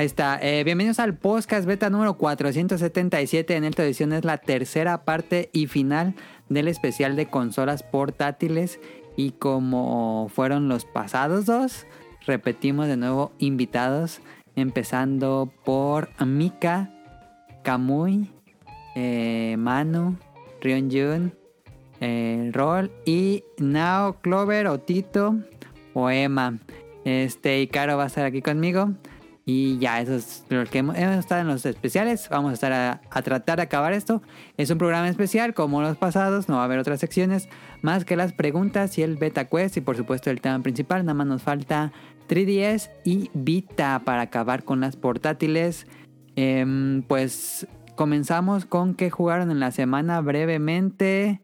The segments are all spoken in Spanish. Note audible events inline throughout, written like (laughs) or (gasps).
Ahí está. Eh, bienvenidos al podcast beta número 477. En esta edición es la tercera parte y final del especial de consolas portátiles. Y como fueron los pasados dos, repetimos de nuevo invitados. Empezando por Mika, Kamui, eh, Manu, Ryonjun, eh, Roll y Nao, Clover o Tito o Emma. Este, y Caro va a estar aquí conmigo. Y ya, eso es lo que hemos, hemos estado en los especiales. Vamos a estar a, tratar de acabar esto. Es un programa especial, como los pasados. No va a haber otras secciones más que las preguntas y el beta quest. Y por supuesto, el tema principal. Nada más nos falta 3DS y Vita para acabar con las portátiles. Em, pues comenzamos con que jugaron en la semana brevemente.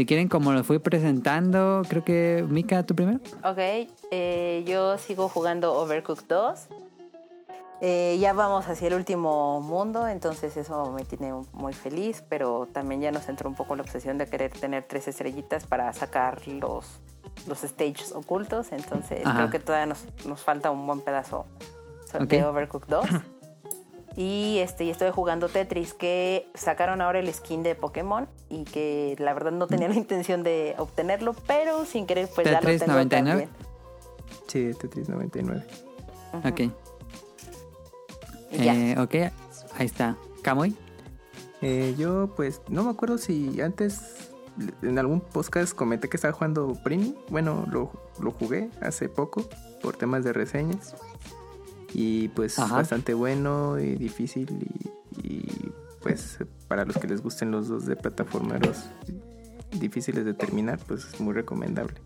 Si quieren, como lo fui presentando, creo que Mika, tú primero. Ok, eh, yo sigo jugando Overcooked 2. Eh, ya vamos hacia el último mundo, entonces eso me tiene muy feliz, pero también ya nos entró un poco la obsesión de querer tener tres estrellitas para sacar los, los stages ocultos, entonces Ajá. creo que todavía nos, nos falta un buen pedazo de Overcooked 2. (clears throat) Y este, y estoy jugando Tetris, que sacaron ahora el skin de Pokémon y que la verdad no tenía la intención de obtenerlo, pero sin querer pues ya lo Tetris tengo 99. también. Sí, Tetris 99. Ok. Y ya. Eh, ok, ahí está. Kamui. Eh, yo, pues, no me acuerdo si antes en algún podcast comenté que estaba jugando Primi. Bueno, lo, lo jugué hace poco por temas de reseñas. Y pues Ajá. bastante bueno y difícil. Y, y, pues para los que les gusten los dos de plataformeros difíciles de terminar, pues es muy recomendable.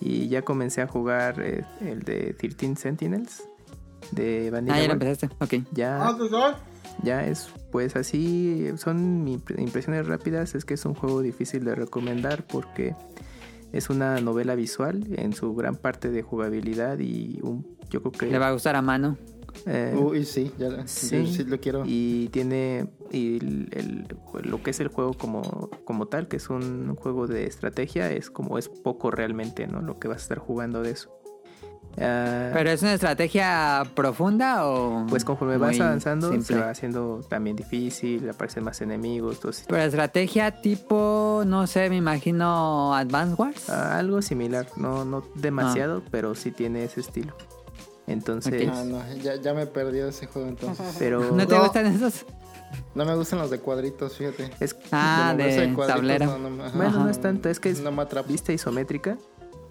Y ya comencé a jugar eh, el de 13 Sentinels de Vanilla Ah, ya lo empezaste. Ok. Ya, ya es, pues así, son mis impresiones rápidas, es que es un juego difícil de recomendar porque es una novela visual en su gran parte de jugabilidad y un, yo creo que... Le va a gustar a mano. eh, Uy, sí, ya Sí. sí. sí lo quiero. y tiene y el- el- lo que es el juego como, como tal, que es un juego de estrategia, es como es poco realmente, ¿no? Lo que vas a estar jugando de eso. Ah, ¿Pero es una estrategia profunda o.? pues conforme vas avanzando se simple? va haciendo también difícil, aparecen más enemigos, todo Pero estrategia tipo, no sé, me imagino Advance Wars. Ah, algo similar, no, no demasiado, pero sí tiene ese estilo. Entonces, Ah, no, ya, ya me perdió ese juego entonces. (laughs) pero ¿No te No. gustan esos? No me gustan los de cuadritos, fíjate. es Ah, de cuadritos, tablero. no, no me- ajá. bueno, no es tanto, es que es No me vista isométrica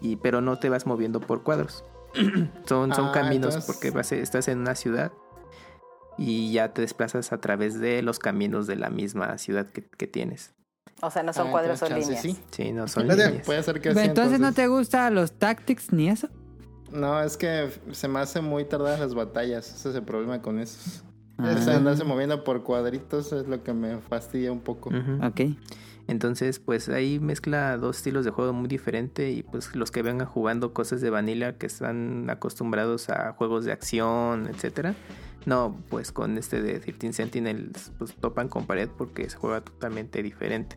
y pero no te vas moviendo por cuadros. (clears throat) son son Ah, caminos entonces- porque vas, estás en una ciudad y ya te desplazas a través de los caminos de la misma ciudad que, que tienes. O sea, no son Ah, cuadros, son entonces, líneas. chance Sí, no son líneas. puede ser que Pero sí. entonces, no te gustan los tactics ni eso. No, es que se me hace muy tardadas las batallas. Ese es el problema con esos. Ah. Andarse moviendo por cuadritos es lo que me fastidia un poco. Ujú. Ok. Entonces, pues ahí mezcla dos estilos de juego muy diferentes y pues los que vengan jugando cosas de vanilla que están acostumbrados a juegos de acción, etcétera. No, pues con este de 13 Sentinels pues topan con pared porque se juega totalmente diferente.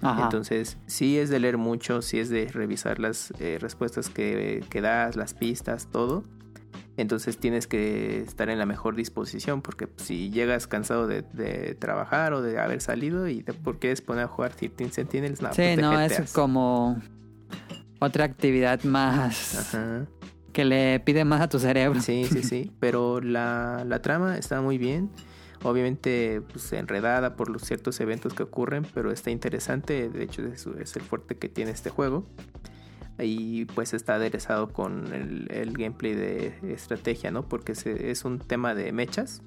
Ajá. Entonces, sí es de leer mucho, sí es de revisar las eh, respuestas que, que das, las pistas, todo. Entonces tienes que estar en la mejor disposición porque si llegas cansado de, de trabajar o de haber salido y te por qué poner a jugar 13 Sentinels, no, sí, pues no, jeteas. es como otra actividad más Ajá. que le pide más a tu cerebro. Sí, sí, sí. (laughs) Pero la, la trama está muy bien. Obviamente, pues enredada por los ciertos eventos que ocurren, pero está interesante. De hecho, es, es el fuerte que tiene este juego. Y pues está aderezado con el, el gameplay de estrategia, ¿no? Porque se- es un tema de mechas.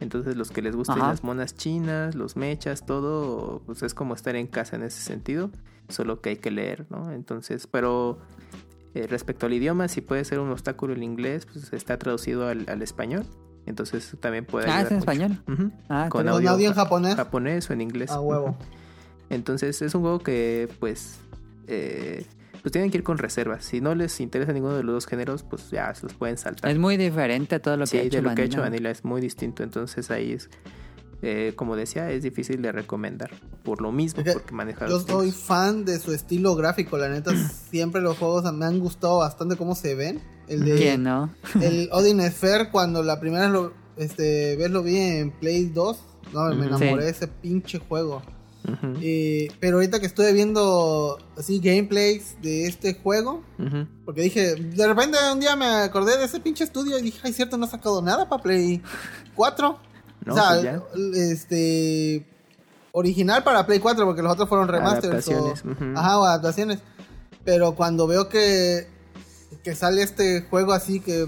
Entonces, los que les gusten Ajá. las monas chinas, los mechas, todo, pues es como estar en casa en ese sentido. Solo que hay que leer, ¿no? Entonces, pero eh, respecto al idioma, si puede ser un obstáculo el inglés, pues está traducido al, al español. Entonces también puede Ah, ¿es en mucho. español? Ah, Con está ¿Con audio audio en ja- japonés? japonés o en inglés. A huevo. Entonces es un juego que pues eh, pues tienen que ir con reservas. Si no les interesa ninguno de los dos géneros, pues ya se los pueden saltar. Es muy diferente a todo lo que sí, ha hecho de lo que ha Vanilla. hecho Vanilla es muy distinto. Entonces ahí es, eh, como decía, es difícil de recomendar. Por lo mismo, Es que porque maneja Yo los soy tiempos. fan de su estilo gráfico, la neta. (clears throat) siempre los juegos me han gustado bastante cómo se ven. El de ¿Quién no? (laughs) el Odin Sphere, cuando la primera lo, este, vez lo vi en Play 2, no, me enamoré Sí. de ese pinche juego. Eh, pero ahorita que estuve viendo así gameplays de este juego, porque dije, de repente un día me acordé de ese pinche estudio y dije, ay, cierto, no ha sacado nada para Play 4. (laughs) No, o sea, pues ya. este original para Play 4 porque los otros fueron remasters o, ujú. ajá, o adaptaciones. Pero cuando veo que que sale este juego así que,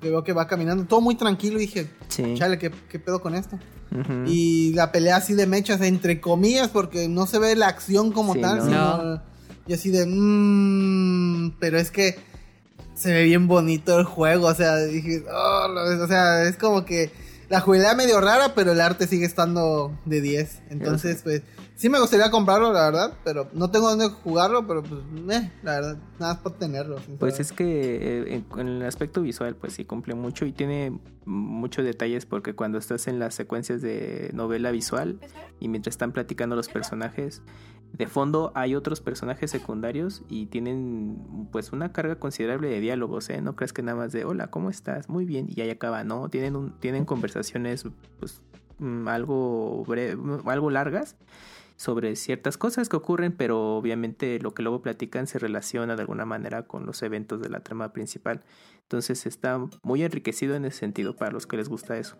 que veo que va caminando todo muy tranquilo dije, Sí. chale, ¿qué, qué pedo con esto? Y la pelea así de mechas, entre comillas, porque no se ve la acción como Sí, tal, no. sino. Y así de. Mmm, pero es que se ve bien bonito el juego, o sea, dije. "Oh, lo- o sea, es como que la jugabilidad medio rara, pero el arte sigue estando de 10. Entonces, pues. Sí me gustaría comprarlo, la verdad, pero no tengo dónde jugarlo, pero pues, eh, la verdad, nada más por tenerlo. Pues es que eh, en, en el aspecto visual, pues sí cumple mucho y tiene muchos detalles porque cuando estás en las secuencias de novela visual y mientras están platicando los personajes, de fondo hay otros personajes secundarios y tienen pues una carga considerable de diálogos, ¿eh? No crees que nada más de hola, ¿cómo estás? Muy bien y ahí acaba, no, tienen un, tienen conversaciones pues mm, algo breve, algo largas sobre ciertas cosas que ocurren, pero obviamente lo que luego platican se relaciona de alguna manera con los eventos de la trama principal. Entonces está muy enriquecido en ese sentido para los que les gusta eso.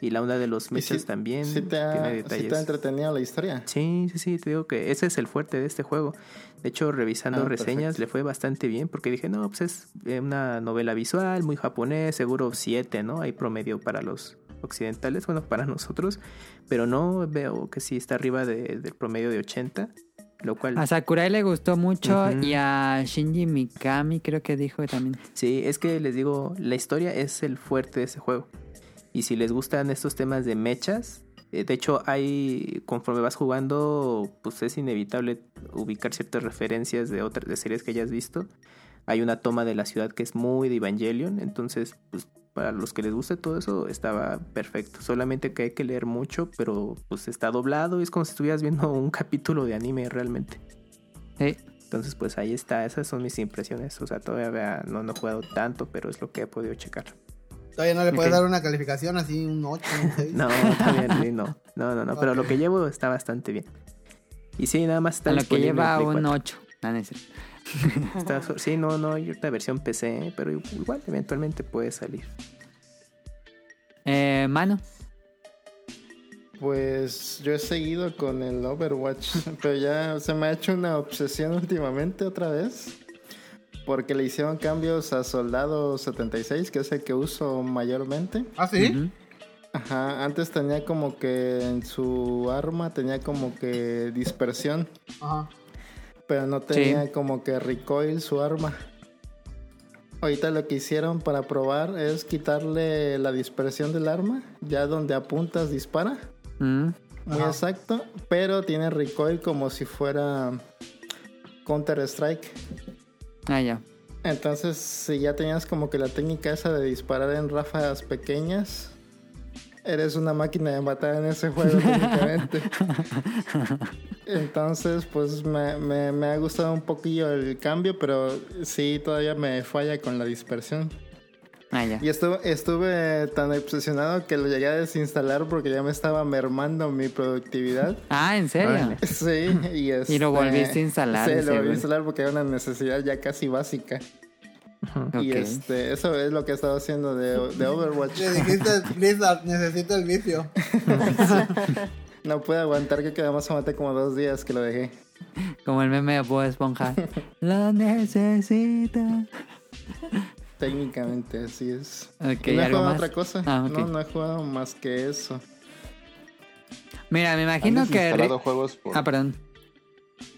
Y la onda de los mechas sí- también sí te ha, tiene detalles. te ha entretenido la historia. Sí, sí, sí, te digo que ese es el fuerte de este juego. De hecho, revisando Ah, reseñas perfecto. le fue bastante bien porque dije, no, pues es eh, una novela visual, muy japonés, seguro 7, ¿no? Hay promedio para los occidentales, bueno, para nosotros, pero no veo que sí está arriba de- del promedio de 80, lo cual... A Sakurai le gustó mucho Ujú. y a Shinji Mikami creo que dijo también. Sí, es que les digo, la historia es el fuerte de ese juego. Y si les gustan estos temas de mechas, eh, de hecho hay, conforme vas jugando, pues es inevitable ubicar ciertas referencias de otras de series que hayas visto. Hay una toma de la ciudad que es muy de Evangelion, entonces pues para los que les guste todo eso estaba perfecto. Solamente que hay que leer mucho, pero pues está doblado y es como si estuvieras viendo un (laughs) capítulo de anime realmente. Sí. Entonces, pues ahí está, esas son mis impresiones. O sea, todavía no, no he jugado tanto, pero es lo que he podido checar. Todavía no le puedes dar una calificación así, un 8, un 6. No, también (laughs) no. No, no, no. Pero lo que llevo está bastante bien. Y sí, nada más está A lo que lleva un 4. 8. No, no es cierto. Está sí, no, no, hay otra versión PC, ¿eh? pero igual eventualmente puede salir. Eh, mano. Pues yo he seguido con el Overwatch, (laughs) pero ya se me ha hecho una obsesión últimamente otra vez. Porque le hicieron cambios a Soldado 76, que es el que uso mayormente. ¿Ah, sí? Ajá, antes tenía como que en su arma tenía como que dispersión, Ajá. pero no tenía como que recoil su arma. Ahorita lo que hicieron para probar es quitarle la dispersión del arma, ya donde apuntas dispara. Mm. Muy Ajá. exacto, pero tiene recoil como si fuera Counter Strike. Ah, ya. Entonces, si ya tenías como que la técnica esa de disparar en ráfagas pequeñas, eres una máquina de matar en ese juego (laughs) técnicamente. Entonces, pues me, me- me ha gustado un poquillo el cambio, pero sí todavía me falla con la dispersión. Ah, ya. Y estuve, estuve tan obsesionado que lo llegué a desinstalar porque ya me estaba mermando mi productividad. (laughs) Ah, ¿en serio? Sí, y, (laughs) este, lo volviste a instalar, Sí, lo volví a instalar porque era una necesidad ya casi básica. Y este, eso es lo que he estado haciendo de, de Overwatch. Le dijiste, (laughs) Blizzard, necesito el vicio. No pude aguantar que quedamos a matar como dos días que lo dejé. Como el meme de Bob Esponja. Lo necesito. Técnicamente, así es. No he ¿algo jugado más? otra cosa. Ah. No, no he jugado más que eso. Mira, me imagino ¿Han que... juegos por... Ah, perdón.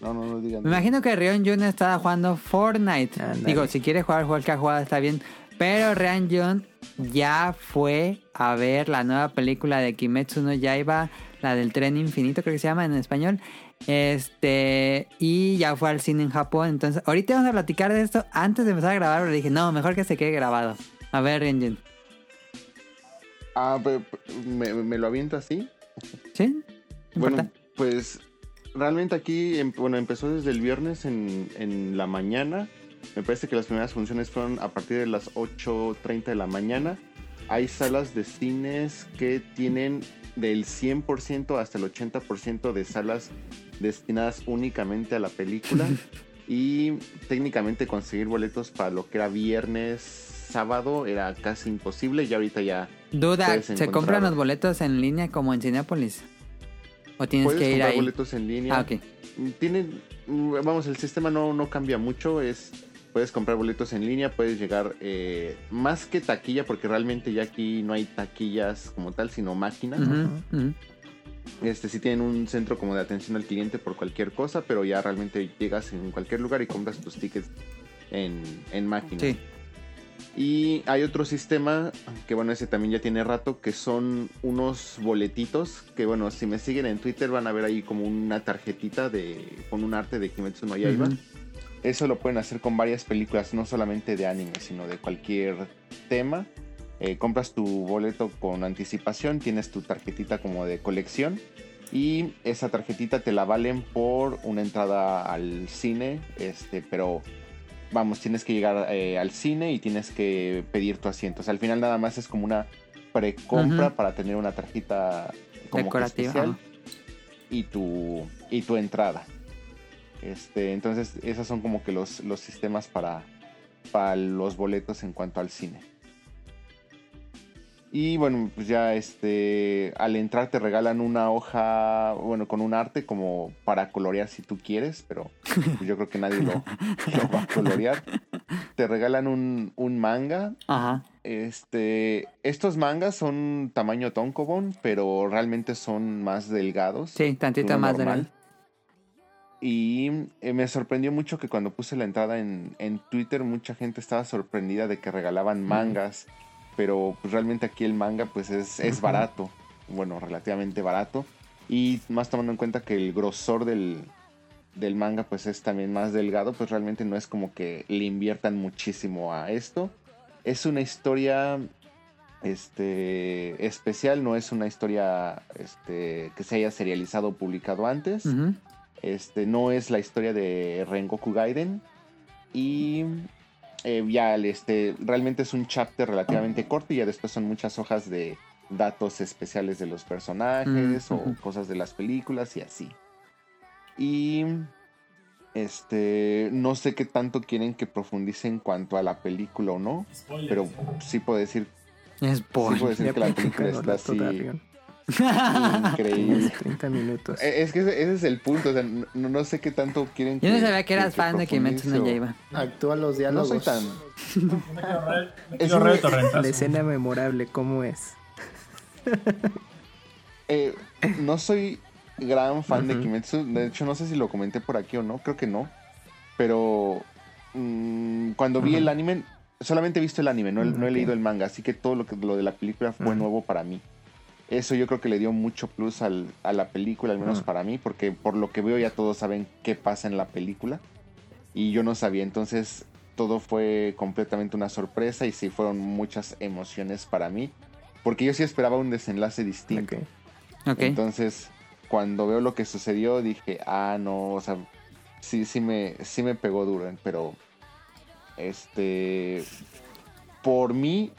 No, no, no digan. Me imagino que Rion Jun estaba jugando Fortnite. Digo, si quiere jugar el juego que ha jugado está bien. Pero Rion Jun ya fue a ver la nueva película de Kimetsu no Yaiba, la del tren infinito, creo que se llama en español. Este, y ya fue al cine en Japón. Entonces, ahorita vamos a platicar de esto. Antes de empezar a grabar, le dije, no, mejor que se quede grabado. A ver, Renjin. Ah, pe- pe- me, me lo aviento así. ¿Sí? ¿No Bueno, importa? pues realmente aquí, em- bueno, empezó desde el viernes en, en la mañana. Me parece que las primeras funciones fueron a partir de las 8.30 de la mañana. Hay salas de cines que tienen del 100% hasta el 80% de salas destinadas únicamente a la película. (laughs) y técnicamente conseguir boletos para lo que era viernes, sábado era casi imposible. Y ahorita ya Duda, ¿se encontrar- compran los boletos en línea como en Cinepolis? ¿O tienes puedes que ir comprar ahí? boletos en línea. Ah, ok. tiene vamos el sistema no, no cambia mucho es puedes comprar boletos en línea puedes llegar eh, más que taquilla porque realmente ya aquí no hay taquillas como tal sino máquinas ujú. este sí tienen un centro como de atención al cliente por cualquier cosa pero ya realmente llegas en cualquier lugar y compras tus tickets en, en máquina Sí. y hay otro sistema, que bueno, ese también ya tiene rato, que son unos boletitos, que bueno, si me siguen en Twitter van a ver ahí como una tarjetita de con un arte de Kimetsu no Yaiba. Ujú. Eso lo pueden hacer con varias películas, no solamente de anime, sino de cualquier tema. Eh, compras tu boleto con anticipación, tienes tu tarjetita como de colección y esa tarjetita te la valen por una entrada al cine, este, pero vamos, tienes que llegar eh, al cine y tienes que pedir tu asiento. O sea, al final nada más es como una precompra Ujú. para tener una tarjeta como Decorativa, especial y tu y tu entrada. Este, entonces esos son como que los, los sistemas para, para los boletos en cuanto al cine. Y bueno, pues ya este, al entrar te regalan una hoja, bueno, con un arte como para colorear si tú quieres, pero pues yo creo que nadie lo, (laughs) lo va a colorear. Te regalan un, un manga. Ajá. Este, estos mangas son tamaño tonkobon, pero realmente son más delgados. Sí, tantito más de normal. Y eh, me sorprendió mucho que cuando puse la entrada en, en Twitter, mucha gente estaba sorprendida de que regalaban mangas. Pero pues, realmente aquí el manga pues es, barato. Bueno, relativamente barato. Y más tomando en cuenta que el grosor del, del manga pues es también más delgado, pues realmente no es como que le inviertan muchísimo a esto. Es una historia este especial, no es una historia este, que se haya serializado o publicado antes. Ujú. Este, no es la historia de Rengoku Gaiden. Y eh, ya este, realmente es un chapter relativamente corto y ya después son muchas hojas de datos especiales de los personajes Mm, o cosas de las películas y así. Y este, no sé qué tanto quieren que profundice en cuanto a la película o no, Spoilers. pero sí puedo decir, sí puedo decir que la película está así. Increíble. Unos 30 minutos. Eh, Es que ese, ese es el punto, o sea, no, no sé qué tanto quieren Yo no sabía que eras fan de Kimetsu no Yaiba. Actúa los No diálogos. soy tan... Es quiero ahorrar el un- torrentazo. La escena memorable, ¿cómo es? eh, no soy gran fan de. Kimetsu. De hecho, no sé si lo comenté por aquí o no. Creo que no. Pero mm, cuando vi el anime, solamente he visto el anime, no, he- no he leído el manga. Así que todo lo, que, lo de la película fue nuevo para mí. Eso yo creo que le dio mucho plus al- a la película, al menos Ujú. para mí, porque por lo que veo ya todos saben qué pasa en la película. Y yo no sabía, entonces todo fue completamente una sorpresa y sí fueron muchas emociones para mí. Porque yo sí esperaba un desenlace distinto. Ok. Ok. Entonces, cuando veo lo que sucedió, dije, ah, no, o sea, sí, sí me, sí me pegó duro, pero, este, por mí,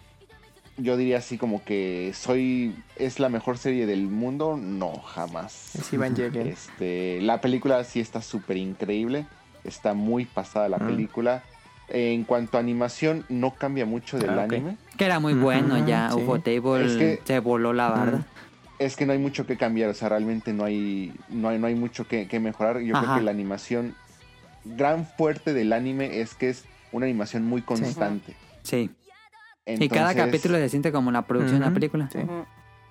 yo diría así como que soy, es la mejor serie del mundo, no, jamás. Es (laughs) Evangelion. Este, la película sí está súper increíble, está muy pasada la Mm. película. En cuanto a animación, no cambia mucho del Ah, anime. Que era muy bueno ya. sí. UFO Table Es que- se voló la barda. Es que no hay mucho que cambiar, o sea, realmente no hay, no hay, no hay mucho que, que mejorar. Yo creo que la animación, gran fuerte del anime es que es una animación muy constante. Sí. Y cada capítulo se siente como la producción de la Ujú, película. sí.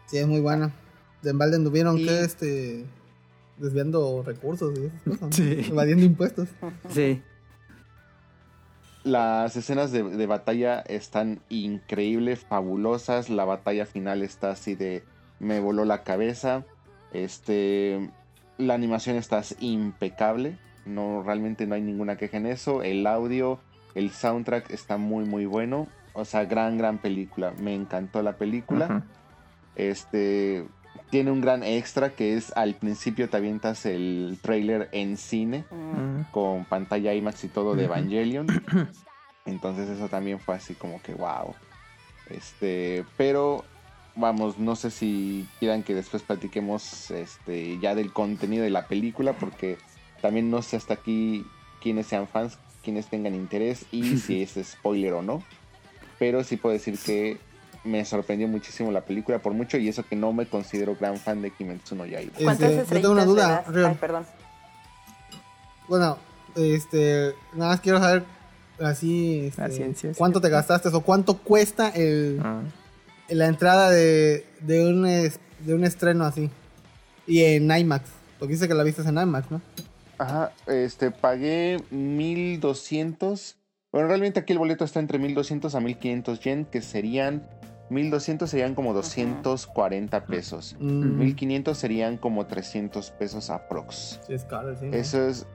Sí, es muy buena. De Embalde anduvieron Y- que este desviando recursos y esas cosas, ¿no? Sí. evadiendo impuestos. Sí. Las escenas de, de batalla están increíbles, fabulosas. La batalla final está así de me voló la cabeza. Este, la animación está impecable. No, realmente no hay ninguna queja en eso. El audio, el soundtrack está muy, muy bueno. O sea, gran, gran película. Me encantó la película. Este, tiene un gran extra que es al principio te avientas el trailer en cine Mm. Con pantalla IMAX y todo de. Evangelion. (clears throat) Entonces eso también fue así como que wow. Este, pero vamos, no sé si quieran que después platiquemos este ya del contenido de la película porque también no sé hasta aquí quiénes sean fans, quiénes tengan interés y si (laughs) es spoiler o no. Pero sí puedo decir que me sorprendió muchísimo la película por mucho y eso que no me considero gran fan de Kimetsu no Yaiba. ¿Cuántas Este, yo tengo una duda. Ay, perdón. Bueno, este, nada más quiero saber así, este, La ciencia, sí. cuánto te gastaste o cuánto cuesta el, Ah. la entrada de, de, un, de un estreno así. Y en IMAX. Porque dice que la viste en IMAX, ¿no? Ajá, este, pagué 1200. Bueno, realmente aquí el boleto está entre 1200 a 1500 yen, que serían 1200 serían como 240 pesos. Mm, 1500 serían como 300 pesos aprox. sí, es caro, sí. Eso es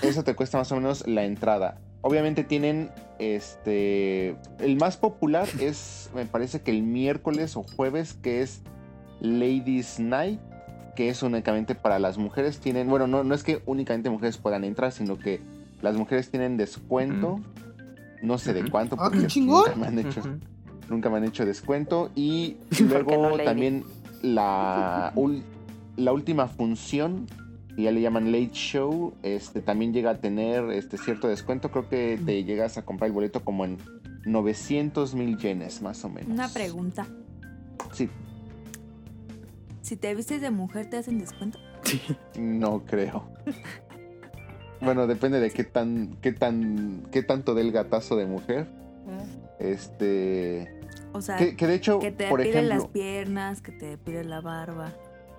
eso te cuesta más o menos la entrada. Obviamente tienen este el más popular (laughs) es me parece que el miércoles o jueves que es Ladies Night que es únicamente para las mujeres tienen bueno no no es que únicamente mujeres puedan entrar sino que las mujeres tienen descuento no sé de cuánto Ah, qué porque chingón. nunca me han hecho nunca me han hecho descuento. Y (laughs) luego no, también la (laughs) ul- la última función que ya le llaman late show este también llega a tener este cierto descuento. Creo que te llegas a comprar el boleto como en 900 mil yenes más o menos. Una pregunta. sí. Si te vistes de mujer, ¿te hacen descuento? (laughs) no creo bueno depende de qué tan qué tan qué tanto del gatazo de mujer este O sea, que, que de hecho que te por piden las ejemplo piernas, que te piden la barba,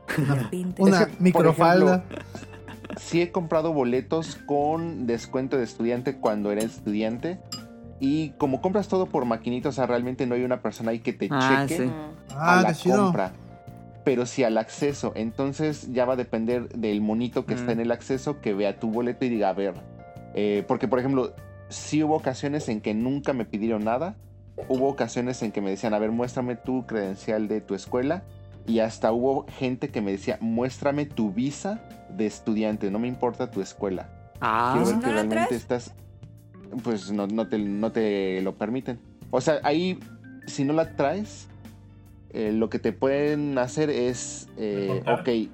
que (laughs) te pintes. Una Es que, por microfalda. sí he comprado boletos con descuento de estudiante cuando era estudiante. Y como compras todo por maquinita, o sea, realmente no hay una persona ahí que te Ah, cheque sí. A Ah, la compra. Pero sí al acceso. Entonces ya va a depender del monito que está Mm. en el acceso que vea tu boleto y diga, a ver. eh, porque, por ejemplo, sí hubo ocasiones en que nunca me pidieron nada. Hubo ocasiones en que me decían, a ver, muéstrame tu credencial de tu escuela. Y hasta hubo gente que me decía, muéstrame tu visa de estudiante, no me importa tu escuela. Ah, Quiero ver ¿no que la realmente traes? estás. Pues no, no, te, no te lo permiten. O sea, ahí, si no la traes, eh, lo que te pueden hacer es. eh, ok.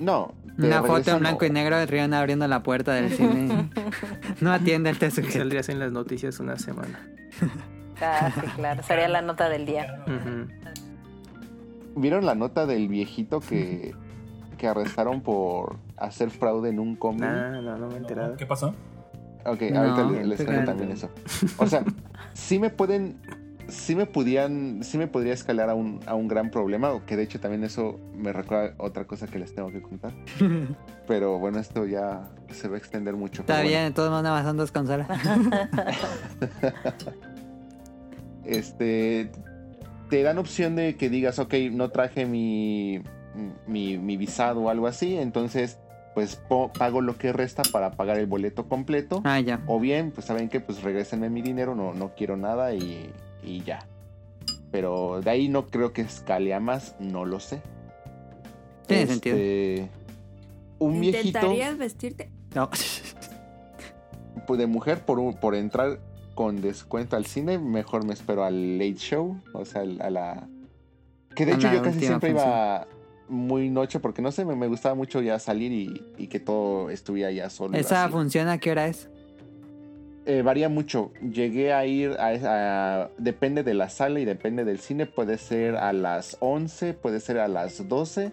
No. una foto en blanco y negro de Rion abriendo la puerta del cine. (laughs) no atiende el te Y sujeto. saldrías en las noticias una semana. Ah, sí, claro. Sería la nota del día. ¿Vieron la nota del viejito que, que arrestaron por hacer fraude en un cómic? No, no, no me he enterado. ¿Qué pasó? Ok, No, ahorita les, cuento también eso. O sea, sí me pueden. Sí me podían. Sí me podría escalar a un, a un gran problema. Que de hecho también eso me recuerda otra cosa que les tengo que contar. (laughs) Pero bueno, esto ya se va a extender mucho. Está bien, bueno. todos más son dos consolas. (laughs) Este. Te dan opción de que digas, ok, no traje mi. Mi, mi visado o algo así. Entonces, pues pago lo que resta para pagar el boleto completo. ah, ya. O bien, pues saben que pues regrésenme mi dinero, no, no quiero nada y, y ya. Pero de ahí no creo que escale a más, no lo sé. Tiene sentido. Este, Un viejito ¿Intentarías vestirte? No. pues, de mujer por, un- por entrar con descuento al cine, mejor me espero al late show, o sea, a la... Que de A hecho yo casi siempre iba muy noche porque no sé, me, me gustaba mucho ya salir y, y que todo estuviera ya solo. ¿Esa así. función a qué hora es? Eh, varía mucho. Llegué a ir a, a- Depende de la sala y depende del cine. Puede ser a las 11, puede ser a las 12.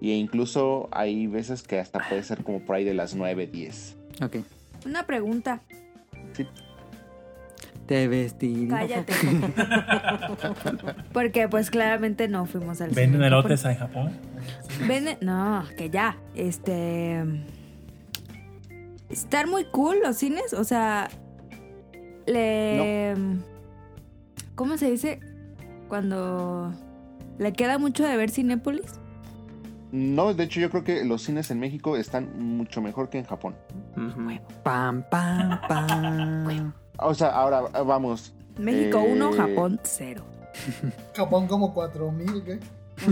E incluso hay veces que hasta puede ser como por ahí de las 9, 10. Ok. Una pregunta. Te vestí. Cállate. (laughs) Porque pues claramente no fuimos al ¿Venden cine. elotes en Japón? Venden- No, que ya. Este. Estar muy cool los cines. O sea. Le... ¿Cómo se dice? Cuando le queda mucho de ver Cinépolis. No, de hecho yo creo que los cines en México están mucho mejor que en Japón. Pam, pam, (laughs) pam. O sea, ahora eh, vamos. México Eh, 1, Japón 0. (laughs) Japón como 4000, ¿qué? (laughs)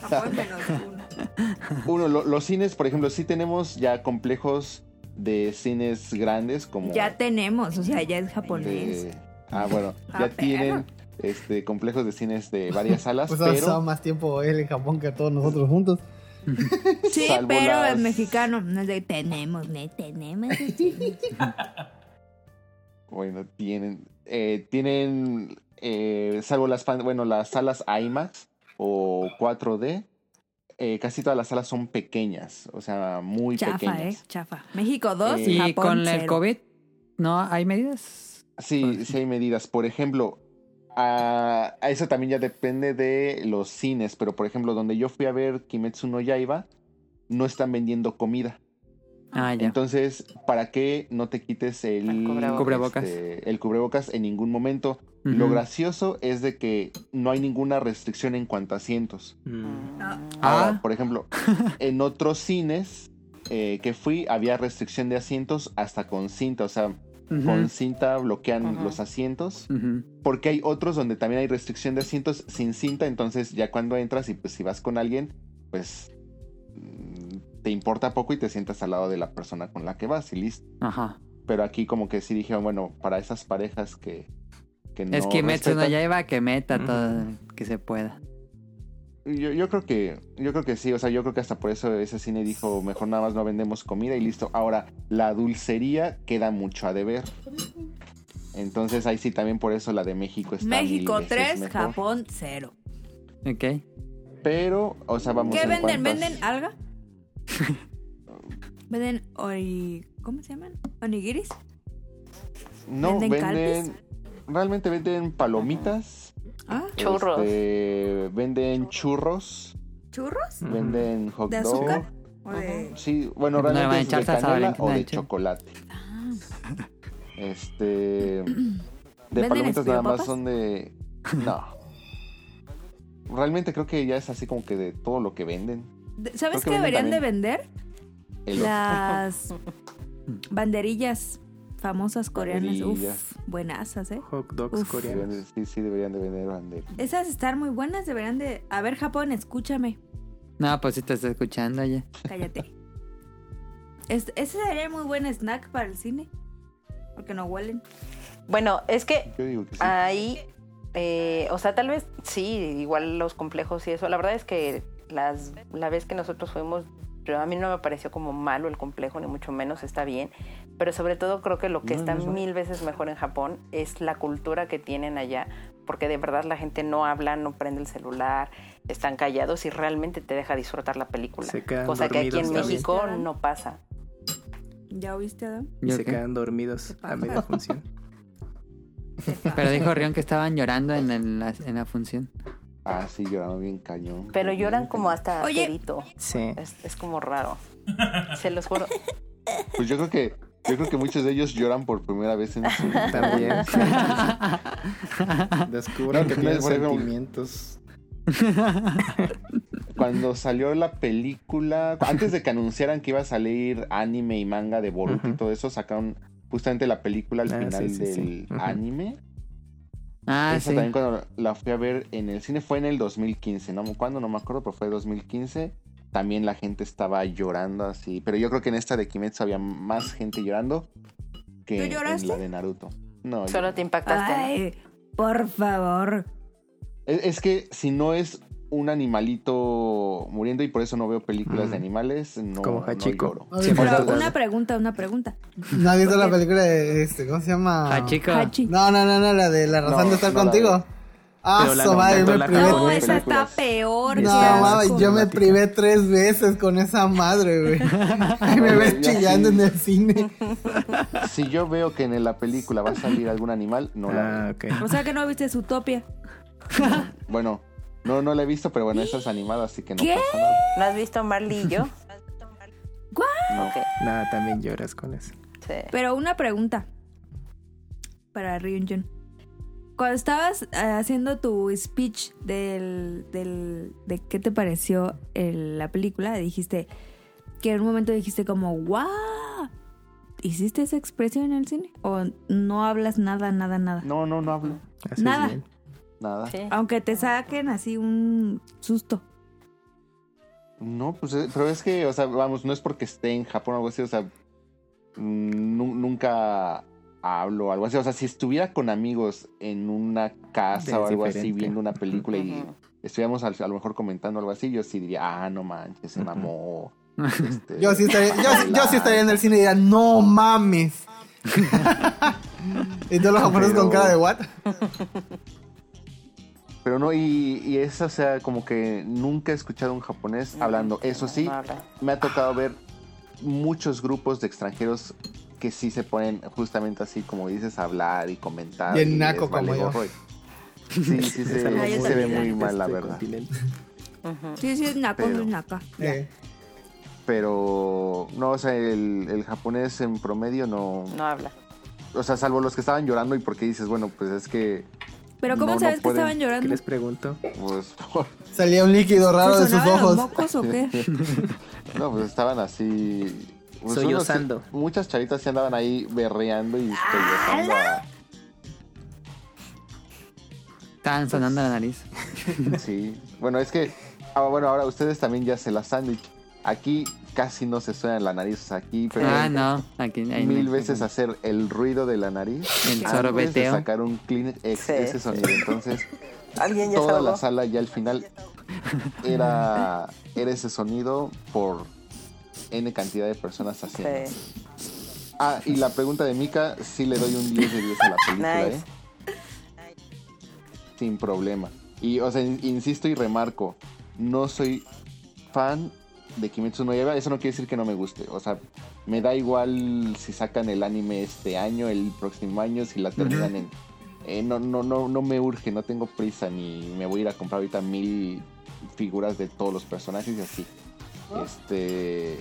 Japón menos 1. Uno, lo- los cines, por ejemplo, sí tenemos ya complejos de cines grandes como Ya tenemos, o sea, ya es japonés. de- ah, bueno, Ah, ya tienen este complejos de cines de varias salas, (laughs) Pues ha estado pero más tiempo él en Japón que todos nosotros juntos. (laughs) Sí, salvo pero las- el mexicano no es de tenemos, ne, tenemos. (laughs) bueno, tienen eh, tienen eh, salvo las bueno, las salas IMAX o 4D eh, casi todas las salas son pequeñas, o sea, muy Chafa, eh, pequeñas. chafa. México 2, Eh, Y Japón con el 0. COVID, ¿no hay medidas? Sí, sí hay medidas. Por ejemplo, a, a eso también ya depende de los cines, pero por ejemplo, donde yo fui a ver Kimetsu no Yaiba, no están vendiendo comida. Ah, ya. Entonces, ¿para qué no te quites el El cubrebocas. Este, el cubrebocas en ningún momento? Lo gracioso es de que no hay ninguna restricción en cuanto a asientos. Mm. Ah. Ahora, Ah. por ejemplo, (laughs) en otros cines eh, que fui había restricción de asientos hasta con cinta, o sea, con cinta bloquean los asientos. Porque hay otros donde también hay restricción de asientos sin cinta, entonces ya cuando entras y pues si vas con alguien, pues te importa poco y te sientas al lado de la persona con la que vas y listo. Ajá. Pero aquí como que sí dijeron, bueno, para esas parejas que, que no es que Metsu no iba que meta todo que se pueda. Yo, yo creo que yo creo que sí, o sea, yo creo que hasta por eso ese cine dijo, mejor nada más no vendemos comida y listo. Ahora, la dulcería queda mucho a deber. Entonces ahí sí también por eso la de México está México mil veces 3, mejor. Japón 0. Ok. Pero, o sea, vamos ¿Qué en venden? cuantas- ¿Venden alga? (laughs) ¿Venden ori... ¿Cómo se llaman? ¿Onigiris? No, ¿Venden venden. Realmente venden palomitas. ¿Ah? Churros. este, venden churros. ¿Churros? Venden hot ¿De dog. azúcar? ¿O de...? Sí, bueno, No realmente es de canela o de de chocolate. Ah. Este. (clears throat) De ¿Venden palomitas nada más son de. No. (laughs) Realmente creo que ya es así como que de todo lo que venden. ¿Sabes qué deberían de vender? El Las (laughs) banderillas famosas coreanas. Banderillas. Uf, buenasas, ¿eh? Hot dogs Uf. coreanos. sí, sí, deberían de vender bandera. Esas están muy buenas, deberían de... A ver, Japón, escúchame. No, pues si te está escuchando ya. Cállate. (laughs) Es- ese sería muy buen snack para el cine. Porque no huelen. Bueno, es que Yo digo que sí. ahí, eh, o sea, tal vez sí, igual los complejos y eso. La verdad es que las, la vez que nosotros fuimos, yo- a mí no me pareció como malo el complejo, ni mucho menos está bien. Pero sobre todo creo que lo que No, está no, no. mil veces mejor en Japón es la cultura que tienen allá. Porque de verdad la gente no habla, no prende el celular, están callados y realmente te deja disfrutar la película. Se quedan Cosa que aquí en. México no pasa. ¿Ya oíste, Adam? Y ¿Yo se qué? quedan dormidos a media función. Pero dijo Rion que estaban llorando en, el- la, en la función. Ah, sí, lloraron bien cañón. Pero lloran como hasta Oye. perito. Sí. Es, es como raro. Se los juro. (laughs) Pues yo creo que yo creo que muchos de ellos lloran por primera vez en su vida. También. (laughs) No, que tienen sentimientos. Cuando salió la película, antes de que anunciaran que iba a salir anime y manga de Boruto y todo eso, sacaron justamente la película al Ah, final sí, sí, del sí. Anime. Ah, Esa sí. también cuando la fui a ver en el cine fue en el 2015, ¿no? ¿Cuándo? No me acuerdo, pero fue 2015. También la gente estaba llorando así. Pero yo creo que en esta de Kimetsu había más gente llorando que ¿Tú en la de Naruto. No, yo- Solo te impactaste. por favor. Es, es que si no es un animalito muriendo y por eso no veo películas Mm. de animales, no, Como no Hachiko. Pero una pregunta, una pregunta. ¿No has visto la película de este? ¿Cómo se llama? Chico. Hachi. No, no, no, no, la de La razón No, de estar no contigo. Ah, la su madre, me privé. No, esa está peor. No, asco. yo me privé tres veces con esa madre, güey. Ahí me ves chillando sí. en el cine. Si yo veo que en la película va a salir algún animal, no la Ah, veo. O sea que no viste Zootopia. Bueno, no, no la he visto, pero bueno, esa es animada, así que no ¿Qué? pasa nada. ¿No has visto Marley y yo? (laughs) No. Ok. Nada, también lloras con eso. Sí. Pero una pregunta para Ryunjun. Cuando estabas eh, haciendo tu speech del, del, de qué te pareció el- la película, dijiste que en un momento dijiste como, ¡guau! ¿Hiciste esa expresión en el cine? ¿O no hablas nada, nada, nada? No, no, no hablo. Haces Nada. bien. Nada. Sí. Aunque te saquen así un susto. No, pues, eh, pero es que, o sea, vamos, no es porque esté en Japón o algo así, o sea, nu- nunca hablo o algo así. O sea, si estuviera con amigos en una casa Es o algo así, viendo una película y estuviéramos al- a lo mejor comentando algo así, yo sí diría, ah, no manches, se mamó. (laughs) Este, Yo sí estaría, yo, yo sí estaría en el cine y diría, no mames. (laughs) y todos los japoneses con cara de what? (laughs) Pero no, y, y es, o sea, como que nunca he escuchado a un japonés hablando. Eso sí, No me ha tocado ver muchos grupos de extranjeros que sí se ponen justamente así, como dices, a hablar y comentar. Bien y naco como yo. Sí, sí, (laughs) se, sí se ve muy mal, la Este verdad. Sí, sí, es naco, Pero- es naca. Eh, Pero, no, o sea, el, el japonés en promedio no. No habla. O sea, salvo los que estaban llorando y porque dices, bueno, pues es que, Pero ¿cómo No, no sabes que pueden. estaban ¿Qué llorando? les pregunto? pues, (laughs) por- salía un líquido raro ¿Se de sus sonaban los ojos. mocos o qué? (laughs) no, pues estaban así. Pues Sollozando. muchas charitas se andaban ahí berreando y sollozando a- Estaban sonando la nariz. Sí, bueno, es que, ah, bueno, ahora ustedes también ya se la sándwich. Aquí casi no se suena la nariz, o sea, aquí Ah, no. Aquí hay mil veces hacer el ruido de la nariz El sorbeteo. sacar un clean ex- Sí. ese sonido. Entonces, (laughs) Alguien ya se toda la sala ya al final era, era ese sonido por N cantidad de personas haciendo. Sí. Ah, y la pregunta de Mika, sí le doy un 10 de 10 a la película, Nice. ¿eh? Sin problema. Y, o sea, in- insisto y remarco, no soy fan de Kimetsu no Yaiba, eso no quiere decir que no me guste. O sea, me da igual si sacan el anime este año, el próximo año, si la terminan en... eh, no, no, no, no me urge, no tengo prisa, ni me voy a ir a comprar ahorita mil figuras de todos los personajes y así. Este...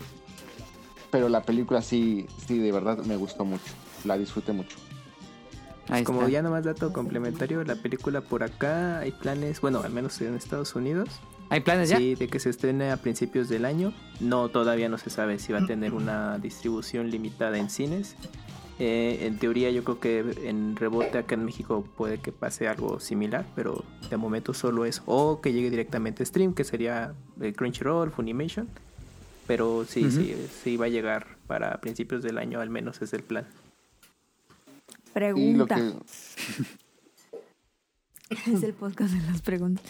Pero la película sí, sí, de verdad me gustó mucho. La disfruté mucho. Ahí Como está. ya nomás dato complementario, la película por acá hay planes, bueno, al menos en Estados Unidos, ¿Hay planes ya? sí, de que se estrene a principios del año. No, todavía no se sabe si va a tener una distribución limitada en cines. Eh, en teoría yo creo que en rebote acá en México puede que pase algo similar, pero de momento solo es o que llegue directamente a stream, que sería eh, Crunchyroll, Funimation. Pero sí, sí, sí va a llegar para principios del año, al menos es el plan. Pregunta. que... (laughs) Es el podcast de las preguntas.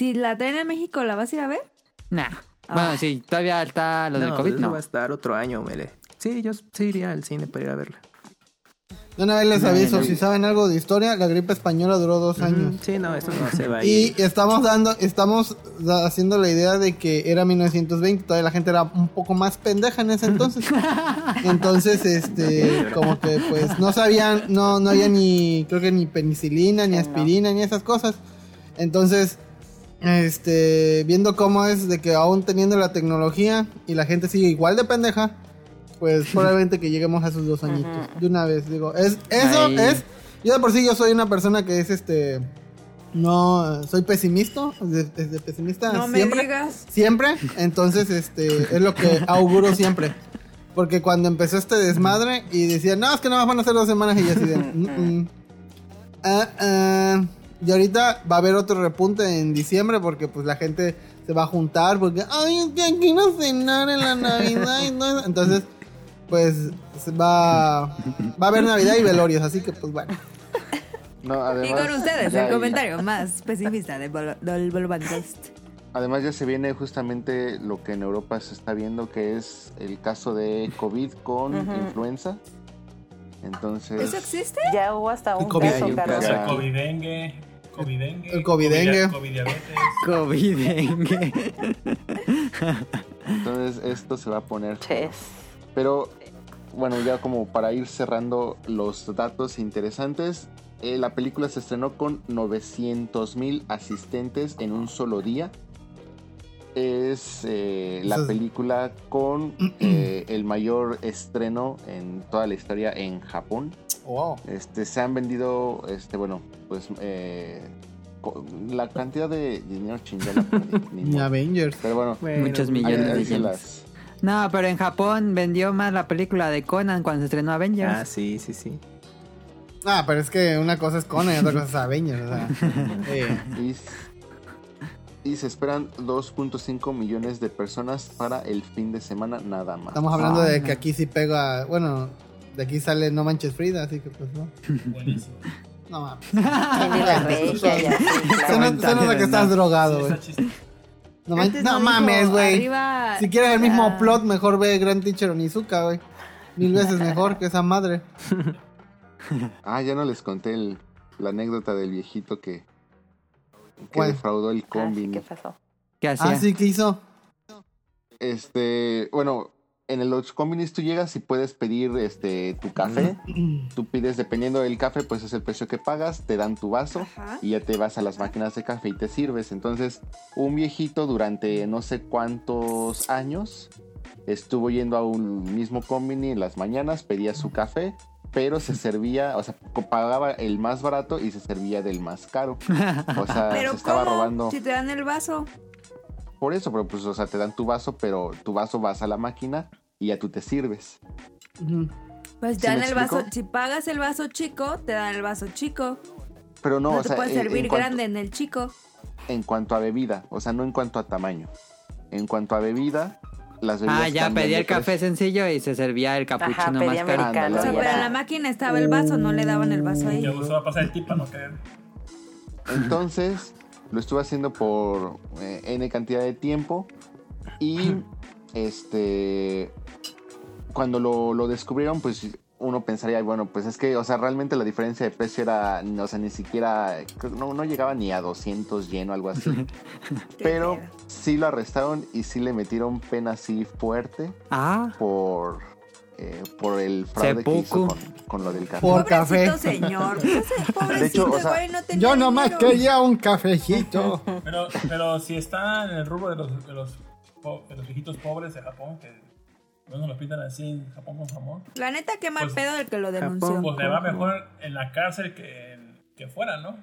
Si la traen a México, ¿la vas a ir a ver? Nah. Bueno, Ah. sí, todavía está lo del No, COVID, eso no. va a estar otro año, Mele. Sí, yo sí iría al cine para ir a verla. De una vez les No, aviso, no. si saben algo de historia, la gripe española duró dos años. Sí, no, eso no se va a Y ir. estamos dando, estamos haciendo la idea de que era 1920, todavía la gente era un poco más pendeja en ese entonces. (laughs) Entonces, este, como que pues no sabían, no, no había ni, creo que ni penicilina, ni no. aspirina, ni esas cosas. Entonces, este, viendo cómo es de que aún teniendo la tecnología y la gente sigue igual de pendeja, pues (laughs) probablemente que lleguemos a esos dos añitos. De una vez, digo, es, eso es, yo de por sí yo soy una persona que es este, no, soy pesimista, desde, desde pesimista No me siempre. digas. Siempre, entonces este es lo que auguro siempre. Porque cuando empezó este desmadre y decían, no, es que nada más van a ser dos semanas y yo así de, "Mm, mm". Ah, ah. Y ahorita va a haber otro repunte en diciembre porque pues la gente se va a juntar porque, ay, es que quiero cenar en la Navidad y todo eso". Entonces, pues se va, va a haber Navidad y velorios, así que pues bueno. No, Y con ustedes, ya el hay- comentario más pesimista del Bol- del Bolvancast. Además ya se viene justamente lo que en Europa se está viendo, que es el caso de COVID con influenza. Entonces, ¿Eso existe? Ya hubo hasta un COVID. caso, Carlos. caso. Ya. Covidengue, covidengue. El covidengue. Covid- Covidiabetes. (laughs) COVID. dengue. entonces esto se va a poner. Ches. Pero bueno, ya como para ir cerrando los datos interesantes, eh, la película se estrenó con 900 mil asistentes en un solo día. es eh, la película con eh, el mayor estreno en toda la historia en Japón. Wow. Este, se han vendido, este, bueno, pues eh, la cantidad de dinero chingada. (laughs) ni-. Avengers. Pero bueno, Muchos millones ahí de las- No, pero en Japón vendió más la película de Conan cuando se estrenó Avengers. Ah, sí, sí, sí. Ah, pero es que una cosa es Conan y otra cosa es Avengers. O sea, (laughs) eh, Y, se esperan 2.5 millones de personas para el fin de semana nada más. estamos hablando Ah, de no. que aquí sí pega. Bueno, de aquí sale No Manches Frida, así que pues no. Buenísimo. No mames. Se nota que estás drogado, güey. No, no mames, güey. arriba, Si quieres el mismo ah, plot, mejor ve Grand Teacher Onizuka, güey. Mil veces mejor que esa madre. (laughs) Ah, ya no les conté el- la anécdota del viejito que, que defraudó el Ah, sí, combi. ¿Qué pasó? ¿Qué hacía? Ah, sí, ¿qué hizo? Este, bueno, en el- los combinis tú llegas y puedes pedir este tu café. Tú pides, dependiendo del café, pues es el precio que pagas, te dan tu vaso Ajá. y ya te vas a las máquinas de café y te sirves. Entonces, un viejito durante no sé cuántos años estuvo yendo a un mismo combini en las mañanas, pedía su café, pero se servía, o sea, pagaba el más barato y se servía del más caro. O sea, (laughs) Pero se estaba ¿cómo? robando. Si te dan el vaso. Por eso, pero pues, o sea, te dan tu vaso, pero tu vaso vas a la máquina y ya tú te sirves. Pues ¿Sí te dan me el vaso. Si pagas el vaso chico, te dan el vaso chico. Pero no, No, o te sea, puedes en- servir en cuanto- grande en el chico. en cuanto a bebida, o sea, no en cuanto a tamaño. En cuanto a bebida, las bebidas Ah, ya pedía el café precio. sencillo y se servía el capuchino Ajá, más caro. O sea, pero en la máquina estaba el vaso, no le daban el vaso ahí. Me gustaba pasar el tip para no caer. Entonces, lo estuve haciendo por eh, N cantidad de tiempo y (laughs) este cuando lo, lo descubrieron, pues uno pensaría, bueno, pues es que, o sea, realmente la diferencia de precio era, o sea, ni siquiera, no, no llegaba ni a 200 yen o algo así. Pero sí lo arrestaron y sí le metieron pena así fuerte Ah, por, eh, por el fraude que hizo con, con lo del café. Por café. señor. (laughs) Pobrecito, De hecho, o sea, güey, no tenía Yo nomás dinero. quería un cafecito. Pero, pero si está en el rubro de los, de los, po- de los viejitos pobres de Japón, que no nos los pintan así en Japón con jamón, La neta, qué mal Pues, pedo el que lo denunció. Japón. pues le va mejor en la cárcel que, en- que fuera, ¿no?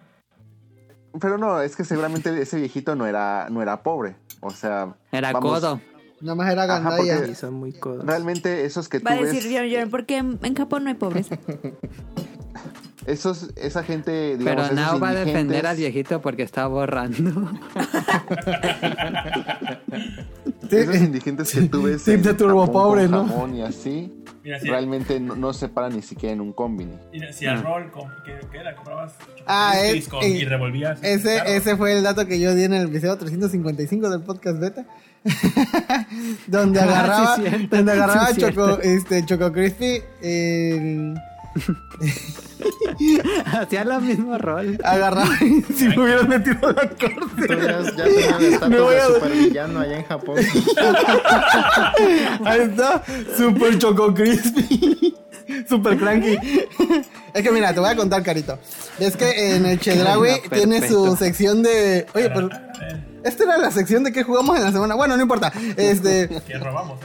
Pero no, es que seguramente ese viejito no era, no era pobre. O sea, era vamos, codo. Nada más era Ajá, gandalla. Sí, son muy codos. Realmente esos que tú Va a ves, decir John John, porque en, en Japón no hay pobreza. (laughs) esos, esa gente, digamos, Pero Nao va a defender al viejito porque está borrando. (laughs) Esos indigentes que tú ves Tip en de turbo Japón pobre, ¿no? jamón y así, Mira, si, realmente no, no se paran ni siquiera en un combini. mira, si el rol con, que, que era, comprabas Ah, es- con- eh, y revolvías. Ese, claro. ese fue el dato que yo di en el episodio 355 del podcast beta. (laughs) donde agarraba, Ah, sí, cierto. donde agarraba Sí, Choco, este, Choco Crispy, (laughs) Hacía el mismo rol. agarraba (laughs) si me hubieras metido a la cárcel. ya, ya tenías el estatus (laughs) Me voy de a- supervillano allá en Japón. Ahí está, Super Choco Crispy. Super cranky. Es que mira, te voy a contar, Carito. Es que en el Chedraui Cadena tiene su sección de. Oye, pero. Esta era la sección de que jugamos en la semana. Bueno, no importa. Este. Que robamos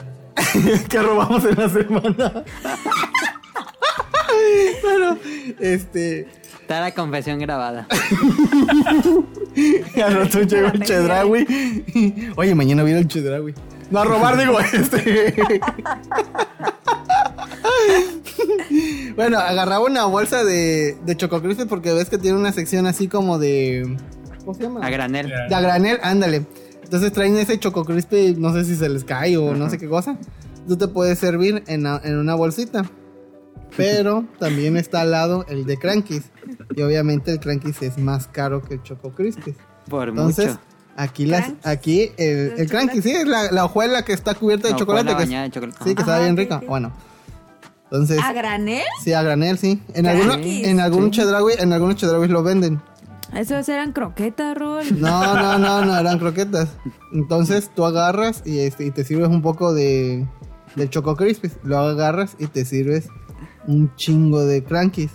que robamos en la semana. Pero, este. Está la confesión grabada. (laughs) Al rato llegó el Chedraui. Oye, mañana viene el Chedraui. No a robar, digo, este. (laughs) bueno, agarraba una bolsa de, de Choco Crispy porque ves que tiene una sección así como de. ¿Cómo se llama? A granel. De a granel, ándale. Entonces traen ese Choco Crispy, no sé si se les cae o no sé qué cosa. Tú te puedes servir en, en una bolsita. Pero también está al lado el de Crankies. Y obviamente el Crankies es más caro que el Choco Crispy. Por Entonces, mucho. aquí las, aquí el, ¿El? Crankies, sí, es la, la hojuela que está cubierta de No, chocolate. que de chocolate. sí, que está bien rica. ok. Bueno. Entonces, ¿A granel? sí, a granel, sí. En algunos, en algunos chedraui, en algunos chedrauis lo venden. Esos eran croquetas, Rol. No, no, no, no, eran croquetas. Entonces tú agarras y, este, y te sirves un poco de, de Choco Crispies. Lo agarras y te sirves un chingo de crankies.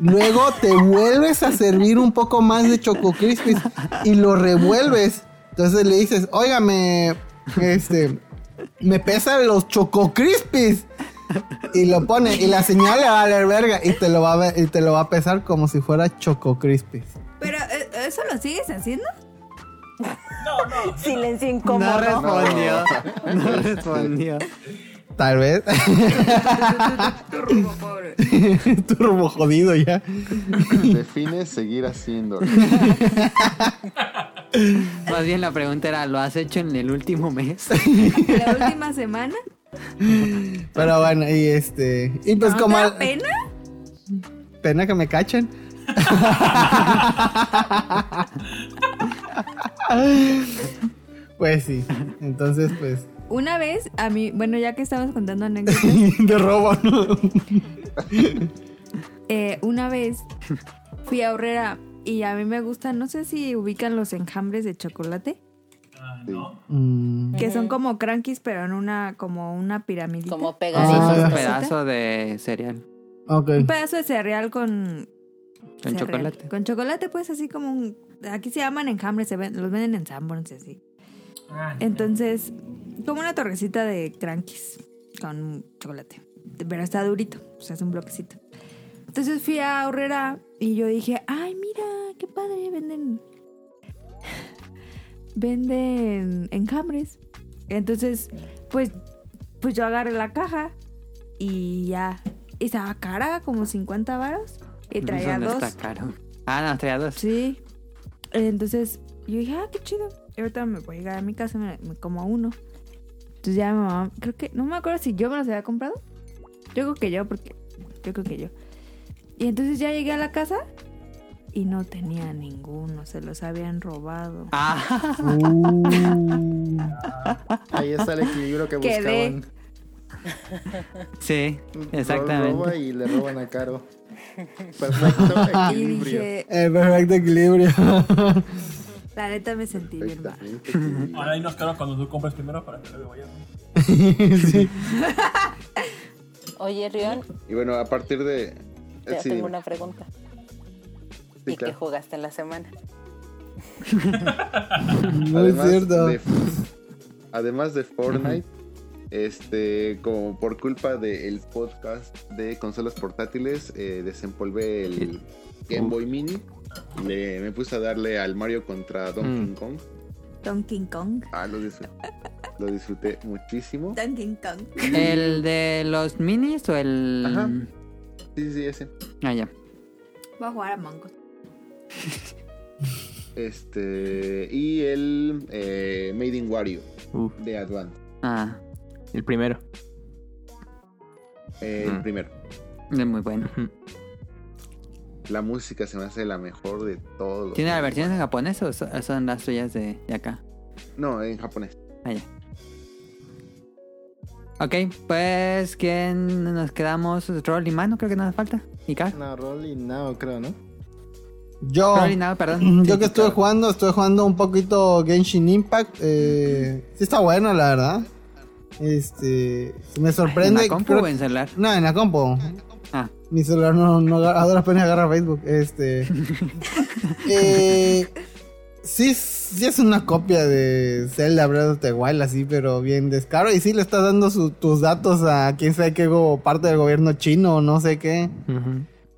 Luego te vuelves a servir un poco más de Choco Crispies y lo revuelves. Entonces le dices, óigame, este, me pesan los Choco Crispies. Y lo pone, y la señal le va a valer verga, y te lo va a, ver- y te lo va a pesar como si fuera Choco Crispies. Pero, ¿eh, ¿eso lo sigues haciendo? No, no. Silencio No incómodo. respondió. No respondió. Tal vez. Turbo, pobre. Turbo jodido ya. Define seguir haciendo. Más bien la pregunta era, ¿lo has hecho en el último mes? La última semana. Pero bueno, y este. Y pues ¿No como. te da pena? pena que me cachen. pues sí. Entonces, pues. Una vez, a mí, bueno, ya que estamos contando anécdotas, (laughs) De robo, ¿no? eh, una vez fui a Horrera y a mí me gustan, no sé si ubican los enjambres de chocolate, Ah, no. Mm, que son como crankies, pero en una, como una piramidita. Como pegaditos. es un Ah. pedazo de cereal ok. Un pedazo de cereal con... con cereal. chocolate. Con chocolate, pues así como un... Aquí se llaman enjambres, se ven- los venden en Sanborns y así. Ah, Entonces, como una torrecita de crankies con chocolate. Pero está durito, o sea, es un bloquecito. Entonces fui a Horrera y yo dije, ay, mira, qué padre, venden... (laughs) venden enjambres. Entonces, pues, pues yo agarré la caja y ya. Estaba cara, como 50 varos. Y traía no dos. está caro. Ah, no, traía dos. Sí. Entonces yo dije, ah, qué chido. Y ahorita me voy a llegar a mi casa, me, me como uno. Entonces ya mi mamá, creo que, no me acuerdo si yo me los había comprado. Yo creo que yo, porque yo creo que yo. Y entonces ya llegué a la casa y no tenía ninguno, se los habían robado. Ah, Uh, Ahí está el equilibrio que Quedé. buscaban. sí, exactamente. roba y le roban a Caro. Perfecto (laughs) Y equilibrio. dije, el perfecto equilibrio. (laughs) la neta me sentí bien mal. (laughs) Ahora ahí nos quedamos cuando tú compres primero para que luego vayas. sí. (laughs) Oye, Rion, Y bueno, a partir de. te sí, tengo dime. una pregunta. Sí, ¿Y qué jugaste en la semana? (laughs) No es cierto. De, además de Fortnite, este, como por culpa del podcast de consolas portátiles, eh, desempolvé el Game Boy Mini. Le, me puse a darle al Mario contra Donkey Mm. Kong. Donkey Kong. Ah, lo disfruté, lo disfruté muchísimo. Donkey Kong. ¿El de los minis o el...? Ajá. Sí, sí, ese. Ah, ya. Voy a jugar a Mongo. Este, y el eh, Made in Wario de Advance. Ah, el primero. eh, El Mm. primero. es muy bueno. La música se me hace la mejor de todos. ¿Tiene las versiones en japonés o so- son las tuyas de, de acá? No, en japonés. Ah, ya. Ok, pues, ¿quién nos quedamos? Roll y mano, creo que no nos falta. ¿Y Car? No, Roll y Now, creo, ¿no? Yo. Roll y Now, perdón. (clears throat) Yo Sí, que estuve claro. jugando, estoy jugando un poquito Genshin Impact. Eh, sí está bueno, la verdad. Este, me ¿En sorprende. la compu creo- o en celular? No, en la compu. Ah, Mi celular no, no agarra- a duras penas agarra Facebook. Este. (laughs) eh, sí, sí es una copia de Zelda Breath of the Wild, así, pero bien descaro. Y sí le estás dando su- tus datos a quién sabe qué parte del gobierno chino o no sé qué.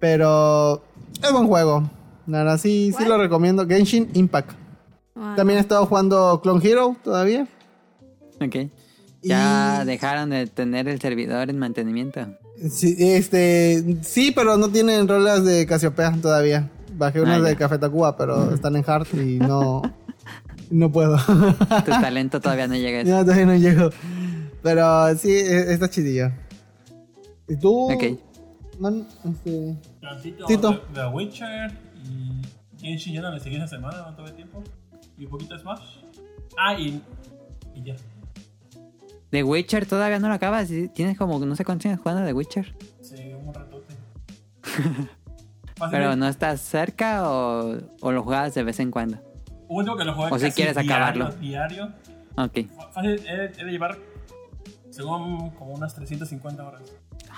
Pero es buen juego. Verdad, sí, sí lo recomiendo. Genshin Impact. También he estado jugando Clone Hero todavía. ok. Ya Y- dejaron de tener el servidor en mantenimiento. Sí, este, sí, pero no tienen rolas de Casiopea todavía. Bajé unas Ah, de. Café Tacuba, pero están en hard y no, (laughs) no puedo. Tu talento todavía no llega a eso. (laughs) ya todavía no llego. Pero sí, e- está chidillo. ¿Y tú? Ok. Man, este, Tantito Tito. de The Witcher y Genshin ya no le seguí esa semana, no tuve tiempo. Y un poquito de Smash. Ah, y, y ya. The Witcher todavía no lo acabas. Tienes como no sé cuántos años jugando The Witcher. Sí, un ratote. (laughs) Pero no estás cerca o, o lo jugabas de vez en cuando. Único que lo jugué O si quieres diario, acabarlo. Diario. Ok. Fácil, he, he de llevar, según como unas 350 horas.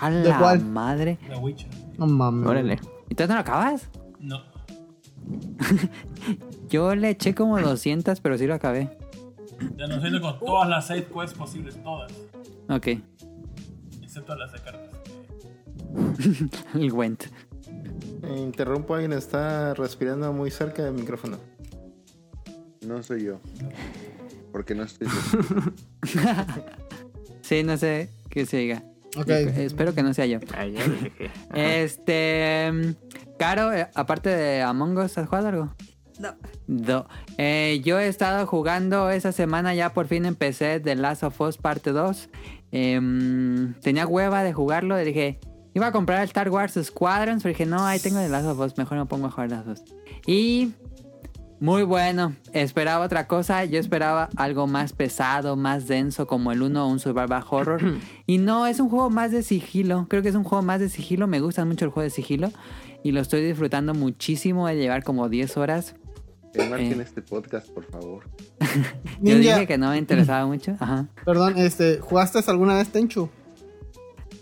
A ¿De la cuál? madre. The Witcher. no mames. Órale. ¿Y tú no lo acabas? No. (laughs) Yo le eché como 200, pero sí lo acabé. Ya nos viene con todas las side quests posibles, todas. Ok, Excepto las de cartas. (laughs) el Went. Interrumpo, alguien está respirando muy cerca del micrófono. No soy yo. Porque no estoy. (laughs) Sí, no sé qué se diga. Ok. Espero que no sea yo. (laughs) Este. mm, Caro, eh, aparte de Among Us, ¿has jugado algo? No. No. Eh, yo he estado jugando esa semana, ya por fin empecé The Last of Us parte 2. Em, tenía hueva de jugarlo y dije, iba a comprar el Star Wars Squadrons, pero dije, no, ahí tengo The Last of Us, mejor me pongo a jugar las dos. Y muy bueno, esperaba otra cosa, yo esperaba algo más pesado, más denso como el 1 un survival horror. (clears throat) y no, es un juego más de sigilo, creo que es un juego más de sigilo, me gusta mucho el juego de sigilo. Y lo estoy disfrutando muchísimo de llevar como 10 horas. Enmarquen Eh. este podcast, por favor. (laughs) Yo Ninja, dije que no me interesaba mucho. Ajá. perdón, este, ¿jugaste alguna vez Tenchu?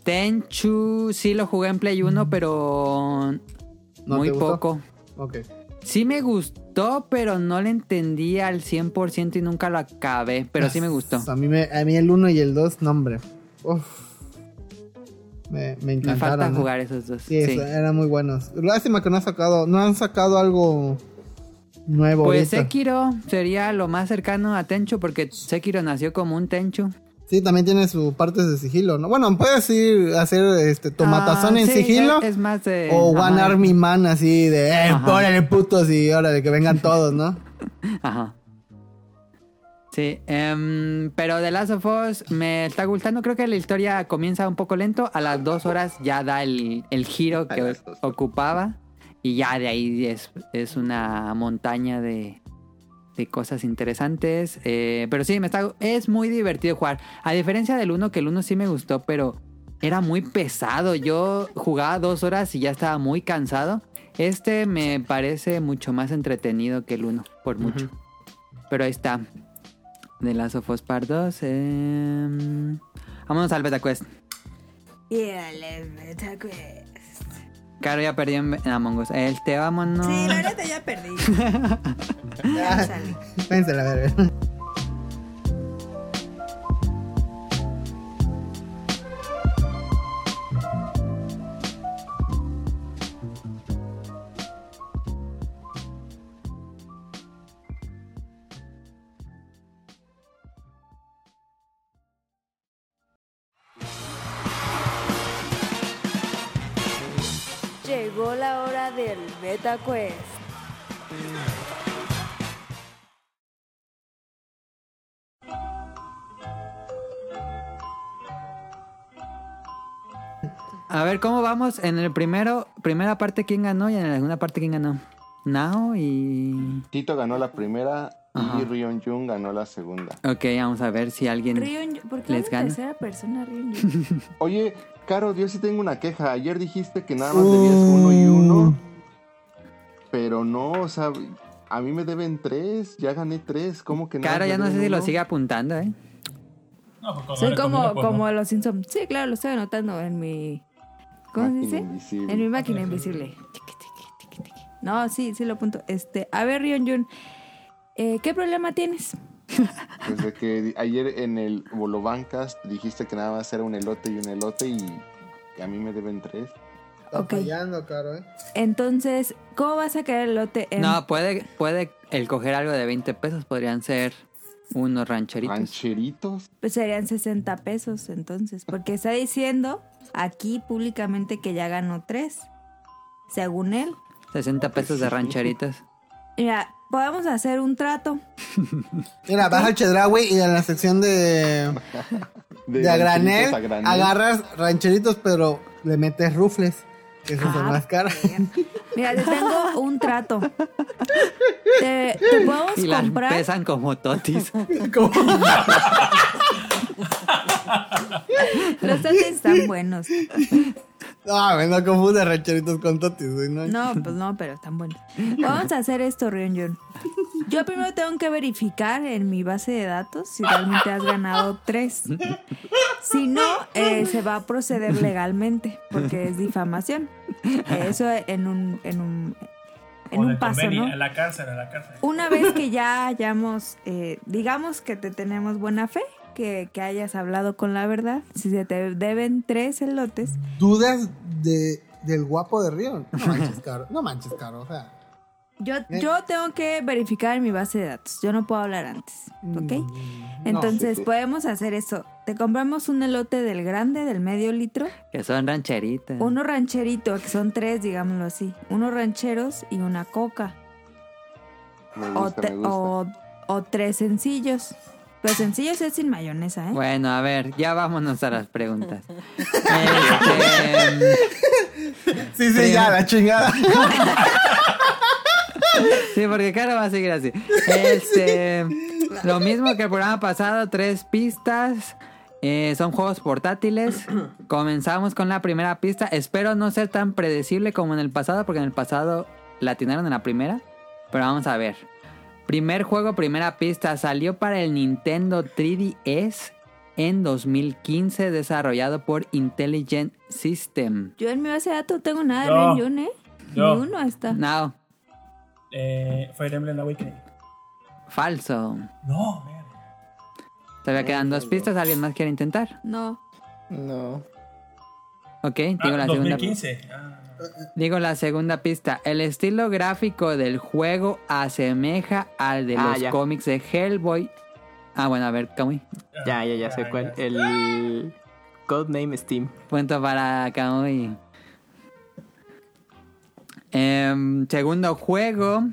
Tenchu sí lo jugué en Play 1, pero ¿No muy poco. Ok. Sí me gustó, pero no le entendí al 100% y nunca lo acabé, pero sí me gustó. A mí, me, a mí el 1 y el 2, no hombre. Uf. Me, me Me encantaron. falta ¿eh? jugar esos dos. Sí, Sí. eso, eran muy buenos. Lástima que no han sacado, no han sacado algo nuevo. Pues ahorita. Sekiro sería lo más cercano a Tenchu porque Sekiro nació como un Tenchu. Sí, también tiene su parte de sigilo, ¿no? Bueno, puedes ir a hacer este tomatazón Ah, en sí, sigilo. Es, es más de... o One ajá. Army Man así de, eh, órale putos y órale que vengan todos, ¿no? (laughs) Ajá. Sí, em, pero The Last of Us me está gustando. Creo que la historia comienza un poco lento. A las dos horas ya da el, el giro que ocupaba. Y ya de ahí es, es una montaña de, de cosas interesantes. Eh, pero sí, me está, es muy divertido jugar. A diferencia del 1, que el 1 sí me gustó, pero era muy pesado. Yo jugaba dos horas y ya estaba muy cansado. Este me parece mucho más entretenido que el 1, por mucho. Pero ahí está. The Last of Us Part 2. em, Vámonos al Beta Quest. Y el Beta Quest. Caro ya perdió en, en Among Us. El te vámonos. Sí, la neta ya perdí. (laughs) Ya. Váyanse a la Llegó la hora del Beta Quest. A ver, ¿cómo vamos? En el primero, primera parte, ¿quién ganó? Y en la segunda parte, ¿quién ganó? Nao y... Tito ganó la primera Ajá. y Rion Jung ganó la segunda. Ok, vamos a ver si alguien... Rion, ¿por qué ¿Les gana? tercera persona, Rion? (laughs) Oye, Caro, yo sí tengo una queja. Ayer dijiste que nada más debías uno y uno. Pero no, o sea, a mí me deben tres. Ya gané tres. ¿Cómo que nada Caro, ya no sé si lo sigue apuntando, ¿eh? No, pues Soy como, conviene, pues, como no. los Simpsons. Sí, claro, lo estoy anotando en mi... ¿Cómo se dice? invisible. En mi máquina invisible. No, sí, sí lo apunto. Este, a ver, Rion Jun, eh, ¿qué problema tienes? Pues de que ayer en el Bolobancas dijiste que nada más era un elote y un elote y, y a mí me deben tres. Está Ok. fallando, caro, ¿eh? Entonces, ¿cómo vas a querer el lote en... No, puede, puede el coger algo de 20 pesos. Podrían ser unos rancheritos. ¿Rancheritos? Pues serían 60 pesos entonces, porque está diciendo aquí públicamente que ya ganó tres, según él. 60 pesos de rancheritos. Mira, podemos hacer un trato. Mira, vas al Chedraui y en la sección de, (laughs) de, a granel, rancheritos a granel. agarras rancheritos, pero le metes rufles, que esos son Ah, más caros. Mira, te tengo un trato. Te, te podemos Y las comprar. pesan como totis. (laughs) Como- Los totis están buenos. No, me no confunde rancheritos con totis, güey, ¿no? No, pues no, pero están buenos. Vamos a hacer esto, Ryunjun. Yo primero tengo que verificar en mi base de datos si realmente has ganado tres. Si no, eh, se va a proceder legalmente porque es difamación. Eh, Eso en un, en un en O un paso, convenio, ¿no? A la cárcel, a la cárcel. Una vez que ya hayamos, eh, digamos que te tenemos buena fe, que, que hayas hablado con la verdad, si se te deben tres elotes, ¿Dudas de, del guapo de Río? No manches, caro. No manches, caro. O sea, yo, ¿Eh? yo tengo que verificar en mi base de datos. Yo no puedo hablar antes, ¿ok? Mm, Entonces sí, sí. podemos hacer eso. Te compramos un elote del grande, del medio litro, Que son rancheritas. uno rancherito, que son tres, digámoslo así, unos rancheros y una coca. Me O, gusta, te- me gusta. o, o tres sencillos. Los sencillos es sin mayonesa, ¿eh? Bueno, a ver, ya vámonos a las preguntas. (laughs) Este, sí, sí, ya, la chingada. (laughs) sí, porque Caro va a seguir así. Este, lo mismo que el programa pasado, tres pistas. Eh, son juegos portátiles. (clears throat) Comenzamos con la primera pista. Espero no ser tan predecible como en el pasado, porque en el pasado la atinaron en la primera. Pero vamos a ver. Primer juego, primera pista. Salió para el Nintendo 3DS en 2015, desarrollado por Intelligent System. Yo en mi base de datos tengo nada de Yo. Ren Yun, ¿eh? Ni uno está. No, Eh, Fire Emblem Awakening. falso. No, man. Todavía quedan dos pistas. ¿Alguien más quiere intentar? No. No. Ok, digo Ah, la segunda. 2015. Ah, Digo la segunda pista. El estilo gráfico del juego asemeja al de Ah, los ya. cómics de Hellboy. Ah, bueno, a ver, Kamui. Ya, ya, ya sé Ah, cuál. El Codename Steam. Punto para Kamui. Em, segundo juego.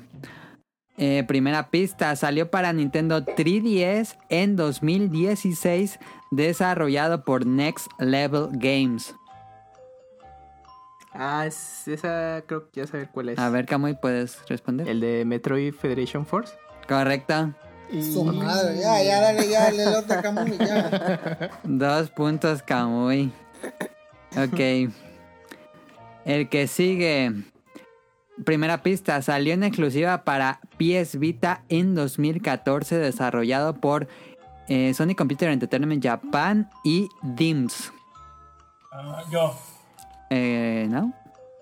Eh, primera pista. Salió para Nintendo 3DS en 2016. Desarrollado por Next Level Games. Ah, es, esa creo que ya saber cuál es. A ver, Kamui, ¿puedes responder? El de Metroid Federation Force. Correcto. Su madre. Ya, ya, dale, ya, el elote, Camuy, ya. (laughs) Dos puntos, Kamui. Ok. El que sigue. Primera pista. Salió en exclusiva para PS Vita en 2014. Desarrollado por eh, Sony Computer Entertainment Japan y DIMS. ah, yo. Eh, ¿No?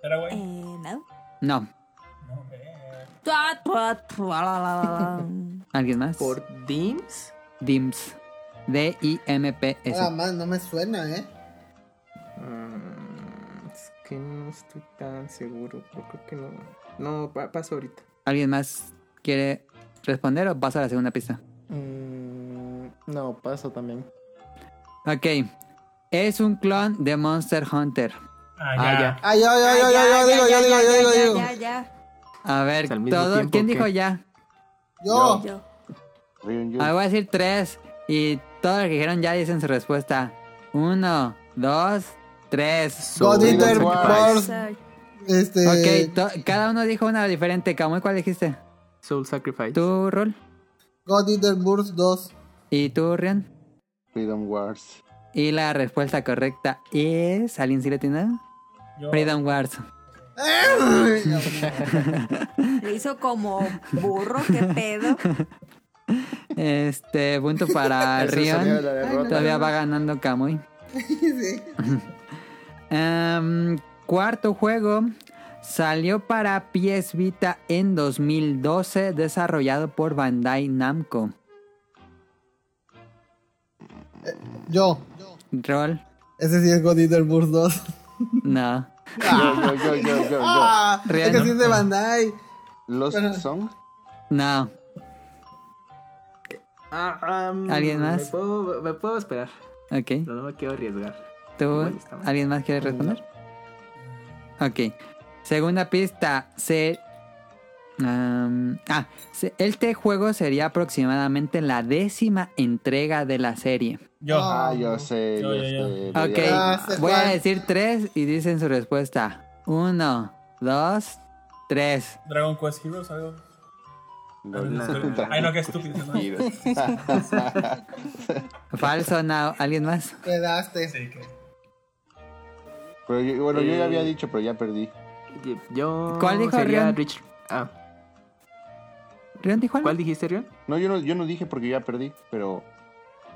¿Era Eh, no. No. No. (laughs) ¿Alguien más? Por Dims. DIMS. D-I-M-P-S. Nada más, no me suena, ¿eh? Mm, es que no estoy tan seguro. Pero creo que no. No, pa- paso ahorita. ¿Alguien más quiere responder o paso a la segunda pista? Mm, no, paso también. Ok. Es un clon de Monster Hunter. Ah, Ah, ya. ya. Ah, yo, yo, yo, yo, digo, yo, digo, yo, digo, yo, digo. Ya, ya, A ver, ¿Es al mismo todo, tiempo ¿quién dijo ya? Yo. Yo. Ah, voy a decir tres. Y todos los que dijeron ya dicen su respuesta. Uno, dos, tres. God Eater este... Ok, to- cada uno dijo una diferente. Camuy, ¿cuál dijiste? Soul Sacrifice. ¿Tú, Rol? God Eater Burst 2. ¿Y tú, Rian? Freedom Wars. Y la respuesta correcta es... ¿Alguien sí le tiene? Freedom Wars. (laughs) Le hizo como burro, qué pedo. Este, punto para (laughs) Rion. la. Todavía va ganando Camuy. (laughs) Sí. Em, cuarto juego salió para PS Vita en 2012, desarrollado por Bandai Namco. Yo. Roll, Ese sí es God Eater Burst 2. no. (laughs) Yo, yo, yo, yo. Ah, es Rihanna. que sí es de Bandai. Lost Pero- Song. No. Ah, um, ¿Alguien más? Me puedo, me puedo esperar. Ok. No, no me quiero arriesgar. ¿Tú? Está. ¿Alguien más quiere responder? Ok. Segunda pista. Se... am, ah, este juego sería aproximadamente la décima entrega de la serie. Yo. Ah. Ah, yo sé, Yo, yo, yo, sé. Ok, Ah, voy a decir tres y dicen su respuesta. Uno, dos, tres. Dragon Quest Heroes, algo. No. Ay, no, qué estúpido. ¿no? Falso, no. ¿Alguien más? Quedaste. Sí, que. Pero yo- bueno, yo ya Eh. había dicho, pero ya perdí. Yo. ¿Cuál dijo sería Rion? Rich. Ah, ¿Rion dijo algo? ¿cuál dijiste, Rion? No, yo no, yo no dije porque ya perdí, pero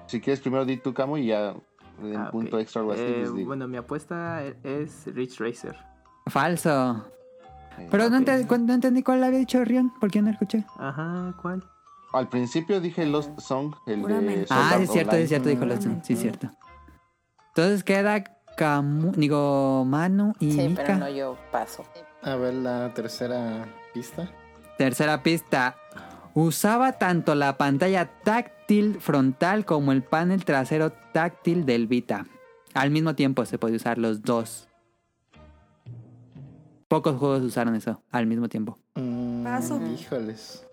si quieres primero di tu camo y ya en Ah, punto extra o así. Eh, digo. bueno, mi apuesta es Rich Racer. Falso. Eh, Pero no, entendí cuál había dicho Rion, ¿por qué no escuché? Ajá, ¿cuál? Al principio dije Lost Song, el de. Ah, es cierto, Online. es cierto, dijo Pura Lotson. Sí, es cierto. Entonces queda Camu, digo, Manu y Sí, Mika. pero no, yo paso. A ver la tercera pista. Tercera pista. Usaba tanto la pantalla táctil frontal como el panel trasero táctil del Vita. Al mismo tiempo se podía usar los dos. Pocos juegos usaron eso al mismo tiempo. Mm, Paso. Híjoles.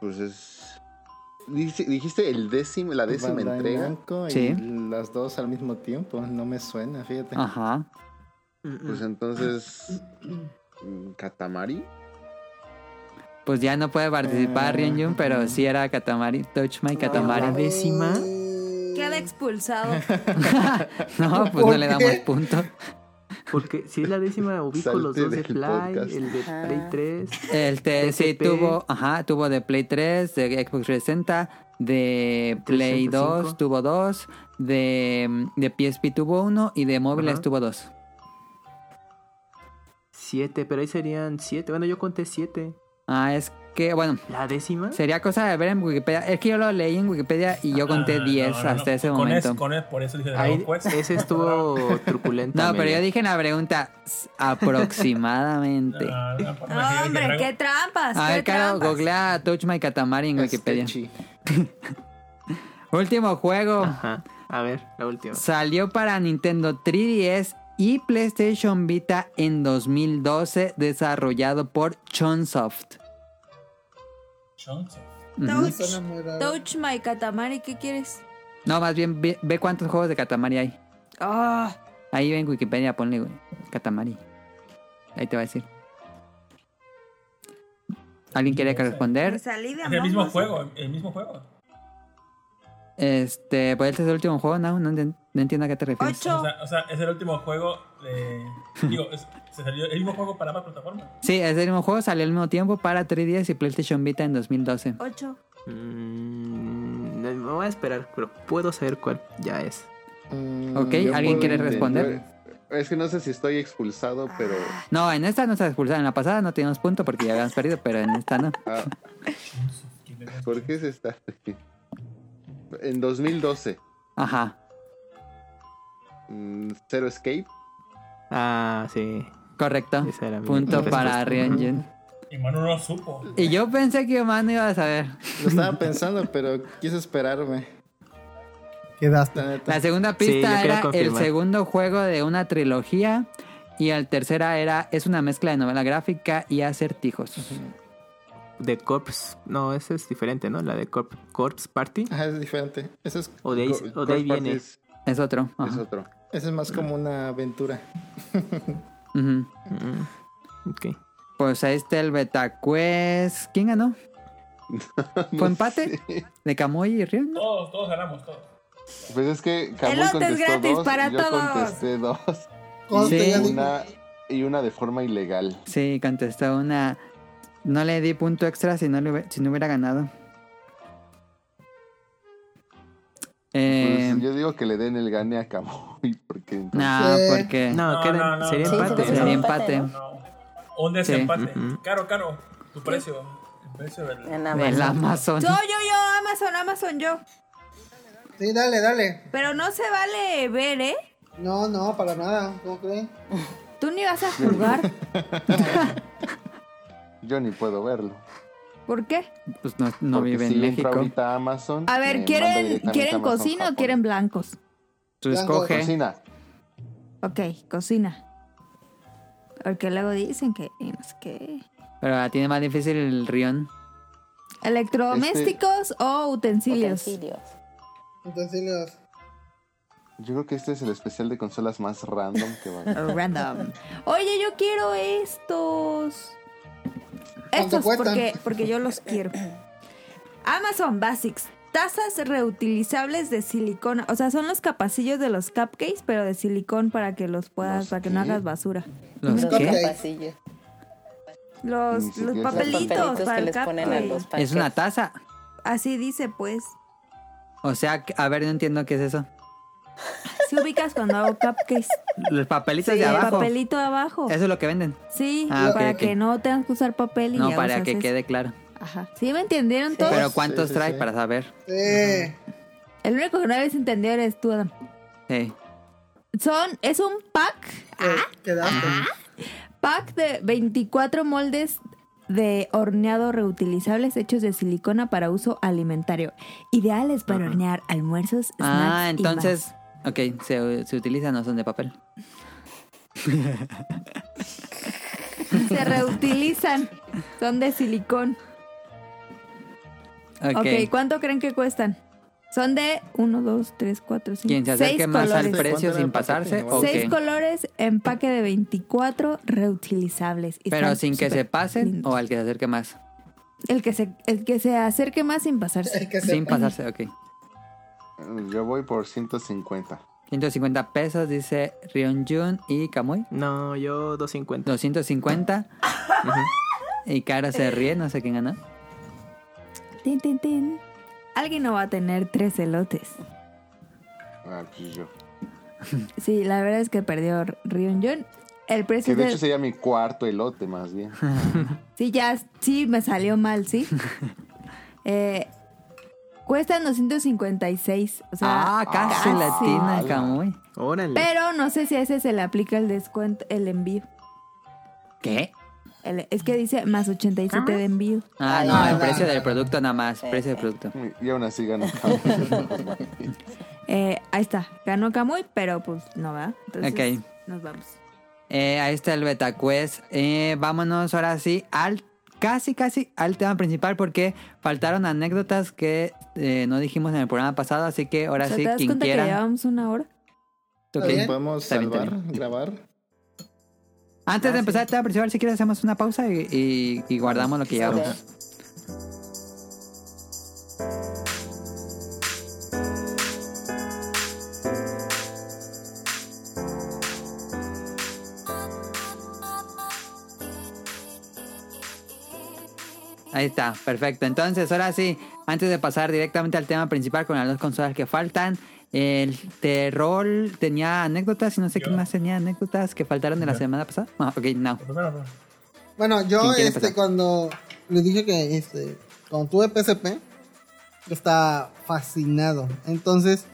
Pues es. Dijiste, el décimo, la décima Bandai entrega. Y Sí. las dos al mismo tiempo. No me suena, fíjate. Ajá. Pues entonces. mm, Katamari. Pues ya no puede participar Eh, Ryunjun, pero sí era Katamari. Touch My La Katamari. décima. Queda expulsado. (laughs) No, pues no ¿Por le damos punto. Porque si es la décima, ubico los Salte dos de Fly, podcast. el de. Play 3. El te, sí tuvo, ajá, tuvo de Play 3, de Xbox 360, de Play 2 365. tuvo dos, de, de PSP tuvo uno y de móviles Ajá. tuvo dos. 7, pero ahí serían 7. Bueno, yo conté 7. Ah, es que, bueno, ¿La décima? sería cosa de ver en Wikipedia. Es que yo lo leí en Wikipedia y yo conté Ah, 10 no, no, no. hasta ese con momento. es- con es- por eso dije Ahí, Quest. ese estuvo (laughs) truculento. No, pero yo dije en la pregunta aproximadamente. (laughs) Ah, no, no, No, dije hombre, qué trampas. A ver, Caro, trampas. googlea Touch My Katamari en Es Wikipedia. (laughs) Último juego. Ajá. A ver, la última. Salió para Nintendo 3DS y PlayStation Vita en 2012, desarrollado por Chunsoft. Chunks. Ujú. Touch. Touch My Katamari, ¿qué quieres? No, más bien ve, ve cuántos juegos de Katamari hay. Ah, Ahí en Wikipedia ponle güey, Katamari. Ahí te va a decir. ¿Alguien quiere que responder? salí de Es el mismo juego, el mismo juego. Este, pues este es el último juego, no, no, enten- no entiendo a qué te refieres. Ocho. O sea, o sea, es el último juego de. Digo, es, se salió el mismo juego para más plataformas. Sí, es el mismo juego, salió al mismo tiempo para 3DS y PlayStation Vita en 2012. Ocho. Mm, no, me voy a esperar, pero puedo saber cuál ya es. Mm, Ok, ¿alguien quiere responder? Es que no sé si estoy expulsado, pero. No, en esta no se expulsaron, en la pasada no teníamos punto porque ya habíamos perdido, pero en esta no. ah, (laughs) ¿Por qué se está? En 2012, Ajá, mm, Zero Escape. Ah, sí. correcto. Punto para Ryunjin. Y Manu no supo. Y yo pensé que Manu iba a saber. Lo estaba pensando, pero quise esperarme. Quedaste. La neta. La segunda pista era el segundo juego de una trilogía. Y el tercera era, es una mezcla de novela gráfica y acertijos. De Corpse. No, esa es diferente, ¿no? La de Corp- Corpse Party. Ajá, es diferente. Ese es, O de ahí, o de ahí viene. Es otro. Es otro. Ese es más como una aventura. Mm, ok. Pues ahí está el Beta Quest. ¿Quién ganó? (laughs) No ¿Fue empate? sé. ¿De Camuy y Rion? ¿no? Todos, todos ganamos, todos. Pues es que Camuy Elotes contestó gratis dos, para y yo todos. contesté dos. Sí. Y una, y una de forma ilegal. Sí, contestó una. No le di punto extra si no, le si no hubiera ganado. Eh, Pues yo digo que le den el gane a Camuy, (laughs) porque entonces- no, porque. No, No, queda- no, no, sería no. Sí, empate. sería empate. No. Un desempate. Caro, caro. Tu precio. El precio del. En El Amazon. Amazon. Yo, yo, yo, Amazon, Amazon, yo. Sí, dale, dale. Pero no se vale ver, ¿eh? No, no, para nada. ¿Cómo creen? Tú ni vas a jugar. (laughs) yo ni puedo verlo. ¿Por qué? Pues no, no Porque vive si en entra México. ahorita a Amazon. A ver, ¿quieren, ¿quieren Amazon cocina o quieren blancos? Tú Blanco. escoge. Cocina. Ok, cocina. Porque luego dicen que no sé qué. Pero tiene más difícil el Rion. ¿Electrodomésticos o utensilios? Utensilios. Utensilios. Yo creo que este es el especial de consolas más random que va a haber. (laughs) Random. Oye, yo quiero estos. Estos porque, porque yo los quiero. Amazon Basics. Tazas reutilizables de silicona. O sea, son los capacillos de los cupcakes, pero de silicón para que los puedas, ¿Los para que no hagas basura. ¿Los Los capasillos. Los, los papelitos, papelitos para que el les ponen a cupcake. los Es una taza. Así dice, pues. O sea, que- a ver, no entiendo qué es eso. Si ubicas cuando hago cupcakes. Los papelitos Sí, de el abajo. papelito abajo. Eso es lo que venden. Sí, Ah, para que no tengas que usar papel y No, ya para usas que eso. quede claro. Ajá. ¿Sí me entendieron todos? Pero ¿cuántos sí, trae sí. para saber? Sí. El único que no habéis entendido eres tú, Adam. Sí. Son, es un pack, Quedaste. pack de 24 moldes de horneado reutilizables hechos de silicona para uso alimentario. Ideales para hornear almuerzos, snacks Ah, y entonces, ok, se, se utilizan, no son de papel. (laughs) Se reutilizan. Son de silicón. Ok. ok, ¿cuánto creen que cuestan? Son de 1, 2, 3, 4, 5, Quien se acerque 6 más al colores. precio ¿Cuánto era sin pasarse, No, ok. Seis colores, empaque de 24 reutilizables. Y Pero sin que se pasen lindos. o al que se acerque más. El que se, el que se acerque más sin pasarse. El que Sin pasarse, ok. Yo voy por 150. 150 pesos, dice Rion Jun y Kamui. No, yo 250. 250. Ujú. Y Cara se ríe, no sé quién ganó. Tin, tin, tin. Alguien no va a tener tres elotes. Ah, pues yo. (laughs) Sí, la verdad es que perdió Rion Jun. El precio Que de de... hecho sería mi cuarto elote, más bien. Sí, ya, sí me salió mal, ¿sí? (laughs) eh, cuestan 256. O sea, ah, casi latina, Ala. Kamui. Órale. Pero no sé si a ese se le aplica el descuento, el envío. ¿Qué? El- es que dice más 87 de envío. Ah, no, el precio del producto nada más. Precio del producto. Y aún así gano. Eh, ahí está, ganó Kamui, pero pues no va. Entonces Ok. nos vamos. Eh, ahí está el beta quest. Eh, vámonos ahora sí al casi casi al tema principal porque faltaron anécdotas que eh, no dijimos en el programa pasado, así que ahora O sea, sí ¿Te das quien cuenta que quiera. llevamos una hora? ¿Podemos salvar, grabar? Antes Ah, de empezar el tema principal, si quieres hacemos una pausa y, y- y guardamos lo que llevamos. Ahí está, perfecto. Entonces, ahora sí, antes de pasar directamente al tema principal con las dos consolas que faltan, el terror tenía anécdotas y no sé quién Yo. más tenía anécdotas que faltaron de la semana pasada. Ah, ok, no. Primero, primero. Bueno, yo ¿Quién quiere este, cuando les dije que este, cuando tuve PSP, yo estaba fascinado. Entonces,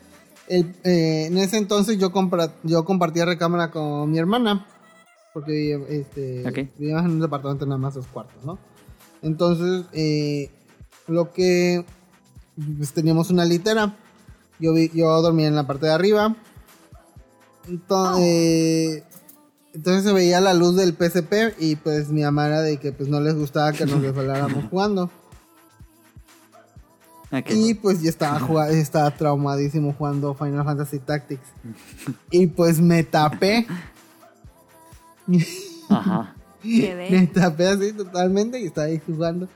el, eh, en ese entonces yo, compra, yo compartía recámara con mi hermana. Porque este, vivíamos en un departamento de nada más dos cuartos, ¿no? Entonces, eh, lo que pues, teníamos una litera. Yo, vi- yo dormía en la parte de arriba. Entonces, entonces se veía la luz del PSP y pues mi mamá era de que pues no les gustaba que nos desveláramos (laughs) jugando. Ok. Y pues yo estaba, jugando, estaba traumadísimo jugando Final Fantasy Tactics. (laughs) Y pues me tapé. Ajá. Me (laughs) tapé así totalmente y estaba ahí jugando.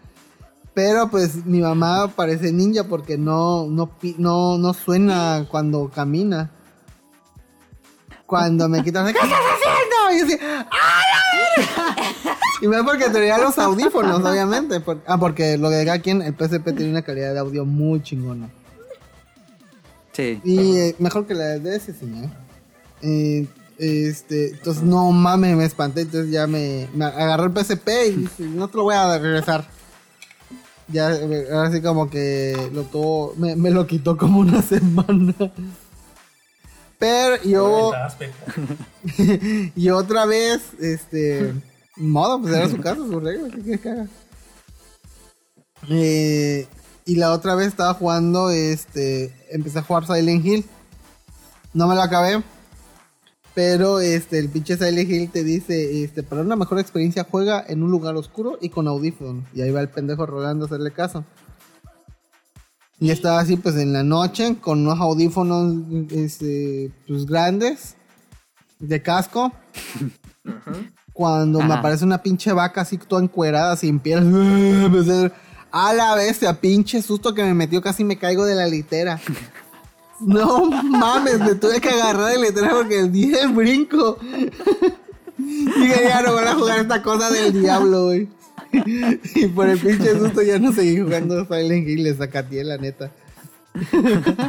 Pero pues mi mamá parece ninja porque no, no, no, no suena cuando camina. Cuando me quitan, ¿qué estás haciendo? Y yo así, ¡ah, la! (laughs) Y más porque tenía los audífonos, obviamente. por- ah, porque lo de cada quien, el PSP tiene una calidad de audio muy chingona. Sí. Y eh, mejor que la de ese, señor. Eh, este, entonces, no mames, me espanté. Entonces ya me, me agarré el PSP y dije, no te lo voy a regresar. Ya, ahora sí como que lo tuvo, me, me lo quitó como una (laughs) semana. Pero yo, (laughs) y otra vez, este, modo, pues era su casa, su regla, ¿qué quieres que haga? Eh, y la otra vez estaba jugando, este, empecé a jugar Silent Hill. No me lo acabé. Pero este, el pinche Silent Hill te dice, este, para una mejor experiencia juega en un lugar oscuro y con audífonos. Y ahí va el pendejo rolando a hacerle caso. Y estaba así pues en la noche con unos audífonos este, pues grandes de casco. Cuando me Ajá. aparece una pinche vaca así toda encuerada, sin piel. (laughs) Empecé a la bestia, pinche susto que me metió, casi me caigo de la litera. No mames, me tuve que agarrar de litera porque di el brinco. (laughs) Dije, ya no voy a jugar esta cosa del diablo, güey. (laughs) Y por el pinche susto ya no seguí jugando Silent Hill, le sacateé la neta. (laughs)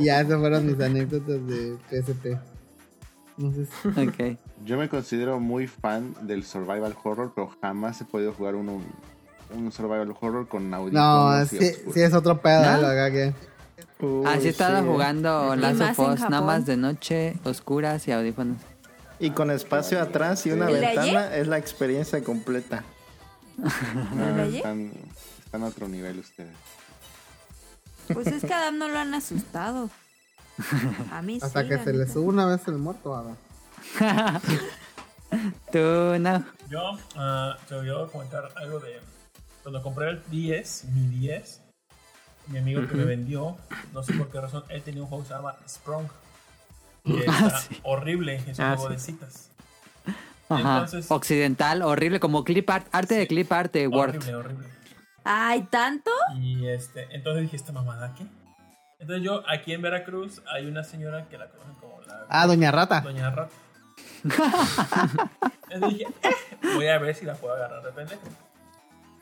Y ya esas fueron mis anécdotas de PSP. Entonces, Ok. Yo me considero muy fan del survival horror, pero jamás he podido jugar uno, un survival horror con no, audífonos. y sí, es otro pedo, ¿No? la verdad que. Así he estado sí. jugando Last of Us, nada más de noche, oscuras y audífonos. Y con espacio atrás y una ¿El de ventana es la experiencia completa. Ah, ¿El de están, están a otro nivel ustedes. Pues es que a Adam no lo han asustado. A mí Hasta sí, que se le sube una vez el muerto, a ver. (laughs) Tú, no. Yo ah, te voy a comentar algo de cuando compré el 10, mi 10, mi amigo que me vendió, no sé por qué razón, él tenía un juego que se llama Sprung. Que (laughs) Ah, está sí. horrible, es un Ah, juego sí. de citas. Ajá. Entonces- Occidental, horrible, como clip art, arte de clip art de Word. Horrible, horrible. Ay, ¿tanto? Y este, entonces dije, ¿esta mamada qué? Entonces yo, aquí en Veracruz, hay una señora que la conocen como la Ah, Doña Rata. Doña Rata. (laughs) Entonces dije, eh, voy a ver si la puedo agarrar de pendejo.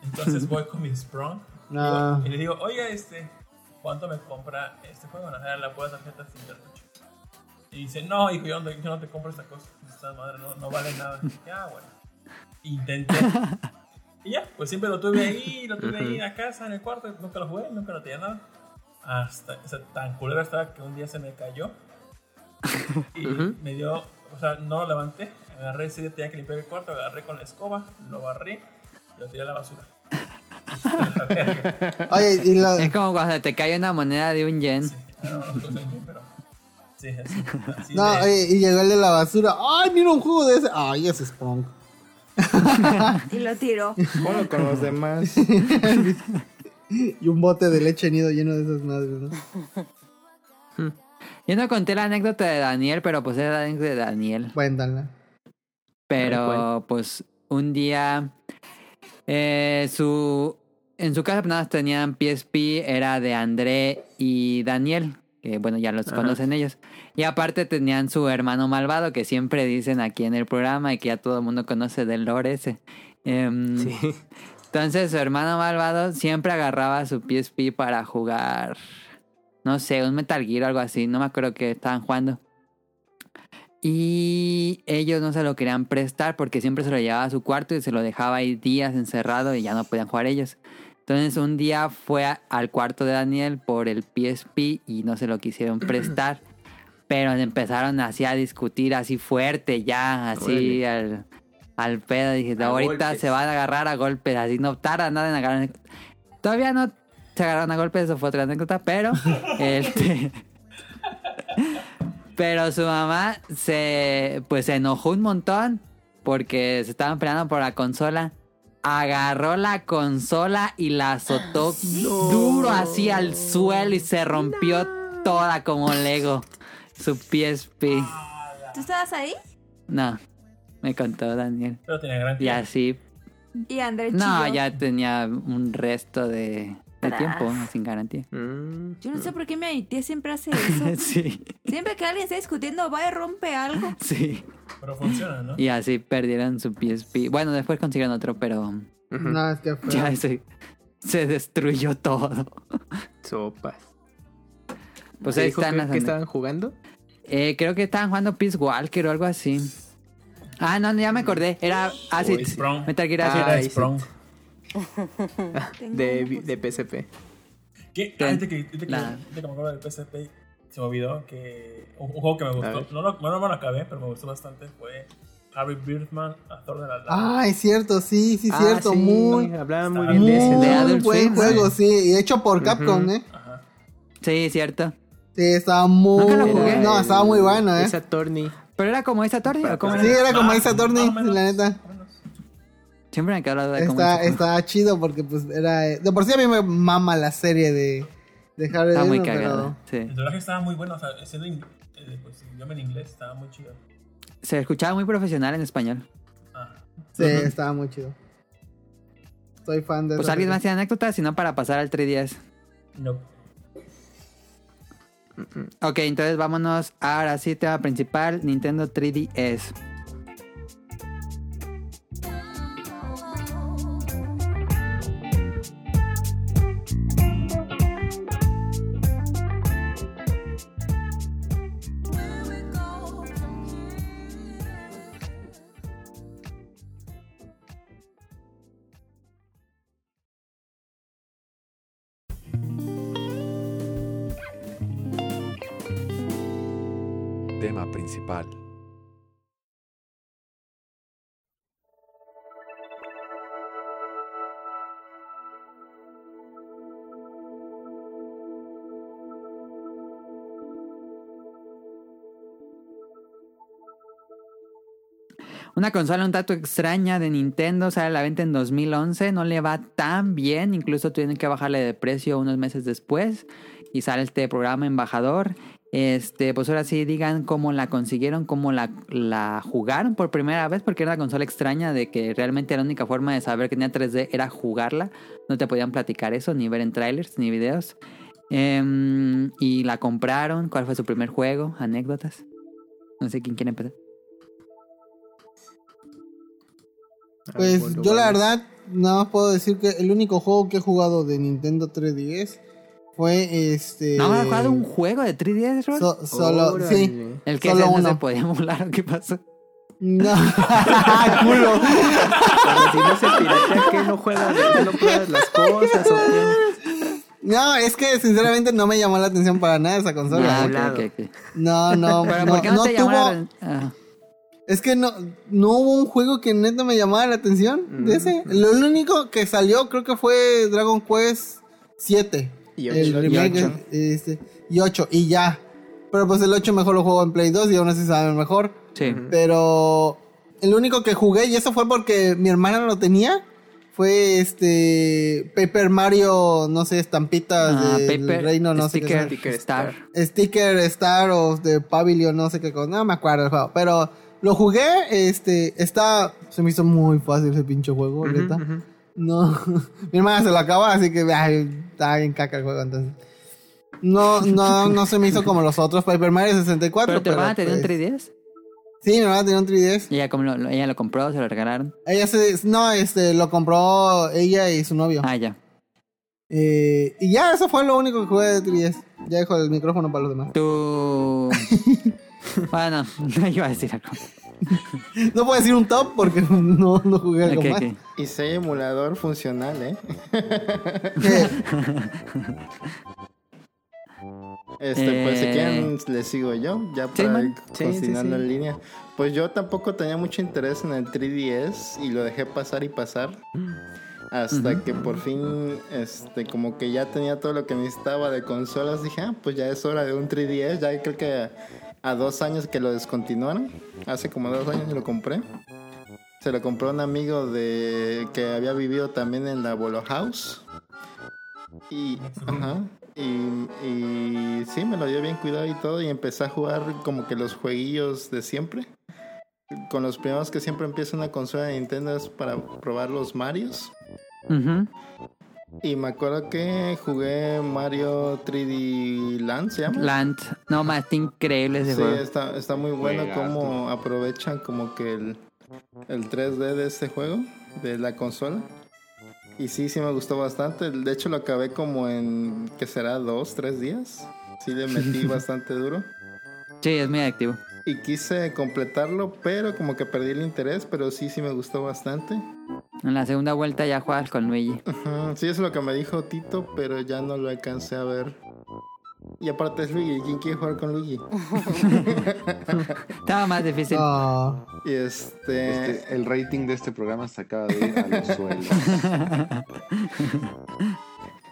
Entonces voy con mi Sprung No. y le digo, oiga, este, ¿cuánto me compra este juego? No, la pura tarjeta sin cartucho. Y dice, no, hijo, yo no, te- yo no te compro esta cosa. Esta madre no, no vale nada. Ya, bueno. Intenté. Y ya, pues siempre lo tuve ahí, lo tuve ahí en la casa, en el cuarto. Nunca lo jugué, nunca lo tenía nada. Hasta, o sea, tan culera estaba que un día se me cayó. Y me dio, o sea, no lo levanté. Agarré ese día, tenía que limpiar el cuarto, agarré con la escoba, lo barrí y lo tiré a la basura. Oye, y lo, Es como cuando te cae una moneda de un yen. No, no, no, no, pero. Sí, así. así no, de- oye, y llegó el de la basura. Ay, mira un juego de ese. Ay, ese es. Y lo tiró. Ponlo con los demás. Y un bote de leche nido lleno de esas madres, ¿no? Yo no conté la anécdota de Daniel, pero pues era la anécdota de Daniel. Cuéntala. Pero pues un día eh, su en su casa pues, nada más tenían PSP, era de André y Daniel, que bueno, ya los Ajá. conocen ellos. Y aparte tenían su hermano malvado, que siempre dicen aquí en el programa y que ya todo el mundo conoce del lore ese. Em, Sí. Entonces su hermano malvado siempre agarraba su PSP para jugar, no sé, un Metal Gear o algo así, no me acuerdo que estaban jugando. Y ellos no se lo querían prestar porque siempre se lo llevaba a su cuarto y se lo dejaba ahí días encerrado y ya no podían jugar ellos. Entonces un día fue a- al cuarto de Daniel por el PSP y no se lo quisieron (clears throat) prestar. Pero empezaron así a discutir así fuerte ya, así al, al pedo. Dije, A ahorita golpes. se van a agarrar a golpes, así no tarda nada en agarrar. Todavía no se agarraron a golpes, eso fue otra anécdota, pero (laughs) este... Pero su mamá se pues se enojó un montón porque se estaban peleando por la consola. Agarró la consola y la azotó duro así al suelo y se rompió toda como Lego. Su PSP. ¿Tú estabas ahí? No, me contó Daniel. Pero tenía gran Y así. Y André No, chilló. ya tenía un resto de, de tiempo sin garantía. Mm, Yo no sé por qué mi tía siempre hace eso. (laughs) Sí, Siempre que alguien está discutiendo, va y rompe algo. (laughs) sí. Pero funciona, ¿no? Y así perdieron su PSP. Bueno, después consiguieron otro, pero ujú. No, es que fue. ya se, se destruyó todo. Sopas. Pues ¿Te ahí están las que ane- estaban jugando? Eh, creo que estaban jugando Peace Walker o algo así. Ah, no, no, ya me acordé. Era Acid. Metal Gear ahí sí. Sprung. Tengo (laughs) De, de PSP. ¿Qué? ¿Qué? Ah, ahorita que, ahorita que, La- ahorita que me acuerdo del PSP, se me olvidó que un, un juego que me gustó, no lo, no me lo acabé, pero me gustó bastante, fue Harry Birdman, actor de la Lava. Ah, es cierto, sí, sí, Ah, cierto. sí, muy, Hablaba muy bien de ese. muy de buen juego, sí. sí. Y hecho por Capcom, ¿eh? Ajá. Sí, cierto. Sí, estaba muy. Nunca lo jugué. No, estaba muy bueno, ¿eh? Esa Torni. Pero era como esa Torni o cómo Sí, era? como más o menos, la neta. Siempre me quedó la duda de cómo Está, está chido porque, pues, era. De por sí a mí me mama la serie de, de Harry Está muy cagado. Sí. El doblaje estaba muy bueno, o sea, siendo in- eh, pues, idioma en inglés estaba muy chido. Se escuchaba muy profesional en español. Ah. Sí, estaba muy chido. Soy fan de Pues alguien más tiene anécdotas, sino para pasar al 3DS. No. Ok, entonces vámonos. Ahora sí, tema principal: Nintendo 3DS. Una consola un tanto extraña de Nintendo sale a la venta en 2011, no le va tan bien, incluso tienen que bajarle de precio unos meses después y sale este programa embajador. Este, pues ahora sí digan cómo la consiguieron, cómo la, jugaron por primera vez, porque era una consola extraña de que realmente la única forma de saber que tenía 3D era jugarla. No te podían platicar eso, ni ver en trailers, ni videos. Em, y la compraron. ¿Cuál fue su primer juego? Anécdotas. No sé quién quiere empezar. Pues Bueno, yo la verdad nada más puedo decir que el único juego que he jugado de Nintendo 3DS fue este... ¿No has jugado un juego de 3DS, Rol? so- solo, Órale. sí. El que solo no se podía emular, ¿qué pasó? No, (laughs) (laughs) culo. Pero si no se piratea, ¿qué no juegas? ¿Qué no pruebas las cosas o qué? No, es que sinceramente no me llamó la atención para nada esa consola. Ah, emulado. ok, ok, ok. No, no, Pero no, ¿por qué no, no te llamó tuvo- la ah, Es que no, no hubo un juego que neta me llamara la atención de ese. Lo único que salió creo que fue Dragon Quest 7. Y el ocho. remake, Y ocho. este, y 8, y ya. Pero pues el 8 mejor lo juego en Play 2 y aún así sabe mejor. Sí. Pero el único que jugué, y eso fue porque mi hermana lo tenía, fue este Paper Mario, no sé, estampitas Ah, del paper, reino, no sé qué. sticker. Sticker star. Star. Sticker Star of the Pavilion, no sé qué cosa, no me acuerdo del juego, pero lo jugué, este, está, se me hizo muy fácil ese pinche juego, neta. No, (laughs) mi hermana se lo acaba, así que ay, está bien caca el juego entonces. No, no, no se me hizo como los otros Paper Mario 64. ¿Pero tu hermana tenía un pues, 3DS? Sí, mi hermana tenía un 3DS. ¿Y ella, cómo lo, lo- ella lo compró? ¿Se lo regalaron? Ella se, no, este, lo compró ella y su novio. Ah, ya. Eh, y ya, eso fue lo único que jugué de 3DS. Ya dejo el micrófono para los demás. Tú... (laughs) (laughs) bueno, (laughs) no iba a decir algo. No puedo decir un top porque no, no jugué algo Ok, más. ok. Y hay emulador funcional, ¿eh? Eh, (laughs) Este, pues si Eh. quieren les sigo yo, ya para Sí, cocinando sí, sí. en línea. Pues yo tampoco tenía mucho interés en el 3DS y lo dejé pasar y pasar. Hasta que por fin, este, como que ya tenía todo lo que necesitaba de consolas, dije, ah, pues ya es hora de un 3DS. Ya creo que a, dos años que lo descontinuaron, hace como dos años lo compré. Se lo compró un amigo de que había vivido también en la Bolo House. Y, ajá, y, y sí, me lo dio bien cuidado y todo. Y empecé a jugar como que los jueguillos de siempre. Con los primeros que siempre empieza una consola de Nintendo es para probar los Marios. Ujú. Y me acuerdo que jugué Mario 3D Land, ¿se llama? Land. No, más está increíble ese Sí, juego. está, está muy bueno cómo aprovechan como que el, el 3D de este juego, de la consola. Y sí, sí me gustó bastante. De hecho lo acabé como en, ¿qué será? ¿Dos, tres días? Sí le metí (laughs) bastante duro. Sí, es muy activo. Y quise completarlo, pero como que perdí el interés, pero sí, sí me gustó bastante. En la segunda vuelta ya juegas con Luigi. Sí, eso es lo que me dijo Tito, pero ya no lo alcancé a ver. Y aparte es Luigi, ¿quién quiere jugar con Luigi? (laughs) Estaba más difícil. ah, Y este... Este, el rating de este programa se acaba de ir a los suelos. (laughs)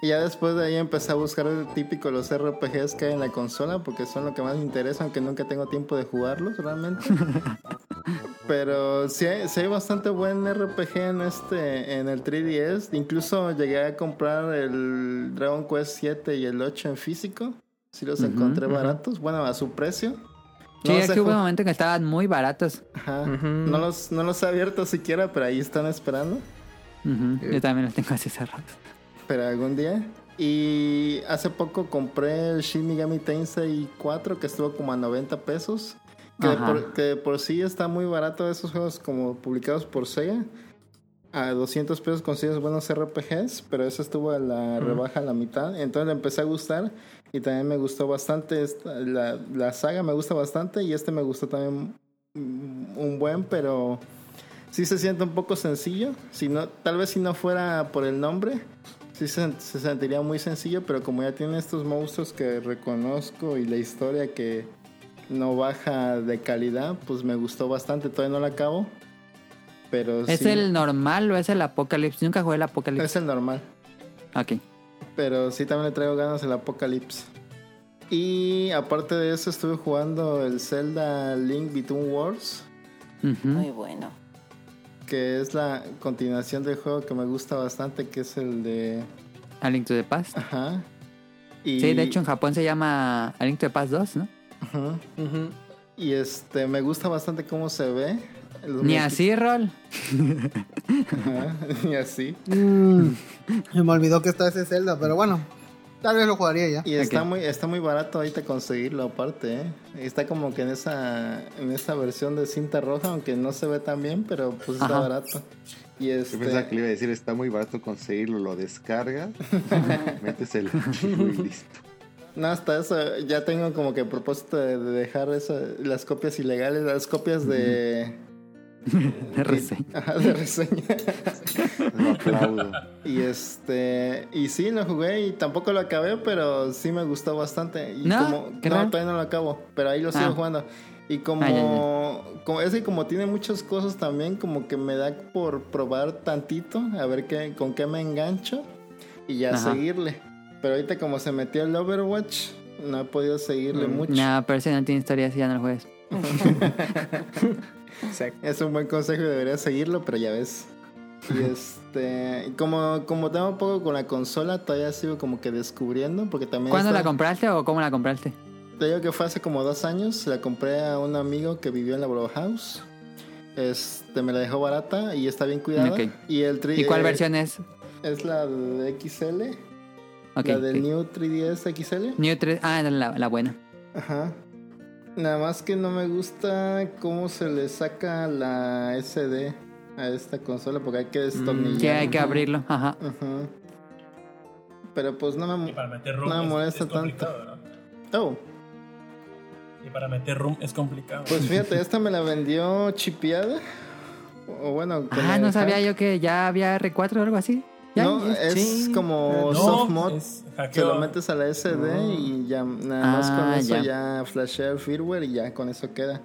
Y ya después de ahí empecé a buscar el típico los RPGs que hay en la consola porque son lo que más me interesa, aunque nunca tengo tiempo de jugarlos realmente. (laughs) Pero sí hay, sí hay bastante buen RPG en este en el 3DS. Incluso llegué a comprar el Dragon Quest 7 y el 8 en físico. Sí los encontré baratos, bueno, a su precio. sí, No es que hubo un momento en que estaban muy baratos. Ajá. No, los, no los he abierto siquiera, pero ahí están esperando. Yo también los tengo así cerrados. pero algún día. Y hace poco compré el Shin Megami Tensei 4 que estuvo como a 90 pesos. Que por, que por sí está muy barato esos juegos como publicados por Sega. A 200 pesos consigues buenos RPGs, pero eso estuvo a la rebaja a la mitad. Entonces le empecé a gustar y también me gustó bastante. esta- la, la saga me gusta bastante y este me gustó también un buen, pero sí se siente un poco sencillo. Si no, tal vez si no fuera por el nombre, sí se, se sentiría muy sencillo, pero como ya tiene estos monstruos que reconozco y la historia que no baja de calidad, pues me gustó bastante. Todavía no lo acabo. Pero ¿Es sí, el normal o es el Apocalypse? Nunca jugué el Apocalypse. es el normal. Ok. Pero sí también le traigo ganas el Apocalypse. Y aparte de eso estuve jugando el Zelda Link Between Worlds. Muy bueno. Que es la continuación del juego que me gusta bastante, que es el de... A Link to the Past. Ajá. Y, Sí, de hecho en Japón se llama A Link to the Past 2, ¿no? Ajá. Y este, me gusta bastante cómo se ve. Los (laughs) Ni así, Rol. Ni así. Se me olvidó que está ese Zelda, pero bueno, tal vez lo jugaría ya. Y está muy está muy barato ahorita conseguirlo aparte, ¿eh? Está como que en esa en esa versión de cinta roja, aunque no se ve tan bien, pero pues está Ajá. barato. Y Yo pensaba este que le iba a decir, está muy barato conseguirlo, lo descargas, (laughs) metes el archivo y listo. No hasta eso ya tengo como que propósito de, de dejar eso, las copias ilegales, las copias de (laughs) De reseña. (laughs) Ajá, de reseña. (laughs) Lo aplaudo. Y este y sí lo jugué y tampoco lo acabé, pero sí me gustó bastante. Y ¿No? como ¿Qué no, todavía no lo acabo, pero ahí lo sigo Ah. jugando. Y como, Ah, como es que como tiene muchas cosas también, como que me da por probar tantito, a ver qué, con qué me engancho y ya Ajá. seguirle. Pero ahorita como se metió el Overwatch, no he podido seguirle Mm. mucho. No, pero si no tiene historia, si ya no lo juegues. Exacto. (laughs) Es un buen consejo y debería seguirlo, pero ya ves. Y (laughs) este, como, como tengo poco con la consola, todavía sigo como que descubriendo, porque también... ¿Cuándo está- la compraste o cómo la compraste? Te digo que fue hace como dos años, la compré a un amigo que vivió en la Bro House. Este, me la dejó barata y está bien cuidada. Ok. Y el tri- ¿Y cuál eh, versión es? Es la de XL, La del ok. New 3DS XL. New 3. Ah, era la, la buena. Ajá. Nada más que no me gusta cómo se le saca la SD a esta consola porque hay que destornillar. Que hay que abrirlo. Ajá. Ajá. Pero pues no me... Y para meter room No me es- molesta es, complicado, tanto. ¿no? Oh, Y para meter room es complicado. pues (laughs) fíjate, esta me la vendió chipeada. O bueno, Ah, no sabía hack. yo que ya había R4 o algo así. No, es como No, soft mod. es Se hackeo. lo metes a la SD y ya nada más Ah, con eso ya. ya. flashea el firmware y ya con eso queda.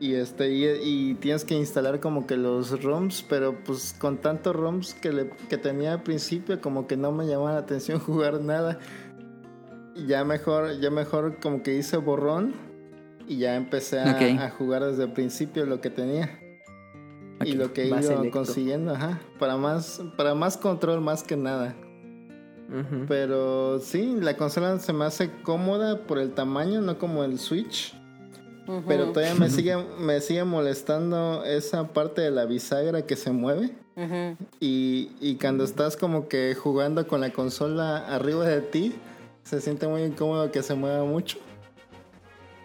Y este y, y tienes que instalar como que los ROMs, pero pues con tantos ROMs que, le, que tenía al principio como que no me llamaba la atención (laughs) jugar nada. Y ya mejor, ya mejor como que hice borrón y ya empecé a, a jugar desde el principio lo que tenía. Y lo (laughs) que he ido consiguiendo, ajá, para más, para más control más que nada. Pero sí, la consola se me hace cómoda por el tamaño, no como el Switch. Pero todavía me sigue, me sigue molestando esa parte de la bisagra que se mueve. Y, y cuando estás como que jugando con la consola arriba de ti, se siente muy incómodo que se mueva mucho.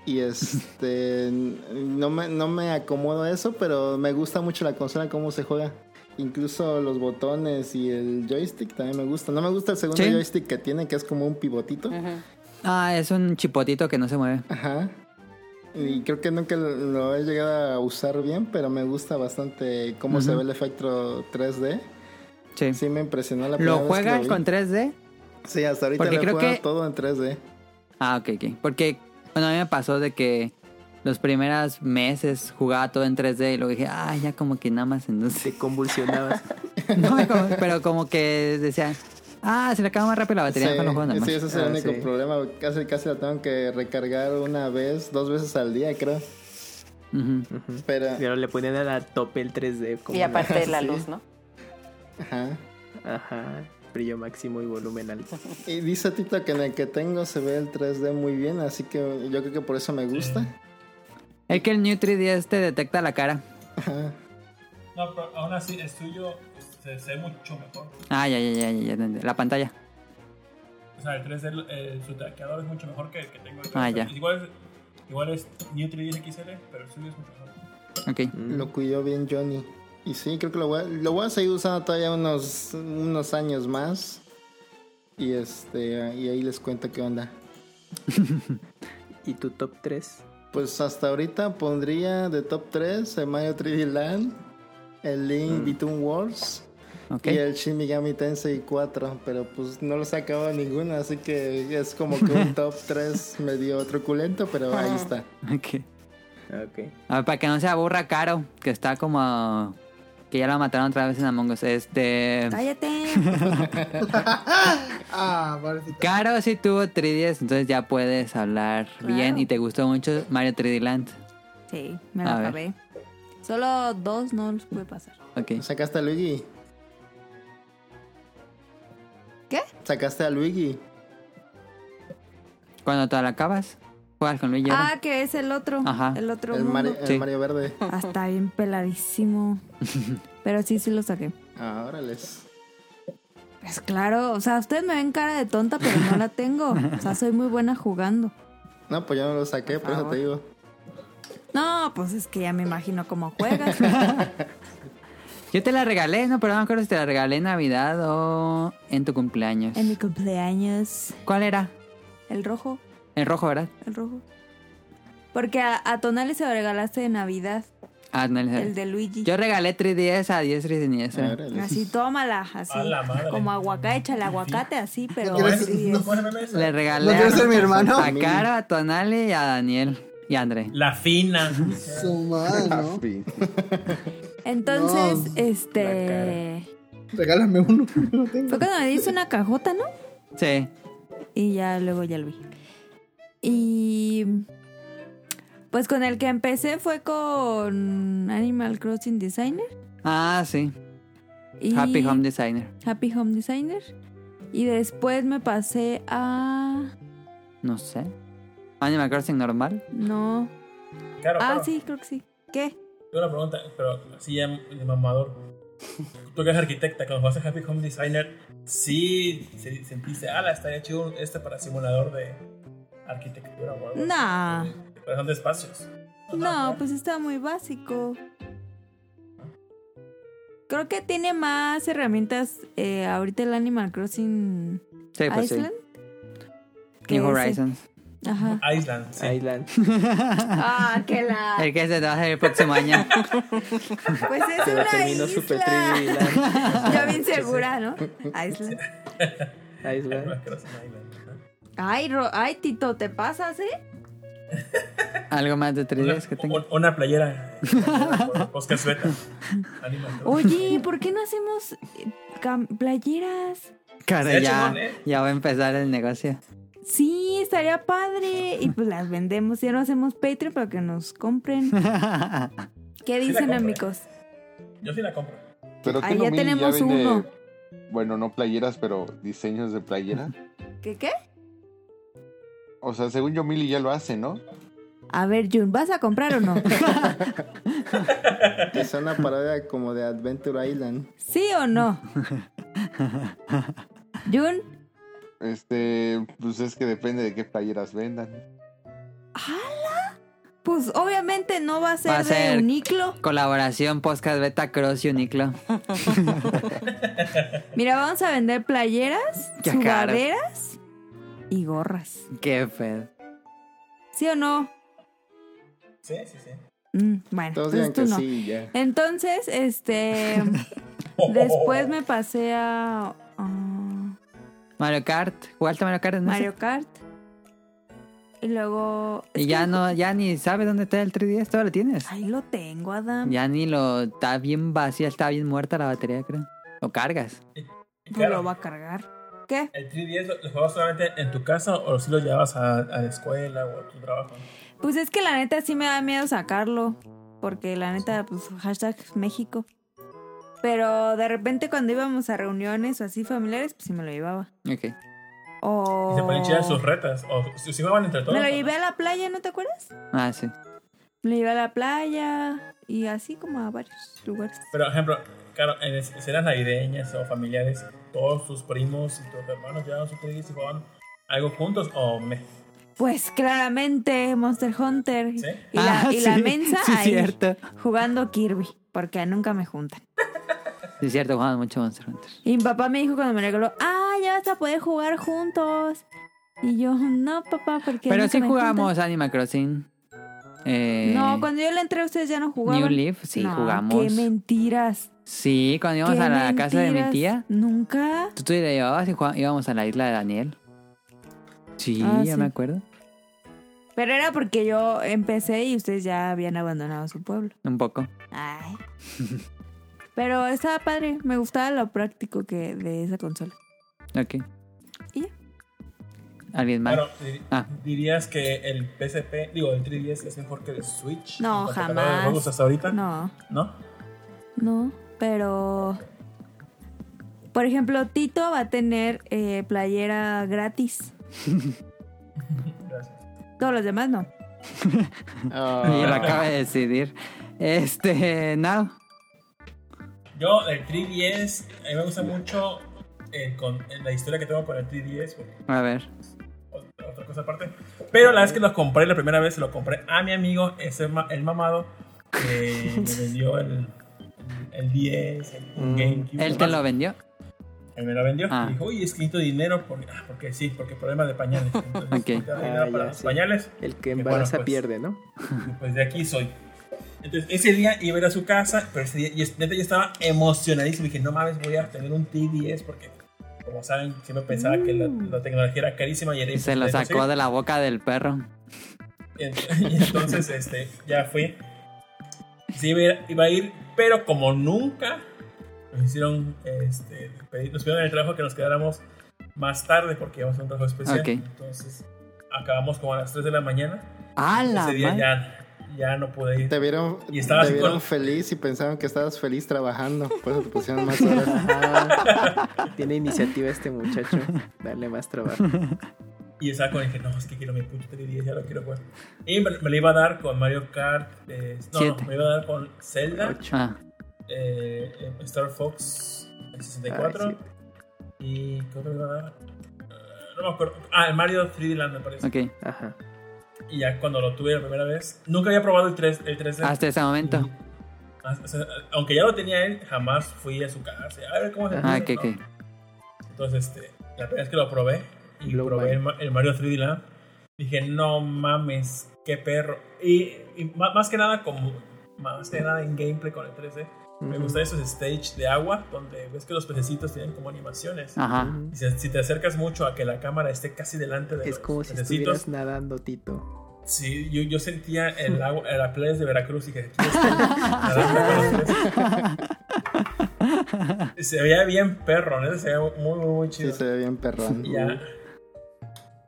Y este no me, no me acomodo a eso, pero me gusta mucho la consola, cómo se juega. Incluso los botones y el joystick también me gusta. No me gusta el segundo Sí. joystick que tiene, que es como un pivotito. Ujú. Ah, es un chipotito que no se mueve. Ajá. Y creo que nunca lo- he llegado a usar bien, pero me gusta bastante cómo se ve el efecto 3D. Sí. Sí me impresionó la primera ¿Lo vez que juegas vi. con 3D? Sí, hasta ahorita Porque lo creo que- todo en 3D. Ah, ok, ok. Porque, bueno, a mí me pasó de que los primeros meses jugaba todo en 3D y luego dije, ah, ya como que nada más entonces. Te convulsionabas. (laughs) No, como- pero como que decía, ah, se le acaba más rápido la batería sí, con los juegos sí, normales. ese es el Ah, único sí. problema. Casi, casi la tengo que recargar una vez, dos veces al día, creo. Pero, Pero le ponían a la tope el 3D. Como Y aparte de la (laughs) Sí. luz, ¿no? ajá. Ajá. Brillo máximo y volumen alto. (laughs) Y dice Tito que en el que tengo se ve el 3D muy bien, así que yo creo que por eso me gusta. Es que el New 3DS te detecta la cara. Ajá. No, pero aún así, el suyo se, se ve mucho mejor. Ah, ya, ya, ya, ya. La pantalla. O sea, el 3D, eh, su traqueador es mucho mejor que el que tengo. Ah, ya. Igual, es- igual es New 3DS XL, pero el suyo es mucho mejor. Ok. Mm. Lo cuidó bien Johnny. Y sí, creo que lo voy a, lo voy a seguir usando todavía unos, unos años más. Y este y ahí les cuento qué onda. (laughs) ¿Y tu top 3? Pues hasta ahorita pondría de top 3 el Mario 3D Land, el Link Mm. Between Worlds Ok. Y el Shin Megami Tensei 4, pero pues no lo sacaba ninguno, así que es como que un (laughs) top 3 medio truculento, pero ahí está. Ok. Ok. A ver, para que no se aburra Caro, que está como... Que ya la mataron otra vez en Among Us. Este... Cállate. (laughs) Ah, pobrecito. Caro sí tuvo 3DS, entonces ya puedes hablar Claro. bien y te gustó mucho Mario 3D Land. Sí, me lo A ver. acabé. Solo dos no los pude pasar. Ok. ¿Sacaste a Luigi? ¿Qué? ¿Sacaste a Luigi? Cuando te la acabas, juegas con Luigi. ahora. Ah, que es el otro. Ajá. El otro El. Mario, el Sí. Mario Verde. (laughs) Ah, está bien peladísimo. (laughs) Pero sí, sí lo saqué. Ah, órales. Pues claro, o sea, ustedes me ven cara de tonta, pero no la tengo. O sea, soy muy buena jugando. No, pues yo no lo saqué, por eso favor. te digo. No, pues es que ya me imagino cómo juegas. (laughs) Yo te la regalé, no, pero no me acuerdo si te la regalé en Navidad o en tu cumpleaños. en mi cumpleaños. ¿Cuál era? El rojo, El rojo, ¿verdad? el rojo. Porque a, a Tonali se lo regalaste de Navidad, Ah, no, el, el de Luigi. Yo regalé 3DS a 10 Ah, Siniestra. órale. Así, tómala, así. A la madre. Como aguacate, échale aguacate, así, pero ¿No así es. Le regalé ¿No a, ser mi hermano? a Caro, a Tonali y a Daniel y a André. La fina. Su madre, ¿no? Fin. Entonces, No, este... Regálame uno. (laughs) No tengo. Fue cuando me diste una cajota, ¿no? Sí. Y ya luego ya lo vi. Y pues con el que empecé fue con Animal Crossing Designer. Ah, sí. Y Happy Home Designer. Happy Home Designer. Y después me pasé a... No sé. Animal Crossing normal. No. Claro, Ah, claro. sí, creo que sí. ¿Qué? Tengo una pregunta, pero así ya de mamador. Tú que eres arquitecta, cuando jugaste Happy Home Designer, sí se- sentiste, ah, estaría chido este para simulador de arquitectura o algo? Nah. Pero son de espacios. No, pues está muy básico. Creo que tiene más herramientas eh, ahorita el Animal Crossing Sí, pues Island. sí. que New ese. Horizons. Ajá. Island, sí. Island. (laughs) Ah, que la. El que se te va a hacer el próximo año. (laughs) Pues es Se una Super isla. 3D Land. Yo bien segura, ¿no? Island. (laughs) Island. Animal Crossing Island. Ay, Ro- ay, Tito, ¿te pasas, (laughs) eh? Algo más de 3DS que tengo. Un- Una playera. Oscar Sueta. Animal Crossing. Oye, ¿por qué no hacemos eh, playeras? Cara, ya, chingón, ¿eh? ya va a empezar el negocio. Sí, estaría padre. Y pues las vendemos. Ya no hacemos Patreon para que nos compren. (laughs) ¿Qué dicen, amigos? Yo sí la compro. Pero Ah, que ya tenemos vende, uno. Bueno, no playeras, pero diseños de playera. ¿Qué qué? O sea, según yo, Mili ya lo hace, ¿no? A ver, Jun, ¿vas a comprar o no? (laughs) Es una parodia como de Adventure Island. ¿Sí o no? Jun, Este, pues es que depende de qué playeras vendan. pues obviamente no va a ser Va a de Uniclo. Colaboración Podcast Beta Cross y Uniclo. (laughs) Mira, vamos a vender playeras, sudaderas y gorras. Qué feo. ¿Sí o no? Sí, sí, sí. Mm, bueno, Todos entonces digan tú que no. sí, ya. Entonces, este. (laughs) después me pasé a. Mario Kart. ¿Jugaste Mario Kart en ese? Mario Kart. Y luego. Y que ya no, ya ni sabes dónde está el 3DS, todavía lo tienes. Ahí lo tengo, Adam. Ya ni lo, está bien vacía, está bien muerta la batería, creo. Lo cargas. Y No claro, lo va a cargar. ¿Qué? ¿El 3DS lo, lo jugabas solamente en tu casa o si lo llevabas a, a la escuela o a tu trabajo? Pues es que la neta sí me da miedo sacarlo. Porque la neta, pues hashtag México. Pero de repente cuando íbamos a reuniones o así familiares, pues sí me lo llevaba. Ok. O... Y se ponían chidas sus retas. O si, si jugaban entre todos. Me lo ¿no? llevé a la playa, ¿no te acuerdas? Ah, sí. Me lo llevé a la playa y así como a varios lugares. Pero, ejemplo, claro, en es- escenas navideñas o familiares, todos tus primos y tus hermanos llevaban su 3DS y jugaban algo juntos o me. Pues claramente Monster Hunter. ¿Sí? Y, la, Ah, y la sí, mensa sí, ahí cierto. jugando Kirby. Porque nunca me juntan. (laughs) Sí, es cierto, jugamos mucho Monster Hunter. Y mi papá me dijo cuando me regaló, ah, ya vas a poder jugar juntos. Y yo, no, papá, porque Pero nunca sí jugamos Animal Crossing. Eh, No, cuando yo le entré ustedes ya no jugaban. New Leaf, sí, No, jugamos. Qué mentiras. Sí, cuando íbamos a la casa de mi tía, Nunca. tú te llevabas y íbamos a la isla de Daniel. Sí, Ah, ya sí. me acuerdo. Pero era porque yo empecé y ustedes ya habían abandonado su pueblo. Un poco. Ay. (laughs) Pero estaba padre. Me gustaba lo práctico que de esa consola. Ok. ¿Y ya? ¿Alguien más? Bueno, di- Ah. dirías que el PSP, digo, el 3DS es mejor que el Switch. No, jamás. juegos hasta ahorita? No, ¿No? no. Pero. Por ejemplo, Tito va a tener eh, playera gratis. Gracias. Todos los demás no. (laughs) Y lo acaba de decidir. Este, Now. Yo, el 3DS, a mí me gusta mucho el con, la historia que tengo con el 3DS, porque A ver. otra, otra cosa aparte. Pero la vez que lo compré, la primera vez se lo compré a mi amigo, ese el mamado, que (laughs) me vendió el, el 10, el Mm. GameCube. ¿Él te lo vendió? Él me lo vendió. Ah. Y dijo, uy, es que necesito dinero. Porque, ah, porque sí, porque problema de pañales. (laughs) Entonces, Ok. ¿te da dinero Ah, para los sí. pañales. El que embaraza bueno, pues. pierde, ¿no? (laughs) Pues de aquí soy. Entonces, ese día iba a ir a su casa, pero ese día, y es- neta, yo estaba emocionadísimo. Dije, no mames, voy a tener un T10 porque, como saben, siempre pensaba que la, la tecnología era carísima y era Y se lo sacó de la boca del perro. (laughs) Y entonces, este, ya fui. Sí, iba a ir, pero como nunca, nos hicieron, este, pedir- nos pidieron en el trabajo que nos quedáramos más tarde porque íbamos a un trabajo especial. Entonces, acabamos como a las 3 de la mañana. ¡Ah, la Ese día ya, ya no pude ir. Te vieron, Y te vieron con- feliz y pensaron que estabas feliz trabajando. Por eso te pusieron más horas. (laughs) Tiene iniciativa este muchacho. Darle más trabajo. (laughs) Y estaba con dije, no, es que quiero mi puto 3DS, ya lo quiero jugar. Y me, me lo iba a dar con Mario Kart. eh, no, no, me iba a dar con Zelda, Ah, eh, eh, Star Fox el 64. Ay, ¿Y qué otro me iba a dar? Eh, no me acuerdo. Ah, el Mario 3D Land me parece. ok. Ajá. Y ya cuando lo tuve la primera vez, nunca había probado el, 3, el 3D. Hasta ese momento. Y- ah, o sea, aunque ya lo tenía él, jamás fui a su casa. A ver cómo se Ah, ¿no? ok. Entonces, este, la primera vez que lo probé y Blow probé el, el Mario 3D Land, dije, no mames, qué perro. Y, y ma- más que nada, como más que nada en gameplay con el 3D, me Ujú. gustan esos stage de agua donde ves que los pececitos tienen como animaciones. Ajá. Y si, si te acercas mucho a que la cámara esté casi delante de Es los como si pececitos, estuvieras nadando, Tito. sí, yo, yo sentía el (laughs) agua, la playa de Veracruz y que aquí estoy (laughs) nadando con los peces. Se veía bien perro, ¿no? Se veía muy, muy, muy chido. Sí, se ve bien perrón. Y ya,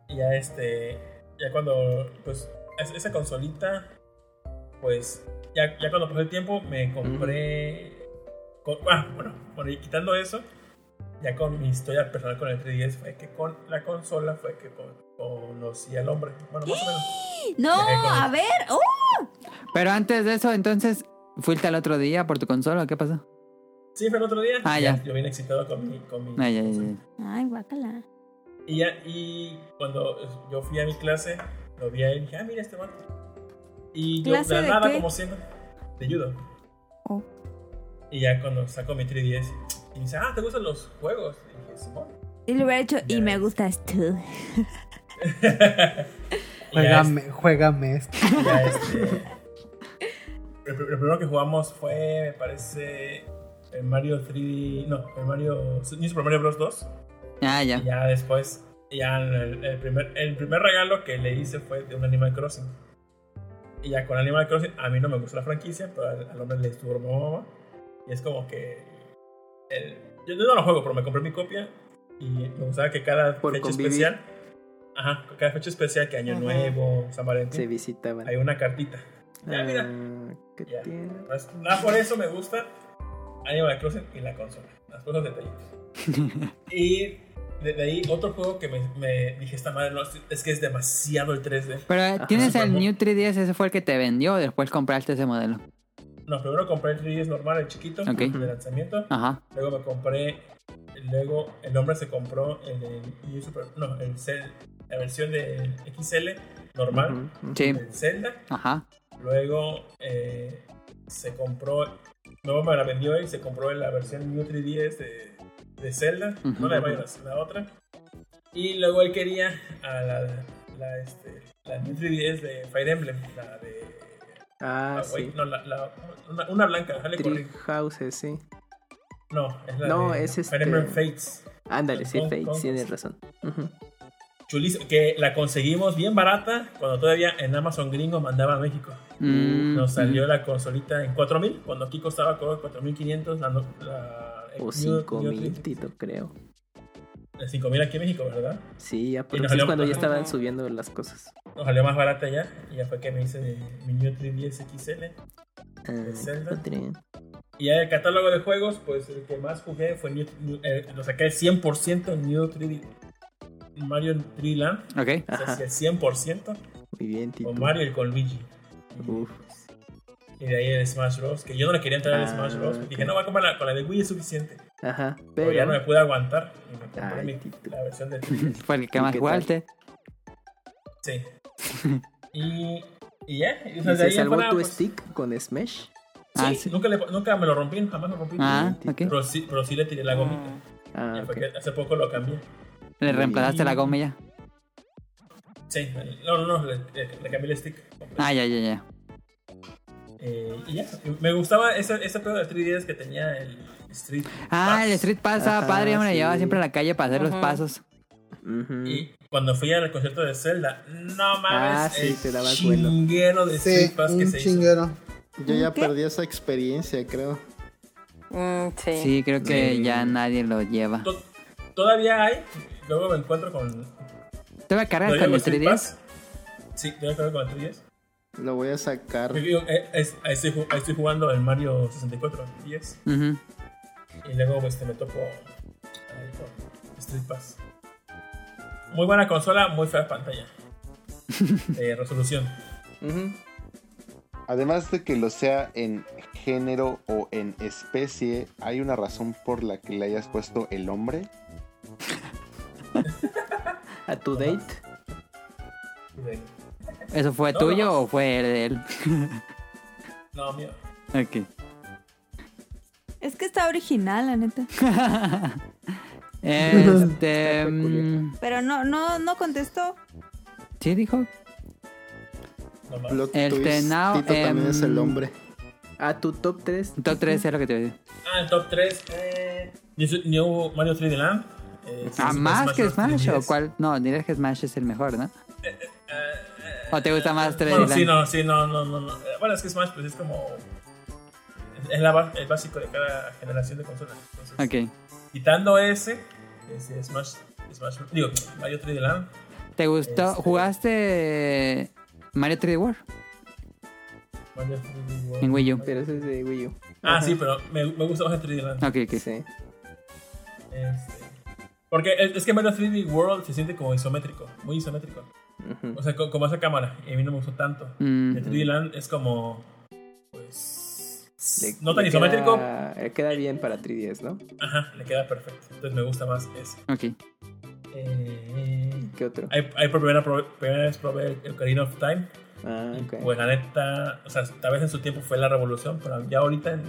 y ya este, ya cuando, pues, es- esa consolita, pues, ya, ya cuando pasó el tiempo me compré, con- ah, bueno, bueno, y quitando eso, ya con mi historia personal con el 3DS fue que con la consola fue que con- conocí al hombre, bueno, más o menos. (gasps) No, a ver. ¡Oh! Pero antes de eso, entonces, ¿fuiste al otro día por tu consola o qué pasó? Sí, fue el otro día. Ah, ya. Yo vine excitado con mi, con mi Ah, ya, ya, consola. ya. Ay, guácala. Y ya, y cuando yo fui a mi clase, lo vi a él y dije, ah, mira este vato. Y yo, ¿Clase de nada, qué? como siempre, de judo. Oh. Y ya cuando saco mi 3DS, y me dice, ah, ¿te gustan los juegos? Y dije, Simón. Y le hubiera hecho, y Ya me ves. gustas tú. (laughs) Y ya, Juégame, juégame esto. este- este, el, el primero que jugamos fue, me parece, el Mario 3D, no, el Mario, New Super Mario Bros. 2. Ah, ya. Y ya después, ya el, el primer, el primer regalo que le hice fue de un Animal Crossing. Y ya con Animal Crossing, a mí no me gusta la franquicia, pero al, al hombre le estuvo mamá. Y es como que. el- yo no lo juego, pero me compré mi copia. Y me gustaba que cada Por fecha convivir. especial. Ajá, cada fecha especial, que Año Ajá. Nuevo, San Se Valentín, visitaban. hay una cartita. Ya, mira. Ah, ¿Qué Ya. tiene? Pues, nada, por eso me gusta Animal Crossing y la consola. Las cosas detallitos. (laughs) y de, de ahí, otro juego que me, me dije, esta madre no, es que es demasiado el 3D. Pero tienes Super el. New 3DS, ese fue el que te vendió o después compraste ese modelo. No, primero compré el 3DS normal, el chiquito, Ok. de lanzamiento. Ajá. Luego me compré, luego el hombre se compró el, el New Super, no, el Cel- la versión de XL normal. Sí. el Zelda. Ajá. Luego eh, se compró, luego me la vendió y se compró la versión New 3DS de, de Zelda, Ujú. no la de Majora's, la otra. Y luego él quería a la, la, este, la New 3DS de Fire Emblem, la de Ah, Ah, sí. güey, no, la, la- una, una blanca, Three Quinn. Houses, sí. No, es la No, de es este- Fire Emblem Fates. Ándale, sí, Con- Fate, con- tienes razón. Ujú. Chulísima, que la conseguimos bien barata cuando todavía en Amazon gringo mandaba a México. Mm, Nos salió la consolita en 4000, cuando aquí costaba como 4500 la, la O New- 5 New mil, 360. Tito, creo. El 5000 aquí en México, ¿verdad? Sí, sí es salió- cuando ya estaban subiendo las cosas. Nos salió más barata ya, y ya fue que me hice mi New 3DS XL. Ah. Y ya el catálogo de juegos, pues el que más jugué fue New, New- eh, lo saqué 100% en New 3D. Mario 3D Land, Ok. o sea, Ajá. sí, el 100%, Muy bien, Tito. con Mario y con Luigi. Uf. Y de ahí el Smash Bros. Que yo no le quería entrar al Ah, Smash Bros. ok. Dije, no, va con la, con la de Wii es suficiente. Ajá, Pero ya no me pude aguantar. Y me compré Ay, mi- la versión de (laughs) 3DS. Fue el que más jugaste. Sí. (laughs) Y, y ya. Y, o ¿Y sea, de se ahí salvó fuera, tu pues, stick con Smash? Ah, sí, sí. Nunca, le- nunca me lo rompí, jamás lo rompí. Ah, ok. Pero sí, pero sí le tiré la gomita. Ah, Ya ok. fue que hace poco lo cambié. Le reemplazaste la goma y ya. Sí, no, no, no, le, le- le cambié el stick. completo. Ah, ya, ya, ya. Eh, y ya, me gustaba ese, ese pedo de 3DS que tenía el Street. Ah, Pass. el Street Pass padre, hombre. sí. Llevaba siempre a la calle para hacer los pasos. Y cuando fui al concierto de Zelda, no mames, Ah, sí, el te chinguero de Street Sí, Pass que un se hizo. Yo ya ¿Qué? perdí esa experiencia, creo. Mm, sí. Sí, creo que Sí. ya nadie lo lleva. To- Todavía hay, luego me encuentro con... ¿Te va a cargar ¿todavía con el Street 3DS? Pass? Sí, todavía cargo con el 3DS. Lo voy a sacar. Yo digo, eh, es- estoy, jugando el Mario 64 10 Ujú. y luego este, me topo Street Pass. Muy buena consola, muy fea pantalla. (laughs) Eh, resolución. Ujú. Además de que lo sea en género o en especie, ¿hay una razón por la que le hayas puesto el hombre? (laughs) ¿A tu date? ¿Eso fue No, tuyo no. o fue de él? No, mío. ok. Es que está original, la neta. (laughs) Este. Mm, Pero no, no, no contestó. sí, dijo. No El twist, Tenao, Tito también em, es el hombre. ¿A tu top 3? Top 3 es lo que te voy a decir. Ah, el top 3. Eh, New- Mario 3D Land. Eh, Ah, más que Bros. Smash o 3DS. cuál? No, dirás que Smash es el mejor, ¿no? ¿O te gusta más 3D Bueno, Land? sí, no, sí, no, no, no, no. Eh, Bueno, es que Smash pues es como... Es la, el básico de cada generación de consolas. Entonces, Ok. Quitando ese, ese Smash, Smash, digo, Mario 3D Land. ¿Te gustó? Este- ¿Jugaste Mario 3D World Mario 3D World. en Wii U? Pero ese es de Wii U. Ah, sí, pero me, me gusta más el 3D Land. Ok, ok. Sí. Este, porque es es que Mario 3D World se siente como isométrico, muy isométrico. Ujú. O sea, co- como esa cámara, y a mí no me gustó tanto. Mm. El 3D Land es como, pues, Le- no tan le isométrico. Queda, le queda bien para 3DS, ¿no? Ajá, le queda perfecto. Entonces me gusta más ese. Ok. Eh, ¿Qué otro? ahí, ahí por primera, primera vez probé el Ocarina of Time. Ah, Y, ok. Pues la neta, o sea, tal vez en su tiempo fue la revolución, pero ya ahorita en-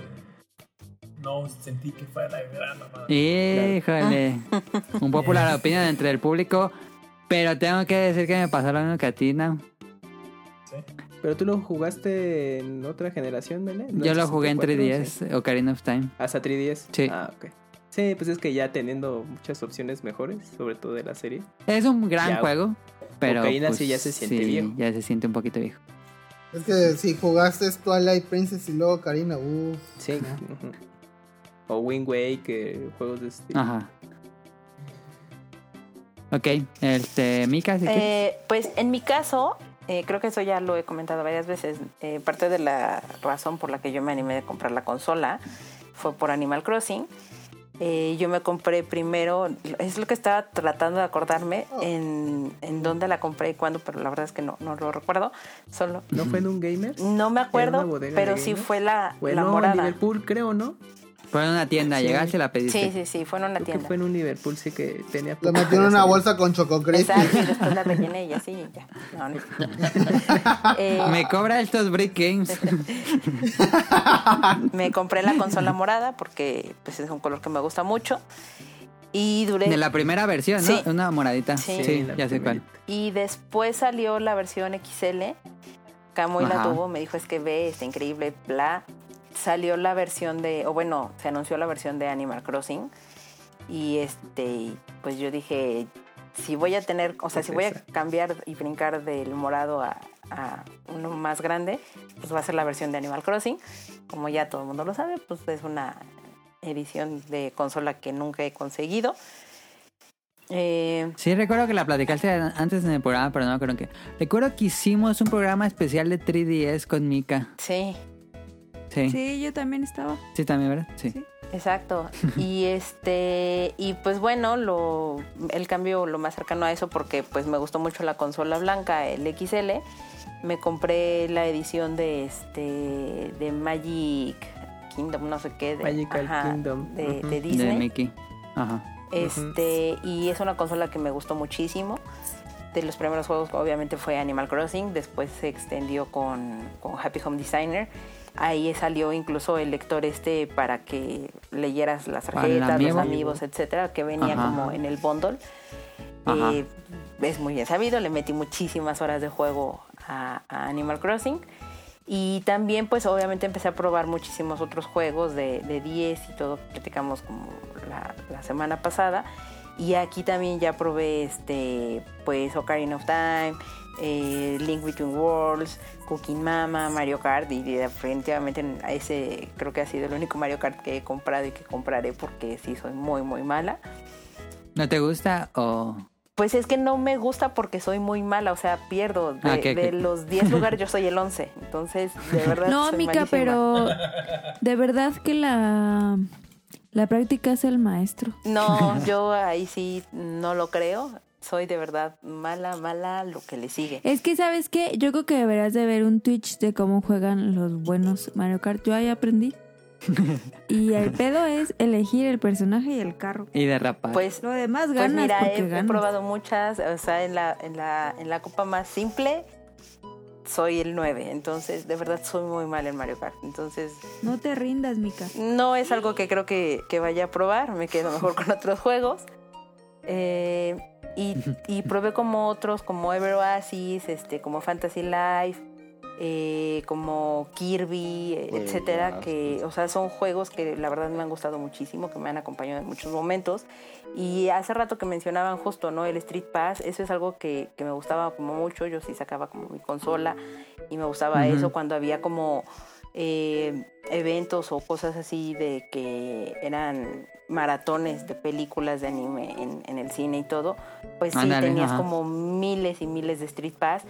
no sentí que fuera la gran mamada. Híjole. (laughs) Un popular opinión entre el público. Pero tengo que decir que me pasó lo mismo que a ti, ¿no? ¿sí? Pero tú lo jugaste en otra generación, ¿vale? ¿No Yo lo jugué en 64? Sí. 3DS, Ocarina of Time. ¿Hasta 3DS? Sí. Ah, ok. Sí, pues es que ya teniendo muchas opciones mejores, sobre todo de la serie. Es un gran Ya, juego, pero Ocarina pues, sí ya se siente sí, viejo. ya se siente un poquito viejo. Es que si jugaste Twilight Princess y luego Karina, uff. Sí. (laughs) O Wind Waker, juegos de este. Ajá. Ok, este, Mika. Eh, pues en mi caso, eh, creo que eso ya lo he comentado varias veces. eh, parte de la razón por la que yo me animé de comprar la consola fue por Animal Crossing. Eh, yo me compré primero, es lo que estaba tratando de acordarme en, en dónde la compré y cuándo, pero la verdad es que no, no lo recuerdo. Solo ¿No fue en un gamer? no me acuerdo, pero sí fue la, la Bueno, en morada. Liverpool, creo, ¿no? Fue en una tienda, sí. llegaste y la pediste. Sí, sí, sí, fue en una Creo que tienda. fue en un Liverpool, sí que tenía. Lo poco metió en una bolsa con Choco Crispy. Exacto, y después la rellené y así, y ya. No, no. (laughs) Eh, Me cobra estos Brick Games. (laughs) me compré la consola morada porque pues, es un color que me gusta mucho. Y duré. De la primera versión, ¿no? Sí. Una moradita. Sí. Sí, la ya sé cuál. Y después salió la versión XL. Camuy la tuvo, me dijo, es que ve, está increíble, bla. Salió la versión de, o bueno, se anunció la versión de Animal Crossing. Y este, pues yo dije, si voy a tener, o sea, si voy a cambiar y brincar del morado a, a uno más grande, pues va a ser la versión de Animal Crossing. Como ya todo el mundo lo sabe, pues es una edición de consola que nunca he conseguido. Eh, Sí, recuerdo que la platicaste antes en el programa, pero no creo que... Recuerdo que hicimos un programa especial de 3DS con Mika. sí, Sí, sí, Sí, yo también estaba. también, ¿verdad? Sí. Sí. Exacto. (laughs) Y este, y pues bueno, lo, el cambio lo más cercano a eso porque pues me gustó mucho la consola blanca, el XL. Me compré la edición de este de Magic Kingdom, no sé qué, de, Magical Kingdom. de, Ujú. de De Disney. Mickey. Ajá. Este, y es una consola que me gustó muchísimo. De los primeros juegos obviamente fue Animal Crossing, después se extendió con, con Happy Home Designer. Ahí salió incluso el lector este para que leyeras las tarjetas, los amiibo. amigos, etcétera, que venía Ajá. como en el bundle. Eh, es muy bien sabido, le metí muchísimas horas de juego a, a Animal Crossing. Y también, pues obviamente empecé a probar muchísimos otros juegos de, de 10 y todo, que platicamos como la, la semana pasada. Y aquí también ya probé este, pues Ocarina of Time, eh, Link Between Worlds, Cooking Mama, Mario Kart. Y definitivamente ese creo que ha sido el único Mario Kart que he comprado y que compraré porque sí soy muy, muy mala. ¿No te gusta o...? Pues es que no me gusta porque soy muy mala, o sea, pierdo. De, Ah, ¿qué, de qué? los 10 lugares yo soy el 11. Entonces, de (laughs) verdad. No, soy Mica, malísima. pero de verdad que la, la práctica es el maestro. No, (laughs) yo ahí sí no lo creo. Soy de verdad mala, mala lo que le sigue. Es que, ¿sabes qué? Yo creo que deberás de ver un Twitch de cómo juegan los buenos Mario Kart. Yo ahí aprendí. (laughs) y el pedo es elegir el personaje y el carro. Y derrapar. Pues, Lo demás pues ganas mira, porque he, he ganas. probado muchas. O sea, en la, en, la, en la copa más simple soy el 9. Entonces, de verdad, soy muy mal en Mario Kart. Entonces, No te rindas, Mica. No es algo que creo que, que vaya a probar, me quedo mejor con otros juegos. Eh, y, y probé como otros, como Ever Oasis, este, como Fantasy Life, eh, como Kirby, etcétera, que, o sea, son juegos que la verdad me han gustado muchísimo, que me han acompañado en muchos momentos. Y hace rato que mencionaban justo, ¿no? El Street Pass, eso es algo que, que me gustaba como mucho, yo sí sacaba como mi consola y me gustaba eso cuando había como eh, eventos o cosas así de que eran maratones de películas de anime en, en el cine y todo, pues sí, tenías ajá. como miles y miles de Street Pass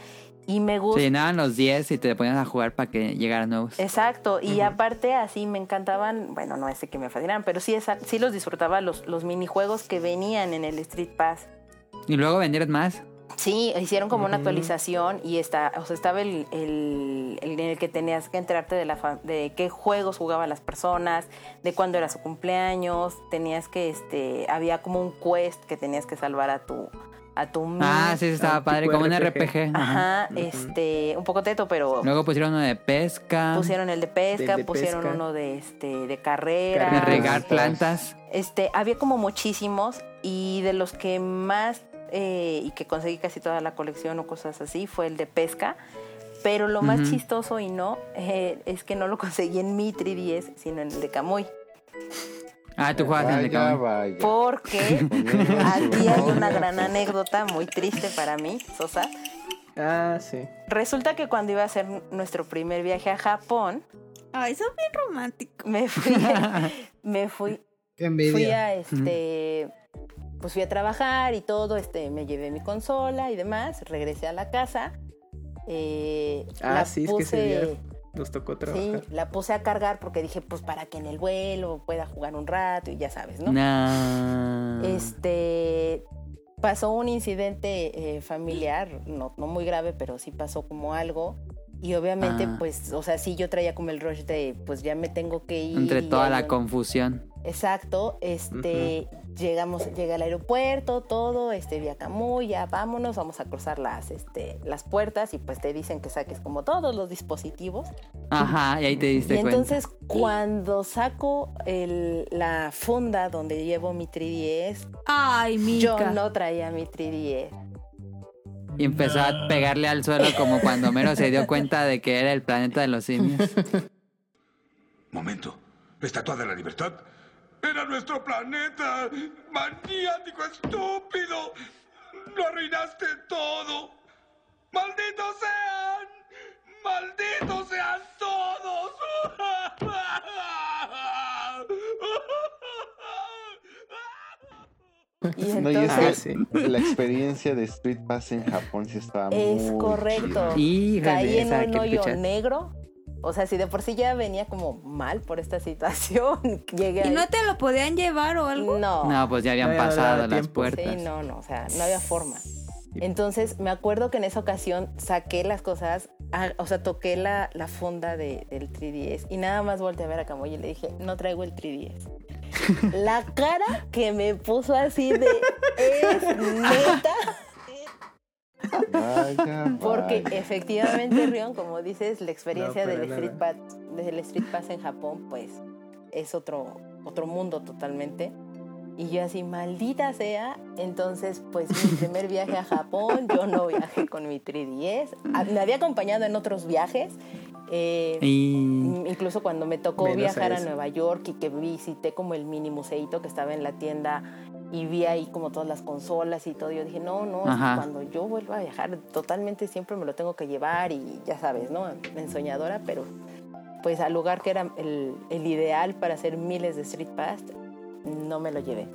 y me Se gusta. llenaban los 10 y te ponías a jugar para que llegaran nuevos. Exacto, y aparte así me encantaban, bueno, no es que me fascinaran, pero sí, esa- sí los disfrutaba los, los minijuegos que venían en el Street Pass. Y luego vendieron más. Sí, hicieron como una actualización y está, o sea, estaba el, el, el en el que tenías que enterarte de la fa- de qué juegos jugaban las personas, de cuándo era su cumpleaños, tenías que este había como un quest que tenías que salvar a tu a tu. Ah, sí, estaba Ah, padre, como un RPG. Ajá. Ajá, este, un poco teto, pero Luego pusieron uno de pesca, pusieron el de pesca, de pusieron pesca. uno de este de carrera, de regar plantas. este, había como muchísimos y de los que más eh, y que conseguí casi toda la colección o cosas así fue el de pesca. Pero lo más chistoso y no eh, es que no lo conseguí en mi 3DS, sino en el de Camuy. Ah, tú juegas en el de Camuy. vaya. Porque (laughs) (laughs) aquí hay una gran anécdota muy triste para mí, Sosa. Ah, sí. Resulta que cuando iba a hacer nuestro primer viaje a Japón, Ay, son bien románticos. me fui, (laughs) me fui Qué fui a este pues fui a trabajar y todo este me llevé mi consola y demás regresé a la casa eh, Ah, la sí, es que ese puse día nos tocó sí trabajar. la puse a cargar porque dije pues para que en el vuelo pueda jugar un rato y ya sabes no Nah. este pasó un incidente eh, familiar no, no muy grave pero sí pasó como algo y obviamente Ah. pues o sea sí yo traía como el rush de pues ya me tengo que ir Entre y toda la confusión. Exacto, este, llegamos, llega al aeropuerto, todo, este, vía Camuy, ya vámonos, vamos a cruzar las, este, las puertas y pues te dicen que saques como todos los dispositivos. Ajá, y ahí te Y diste cuenta. entonces cuando saco el, la funda donde llevo mi 3DS, Ay, Mica. yo no traía mi 3DS. Y empezó a pegarle al suelo como cuando Mero se dio cuenta de que era el planeta de los simios. Momento. ¿Estatua de la libertad? ¡Era nuestro planeta! ¡Maniático estúpido! ¡Lo arruinaste todo! ¡Malditos sean! ¡Malditos sean todos! (laughs) (laughs) Y No, y es que entonces la experiencia de Street Pass en Japón sí estaba es muy correcto. chida. Híjole, Caí en un hoyo negro. O sea, si de por sí ya venía como mal por esta situación, (laughs) llegué ¿Y ahí. no te lo podían llevar o algo? No. No, pues ya habían No, pasado las tiempo. puertas. Sí, no, no, o sea, no había forma. Entonces, me acuerdo que en esa ocasión saqué las cosas, ah, o sea, toqué la, la funda de- del 3DS y nada más volteé a ver a Camuy y le dije, no traigo el 3DS. La cara que me puso así de, es neta, Vaya, porque vaya. efectivamente, Rion, como dices, la experiencia No, del, Street. Pass, del Street Pass en Japón, pues, es otro, otro mundo totalmente. Y yo así, maldita sea. Entonces, pues mi primer viaje a Japón, yo no viajé con mi 3DS. Ah, Me había acompañado en otros viajes. Eh, Y Incluso cuando me tocó Menos viajar a. Nueva York y que visité como el mini museito que estaba en la tienda y vi ahí como todas las consolas y todo, yo dije, no, no, es que Ajá. cuando yo vuelva a viajar, totalmente siempre me lo tengo que llevar y ya sabes, ¿no? En soñadora, pero pues al lugar que era el, el ideal para hacer miles de Street Pass, no me lo llevé.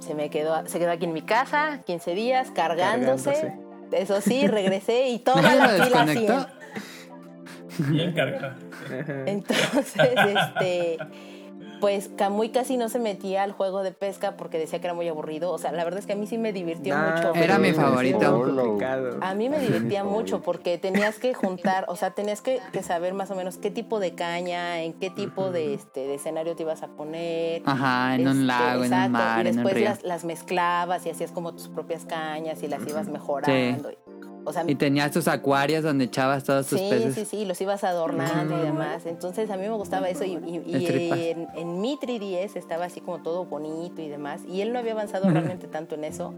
Se me quedó, se quedó aquí en mi casa, 15 días, cargándose. Cargándose. Eso sí, regresé y (laughs) toda ¿No la desconectó? así. (laughs) Bien cargada. Entonces, este, pues Camuy casi no se metía al juego de pesca porque decía que era muy aburrido. O sea, la verdad es que a mí sí me divirtió Nah, mucho. Era mi favorito. A mí me divertía mucho porque tenías que juntar, o sea, tenías que, que saber más o menos qué tipo de caña, en qué tipo de, este, de escenario te ibas a poner. Ajá, en un Este, lago, en un exacto, mar, y en un después río. las, las mezclabas y hacías como tus propias cañas y las ibas mejorando. O sea, Y tenías tus acuarios donde echabas todos tus Sí, peces. sí, sí, los ibas adornando y demás. Entonces a mí me gustaba eso y, y- y en, en mi 3DS estaba así como todo bonito y demás. Y él no había avanzado realmente tanto en eso.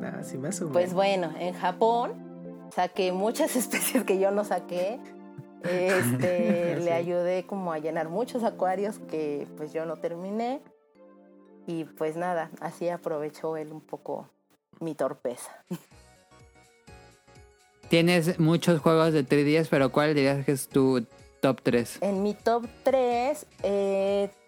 Nah, sí más o Pues bueno, en Japón saqué muchas (laughs) especies que yo no saqué. Este, (laughs) Sí. Le ayudé como a llenar muchos acuarios que pues yo no terminé. Y pues nada, así aprovechó él un poco mi torpeza. (laughs) Tienes muchos juegos de 3DS, pero ¿cuál dirías que es tu top 3? En mi top 3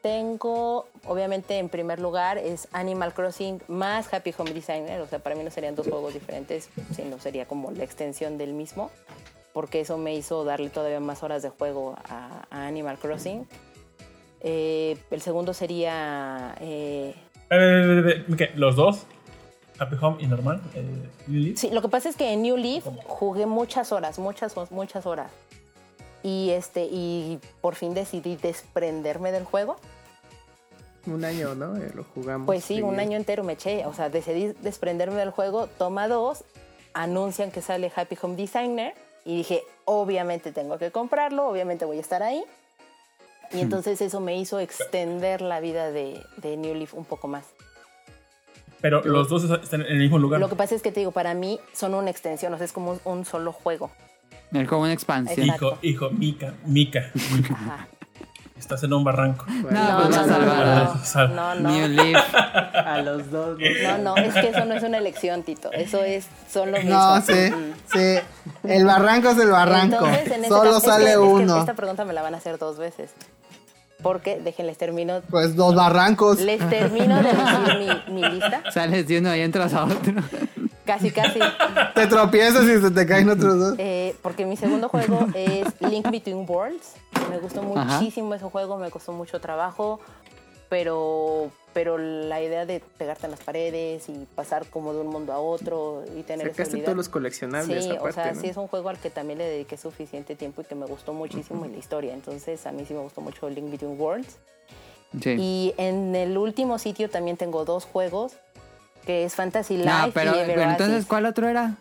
tengo, obviamente en primer lugar, es Animal Crossing más Happy Home Designer. O sea, para mí no serían dos juegos diferentes, sino sería como la extensión del mismo. Porque eso me hizo darle todavía más horas de juego a, a Animal Crossing. Eh, el segundo sería... eh, Eh, eh, eh, ¿qué? ¿Los dos? Happy Home y normal. Eh, Lily. Sí, lo que pasa es que en New Leaf jugué muchas horas, muchas, muchas horas. Y este, y por fin decidí desprenderme del juego. Un año, ¿no? Eh, lo jugamos. Pues sí, un año entero me eché. O sea, decidí desprenderme del juego. Toma dos, anuncian que sale Happy Home Designer. Y dije, obviamente tengo que comprarlo, obviamente voy a estar ahí. Y entonces eso me hizo extender la vida de, de New Leaf un poco más. Pero los dos están en el mismo lugar. Lo que pasa es que te digo, para mí son una extensión, o sea, es como un, un solo juego. Es como una expansión. Exacto. Hijo, hijo, Mica, Mica. Ajá. Estás en un barranco. No, No, pues no, no, no, no, no, New. Leaf. A los dos. ¿no? No, no, es que eso no es una elección, Tito. Eso es solo mismo. No, sí, Mm. sí. El barranco es el barranco. Entonces, en este Solo caso- es que- sale es que uno. esta pregunta me la van a hacer dos veces. Porque, déjenles termino, Pues dos barrancos. les termino de decir mi, mi lista. (laughs) Sales de uno y entras a otro. Casi, casi. Te tropiezas y se te caen otros dos. Eh, porque mi segundo juego es Link Between Worlds. Me gustó Ajá. muchísimo ese juego, me costó mucho trabajo, pero, pero la idea de pegarte en las paredes y pasar como de un mundo a otro y tener esa Sacaste todos los coleccionables Sí, aparte, o sea, ¿no? sí es un juego al que también le dediqué suficiente tiempo y que me gustó muchísimo y la historia. Entonces, a mí sí me gustó mucho Link Between Worlds. Sí. Y en el último sitio también tengo dos juegos, que es Fantasy Life No, pero, y pero entonces. ¿cuál otro era?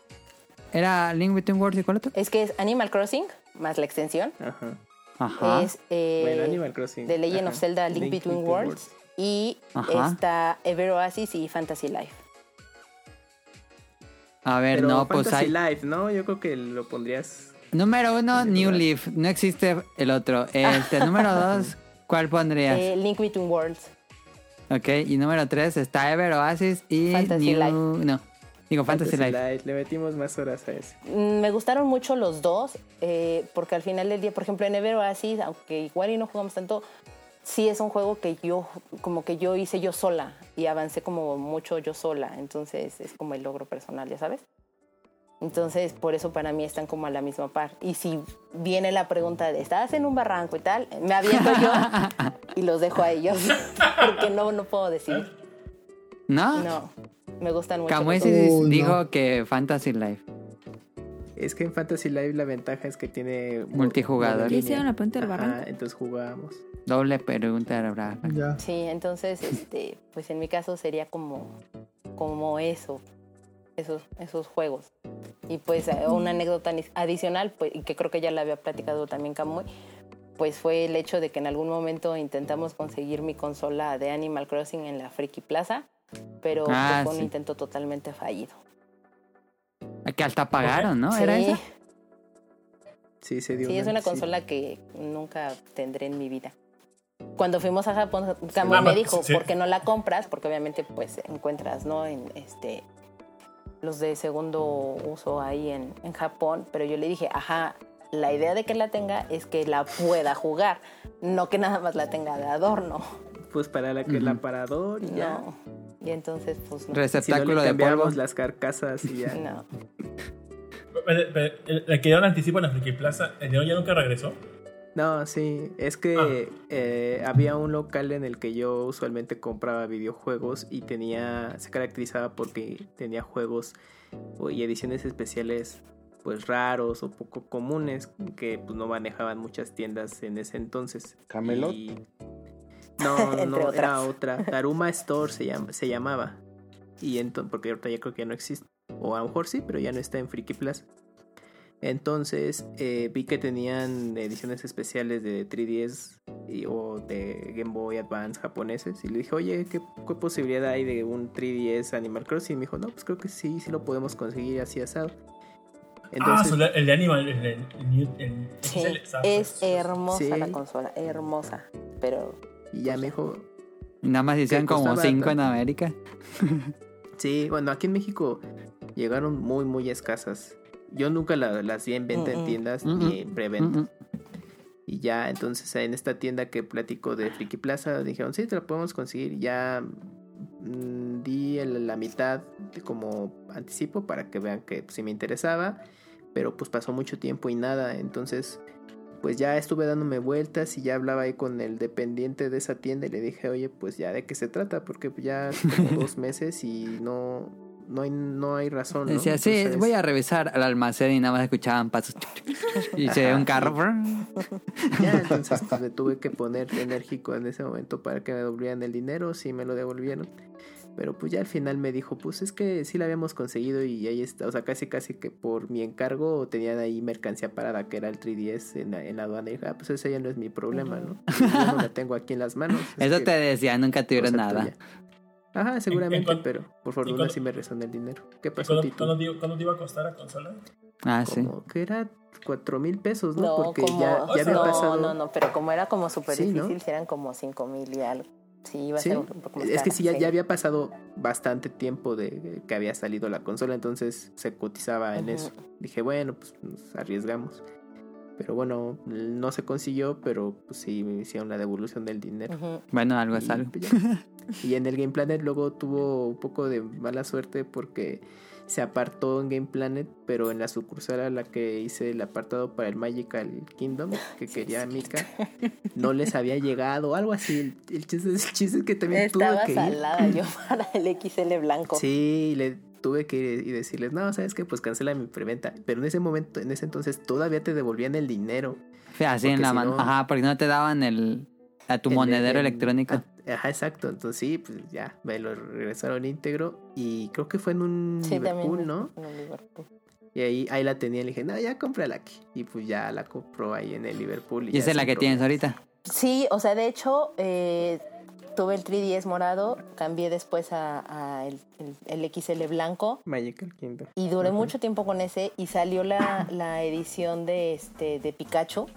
¿Era Link Between Worlds y cuál otro? Es que es Animal Crossing, más la extensión. Ajá. Ajá. Es eh, Bueno, Animal Crossing. The Legend Ajá. of Zelda Link, Between, Worlds. Y Ajá. está Ever Oasis y Fantasy Life. A ver, Pero no, pues Fantasy hay. Life, ¿no? Yo creo que lo pondrías. Número uno, New Leaf. No existe el otro. Este, número (laughs) dos, ¿cuál pondrías? Eh, Link Between Worlds. Ok, y número tres está Ever Oasis y Fantasy New... Life. No, digo Fantasy, Life. Le metimos más horas a ese. Mm, Me gustaron mucho los dos, eh, porque al final del día, por ejemplo, en Ever Oasis, aunque igual y no jugamos tanto, sí es un juego que yo, como que yo hice yo sola y avancé como mucho yo sola, entonces es como el logro personal, ¿ya sabes? Entonces, por eso para mí están como a la misma par. Y si viene la pregunta de, ¿estás en un barranco y tal? Me aviento yo y los dejo a ellos, (laughs) porque no, no puedo decir. ¿No? No, me gustan mucho. Dos. Uh, no. dijo que Fantasy Life. Es que en Fantasy Life la ventaja es que tiene Multijugador. modo ¿Ya línea. hicieron la pregunta del Ajá, barranco? entonces jugábamos. Doble pregunta. Sí, entonces, este, pues en mi caso sería como, como eso, esos, esos juegos. Y pues eh, una anécdota adicional, pues, y que creo que ya la había platicado también Camuy, pues fue el hecho de que en algún momento intentamos conseguir mi consola de Animal Crossing en la Friki Plaza, pero pues, Ah, fue un sí. intento totalmente fallido. Que hasta pagaron, ¿no? sí, ¿Era eso? Sí, se dio. sí, es una sí. consola que nunca tendré en mi vida. Cuando fuimos a Japón, Ah, me dijo, sí. ¿por qué no la compras? Porque obviamente pues encuentras, ¿no? En este los de segundo uso ahí en, en Japón, pero yo le dije, ajá, la idea de que la tenga es que la pueda jugar, no que nada más la tenga de adorno. Pues para la que el aparador y ya. No. Y entonces, pues no. Si no Receptáculo le de polvo. cambiamos las carcasas y ya. (laughs) No. Pero- pero, eh, Le quedaron anticipo en la Friki Plaza. ¿El dinero ya nunca regresó? No, sí, es que eh, había un local en el que yo usualmente compraba videojuegos y tenía, se caracterizaba porque tenía juegos y ediciones especiales pues raros o poco comunes que pues no manejaban muchas tiendas en ese entonces. ¿Camelot? Y- (laughs) No, Entre no, era otras. otra. Daruma (laughs) Store se, llama, se llamaba. Y entonces, porque ahorita ya creo que ya no existe. O a lo mejor sí, pero ya no está en Friki Plaza. Entonces eh, vi que tenían ediciones especiales de 3DS y- o de Game Boy Advance japoneses. Y le dije, oye, ¿qué, qué posibilidad hay de un 3DS Animal Crossing? Y me dijo, no, pues creo que sí, sí lo podemos conseguir así asado. ah, Entonces, su- el de Animal. El, el, el, Sí, es hermosa Sí. la consola, hermosa, pero y ya me dijo, Y nada más hicieron Que como cinco en. América. (laughs) Sí, bueno, aquí en México llegaron muy, muy escasas. Yo nunca la- las vi en venta Mm, mm. en tiendas Mm, ni en preventa. Y ya, entonces en esta tienda que platico de Friki Plaza, dijeron, sí, te la podemos conseguir. Ya mm, di el- la mitad de como anticipo para que vean que pues, sí me interesaba. Pero pues pasó mucho tiempo y nada. Entonces, pues ya estuve dándome vueltas y ya hablaba ahí con el dependiente de esa tienda y le dije, oye, pues ya de qué se trata, porque ya como (laughs) dos meses y no, no, hay, no hay razón. ¿no? Decía, sí, Entonces, voy a revisar al almacén y nada más escuchaban pasos. (laughs) Y se ve un carro. (laughs) Ya, entonces pues, me tuve que poner enérgico en ese momento para que me devolvieran el dinero, sí me lo devolvieron. Pero pues ya al final me dijo, pues es que sí la habíamos conseguido y ahí está, o sea, casi casi que por mi encargo tenían ahí mercancía parada que era el 3DS en la, en la aduana y dije, ah, pues ese ya no es mi problema, ¿no? Yo no la tengo aquí en las manos. es Eso que te decía, nunca tuvieron nada. tuya. Ajá, seguramente, pero por fortuna sí me resonó el dinero. ¿Qué ¿Y pasó, ¿Cuándo, Tito? cuándo te, iba a costar la consola? Ah, sí. Como que era cuatro mil pesos, ¿no? no, Porque como, ya, ya había no, pasado. no, no, pero como era como súper Sí, ¿no? difícil, si eran como cinco mil y algo. Sí, iba a Sí, ser un poco más es que sí ya, ya había pasado bastante tiempo de que había salido la consola, entonces se cotizaba en eso. Dije, bueno, pues nos arriesgamos. Pero bueno, no se consiguió, pero pues sí me hicieron la devolución del dinero. Bueno, algo es Y, algo. pues, ya. Y en el Game Planet luego tuvo un poco de mala suerte porque se apartó en Game Planet, pero en la sucursal a la que hice el apartado para el Magical Kingdom, que (laughs) quería Mika, no les había llegado, algo así. El, el chiste, el chiste es que también tuve que ir. yo (laughs) para el XL blanco. Sí, le tuve que ir y decirles, no, sabes que pues cancela mi preventa. Pero en ese momento, en ese entonces, todavía te devolvían el dinero. Sí, así en la si mano. no- Ajá, porque no te daban el a tu El- monedero el- electrónico. Ajá, exacto. Entonces sí, pues ya, me lo regresaron íntegro. Y creo que fue en un Sí, Liverpool, también. ¿no? en el Liverpool. Y ahí, ahí la tenía, le dije, no, ya cómprala aquí. Y pues ya la compró ahí en el Liverpool. Y esa es la que tienes ahorita. Sí, o sea, de hecho, eh, tuve el 3DS morado, cambié después a, a el, el- el XL blanco Magical Kingdom. y duré mucho tiempo con ese y salió la, la edición de este de Pikachu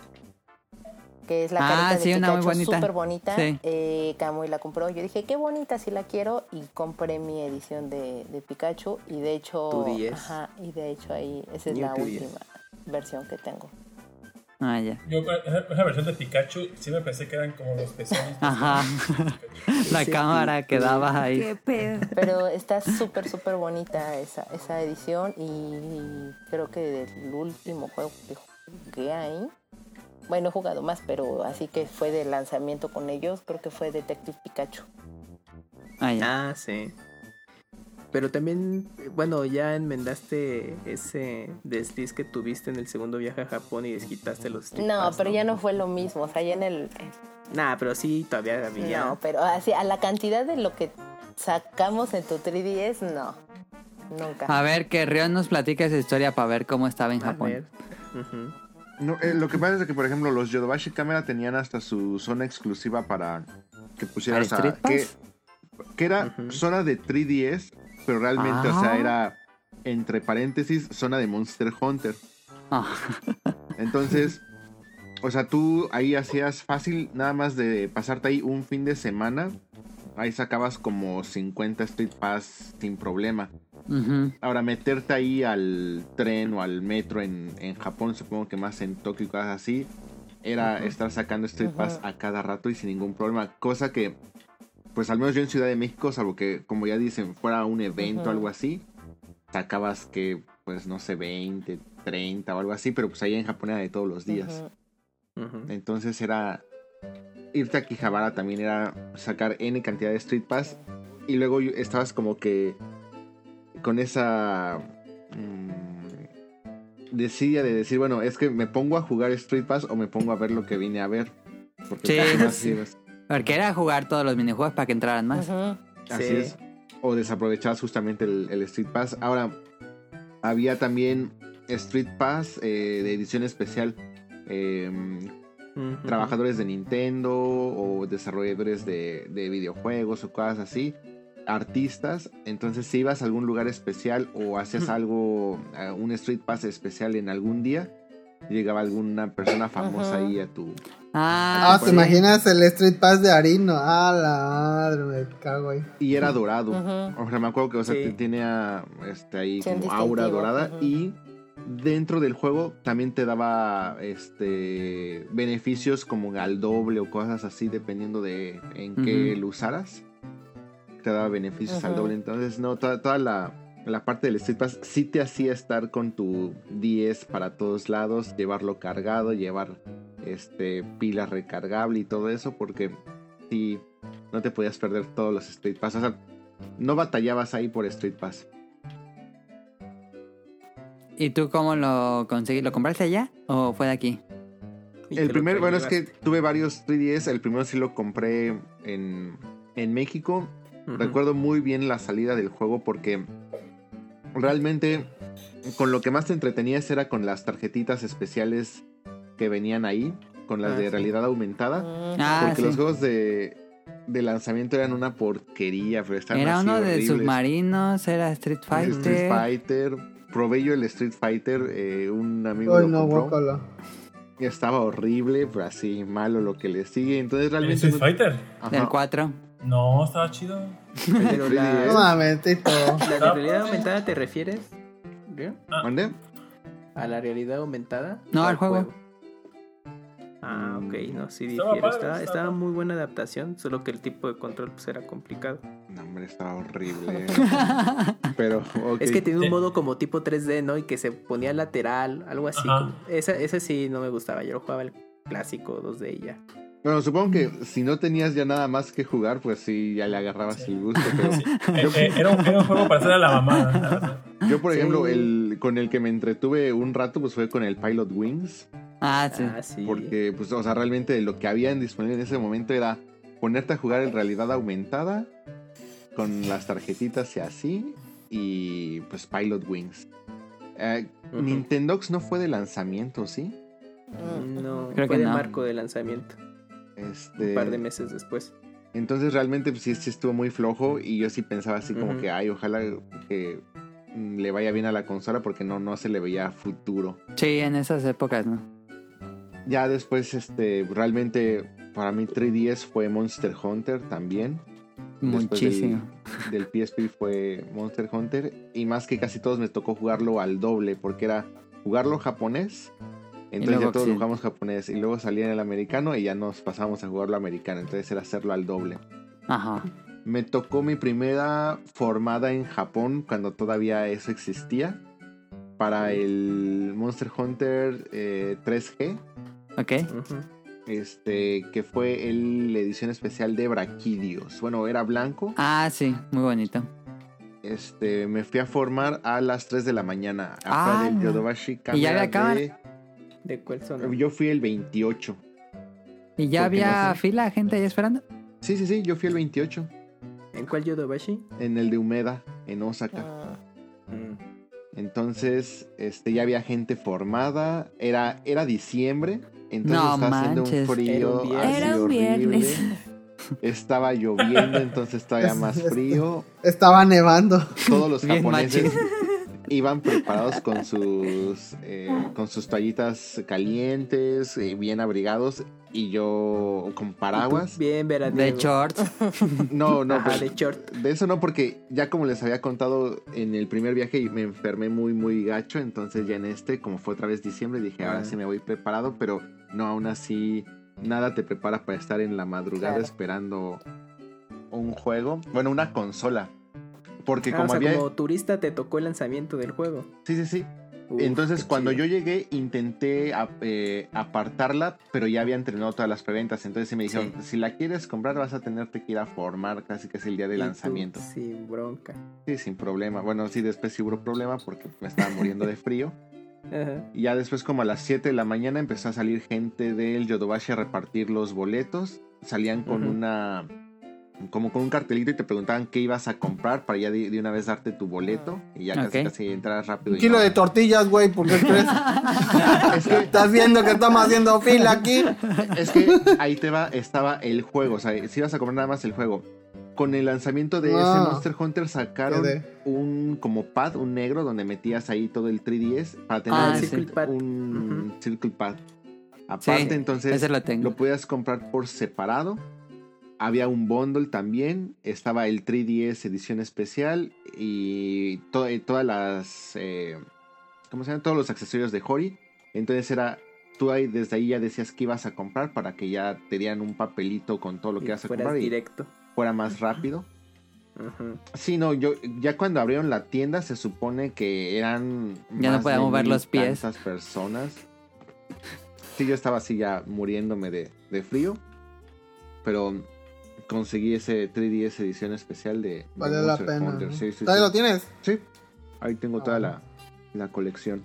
que es la Ah, carita de sí, una muy Pikachu bonita. súper bonita Sí. eh, la compró yo dije qué bonita si la quiero y compré mi edición de, de Pikachu y de hecho Tu 10. ajá, y de hecho ahí esa es New la tu 10. última versión que tengo Ah, ya. Yo, esa, versión de Pikachu, siempre pensé que eran como los pezones. (laughs) Ajá. (laughs) La cámara que daba ahí. Qué pedo. Pero está súper, súper bonita esa, esa edición y creo que del último juego que jugué ahí, bueno, he jugado más, pero así que fue de lanzamiento con ellos, creo que fue Detective Pikachu. Ah, ya. Ah, sí. Pero también, bueno, ya enmendaste ese desliz que tuviste en el segundo viaje a Japón y desquitaste los Street No, Pass, pero ya no fue lo mismo, o sea, ya en el... Nah, pero sí, todavía había. No, pero así, a la cantidad de lo que sacamos en tu 3DS, no, nunca. A ver, que Rion nos platique esa historia para ver cómo estaba en A Japón. ver. Ujú. No, eh, lo que pasa es que, por ejemplo, los Yodobashi Camera tenían hasta su zona exclusiva para que pusieras ¿Para a... Street Que, que era zona de 3DS, pero realmente, o sea, Ah. era, entre paréntesis, zona de Monster Hunter. Ah, Entonces, (laughs) o sea, tú ahí hacías fácil nada más de pasarte ahí un fin de semana. Ahí sacabas como 50 Street Pass sin problema. Ahora, meterte ahí al tren o al metro en, en Japón, supongo que más en Tokio y cosas así, era estar sacando Street Pass a cada rato y sin ningún problema. Cosa que, pues al menos yo en Ciudad de México, salvo que, como ya dicen, fuera un evento o algo así, sacabas que, pues no sé, 20, 30 o algo así, pero pues ahí en Japón era de todos los días. Entonces era irte a Quijabara también era sacar N cantidad de Street Pass y luego estabas como que con esa mm, desidia de decir, bueno, es que me pongo a jugar Street Pass o me pongo a ver lo que vine a ver. Porque Sí, más sí. ibas- Porque era jugar todos los minijuegos para que entraran más. Así Sí. es. O desaprovechabas justamente el, el Street Pass. Ahora, había también Street Pass eh, de edición especial. eh, Ujú. trabajadores de Nintendo o desarrolladores de, de videojuegos o cosas así, artistas. Entonces, si ibas a algún lugar especial o hacías algo, un Street Pass especial en algún día, llegaba alguna persona famosa Ajá. ahí a tu. Ah, Ah, ¿te imaginas el Street Pass de Arino? Ah, la madre, me cago ahí. Y era dorado. O sea, me acuerdo que o sea, Sí. te- tenía este, ahí como aura dorada. Y dentro del juego también te daba este beneficios como al doble o cosas así, dependiendo de en qué lo usaras. Te daba beneficios al doble. Entonces, no, toda, toda la, la parte del Street Pass sí te hacía estar con tu 10 para todos lados, llevarlo cargado, llevar este pila recargable y todo eso, porque sí, no te podías perder todos los Street Pass. O sea, no batallabas ahí por Street Pass. ¿Y tú cómo lo conseguiste? ¿Lo compraste allá o fue de aquí? El primer, bueno, es que tuve varios 3DS. El primero sí lo compré en, en México. Recuerdo muy bien la salida del juego porque realmente con lo que más te entretenías era con las tarjetitas especiales que venían ahí, con las Ah, de sí. realidad aumentada. Ujú. Ah, porque sí. los juegos de, de lanzamiento eran una porquería, pero estaban Era así uno de submarinos, era Street Fighter. Street Fighter. Probé yo el Street Fighter, eh, un amigo Ay, lo no, compró. estaba horrible, pero así malo lo que le sigue. Entonces ¿El realmente. Street no- Fighter? Ajá. Del 4. No, estaba chido. Pero la, No mames, Tito. ¿La realidad aumentada te refieres? ¿Qué? ¿Mande? ¿A la realidad aumentada? No, ¿O al juego. Ah, ok, no, sí Estaba difiero. Estaba, estaba estaba padre. muy buena adaptación, solo que el tipo de control pues, era complicado. No, hombre, estaba horrible. (laughs) pero, ok. Es que tenía un modo como tipo 3D, ¿no? Y que se ponía lateral, algo así. Como- esa, ese sí no me gustaba, yo lo jugaba el clásico 2D y ya. Bueno, supongo que si no tenías ya nada más que jugar, pues sí, ya le agarrabas el gusto. Pero Eh, eh, era, un, era un juego para hacer a la mamada. la yo, por Sí. ejemplo, el con el que me entretuve un rato, pues fue con el Pilot Wings. Ah, sí. Ah, sí. Porque, pues, o sea, realmente lo que habían disponible en ese momento era ponerte a jugar en realidad aumentada con las tarjetitas y así. Y pues Pilot Wings. Eh. Nintendox no fue de lanzamiento, ¿sí? No, Creo fue que de no. marco de lanzamiento. Este. Un par de meses después. Entonces realmente pues, sí, sí estuvo muy flojo y yo sí pensaba así como que, ay, ojalá que mm, le vaya bien a la consola porque no, no se le veía futuro. Sí, en esas épocas, ¿no? Ya después, este, realmente para mí 3DS fue Monster Hunter también. Muchísimo. Del, del PSP fue Monster Hunter y más que casi todos me tocó jugarlo al doble porque era jugarlo japonés. Entonces ya todos jugamos japonés y luego salía en el americano y ya nos pasamos a jugarlo americano. Entonces era hacerlo al doble. Ajá. Me tocó mi primera formada en Japón cuando todavía eso existía. Para el Monster Hunter eh, 3G. Ok. Ujú. Este, que fue el- la edición especial de Braquidios. Bueno, era blanco. Ah, sí, muy bonito. Este, me fui a formar a las 3 de la mañana. Ah, Afuera del. Yodobashi ¿Y ya Camera había cámara? de- ¿De cuál son? Yo fui el 28. ¿Y ya había no sé. fila, gente ahí esperando? Sí, sí, sí, yo fui el 28. ¿En cuál Yodobashi? En el de Umeda, en Osaka. Ah, Mm. Entonces, este, ya había gente formada. Era, era diciembre. Entonces No estaba haciendo un frío. Era un viernes. así Era un horrible. viernes. Estaba lloviendo, entonces todavía (laughs) más frío. Estaba nevando. Todos los Bien japoneses. Iban preparados con sus eh, con sus toallitas calientes, eh, bien abrigados, y yo con paraguas. Bien veraniego. De shorts. (laughs) No, no, Ajá, pues, de short. de eso no, porque ya como les había contado en el primer viaje me enfermé muy, muy gacho. Entonces ya en este, como fue otra vez diciembre, dije, ahora Ah. sí me voy preparado, pero no, aún así, nada te prepara para estar en la madrugada Claro. esperando un juego. Bueno, una consola. Porque Ah, como o sea, había... como turista te tocó el lanzamiento del juego. Sí, sí, sí. Uf, Entonces cuando chido. yo llegué intenté eh, apartarla, pero ya había entrenado todas las preventas. Entonces sí me dijeron, Sí. si la quieres comprar vas a tenerte que ir a formar casi que es el día de tú, lanzamiento. Sin bronca. Sí, sin problema. Bueno, sí, después sí hubo problema porque me estaba muriendo de frío. (laughs) Ajá. Y ya después como a las 7 de la mañana empezó a salir gente del Yodobashi a repartir los boletos. Salían con una... Como con un cartelito y te preguntaban qué ibas a comprar para ya de, de una vez darte tu boleto y ya casi Ok. casi entrar rápido. Un y kilo no. de tortillas, güey, ¿por qué crees? (laughs) Es que ¿Estás viendo que estamos haciendo fila aquí? Es que ahí te va, estaba el juego, o sea, si ibas a comprar nada más el juego. Con el lanzamiento de Ah. ese Monster Hunter sacaron un como pad, un negro, donde metías ahí todo el 3DS para tener Ah, un, sí. Circle Pad. un Circle Pad. Aparte, Sí, entonces lo lo podías comprar por separado. Había un bundle también. Estaba el 3DS edición especial y to- eh, todas las... eh, ¿Cómo se llama? Todos los accesorios de Hori. Entonces era... Tú ahí, desde ahí ya decías que ibas a comprar para que ya te dieran un papelito con todo lo que ibas a comprar y directo. fuera más rápido. Sí, no, yo ya cuando abrieron la tienda se supone que eran Ya no más podía de mover mil los pies. tantas personas. Sí, yo estaba así ya muriéndome de, de frío, pero conseguí ese 3DS edición especial de, de Vale la pena. Hunter. ¿no? Sí, sí, ¿Todavía sí. lo tienes? Sí, ahí tengo toda Ah. la, la colección.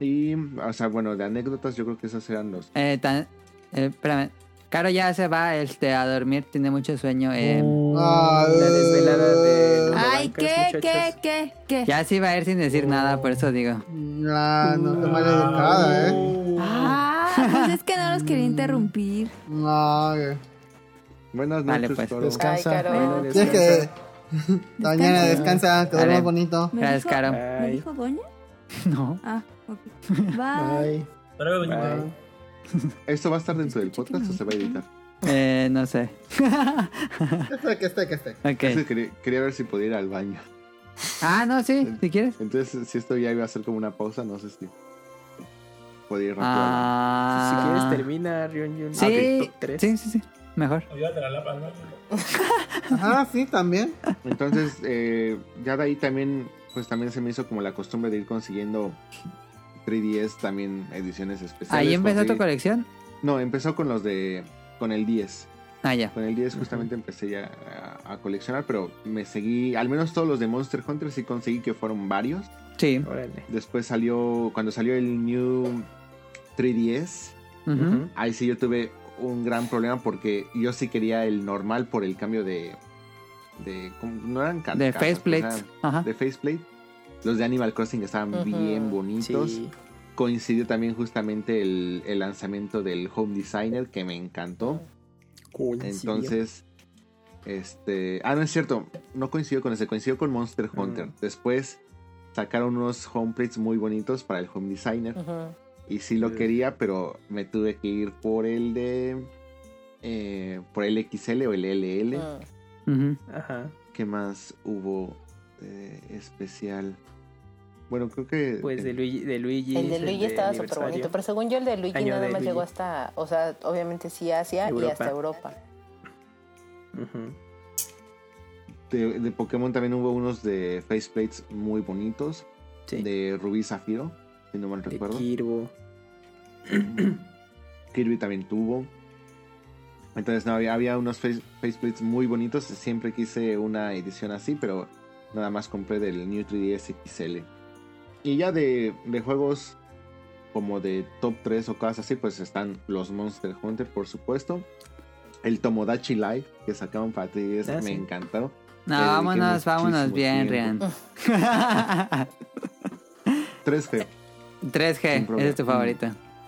Y, o sea, bueno, de anécdotas yo creo que esos eran los... Eh, tan- eh, espérame. Caro ya se va este, a dormir, tiene mucho sueño. eh, Ah, La desvelada de los Ay, bancas, ¿qué, muchachos. qué, qué, qué? ya se iba a ir sin decir nada, por eso digo. Ah, no te mal educada, ¿eh? Ah, pues es que no los quería interrumpir. No, güey. Buenas Vale, noches, pues. Caro. Descansa. Ay, Caro. Bueno, Tienes que. descansa. (laughs) Mañana descansa, que Dale. duermas bonito. ¿Me Gracias, Caro. ¿Me dijo Doña? (laughs) No. Ah, ok. (laughs) Bye. Bye. ¿Esto va a estar dentro del podcast o se va a editar? Eh, no sé. Que esté, que esté, que esté. Es que Ok. quería, quería ver si podía ir al baño. Ah, no, sí, si quieres. Entonces, si esto ya iba a ser como una pausa, no sé si podía ir rápido. Ah, Si quieres termina Rion Jun. Sí, Top 3. sí, sí, sí. Mejor. Olvídate la lámpara, ¿no? Ajá, sí, también. Entonces, eh, ya de ahí también, pues también se me hizo como la costumbre de ir consiguiendo 3DS, también ediciones especiales. Ahí empezó tu colección. No, empezó con los de, con el 10. Ah, ya. Con el 10 justamente empecé ya a, a coleccionar, pero me seguí, al menos todos los de Monster Hunter sí conseguí que fueron varios. Sí. Órale. Después salió, cuando salió el New 3DS, Ujú. Ujú. ahí sí yo tuve un gran problema porque yo sí quería el normal por el cambio de. de no eran De carcasas, faceplates. Ajá. de faceplate. Los de Animal Crossing estaban bien bonitos. Sí. Coincidió también justamente el, el lanzamiento del Home Designer que me encantó. Entonces, este. Ah, no es cierto. No coincidió con ese, coincidió con Monster Hunter. Mm. Después sacaron unos homeplates muy bonitos para el home designer. Ujú. Y sí lo quería, pero me tuve que ir por el de. eh, por el XL o el LL. Ujú. Ajá. ¿Qué más hubo eh, especial? Bueno, creo que. Pues de Luigi. De Luigi El de Luigi estaba súper bonito, pero según yo el de Luigi Año nada de más llegó hasta, o sea, obviamente sí Asia y hasta Europa. De, de Pokémon también hubo unos de faceplates muy bonitos. Sí. De Rubí Zafiro, si no mal De recuerdo. Kirbo. (clears throat) Kirby también tuvo. Entonces, no, había, había unos face, faceplates muy bonitos. Siempre quise una edición así, pero nada más compré del New 3DS XL. Y ya de, de juegos como de top 3 o cosas así, pues están los Monster Hunter, por supuesto. El Tomodachi Live que sacaron para 3DS Ah, me encantó. No, vámonos, vámonos bien, tiempo. Rian. (laughs) 3G. 3G, Sin ese es tu favorito.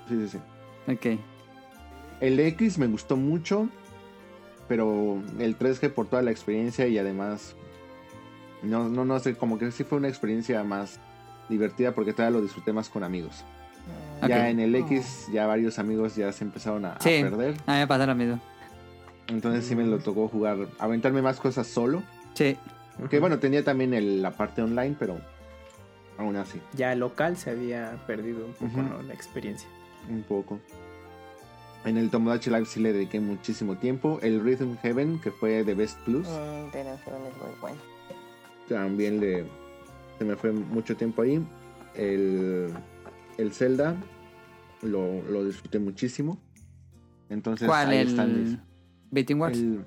Sí, sí, sí. Ok. El X me gustó mucho, pero el 3G por toda la experiencia y además, no, no, no sé, como que sí fue una experiencia más divertida porque todavía lo disfruté más con amigos. Ya en el X, ya varios amigos ya se empezaron a, a Sí. perder, A mí me pasa lo mismo. entonces sí me lo tocó jugar, aventarme más cosas solo. Sí. Que bueno, tenía también el- la parte online, pero aún así, Ya local se había perdido un poco la experiencia. un poco. En el Tomodachi Live sí le dediqué muchísimo tiempo. El Rhythm Heaven, que fue de Best Plus. Mm, Didn't Heaven es muy bueno. también le se me fue mucho tiempo ahí el el Zelda lo, lo disfruté muchísimo entonces ¿Cuál? ahí El están mis- Beating Wars. el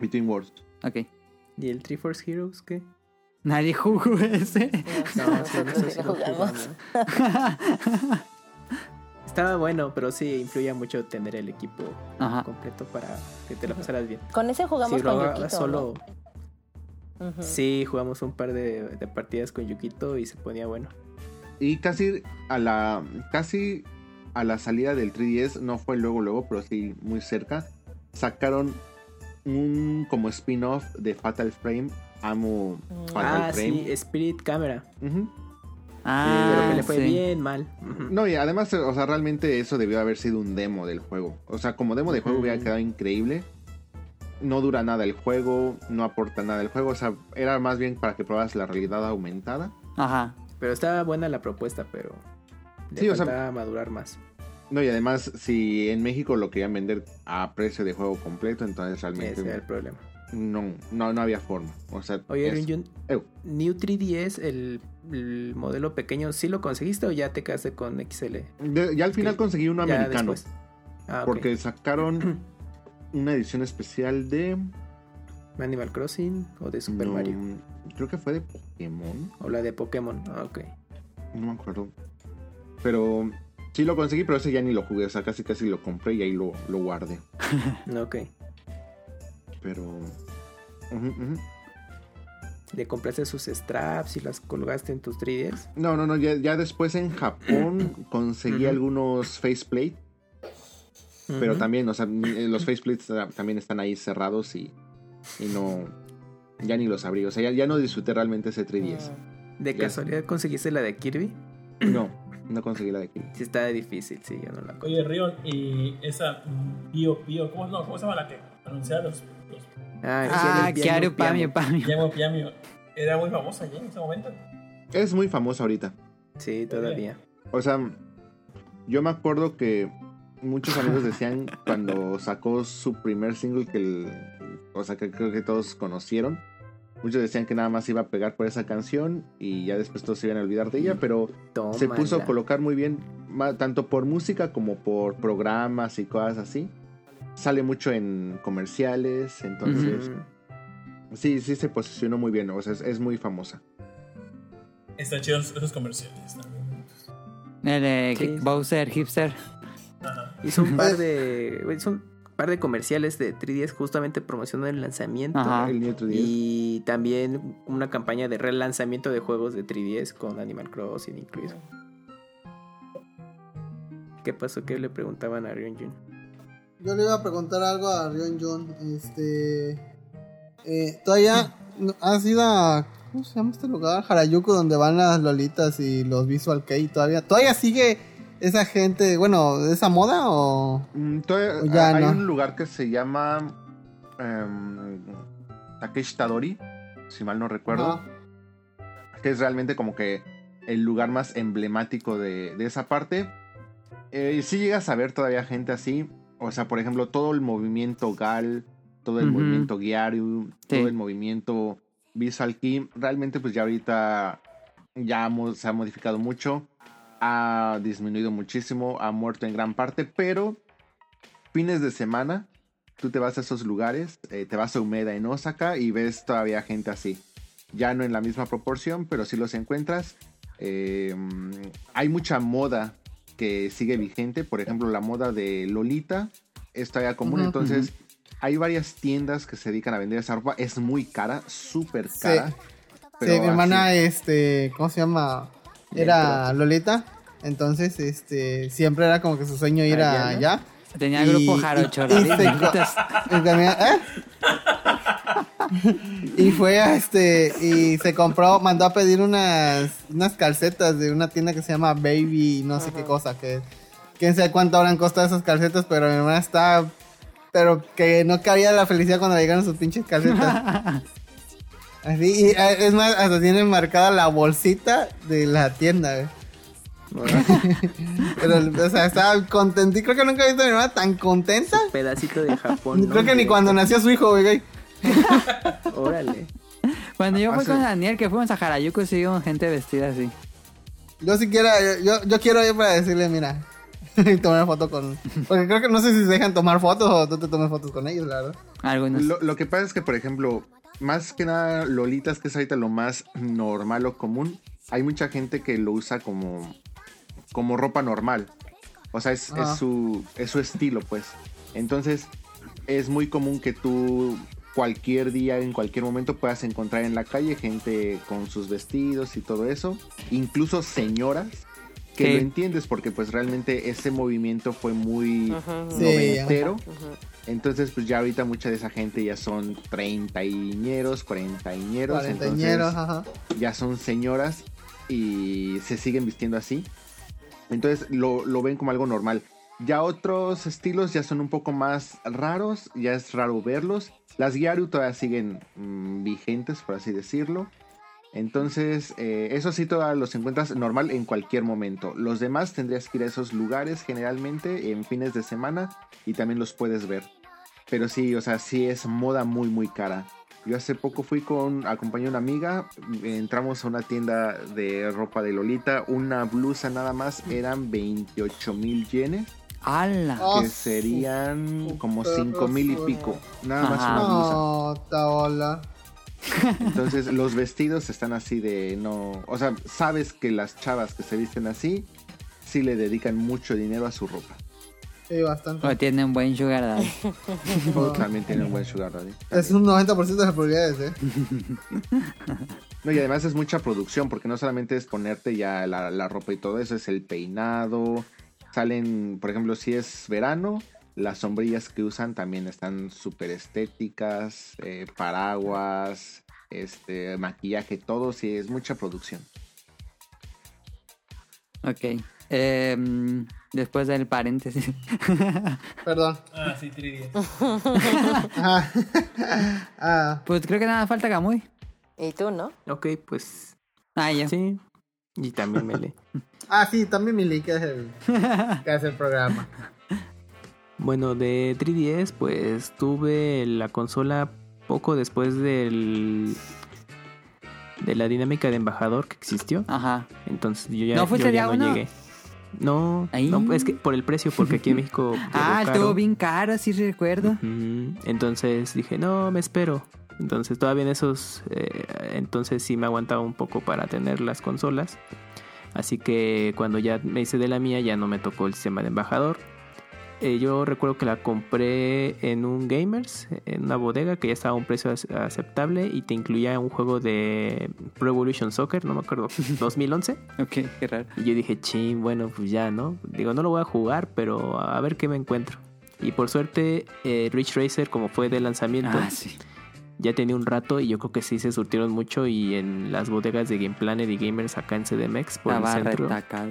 Between Worlds Ok. ¿Y el Triforce Heroes qué? Nadie jugó ese. No, (laughs) No, nosotros sí lo lo jugamos. jugamos. (laughs) Estaba bueno, pero sí influía mucho tener el equipo Ajá. completo para que te la pasaras bien. Con ese jugamos lo con Yukito, solo, sí, jugamos un par de, de partidas con Yukito y se ponía bueno. y casi a la casi a la salida del 3DS no fue luego luego pero sí muy cerca sacaron un como spin-off de Fatal Frame amo Fatal Ah, Frame sí, Spirit Camera. Ujú. Ah, pero que le fue sí. bien mal. No, y además, o sea, realmente eso debió haber sido un demo del juego. O sea, como demo de juego hubiera Ujú. quedado increíble. No dura nada el juego, no aporta nada el juego. O sea, era más bien para que pruebas la realidad aumentada. Ajá. Pero estaba buena la propuesta, pero le Sí, o sea- madurar más. No, y además, si en México lo querían vender a precio de juego completo, entonces Ese era el realmente problema. No, no, no había forma. O sea, Oye, es-. New 3DS, el, el modelo pequeño, ¿sí lo conseguiste o ya te quedaste con XL? de- ya al final conseguí uno americano. Ah. Porque sacaron (clears throat) una edición especial de. Animal Crossing o de Super no, Mario. Creo que fue de Pokémon. O la de Pokémon. Ah, ok. No me acuerdo. Pero sí lo conseguí, pero ese ya ni lo jugué. O sea, casi casi lo compré y ahí lo, lo guardé. (laughs) Ok. Pero. Ujú. ¿Le compraste sus straps y las colgaste en tus 3DS? No, no, no. Ya, ya después en Japón (clears throat) conseguí algunos faceplate. Pero también, o sea, ni- los faceplates ta- también están ahí cerrados y, y no. Ya ni los abrí. O sea, ya, ya no disfruté realmente ese 3DS. ¿De ya. casualidad conseguiste la de Kirby? No, no conseguí la de aquí. Sí, está difícil, sí, yo no la Oye, Rion, y esa mm, Pío Pío, ¿cómo, no, ¿cómo se llama la que anunciaba los, los Ah, Ah, Kiaru Pamio? Era muy famosa ya en ese momento. Es muy famoso ahorita. Sí, todavía. O sea, yo me acuerdo que muchos amigos decían cuando sacó su primer single que el, o sea que creo que todos conocieron. Muchos decían que nada más iba a pegar por esa canción y ya después todos se iban a olvidar de ella, pero se puso a colocar muy bien, tanto por música como por programas y cosas así. Sale mucho en comerciales, entonces sí, sí se posicionó muy bien, o sea, es, es muy famosa. Están chidos esos comerciales también. El de Sí. Bowser Hipster. Ajá. Hizo un par (laughs) de. Hizo un par de comerciales de 3DS justamente promocionando el lanzamiento. Ajá. El New 3DS. Y también una campaña de relanzamiento de juegos de 3DS con Animal Crossing incluido. ¿Qué pasó? ¿Qué le preguntaban a Ryunjun? Yo le iba a preguntar algo a Rion Jun. Este. Eh, todavía has ido a. ¿Cómo se llama este lugar? Harajuku, donde van las lolitas y los Visual Kei. ¿Todavía, ¿Todavía sigue esa gente, bueno, esa moda o.? Mm, todavía- O ya hay no. un lugar que se llama em, Takeshi Tadori, si mal no recuerdo, que es realmente como que el lugar más emblemático de, de esa parte. Eh, si llegas a ver todavía gente así, o sea, por ejemplo, todo el movimiento Gal, todo el Ujú. movimiento Gyaru, Sí. todo el movimiento Visual Kei, realmente pues ya ahorita ya se ha modificado mucho, ha disminuido muchísimo, ha muerto en gran parte, pero fines de semana tú te vas a esos lugares, eh, te vas a Umeda en Osaka y ves todavía gente así. Ya no en la misma proporción, pero sí los encuentras. Eh, hay mucha moda que sigue vigente, por ejemplo la moda de Lolita es todavía común, entonces hay varias tiendas que se dedican a vender esa ropa, es muy cara, súper cara. Sí, pero mi hermana, así- este, ¿cómo se llama? Era Lolita. Entonces, este, siempre era como que su sueño ir Allá, a ¿no? Tenía Y- grupo jarocho. y. Y también, ¿eh? y fue a este y se compró, mandó a pedir unas unas calcetas de una tienda que se llama Baby, no sé qué cosa, que quién sabe cuánto habrán costado esas calcetas, pero mi hermana está pero que no cabía la felicidad cuando le llegaron sus pinches calcetas. (laughs) Así, y eh, es más, hasta tiene marcada la bolsita de la tienda, güey. (laughs) Pero, o sea, estaba contenta. Creo que nunca he visto a mi hermana tan contenta. Pedacito de Japón. ¿no? Creo que ni cuando nació su hijo, güey. (laughs) Órale. Cuando yo fui con Daniel, que fuimos a Harajuku, sí vimos gente vestida así. Yo siquiera, yo, yo quiero ir para decirle, mira, (laughs) y tomar una foto con... Porque creo que no sé si se dejan tomar fotos o tú te tomas fotos con ellos, la verdad. Algunos. Lo, lo que pasa es que, por ejemplo, más que nada, Lolitas, que es ahorita lo más normal o común, hay mucha gente que lo usa como, como ropa normal. O sea, es, Ajá. es su, es su estilo, pues. Entonces, es muy común que tú cualquier día, en cualquier momento, puedas encontrar en la calle gente con sus vestidos y todo eso. Incluso señoras. Que lo entiendes porque pues realmente ese movimiento fue muy noventero. Ujú. Entonces, pues ya ahorita mucha de esa gente ya son treintañeros, cuarentañeros. Cuarentañeros, Entonces, ajá. ya son señoras y se siguen vistiendo así. Entonces lo, lo ven como algo normal. Ya otros estilos ya son un poco más raros, ya es raro verlos. Las Gyaru todavía siguen mm, vigentes, por así decirlo. Entonces, eh, eso sí, todavía los encuentras normal en cualquier momento. Los demás tendrías que ir a esos lugares generalmente en fines de semana y también los puedes ver. Pero sí, o sea, sí es moda muy, muy cara. Yo hace poco fui con, acompañé a una amiga, entramos a una tienda de ropa de Lolita, una blusa nada más, eran 28 mil yenes, ¡Hala! Que serían su como perro 5 mil y pico, nada más Ajá. una blusa. No, taola. Entonces los vestidos están así de no, o sea, sabes que las chavas que se visten así sí le dedican mucho dinero a su ropa. Sí, bastante. O tienen buen sugar daddy. (laughs) O también tienen un buen sugar daddy. Es un 90% de las probabilidades, ¿eh? (laughs) No, y además es mucha producción, porque no solamente es ponerte ya la, la ropa y todo eso, es el peinado. Salen, por ejemplo, si es verano, las sombrillas que usan también están súper estéticas, eh, paraguas, este, maquillaje, todo, sí, es mucha producción. Ok. Em, después del paréntesis. (laughs) Perdón. Ah, sí, 3DS. (laughs) Ajá. (laughs) ah, pues creo que nada falta Camuy. Y tú, ¿no? Ok, pues Ah, ya. sí. Y también me lee. ah, sí, también Mili, que es el, que es el programa. Bueno, de 3DS, pues tuve la consola poco después del de la dinámica de embajador que existió. Ajá. Entonces yo ya, ¿No fuiste yo ya día no uno? llegué. No, Ahí. no, es que por el precio, porque aquí en México. (laughs) Ah, estuvo bien caro, sí recuerdo. Entonces dije, no, me espero. Entonces todavía en esos, eh, entonces sí me aguantaba un poco para tener las consolas. Así que cuando ya me hice de la mía ya no me tocó el sistema de embajador. Eh, yo recuerdo que la compré en un Gamers, en una bodega que ya estaba a un precio ac- aceptable y te incluía un juego de Pro Evolution Soccer, no me acuerdo, (laughs) 2011. Ok, qué raro. Y yo dije, ching, bueno, pues ya, ¿no? Digo, no lo voy a jugar, pero a ver qué me encuentro. Y por suerte, eh, Rich Racer, como fue de lanzamiento, Ah, sí. ya tenía un rato y yo creo que sí se surtieron mucho. Y en las bodegas de Game Planet y Gamers acá en CDMX, por Estaba el centro, retacado.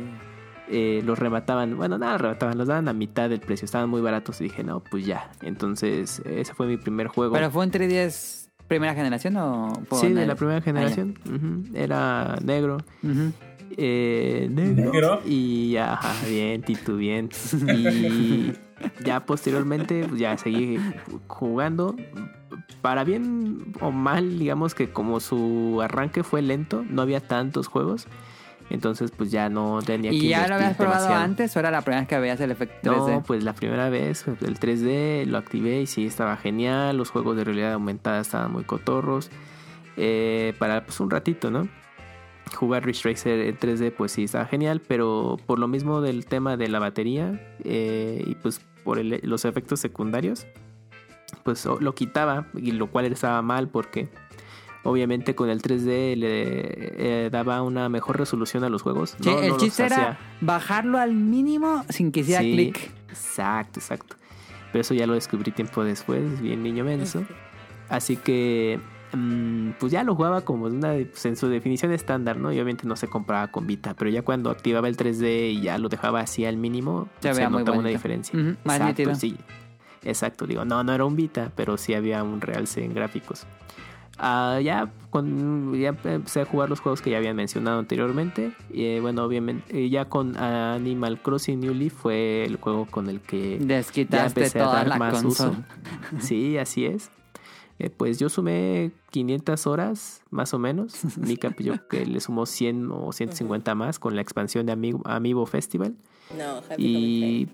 Eh, los remataban. Bueno, nada, remataban, los daban a mitad del precio. Estaban muy baratos y dije, no, pues ya. Entonces, ese fue mi primer juego. ¿Pero fue un 3DS primera generación o sí, de la primera Ah, generación. Era negro. Eh, negro. ¿Negro? Y ya, ajá, bien, Tito, bien. Y ya posteriormente, pues ya seguí jugando. Para bien o mal, digamos que como su arranque fue lento, no había tantos juegos. Entonces, pues ya no tenía que ¿Y ya lo habías probado antes o era la primera vez que veías el efecto 3D? No, pues la primera vez, el 3D lo activé y sí estaba genial. Los juegos de realidad aumentada estaban muy cotorros. Eh, para pues un ratito, ¿no? Jugar Ridge Racer en 3D, pues sí estaba genial, pero por lo mismo del tema de la batería eh, y pues por el- los efectos secundarios, pues lo quitaba, y lo cual estaba mal porque obviamente con el 3D le eh, daba una mejor resolución a los juegos. Sí, No- no el chiste era bajarlo al mínimo sin que hiciera Sí, clic. Exacto, exacto. Pero eso ya lo descubrí tiempo después, bien niño menso. Así que, mm, pues ya lo jugaba como una, pues, en su definición estándar, ¿no? Y obviamente no se compraba con Vita, pero ya cuando activaba el 3D y ya lo dejaba así al mínimo, Se se, notaba una diferencia. Exacto, nítido. sí. Exacto, digo, no, no era un Vita, pero sí había un realce en gráficos. Ah, ya, con, ya empecé a jugar los juegos que ya habían mencionado anteriormente. Y eh, bueno, obviamente, eh, ya con Animal Crossing New Leaf fue el juego con el que ya empecé a dar más consola. uso. (laughs) Sí, así es. Eh, pues yo sumé 500 horas, más o menos. (laughs) Mika, pues, yo que le sumó 100 o 150 más con la expansión de Amiibo, Amiibo Festival. No, Happy Y,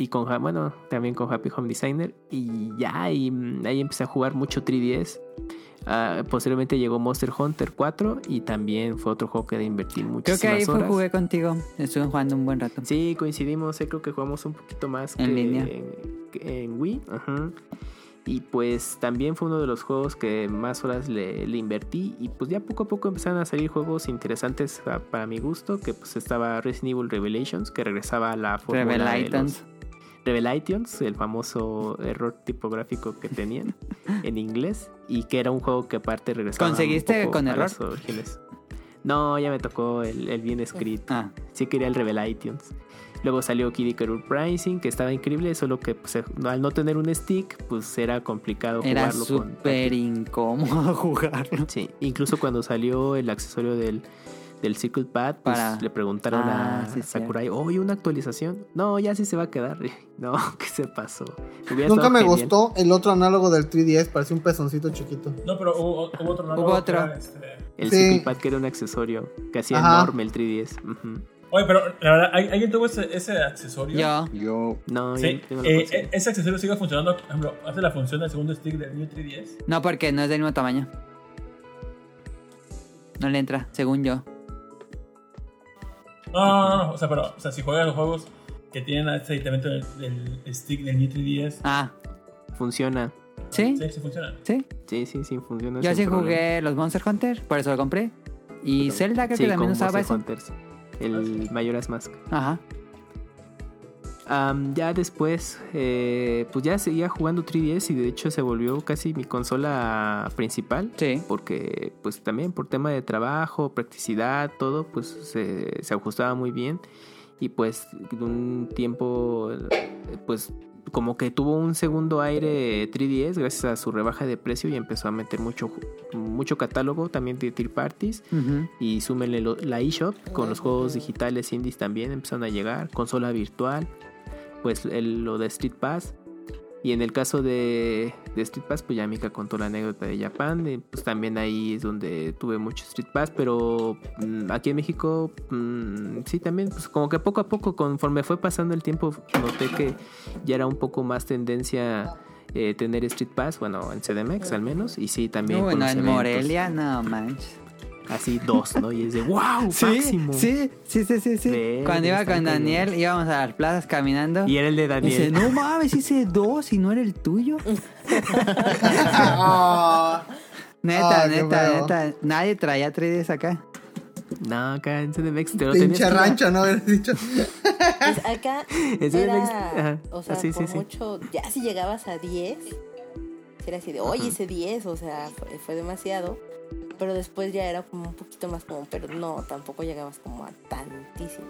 y con, bueno, también con Happy Home Designer. Y ya, y ahí empecé a jugar mucho 3DS. Ah, posteriormente llegó Monster Hunter 4 y también fue otro juego que de invertir Creo muchísimas que ahí fue, jugué contigo. Estuve jugando un buen rato. Sí, coincidimos. eh, creo que jugamos un poquito más En que línea. En, que en Wii. ajá. Y pues también fue uno de los juegos que más horas le, le invertí. Y pues ya poco a poco empezaron a salir juegos interesantes ah, para mi gusto. Que pues estaba Resident Evil Revelations, que regresaba a la fórmula de Revelations. Los Revelations, el famoso error tipográfico que tenían (laughs) en inglés. Y que era un juego que aparte regresaba un ¿Conseguiste poco con a error? orígenes. No, ya me tocó el, el bien escrito. Ah, Sí quería el Revelations. Luego salió Kid Icarus Rising, que estaba increíble, solo que pues, eh, al no tener un stick, pues era complicado era jugarlo con súper incómodo (laughs) jugarlo. Sí, incluso cuando salió el accesorio del, del Circle Pad, pues, Para- le preguntaron Ah, a sí, Sakurai, oye, una actualización. No, ya sí se va a quedar. (laughs) No, ¿qué se pasó? Hubiera Nunca me genial. gustó el otro análogo del 3DS, parecía un pezoncito chiquito. No, pero hubo, hubo otro. ¿no? Hubo Que otro. era, este, El Sí. Circle Pad que era un accesorio que hacía Ajá. enorme el 3DS. Ujú. Oye, pero la verdad, ¿al- ¿alguien tuvo ese, ese accesorio? Yo. Yo, No, Sí, yo no lo eh, eh, ese accesorio sigue funcionando, por ejemplo, hace la función del segundo stick del New 3DS. No, porque no es del mismo tamaño. No le entra, según yo. No, no, no, o sea, pero, o sea, si juegas los juegos que tienen este aditamento del, del stick del New 3DS, Ah, Funciona. ¿sí? sí, sí funciona. ¿Sí? Sí, sí, sí, funciona. Yo sí problema. jugué los Monster Hunter, por eso lo compré. Y Zelda creo Sí, que también usaba eso. Monster Hunters. El Majora's Mask. Ajá. Am, ya después, eh, pues ya seguía jugando 3DS y de hecho se volvió casi mi consola principal. Sí. Porque pues también por tema de trabajo, practicidad, todo, pues se, se ajustaba muy bien. Y pues de un tiempo, pues como que tuvo un segundo aire 3DS gracias a su rebaja de precio y empezó a meter mucho, mucho catálogo también de tier parties. Ujú. Y súmenle la eShop con los juegos digitales indies también empezaron a llegar, consola virtual, pues el- lo de Street Pass. Y en el caso de, de Street Pass, pues ya Mika contó la anécdota de Japan, y pues también ahí es donde tuve mucho Street Pass, pero mm, aquí en México mm, sí también, pues como que poco a poco, conforme fue pasando el tiempo, noté que ya era un poco más tendencia eh, tener Street Pass, bueno, en CDMX al menos, y sí también. Bueno, en eventos. Morelia, no manches. Así dos, ¿no? Y es de wow, Sí, máximo. sí, sí, sí, sí, Cuando iba con Daniel, íbamos a las plazas caminando. Y era el de Y dice, Daniel. no (laughs) mames, hice dos y no era el tuyo. (laughs) Ah, Neta, Ah, neta, neta. Nadie traía 3DS acá. No, acá en CDMX te lo Pinche que- rancho, ¿no? Hubieras dicho. Pues acá (laughs) En CDMX, era, ajá. o sea, Ah, sí, sí, por sí. mucho, ya si llegabas a 10, era así de, oye, ese 10, o sea, fue, fue demasiado. Pero después ya era como un poquito más como, pero no, tampoco llegabas como a tantísimo.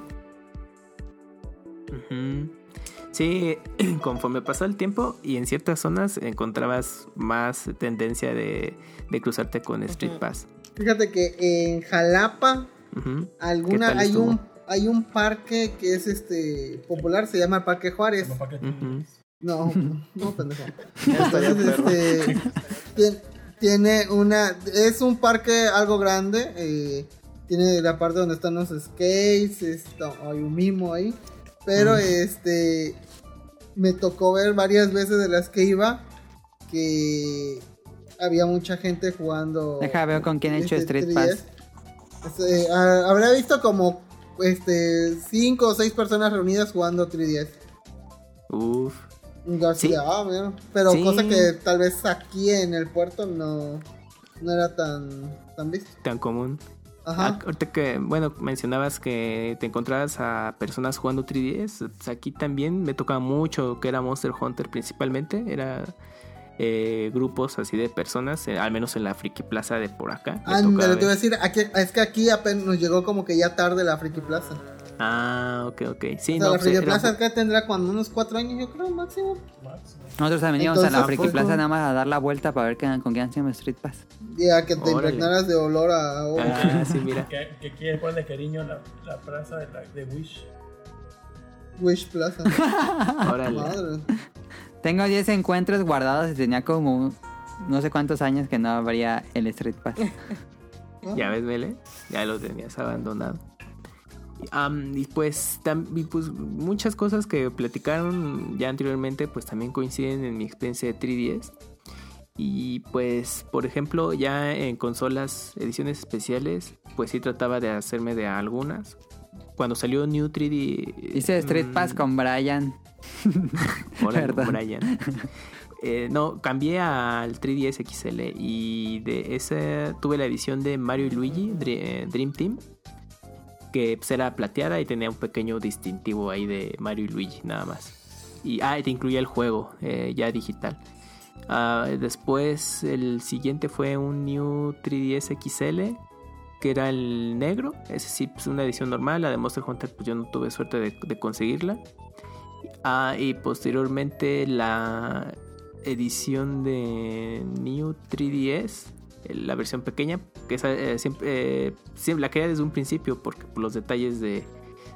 Sí, (clears throat) conforme pasó el tiempo y en ciertas zonas encontrabas más tendencia de, de cruzarte con Street. Pass. Fíjate que en Jalapa alguna ¿Qué tal hay estuvo? un hay un parque que es este popular, se llama el Parque Juárez. Como para que- Ujú. No, no pendejo. (laughs) Entonces, este, (laughs) tiene una, es un parque algo grande, eh, tiene la parte donde están los skates, está, hay un mimo ahí, pero este, me tocó ver varias veces de las que iba que había mucha gente jugando. Deja, veo con quién he hecho este, Street 3DS. Pass. Este, ah, habrá visto como este cinco o seis personas reunidas jugando 3DS. Uf. Sí. ah, mira. Pero Sí. cosa que tal vez aquí en el puerto no, no era tan, tan visto. Tan común. Ajá. Ah, ahorita que, bueno, mencionabas que te encontrabas a personas jugando 3DS. pues Aquí también me tocaba mucho que era Monster Hunter principalmente. Era eh, grupos así de personas, eh, al menos en la Friki Plaza de por acá. Ándale, te iba a decir, aquí, es que aquí apenas nos llegó como que ya tarde la Friki Plaza. Ah, ok, ok. Sí, o sea, no, la pues, Friki era- Plaza acá tendrá cuando unos cuatro años, yo creo, máximo. máximo. Nosotros también íbamos a la Friki. Plaza nada más a dar la vuelta para ver qué- con quién hacíamos Street Pass. Ya que te Órale. impregnaras de olor a... oh, Ah, sí, mira. Que, que poner de cariño la, la plaza de, la, de Wish. Wish Plaza. (laughs) Órale. Madre. Tengo 10 encuentros guardados y tenía como no sé cuántos años que no habría el Street Pass. (laughs) Ya ves, Mele, ya lo tenías abandonado. Y pues, y pues muchas cosas que platicaron ya anteriormente pues también coinciden en mi experiencia de 3DS. Y pues, por ejemplo, ya en consolas, ediciones especiales, pues sí trataba de hacerme de algunas. Cuando salió New 3D... Hice Street mm, Pass con Brian. (laughs) Perdón. Brian. Eh, no, cambié al 3DS XL y de ese tuve la edición de Mario y Luigi eh, Dream Team, que pues, era plateada y tenía un pequeño distintivo ahí de Mario y Luigi, nada más. Y ah, te incluía el juego eh, ya digital. Ah, después el siguiente fue un New 3DS XL, que era el negro. Ese sí, pues una edición normal. La de Monster Hunter, pues yo no tuve suerte de, de conseguirla. Ah, y posteriormente la edición de New 3DS, eh, la versión pequeña, que esa, eh, siempre, eh, siempre la quería desde un principio porque por los detalles de,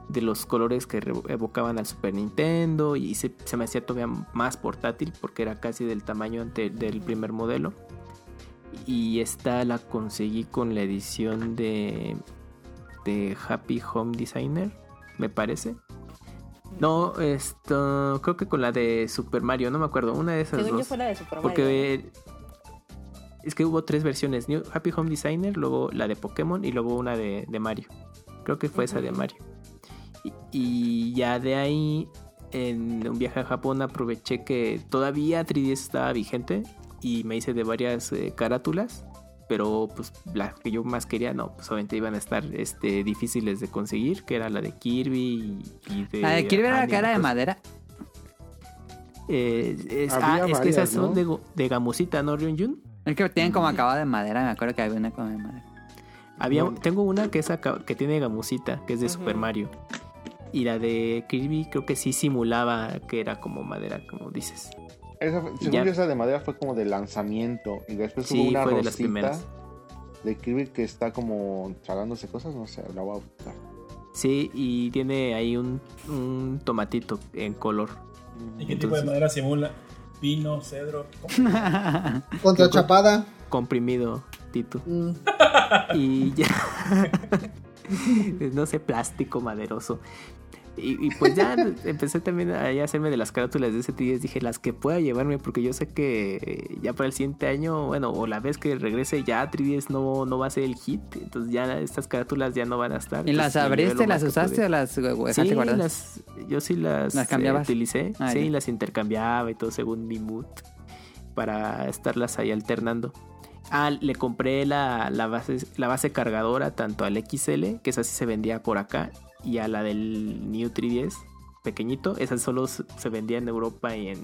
de los colores que evocaban al Super Nintendo y se, se me hacía todavía más portátil porque era casi del tamaño ante- del primer modelo. Y esta la conseguí con la edición de, de Happy Home Designer, me parece. No, esto creo que con la de Super Mario, no me acuerdo, una de esas Según yo dos. fue la de Super Mario. Porque eh, es que hubo tres versiones, New Happy Home Designer, luego la de Pokémon y luego una de, de Mario. Creo que fue esa de Mario. Y, y ya de ahí, en un viaje a Japón, aproveché que todavía 3DS estaba vigente y me hice de varias eh, carátulas. Pero pues la que yo más quería, no, pues obviamente iban a estar este, difíciles de conseguir, que era la de Kirby y, y de... La de Kirby era la que era de Animal madera. eh, es, ah, es que esas son ¿no? de, de gamusita, ¿no, Ryunjun? Es que tienen como acabado de madera. Me acuerdo que había una como de madera. Había. Tengo una que, es que tiene gamusita, que es de Super Mario. Y la de Kirby creo que sí simulaba que era como madera, como dices. Esa fue- según ya. yo, esa de madera fue como de lanzamiento. Y después Sí, hubo una fue de las primeras. de Kirby que está como tragándose cosas. No sé, la voy a buscar. Sí, y tiene ahí un, un tomatito en color. ¿Y qué tipo de madera simula? Pino, cedro. (laughs) Contra Chapada. Comprimido, Tito. Mm. Y ya. (laughs) (laughs) no sé, plástico maderoso. Y, y pues ya empecé también a hacerme de las carátulas de ese 3DS. Dije, las que pueda llevarme, porque yo sé que eh, ya para el siguiente año, bueno, o la vez que regrese, ya 3DS no, no va a ser el hit. Entonces ya estas carátulas ya no van a estar. ¿Y las Entonces, abriste, las usaste o las eh, dejaste Sí, guardadas? las, yo sí las, ¿Las eh, cambiabas? utilicé. Ah, sí, ya. las intercambiaba y todo según mi mood para estarlas ahí alternando. Ah, le compré la, la base, la base cargadora tanto al XL, que esa sí se vendía por acá, y a la del New 3DS pequeñito. Esa solo se vendía en Europa y en,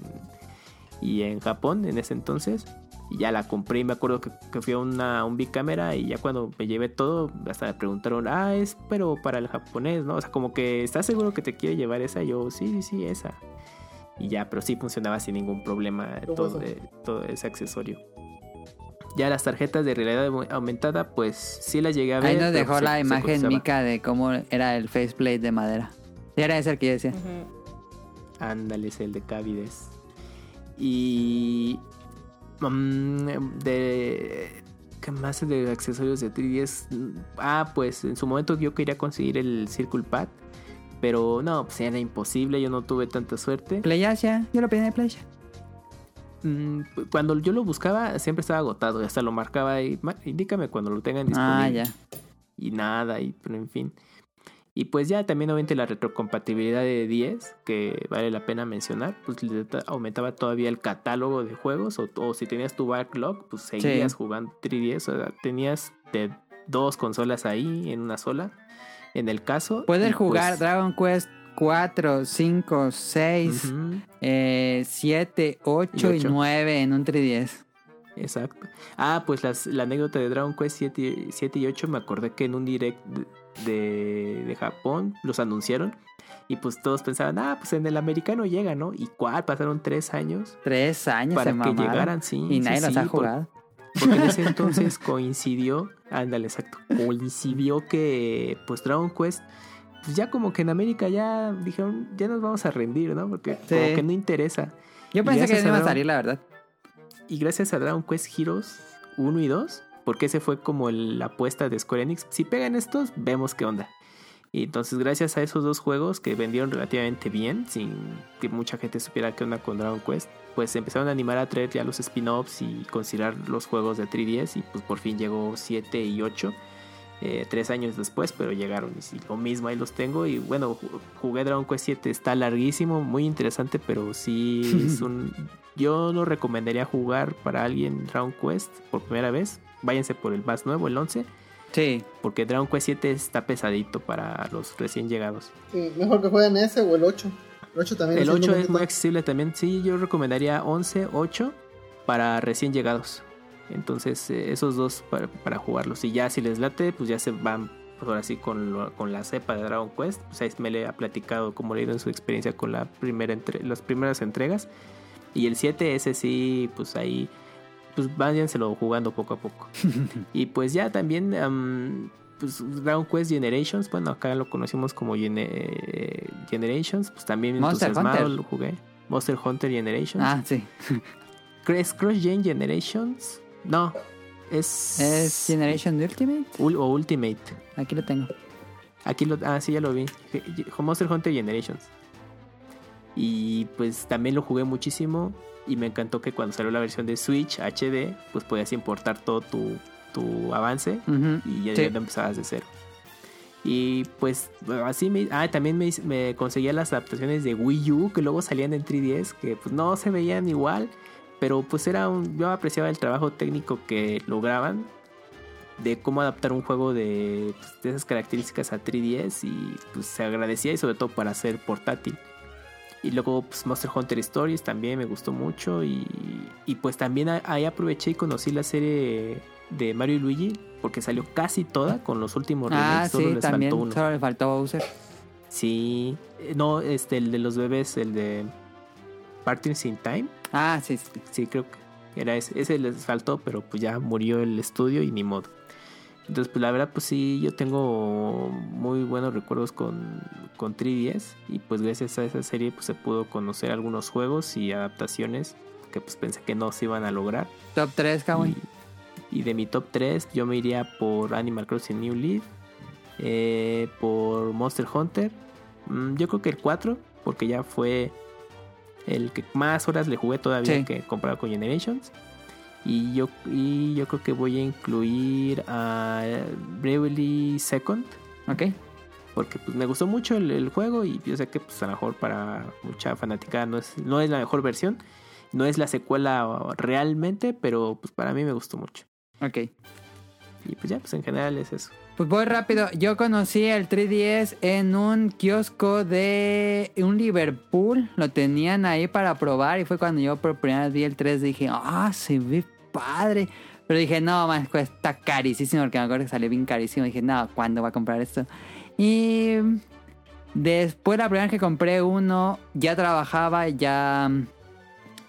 y en Japón en ese entonces. Y ya la compré y me acuerdo que, que fui a una, un bicámara y ya cuando me llevé todo, hasta me preguntaron, ah, es pero para el japonés, ¿no? O sea, como que, ¿estás seguro que te quiere llevar esa? Y yo, sí, sí, sí, esa. Y ya, pero sí funcionaba sin ningún problema todo, todo ese accesorio. Ya las tarjetas de realidad au- aumentada, pues sí las llegué a ver. Ahí nos dejó se- la se imagen mica de cómo era el faceplate de madera. Era ese el que yo decía. Ándale, es el de Cavides. Y. mm, de. ¿Qué más de accesorios de 3DS? Ah, pues en su momento yo quería conseguir el Circle Pad. Pero no, pues era imposible, yo no tuve tanta suerte. Playasia, yo lo pedí de Playa. Mm, Cuando yo lo buscaba, siempre estaba agotado. y Hasta lo marcaba ahí. "Ma- Indícame cuando lo tengan disponible. Ah, ya. y nada, y pero en fin. Y pues ya también obviamente la retrocompatibilidad de 10, que vale la pena mencionar, pues aumentaba todavía el catálogo de juegos, o, o si tenías tu backlog, pues seguías Sí. jugando 3DS, o sea, tenías de dos consolas ahí en una sola, en el caso. Puedes y jugar pues, Dragon Quest 4, 5, 6, ujú, 7, 8 Y y ocho. 9 en un 3DS. Exacto. Ah, pues las, la anécdota de Dragon Quest 7, y- 7 y 8 me acordé que en un direct de, de Japón los anunciaron y pues todos pensaban, ah, pues en el americano llega, ¿no? ¿Y cuál? Pasaron tres años Tres años para se que mamaron. llegaran, sí. Y sí, nadie los sí, ha por- jugado. porque en ese (laughs) entonces coincidió, ándale, exacto, coincidió que pues Dragon Quest, pues ya como que en América ya dijeron, ya nos vamos a rendir, ¿no? Porque Sí. como que no interesa. Yo pensé que no iba a salir, la verdad. Y gracias a Dragon Quest Heroes 1 y 2, porque ese fue como el- la apuesta de Square Enix. Si pegan estos, vemos qué onda. Y entonces, gracias a esos dos juegos que vendieron relativamente bien, sin que mucha gente supiera qué onda con Dragon Quest, pues empezaron a animar a traer ya los spin-offs y considerar los juegos de 3DS. Y pues por fin llegó 7 y 8, eh, tres años después, pero llegaron. Y sí, lo mismo, ahí los tengo. Y bueno, ju- jugué Dragon Quest 7, está larguísimo, muy interesante, pero sí (laughs) es un. Yo no recomendaría jugar para alguien Dragon Quest por primera vez. Váyanse por el más nuevo, el 11, Sí. porque Dragon Quest 7 está pesadito para los recién llegados. Sí, mejor que jueguen ese o el 8. El 8 también El lo 8 siento es muy accesible también. Sí, yo recomendaría 11, 8 para recién llegados. Entonces, eh, esos dos para, para jugarlos. Y ya si les late, pues ya se van pues ahora sí con, lo- con la cepa de Dragon Quest. Pues ahí me le ha platicado cómo le ha ido en su experiencia con la primera entre, las primeras entregas. Y el 7, ese sí, pues ahí, pues váyanselo jugando poco a poco. (laughs) y pues ya también, am, pues Dragon Quest Generations, bueno, acá lo conocimos como Gene- Generations, pues también Monster entusiasmado Hunter. lo jugué. Monster Hunter Generations. Ah, sí. ¿Es Cross Gen Generations? No, es... ¿Es Generation Ultimate? Ul- o Ultimate. Aquí lo tengo. Aquí lo, ah, sí, ya lo vi. Monster Hunter Generations. Y pues también lo jugué muchísimo. Y me encantó que cuando salió la versión de Switch HD, pues podías importar todo tu, tu avance. Y ya, Sí. ya empezabas de cero. Y pues así me... Ah, también me, me conseguía las adaptaciones de Wii U que luego salían en 3DS. Que pues no se veían igual. Pero pues era un... Yo apreciaba el trabajo técnico que lograban de cómo adaptar un juego de, pues, de esas características a 3DS y pues se agradecía y sobre todo para ser portátil. Y luego pues, Monster Hunter Stories también me gustó mucho y, y, pues también ahí aproveché y conocí la serie de Mario y Luigi porque salió casi toda con los últimos Ah, remakes, solo sí, les también. faltó uno. Solo le faltó Bowser. Sí, eh, no, este, el de los bebés, el de Partners in Time. Ah, sí. sí. Sí, creo que era ese. Ese les faltó, pero pues ya murió el estudio y ni modo. Entonces, pues la verdad, pues sí, yo tengo muy buenos recuerdos con, con 3DS. Y pues gracias a esa serie, pues se pudo conocer algunos juegos y adaptaciones que pues pensé que no se iban a lograr. Top 3, Kawaii. Y, y de mi top 3, yo me iría por Animal Crossing New Leaf, eh, por Monster Hunter. Mm, yo creo que el 4, porque ya fue el que más horas le jugué todavía Sí. que comparado con Generations. Y yo, y yo creo que voy a incluir a Bravely Second. Ok. Porque pues, me gustó mucho el, el juego y yo sé que pues, a lo mejor para mucha fanaticada no es, no es la mejor versión. No es la secuela realmente, pero pues para mí me gustó mucho. Ok. Y pues ya, pues en general es eso. Pues voy rápido. Yo conocí el 3DS en un kiosco de un Liverpool. Lo tenían ahí para probar y fue cuando yo por primera vez vi el 3 dije, ah, se ve padre. Pero dije, no, más cuesta carísimo porque me acuerdo que salió bien carísimo. Dije, no, ¿cuándo voy a comprar esto? Y después la primera vez que compré uno, ya trabajaba, ya,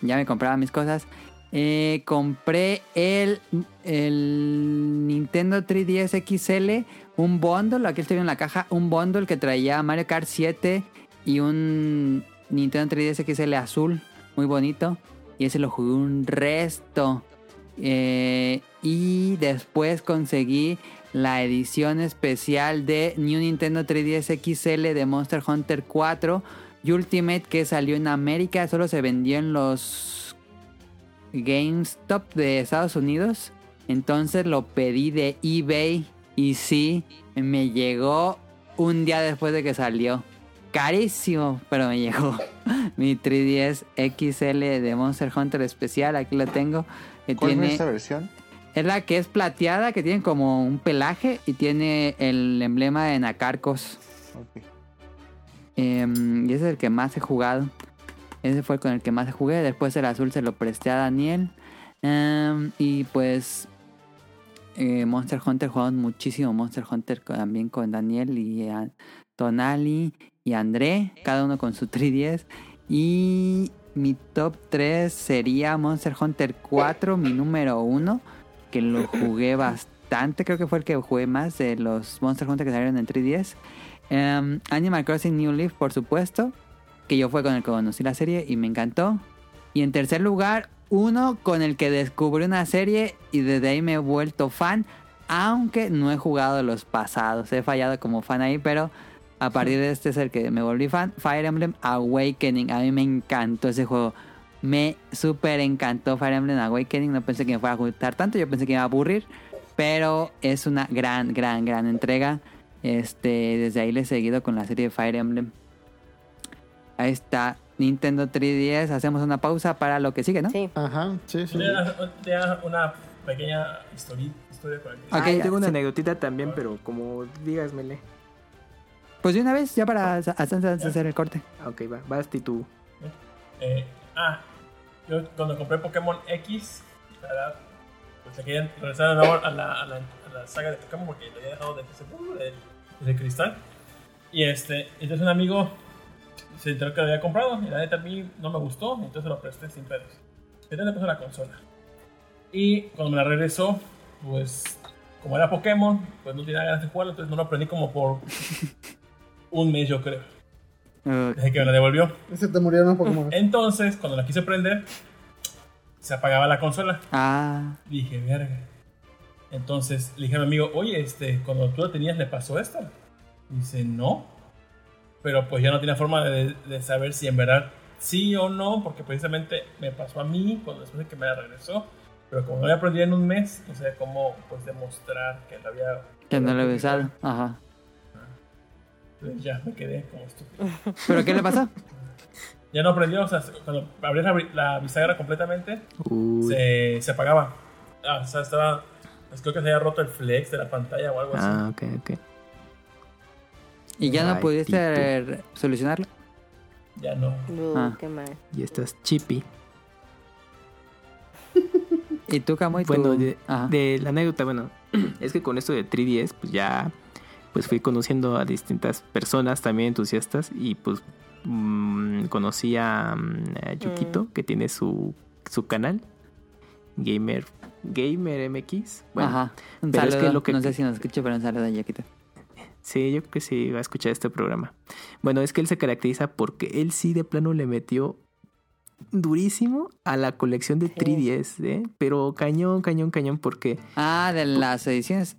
ya me compraba mis cosas. Eh, compré el, el Nintendo 3DS XL, un bundle, aquí estoy en la caja, un bundle que traía Mario Kart 7 y un Nintendo 3DS XL azul, muy bonito. Y ese lo jugué un resto. Eh, y después conseguí la edición especial de New Nintendo 3DS XL de Monster Hunter 4 y Ultimate que salió en América, solo se vendió en los GameStop de Estados Unidos. Entonces lo pedí de eBay y sí, me llegó un día después de que salió. Carísimo, pero me llegó. (laughs) Mi 3DS XL de Monster Hunter especial, aquí lo tengo. Que ¿Cuál tiene, es esta versión? es la que es plateada, que tiene como un pelaje y tiene el emblema de Nacarcos. Em, y ese es el que más he jugado. Ese fue con el que más jugué. Después el azul se lo presté a Daniel. Em, y pues eh, Monster Hunter jugamos muchísimo Monster Hunter también con Daniel y Tonali y André, cada uno con su (laughs) 3DS. Y mi top 3 sería Monster Hunter 4, mi número 1, que lo jugué bastante, creo que fue el que jugué más de los Monster Hunter que salieron en 3DS. Em, Animal Crossing New Leaf, por supuesto, que yo fue con el que conocí la serie y me encantó. Y en tercer lugar, uno con el que descubrí una serie y desde ahí me he vuelto fan, aunque no he jugado los pasados. He fallado como fan ahí, pero a partir de este es el que me volví fan. Fire Emblem Awakening. A mí me encantó ese juego. Me súper encantó Fire Emblem Awakening. No pensé que me fuera a gustar tanto. Yo pensé que iba a aburrir. Pero es una gran, gran, gran entrega. Este, desde ahí le he seguido con la serie de Fire Emblem. Ahí está Nintendo 3DS. Hacemos una pausa para lo que sigue, ¿no? Sí. Ajá, sí, sí. Tenía tenía una pequeña historia, historia con el Ok, Ah, yo tengo una sí. anécdotita también, pero como digas, Mele. Pues de una vez, ya para hacer- hacer el corte. Ah, Ok, va, vas tú. Eh, ah, yo cuando compré Pokémon X, la verdad, pues le querían regresar de nuevo a la, a la, a la saga de Pokémon porque lo había dejado desde ese punto, del, desde cristal. Y este, entonces un amigo se enteró que lo había comprado y la neta a mí no me gustó, entonces lo presté sin pedos. Entonces le puse la consola. Y cuando me la regresó, pues como era Pokémon, pues no tenía ganas de jugarlo, entonces no lo aprendí como por (laughs) un mes yo creo, Uh, desde que me la devolvió. Se te murieron Pokémon. Entonces, cuando la quise prender, se apagaba la consola. ah, Dije, verga. Entonces le dije a mi amigo, oye, este, cuando tú la tenías, ¿le pasó esto? Dice, no. Pero pues ya no tenía forma de, de saber si en verdad sí o no, porque precisamente me pasó a mí cuando después de que me la regresó. Pero como no había aprendido en un mes, no sé cómo pues demostrar que la había... que no he usado. Ajá. Entonces ya me quedé como estúpido. (laughs) ¿Pero qué le pasó? Ya no aprendió, o sea, cuando abrí la, la bisagra completamente, se, se apagaba. Ah, o sea, estaba. pues creo que se había roto el flex de la pantalla o algo así. Ah, ok, ok. ¿Y ya no pudiste solucionarlo? Ya no. Uh, Ah. qué mal. Y estás chippy. ¿Y tú, Camuy? Bueno, tú? de, la anécdota, bueno, (clears throat) es que con esto de 3DS, pues ya pues fui conociendo a distintas personas también entusiastas y pues mm, conocí a, mm, a Yukito, que tiene su, su canal, Gamer, Gamer MX. Bueno, Ajá. Un pero es que lo que- No sé si nos escucha, pero un saludo a Yaquita. Sí, yo creo que sí va a escuchar este programa. Bueno, es que él se caracteriza porque él sí de plano le metió durísimo a la colección de 3DS, ¿eh? Pero cañón, cañón, cañón, porque Ah, de las ediciones.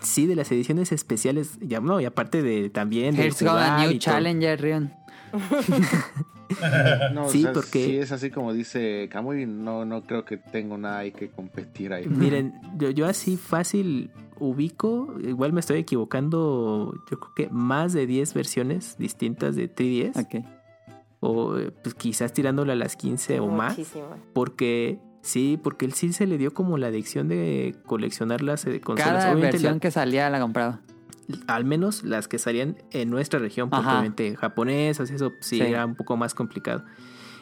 sí, de las ediciones especiales, ya no, y aparte de también Here's jugar New y. Challenger, Rion. (laughs) No, Sí, o sea, porque- Si es así como dice Camuy, no, no creo que tengo nada ahí que competir ahí. Miren, yo, yo así fácil ubico, igual me estoy equivocando, yo creo que más de 10 versiones distintas de 3DS, Ok. o pues quizás tirándole a las 15 o más. Porque Sí, porque él sí se le dio como la adicción de coleccionar las eh, consolas. Cada Obviamente versión la- que salía la compraba. Al menos las que salían en nuestra región, porque Ajá. obviamente japonesas, eso sí, Sí. era un poco más complicado.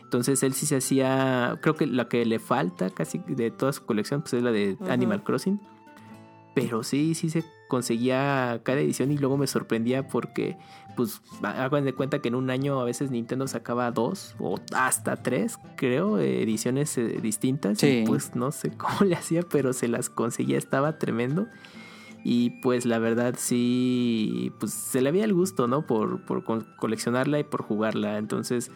Entonces él sí se hacía, creo que la que le falta casi de toda su colección, pues es la de. Animal Crossing. Pero sí, sí se conseguía cada edición y luego me sorprendía porque, pues, hagan de cuenta que en un año a veces Nintendo sacaba dos o hasta tres, creo, ediciones eh, distintas. Sí. Y pues no sé (laughs) cómo le hacía, pero se las conseguía, estaba tremendo. Y pues la verdad sí, pues se le había el gusto, ¿no? Por, por co- coleccionarla y por jugarla. Entonces,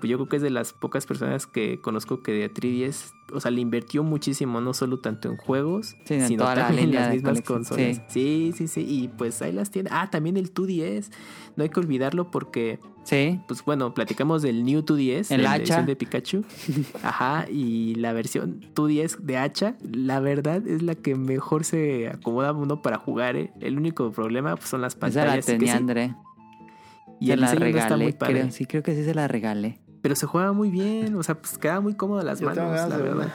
pues yo creo que es de las pocas personas que conozco que de 3DS, o sea, le invirtió muchísimo, no solo tanto en juegos, Sí, en sino la también en las mismas consolas. Sí, sí, sí, y pues ahí las tiene. Ah, también el 2DS, no hay que olvidarlo porque Sí. pues bueno, platicamos del New 2DS, El la hacha. edición de Pikachu. (laughs) Ajá, y la versión 2DS de hacha, la verdad es la que mejor se acomoda uno para jugar. ¿eh? El único problema pues, son las Esa la pantallas. que tenía André. y se el la no regalé, muy padre. creo. Sí, creo que sí se la regalé. Pero se juega muy bien, o sea, pues queda muy cómodo las Yo tengo manos, ganas la de verdad.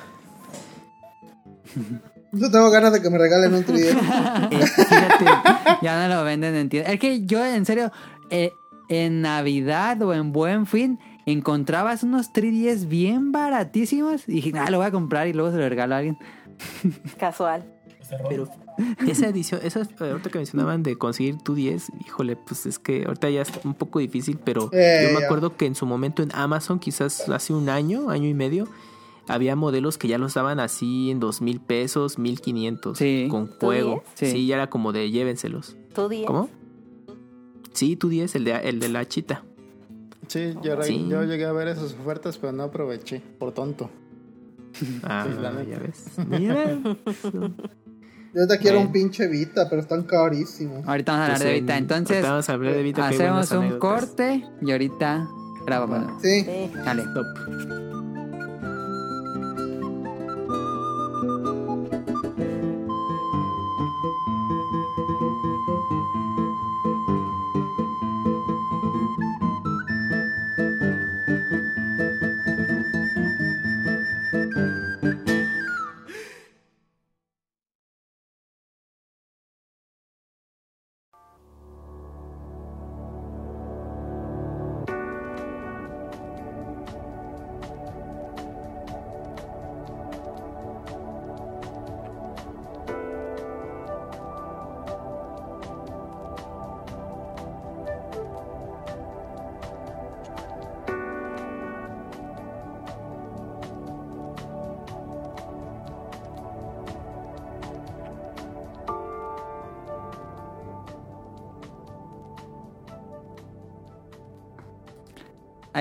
Yo tengo ganas de que me regalen un 3DS. (laughs) Eh, fíjate, Ya no lo venden en tienda. Es que yo, en serio, eh, en Navidad o en Buen Fin, encontrabas unos 3DS bien baratísimos. Y dije, ah, lo voy a comprar y luego se lo regalo a alguien. Casual. Rol. pero (laughs) esa edición, esa eh, ahorita que mencionaban de conseguir tu 10, híjole, pues es que ahorita ya es un poco difícil, pero Eh, yo me ya. acuerdo que en su momento en Amazon, quizás hace un año, año y medio, había modelos que ya los daban así en dos mil pesos, mil quinientos, con ¿Tu juego. 10? Sí. Sí. ya era como de llévenselos. ¿Tú 10? ¿Cómo? Sí, tu 10, el de, el de la chita. Sí, yo, Sí. yo llegué a ver esas ofertas, pero no aproveché, por tonto. Ah, (laughs) Sí, ya ves. Mira. (laughs) Yo ahorita quiero un pinche Vita, pero están carísimos. Ahorita vamos a hablar Pues de en- Vita. Entonces, ahorita vamos a hablar de Vita, que hay hacemos un anécdotas. corte y ahorita grabamos. Sí. Sí. Dale. Top.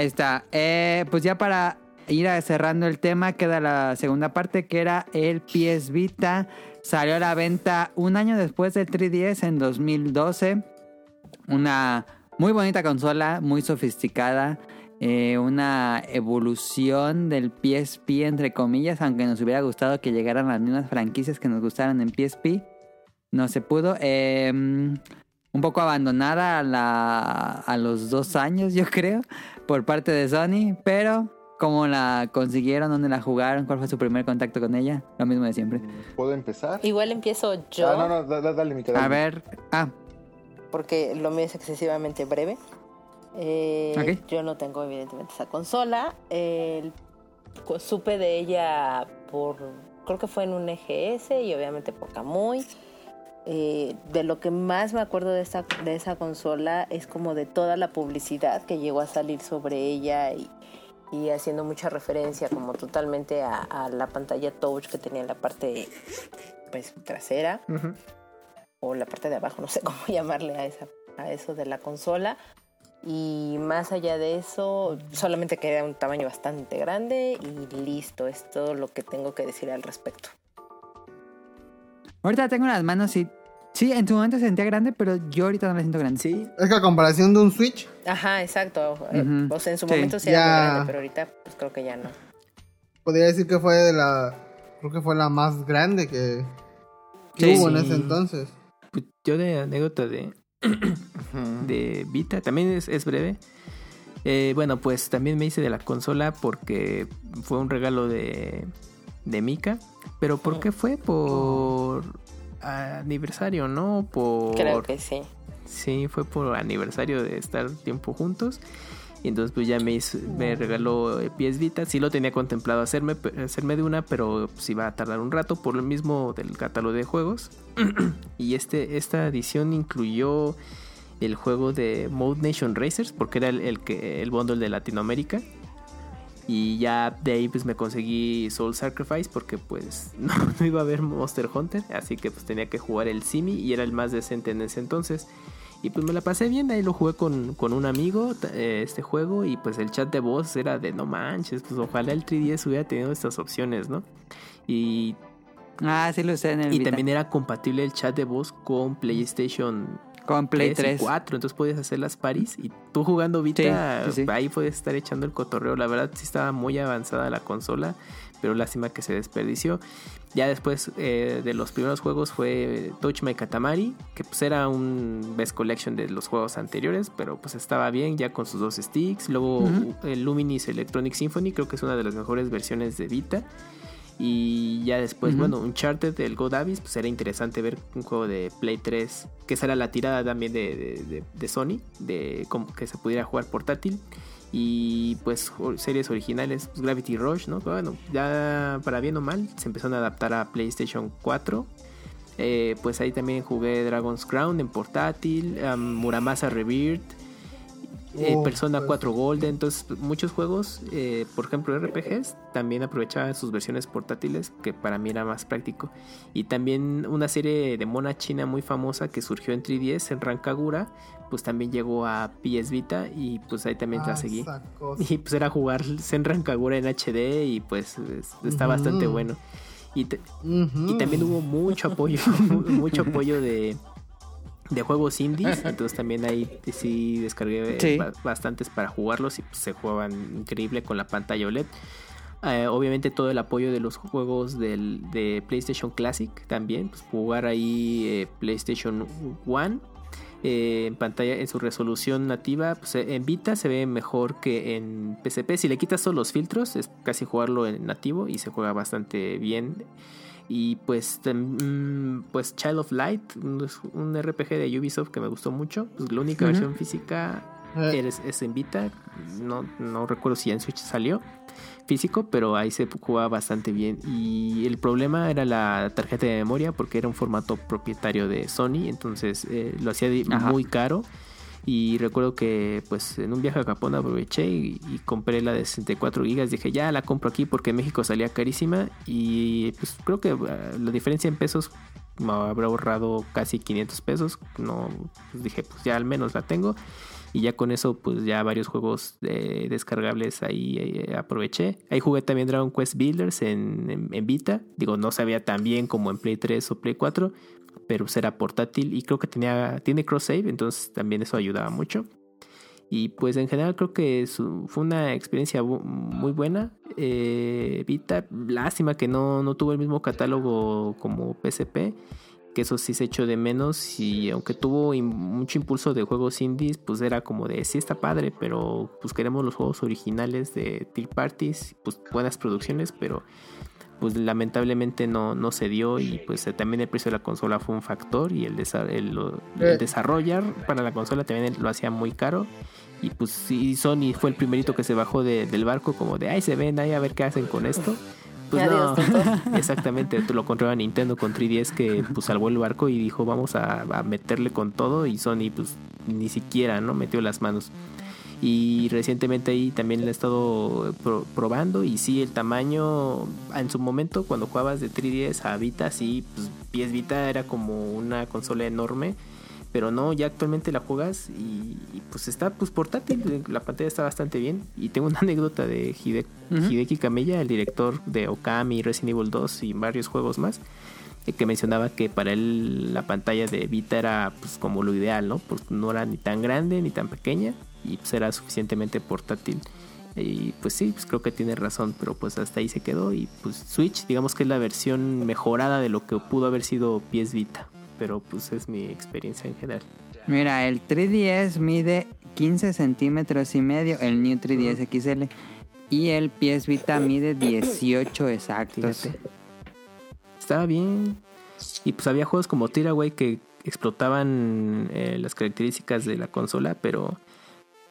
Ahí está. Eh, pues ya para ir cerrando el tema, queda la segunda parte que era el PS Vita. Salió a la venta un año después del 3DS en 2012. Una muy bonita consola, muy sofisticada. eh, una evolución del PSP, entre comillas, aunque nos hubiera gustado que llegaran las mismas franquicias que nos gustaran en PSP. No se pudo. Eh, un poco abandonada a, la, a los dos años, yo creo, por parte de Sony, pero ¿cómo la consiguieron? ¿Dónde la jugaron? ¿Cuál fue su primer contacto con ella? Lo mismo de siempre. ¿Puedo empezar? Igual empiezo yo, Ah, no, no, da- da- dale, Mica, dale. A ver, ah, porque lo mío es excesivamente breve. Eh, Ok. Yo no tengo evidentemente esa consola. Supe de ella por, creo que fue en un EGS y obviamente por Kamui. Eh, de lo que más me acuerdo de esa, de esa consola es como de toda la publicidad que llegó a salir sobre ella y, y haciendo mucha referencia como totalmente a, a la pantalla touch que tenía en la parte pues trasera o la parte de abajo, no sé (laughs) cómo llamarle a, esa, a eso de la consola. Y más allá de eso, solamente que era un tamaño bastante grande y listo, es todo lo que tengo que decir al respecto. Ahorita tengo las manos y... Sí, en su momento se sentía grande, pero yo ahorita no la siento grande. Sí, Es que a comparación de un Switch, Ajá, exacto. Eh. O sea, en su Sí. momento sí Ya. era muy grande, pero ahorita pues creo que ya no. podría decir que fue de la. Creo que fue la más grande que, que Sí, hubo en ese entonces. Pues yo de anécdota de, de Vita, también es, es breve. Eh, bueno, pues también me hice de la consola porque fue un regalo de, de Mika. Pero ¿por qué fue? Por aniversario, ¿no? Por... Creo que sí. Sí, fue por aniversario de estar tiempo juntos. Y entonces pues ya me, hizo- me regaló eh, PS Vita. Sí lo tenía contemplado hacerme, hacerme de una, pero pues iba a tardar un rato por lo mismo del catálogo de juegos. (clears throat) y este, esta edición incluyó el juego de Mode Nation Racers, porque era el, el que, el bundle de Latinoamérica. Y ya de ahí pues me conseguí Soul Sacrifice porque pues (laughs) no, no iba a haber Monster Hunter, así que pues tenía que jugar el Simi y era el más decente en ese entonces. Y pues me la pasé bien, ahí lo jugué con, con un amigo eh, este juego y pues el chat de voz era de no manches, pues ojalá el 3DS hubiera tenido estas opciones, ¿no? Y, Ah, sí lo usé en el y Vita. también era compatible el chat de voz con PlayStation Con Play 3 y 3. 4, entonces podías hacer las paris y tú jugando Vita, Sí, sí, sí. ahí puedes estar echando el cotorreo. La verdad sí estaba muy avanzada la consola, pero lástima que se desperdició. Ya después eh, de los primeros juegos fue Touch My Katamari, que pues era un best collection de los juegos anteriores, pero pues estaba bien ya con sus dos sticks. Luego el Luminis Electronic Symphony, creo que es una de las mejores versiones de Vita. Y ya después, Ujú. bueno, Uncharted, el God Abyss, pues era interesante ver un juego de Play 3, que esa era la tirada también de, de- de- de Sony, de como que se pudiera jugar portátil. Y pues series originales, pues, Gravity Rush, ¿no? Bueno, ya para bien o mal, se empezaron a adaptar a PlayStation 4. Eh, pues ahí también jugué Dragon's Crown en portátil, um, Muramasa Rebirth, eh, Oh, Persona pues. 4 Golden, entonces muchos juegos, eh, por ejemplo RPGs, también aprovechaban sus versiones portátiles, que para mí era más práctico. Y también una serie de mona china muy famosa que surgió en 3DS, en Rancagura, pues también llegó a PS Vita y pues ahí también la Ah, seguí. (laughs) Y pues era jugar Senran Kagura en HD y pues es- está bastante bueno. Y, y también hubo mucho apoyo, (laughs) mucho apoyo de, de juegos indies. Entonces también ahí sí descargué Sí. bastantes para jugarlos y pues, se jugaban increíble con la pantalla OLED. Eh, obviamente todo el apoyo de los juegos del, de PlayStation Classic también. Pues jugar ahí eh, PlayStation One eh, en pantalla en su resolución nativa pues, en Vita se ve mejor que en PSP si le quitas todos los filtros es casi jugarlo en nativo y se juega bastante bien y pues mm, pues Child of Light un, RPG de Ubisoft que me gustó mucho pues la única versión física Eh, es, es en Vita no, no recuerdo si en Switch salió físico, pero ahí se jugaba bastante bien. Y el problema era la tarjeta de memoria, porque era un formato propietario de Sony, entonces eh, lo hacía Ajá. muy caro. Y recuerdo que pues en un viaje a Japón aproveché y, y compré la de 64 gigas. Dije, ya la compro aquí porque en México salía carísima. Y pues creo que ah, la diferencia en pesos me habrá ahorrado casi 500 pesos. No, pues dije, pues ya al menos la tengo. Y ya con eso, pues ya varios juegos eh, descargables ahí eh, aproveché. Ahí jugué también Dragon Quest Builders en, en- en Vita. Digo, no sabía tan bien como en Play 3 o Play 4, pero era portátil y creo que tenía, tiene cross save, entonces también eso ayudaba mucho. Y pues en general creo que su- fue una experiencia muy buena. Eh, Vita, lástima que no, no tuvo el mismo catálogo como PSP que eso sí se echó de menos y aunque tuvo im- mucho impulso de juegos indies, pues era como de sí está padre, pero pues queremos los juegos originales de third parties, pues buenas producciones, pero pues lamentablemente no, no se dio y pues también el precio de la consola fue un factor y el, desa- el, Eh. desarrollar para la consola también lo hacía muy caro y pues sí Sony fue el primerito que se bajó de- del barco como de ay se ven ahí a ver qué hacen con esto pues no, (laughs) exactamente, lo contrario a Nintendo con 3DS que pues salvó el barco y dijo vamos a, a meterle con todo y Sony pues ni siquiera no metió las manos. Y recientemente ahí también le he estado pro- probando y sí, el tamaño en su momento cuando jugabas de 3DS a Vita, sí, pues PS Vita era como una consola enorme, pero no, ya actualmente la juegas y, y, pues está pues portátil, la pantalla está bastante bien. Y tengo una (laughs) anécdota de Hide-. Hideki Kamiya, el director de Okami, Resident Evil 2 y varios juegos más, eh, que mencionaba que para él la pantalla de Vita era pues como lo ideal, ¿no? Pues no era ni tan grande ni tan pequeña y pues era suficientemente portátil. Y pues sí, pues creo que tiene razón, pero pues hasta ahí se quedó y pues Switch digamos que es la versión mejorada de lo que pudo haber sido PS Vita, pero pues es mi experiencia en general. Mira, el 3DS mide 15 centímetros y medio, el New 3DS XL. y el PS Vita mide 18 exactos. Fíjate. Estaba bien. Y pues había juegos como Tiraway que explotaban eh, las características de la consola, pero,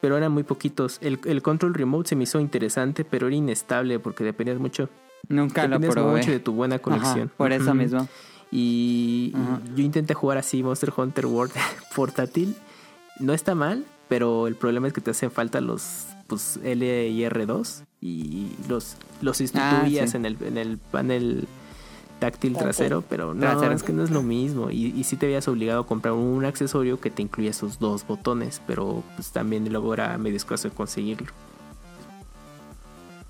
pero eran muy poquitos. El, el control remote se me hizo interesante, pero era inestable porque dependías mucho, Nunca lo dependías probé. mucho de tu buena Ajá, conexión. por eso Ujú. mismo. Y yo intenté jugar así Monster Hunter World (laughs) portátil. No está mal, pero el problema es que te hacen falta los pues, L y R2 y los, los sustituías Ah, sí. en, el, en el panel táctil trasero, pero no, Trasero. es que no es lo mismo. Y, y sí te habías obligado a comprar un accesorio que te incluía esos dos botones, pero pues también luego era medio escaso de conseguirlo.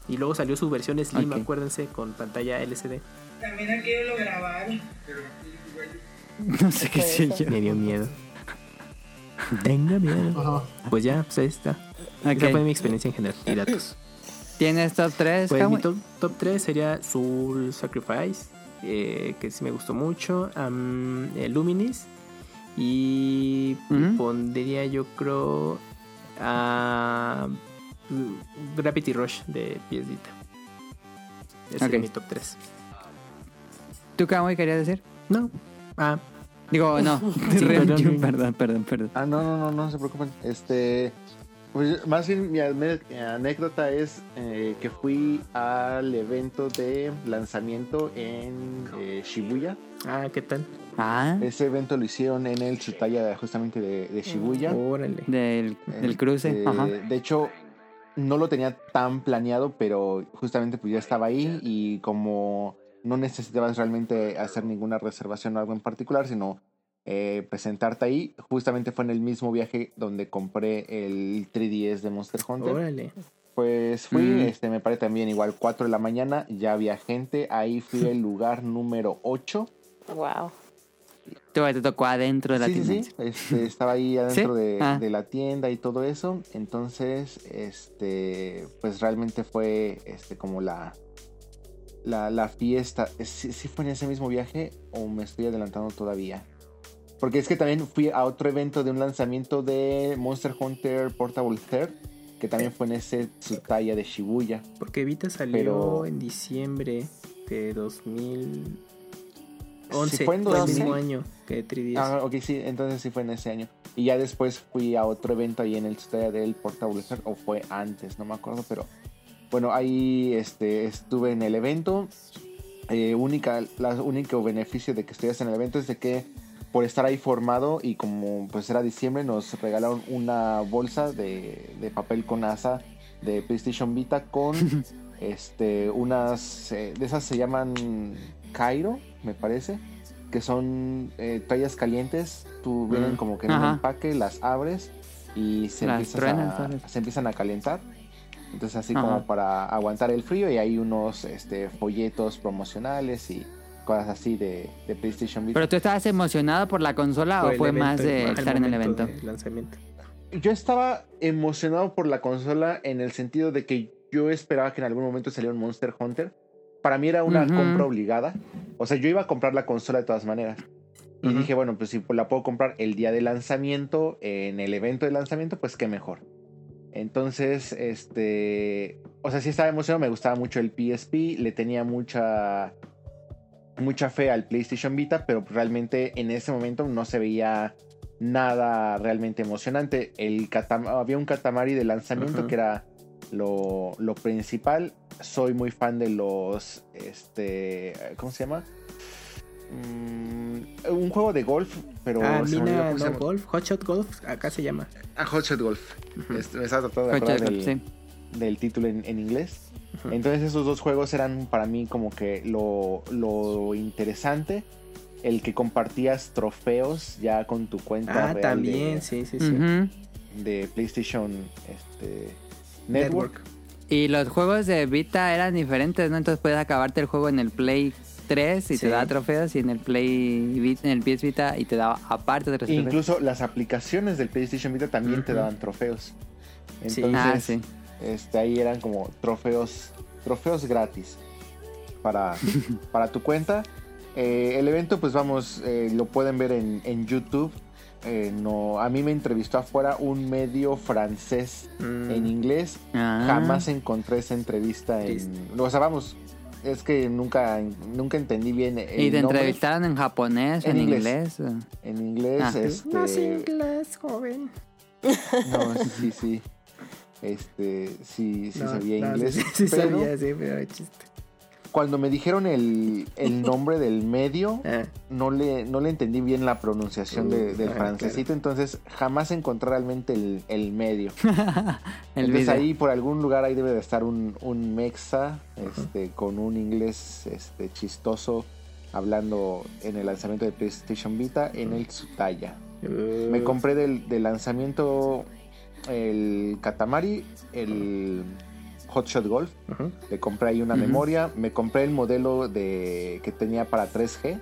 Y luego salió su versión Slim, acuérdense, con pantalla LCD. También aquello lo grabaron. No sé qué sé yo. Me dio miedo. Tenga miedo. Ajá. Pues ya, pues ahí está. Ok. Esa fue mi experiencia en general. Y datos. ¿Tienes top 3, Pues mi top, top 3 sería Soul Sacrifice, eh, que sí me gustó mucho. eh, Luminis. Y pondría yo creo a mm, Gravity Rush de PS Vita. Ese Ok. es mi top 3. ¿Tú, Kamui, querías decir? No. Ah, Digo, no. (laughs) (laughs) Sí, perdón. perdón, perdón, perdón. Ah, no, no, no, no se preocupen. Este, pues más bien mi ane- anécdota es eh, que fui al evento de lanzamiento en eh, Shibuya. ah, ¿qué tal? Ah, Ese evento lo hicieron en el Tsutaya justamente de, de Shibuya. Órale. del, del cruce. Este, Ajá. De hecho, no lo tenía tan planeado, pero justamente pues ya estaba ahí y como no necesitabas realmente hacer ninguna reservación o algo en particular, sino eh, presentarte ahí, justamente fue en el mismo viaje donde compré el 3DS de Monster Hunter. Órale. Pues fui, Mm. este, me parece también igual 4 de la mañana, ya había gente, ahí fui (laughs) el lugar número 8. Wow. Tú te tocó adentro de la sí, sí, tienda. sí, este, estaba ahí (laughs) adentro ¿Sí? de, Ah. de la tienda y todo eso. Entonces, este, pues realmente fue este como la, la, la fiesta. ¿Sí, sí fue en ese mismo viaje o me estoy adelantando todavía? Porque es que también fui a otro evento de un lanzamiento de Monster Hunter Portable Third, que también fue en ese Tsutaya de Shibuya. Porque Vita salió Pero- en diciembre de 2011. Sí, fue en el 2000. mismo año que 3DS. Ah, ok, sí, entonces sí fue en ese año. Y ya después fui a otro evento ahí en el Tsutaya del Portable Third, o fue antes, no me acuerdo, pero bueno, ahí este, estuve en el evento. Eh, única, la único beneficio de que estuvieras en el evento es de que por estar ahí formado y como pues era diciembre nos regalaron una bolsa de, de papel con asa de PlayStation Vita con (laughs) este unas eh, de esas se llaman Cairo me parece que son eh, toallas calientes tú vienen Mm. como que en Ajá. un empaque las abres y se, truenas, a, se empiezan a calentar entonces así Ajá. como para aguantar el frío y hay unos este, folletos promocionales y cosas así de, de PlayStation Vita. ¿Pero tú estabas emocionado por la consola Por o fue evento, más de estar en el evento? lanzamiento. Yo estaba emocionado por la consola en el sentido de que yo esperaba que en algún momento saliera un Monster Hunter. Para mí era una compra obligada. O sea, yo iba a comprar la consola de todas maneras. Y dije, bueno, pues si la puedo comprar el día de lanzamiento, en el evento de lanzamiento, pues qué mejor. Entonces, este, o sea, sí estaba emocionado, me gustaba mucho el PSP, le tenía mucha mucha fe al PlayStation Vita, pero realmente en ese momento no se veía nada realmente emocionante. El había un Katamari de lanzamiento que era lo, lo principal. Soy muy fan de los, este, ¿cómo se llama? Mm, un juego de golf, pero ah, se me olvidó Mina cómo se no llama. Golf, Hotshot Golf, acá se llama. Ah, Hot Shot Golf. Este, me estaba tratando de Coche, acordar del, sí. del título en, en inglés. Entonces esos dos juegos eran para mí como que lo, lo interesante. El que compartías trofeos ya con tu cuenta Ah, real también, de, sí, sí, sí. De PlayStation este, Network. Y los juegos de Vita eran diferentes, ¿no? Entonces puedes acabarte el juego en el Play 3 y Sí. te da trofeos y en el Play Vita- en el PS Vita y te da aparte otros trofeos. Incluso las aplicaciones del PlayStation Vita también te daban trofeos. Sí. Entonces, Ah, sí. Este, ahí eran como trofeos, trofeos gratis para, (laughs) para tu cuenta. Eh, el evento, pues vamos, eh, lo pueden ver en, en YouTube. eh, no, a mí me entrevistó afuera un medio francés Mm. en inglés. Ah. Jamás encontré esa entrevista en, o sea, vamos, es que nunca, nunca entendí bien el ¿Y te nombre. entrevistaron en japonés o en En inglés? inglés. En inglés, Ah. este, No sé inglés, joven. no, sí, sí, este, sí, sí No, sabía no, inglés, Sí, (laughs) sí pero sabía, sí, pero chiste. cuando me dijeron el, el nombre del medio, (laughs) Ah, no le, no le entendí bien la pronunciación de- del ah, francesito, entonces jamás encontré realmente el, el medio. (laughs) El entonces video. ahí por algún lugar ahí debe de estar un, un mexa este, con un inglés este, chistoso hablando en el lanzamiento de PlayStation Vita en el Tsutaya. uh, Me compré del, del lanzamiento el Katamari, el Hotshot Golf. Le compré ahí una memoria. Me compré el modelo de que tenía para 3G.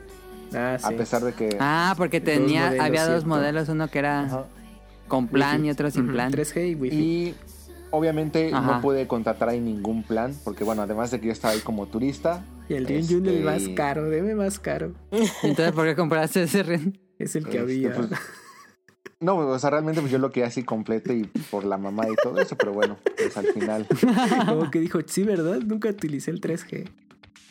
Ah, A sí. pesar de que... Ah, porque tenía, modelos, había dos cierto. modelos, uno que era Ajá. con plan y otro sin plan. 3G y Wi-Fi. Y obviamente Ajá. no pude contratar ahí ningún plan, porque bueno, además de que yo estaba ahí como turista, Y el este, más caro, deme más caro. Entonces, ¿por qué compraste ese ren? Es el que Este, había. pues, no, o sea, realmente pues yo lo quería así completo y por la mamá y todo eso, pero bueno, pues al final, (laughs) Como que dijo, sí, ¿verdad? Nunca utilicé el 3G.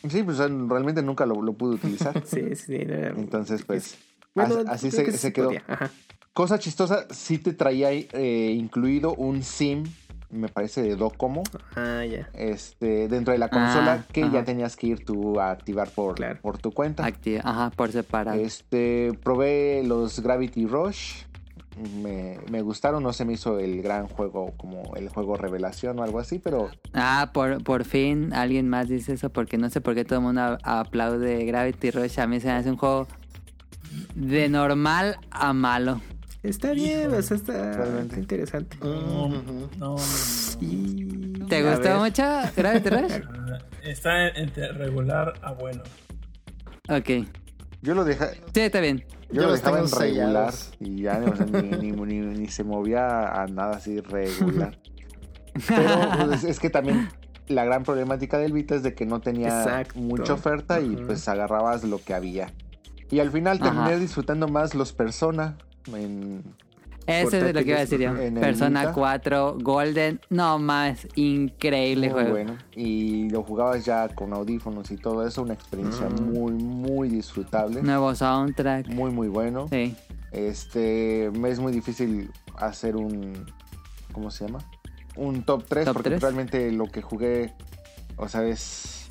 sí, pues realmente nunca lo, lo pude utilizar. (laughs) Sí, sí. era- Entonces, pues, Bueno, así se, que se sí quedó. Ajá. Cosa chistosa, sí te traía eh, incluido un SIM, me parece de Docomo, Ah, ya. este, dentro de la consola Ah, que ajá. ya tenías que ir tú a activar por, Claro. por tu cuenta. Activa, ajá, por separado. Este, probé los Gravity Rush. Me, me gustaron, no se me hizo el gran juego como el juego revelación o algo así, pero Ah, por, por fin alguien más dice eso porque no sé por qué todo el mundo a- aplaude Gravity Rush. A mí se me hace un juego de normal a malo. Está bien, o sea, está, Realmente. interesante. No, no. ¿Te a gustó ver, mucho Gravity (laughs) Rush? no. Está entre regular a bueno. ok. yo lo dejé, Sí, está bien. Yo Yo lo dejaba en regular sellados. y ya o sea, ni, ni- ni- ni se movía a nada así regular. Pero pues, es que también la gran problemática del Vita es de que no tenía Exacto. mucha oferta y pues agarrabas lo que había. Y al final terminé Ajá. disfrutando más los Persona en, Eso es lo que iba a decir yo. Persona Vita. 4, Golden. No más, increíble Muy juego. bueno. Y lo jugabas ya con audífonos y todo eso, una experiencia Mm. muy, muy disfrutable. Nuevo soundtrack. Muy, muy bueno. Sí. Este, me es muy difícil hacer un, ¿cómo se llama? Un top 3, ¿Top porque realmente lo que jugué, o sea, es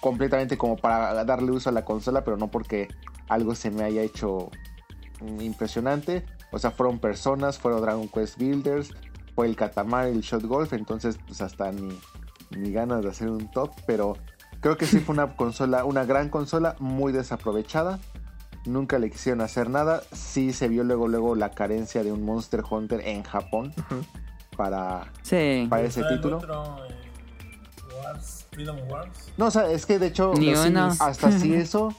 completamente como para darle uso a la consola, pero no porque algo se me haya hecho impresionante. O sea, fueron personas, fueron Dragon Quest Builders, fue el Katamari, el Shot Golf, entonces pues hasta ni, ni ganas de hacer un top, pero creo que sí fue una (laughs) consola, una gran consola, muy desaprovechada. Nunca le quisieron hacer nada. Sí se vio luego luego la carencia de un Monster Hunter en Japón para, Sí. para ese título. otro, eh, Wars, Freedom Wars. No, o sea, es que de hecho hasta si eso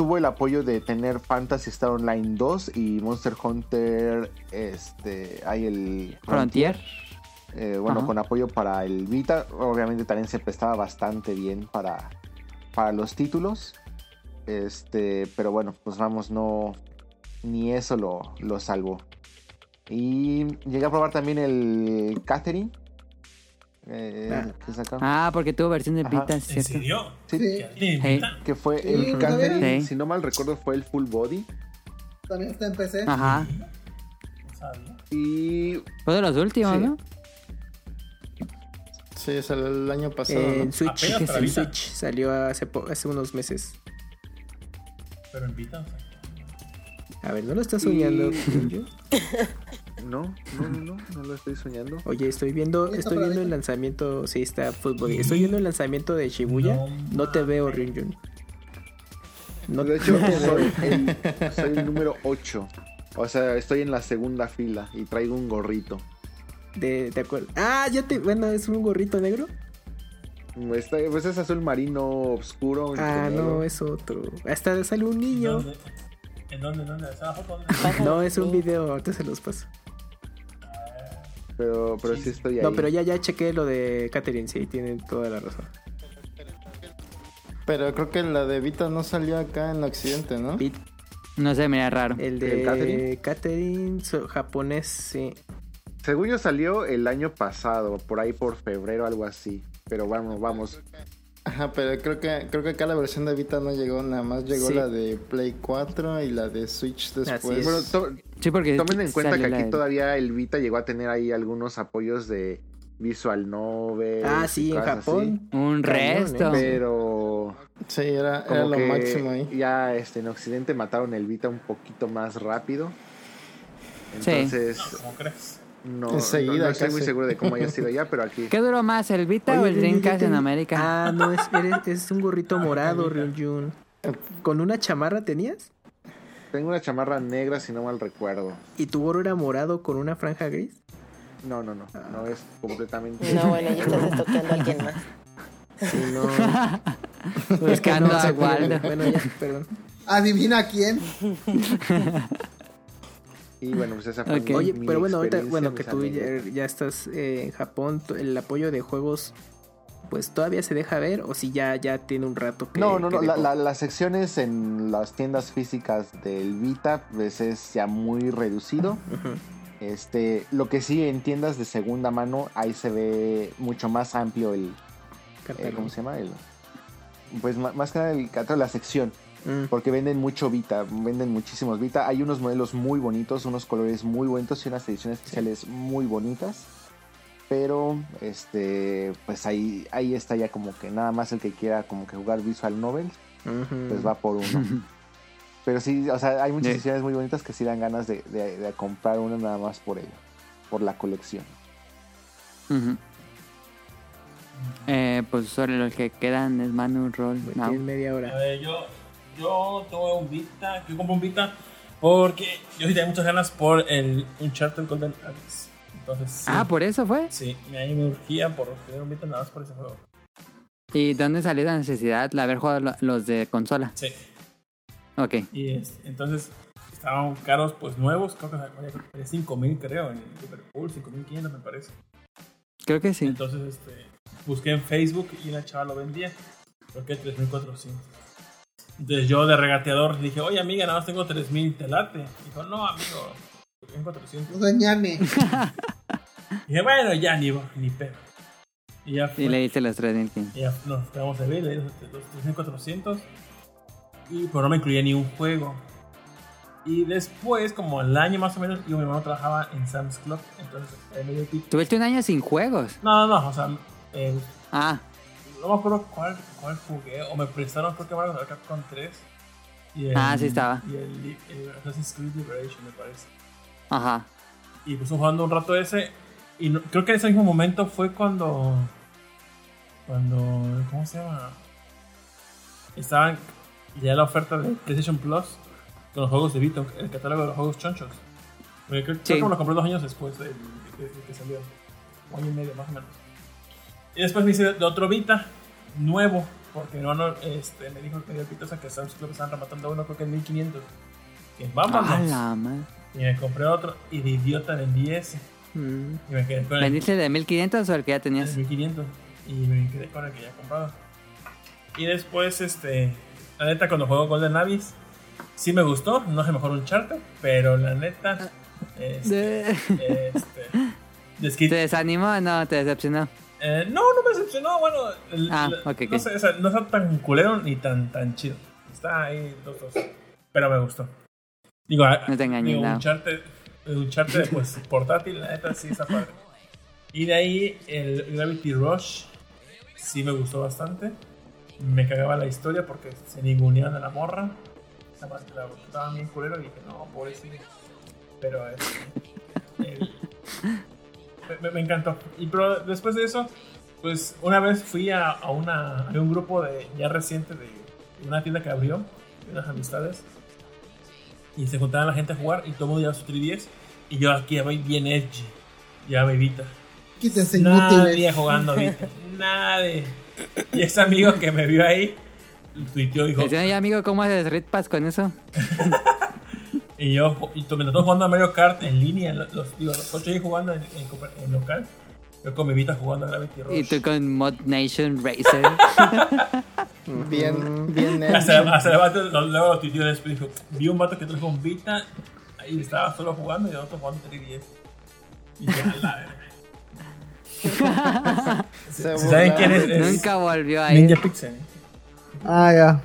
tuvo el apoyo de tener Fantasy Star Online 2 y Monster Hunter este hay el Frontier. eh, bueno, Ajá. con apoyo para el Vita, obviamente también se prestaba bastante bien para, para los títulos. Este, pero bueno, pues vamos, no ni eso lo, lo salvó. Y llegué a probar también el Catherine. Eh, Ah. que sacaron. Ah, porque tuvo versión de Ajá. Vita, ¿En ¿cierto? serio? Sí, ¿Que alguien Hey. que fue Sí, el ¿no Catherine, sabía? Sí. si no mal recuerdo fue el Full Body. También está en PC. Ajá. No sabía. Y Fue de los últimos, Sí. ¿no? Sí, salió el año pasado. En ¿no? Switch, para en Vita. Switch salió hace, hace unos meses. Pero invita. o sea, A ver, ¿no lo estás soñando? Y-? (laughs) no, no, no, no, no lo estoy soñando. Oye, estoy viendo, ¿Está estoy viendo el lanzamiento, sí está fútbol. Estoy viendo el lanzamiento de Shibuya. No No te veo. Ryunjun. No, de hecho, (laughs) soy el, soy el número 8. O sea, estoy en la segunda fila y traigo un gorrito. De, de acuerdo. Ah, ya te. Bueno, es un gorrito negro. Está- pues es azul marino oscuro. Ah, negro. no, es otro. Hasta sale un ¿En niño. dónde? ¿En dónde? ¿En dónde? ¿Está la foto? ¿Dónde? Pásame No, es un mi- video, ahorita se los paso. Pero, pero sí, Sí. estoy ahí. No, pero ya, ya chequé lo de Catherine, sí, tienen toda la razón. Pero creo que la de Vita no salió acá en Occidente, ¿no? Pit- No sé, mira, raro. El ¿El de Catherine? Catherine, so- japonés, sí. Según yo salió el año pasado, por ahí por febrero, algo así. Pero vamos, vamos. Ajá, pero creo que creo que acá la versión de Vita no llegó, nada más llegó Sí. la de Play 4 y la de Switch después. es. Bueno, to- Sí, porque tomen en cuenta que aquí todavía el Vita llegó a tener ahí algunos apoyos de Visual Novel. Ah, sí, en Japón. Un Cañón, resto. ¿eh? Pero Sí, era, era lo que máximo ahí. ya este, en Occidente mataron el Vita un poquito más rápido. Sí. Entonces, ¿Cómo crees? No, no, Enseguida, no estoy muy seguro de cómo haya sido allá, pero aquí. (laughs) ¿Qué duró más, el Vita o el Dreamcast en América? Ah, no, es, eres- es un gorrito morado, Ryunjun. ¿Con una chamarra tenías? Tengo una chamarra negra, si no mal recuerdo. ¿Y tu gorro era morado con una franja gris? No, no, no. No es completamente. No, (laughs) bueno, ya estás estoqueando a alguien más. Sí, no. (laughs) Buscando No, a Waldo. Bueno, ya, perdón. Adivina quién. Y bueno, pues esa fue Ok. mi- Oye, mi pero bueno, ahorita, bueno, que tú ya, anécdotas. ya estás eh, en Japón, el apoyo de juegos, pues todavía se deja ver o si ya, ya tiene un rato que. No, no, que no. la- la- las secciones en las tiendas físicas del Vita, pues es ya muy reducido. Este, lo que sí en tiendas de segunda mano, ahí se ve mucho más amplio el, eh. ¿cómo se llama? El, pues más que nada el catálogo, la sección, Mm. porque venden mucho Vita, venden muchísimos Vita. Hay unos modelos muy bonitos, unos colores muy bonitos y unas ediciones especiales muy bonitas. Pero, este, pues ahí, ahí está ya como que nada más el que quiera como que jugar Visual Novel, pues va por uno. (laughs) Pero sí, o sea, hay muchas ediciones muy bonitas que sí dan ganas de, de- de comprar una nada más por ello, por la colección. Eh, pues sobre los que quedan es Manu Roll. Pues No. Tienes media A hora. ver, yo, yo tuve un Vita, yo compré un Vita porque yo sí tenía muchas ganas por el Uncharted Golden Abyss. Entonces, sí, Ah, por eso fue. sí, a mí me urgía por tener un Vita nada más por ese juego. ¿Y dónde salió la necesidad de haber jugado lo- los de consola? Sí, Ok. y este, entonces estaban caros, pues nuevos, creo que valía 5 mil, creo, en Liverpool, 5.500 me parece. Creo que sí. Entonces, este, busqué en Facebook y una chava lo vendía. Creo que 3.400. Entonces yo de regateador dije, oye amiga, nada más tengo 3.000, ¿te late? Dijo, no amigo, tengo 400. Doñame. (laughs) dije, bueno, ya ni, ni pedo. Y ya fue. Y le diste los 3000. Y ya nos quedamos de ver, le di los 3.400. Y pero no me incluía ni un juego. Y después, como el año más o menos, yo mi hermano trabajaba en Sam's Club. Entonces, ahí me dio el pico. Tuviste un año sin juegos. No, no, no, o sea, eh, Ah, no me acuerdo cuál, cuál jugué, o me prestaron, creo que Mario Kart Capcom 3. Y el, Ah, sí estaba. Y el, el Assassin's Creed Liberation, me parece. ajá. Y pues jugando un rato ese. Y no- creo que en ese mismo momento fue cuando. Cuando. ¿Cómo se llama? Estaban ya la oferta de PlayStation Plus con los juegos de Vita, el catálogo de los juegos chonchos. Porque creo, que me lo compré dos años después de, de- de que salió. Un año y medio más o menos. Y después me hice de otro Vita, nuevo, porque mi hermano este, me dijo que dio pitosa que Sam's Club estaban rematando uno, creo que en 1500. Que vámonos. Ah, la. Y me compré otro y de idiota vendí ese. Mm. Y me quedé con el, ¿Vendiste de 1500 o el que ya tenías? 1500. Y me quedé con el que ya comprado. Y después, este. La neta, cuando juego Golden Abyss, sí me gustó. No es el mejor Uncharted, pero la neta. Este. De- (laughs) este de Skid- ¿Te desanimó o no? ¿Te decepcionó? Eh, no, no me decepcionó. Bueno, el- Ah, la- ok, no sé, o sea, no está tan culero ni tan, tan chido. Está ahí dos, dos. Pero me gustó. Digo, No te engañes, digo no. Uncharted, (laughs) pues portátil, la neta sí está padre. Y de ahí el Gravity Rush sí me gustó bastante. Me cagaba la historia porque se ninguneaban a la morra. Nada más que la estaban bien culero y dije, no, pobrecito. Pero este, el- (laughs) me, me- encantó. Y pero después de eso, pues una vez fui a, a una, a un grupo de ya reciente de, de una tienda que abrió, de unas amistades. Y se juntaban la gente a jugar y todo el mundo llevaba su 3DS. Y yo aquí ya voy bien edgy. Ya. Quítense Nadie jugando Vita. Nadie. Y ese amigo que me vio ahí, tuiteó y dijo, Decían, "Oye, amigo, ¿cómo haces Red Pass con eso? (laughs) Y yo, y mientras todos jugando a Mario Kart en línea, los, los- digo, los ocho ahí jugando en, en en local, yo con mi Vita jugando a Gravity Rush. Y tú con Mod Nation Racer. (laughs) Bien, bien. Hasta, hasta el vato, lo- luego lo tuiteó después dijo, vi un vato que trajo un Vita, ahí estaba solo jugando y el otro jugando 3DS. Y ya, la. Se (laughs) ¿Saben quién es? Es Nunca volvió a ir. (laughs) Ninja Pixel. Ah, ya.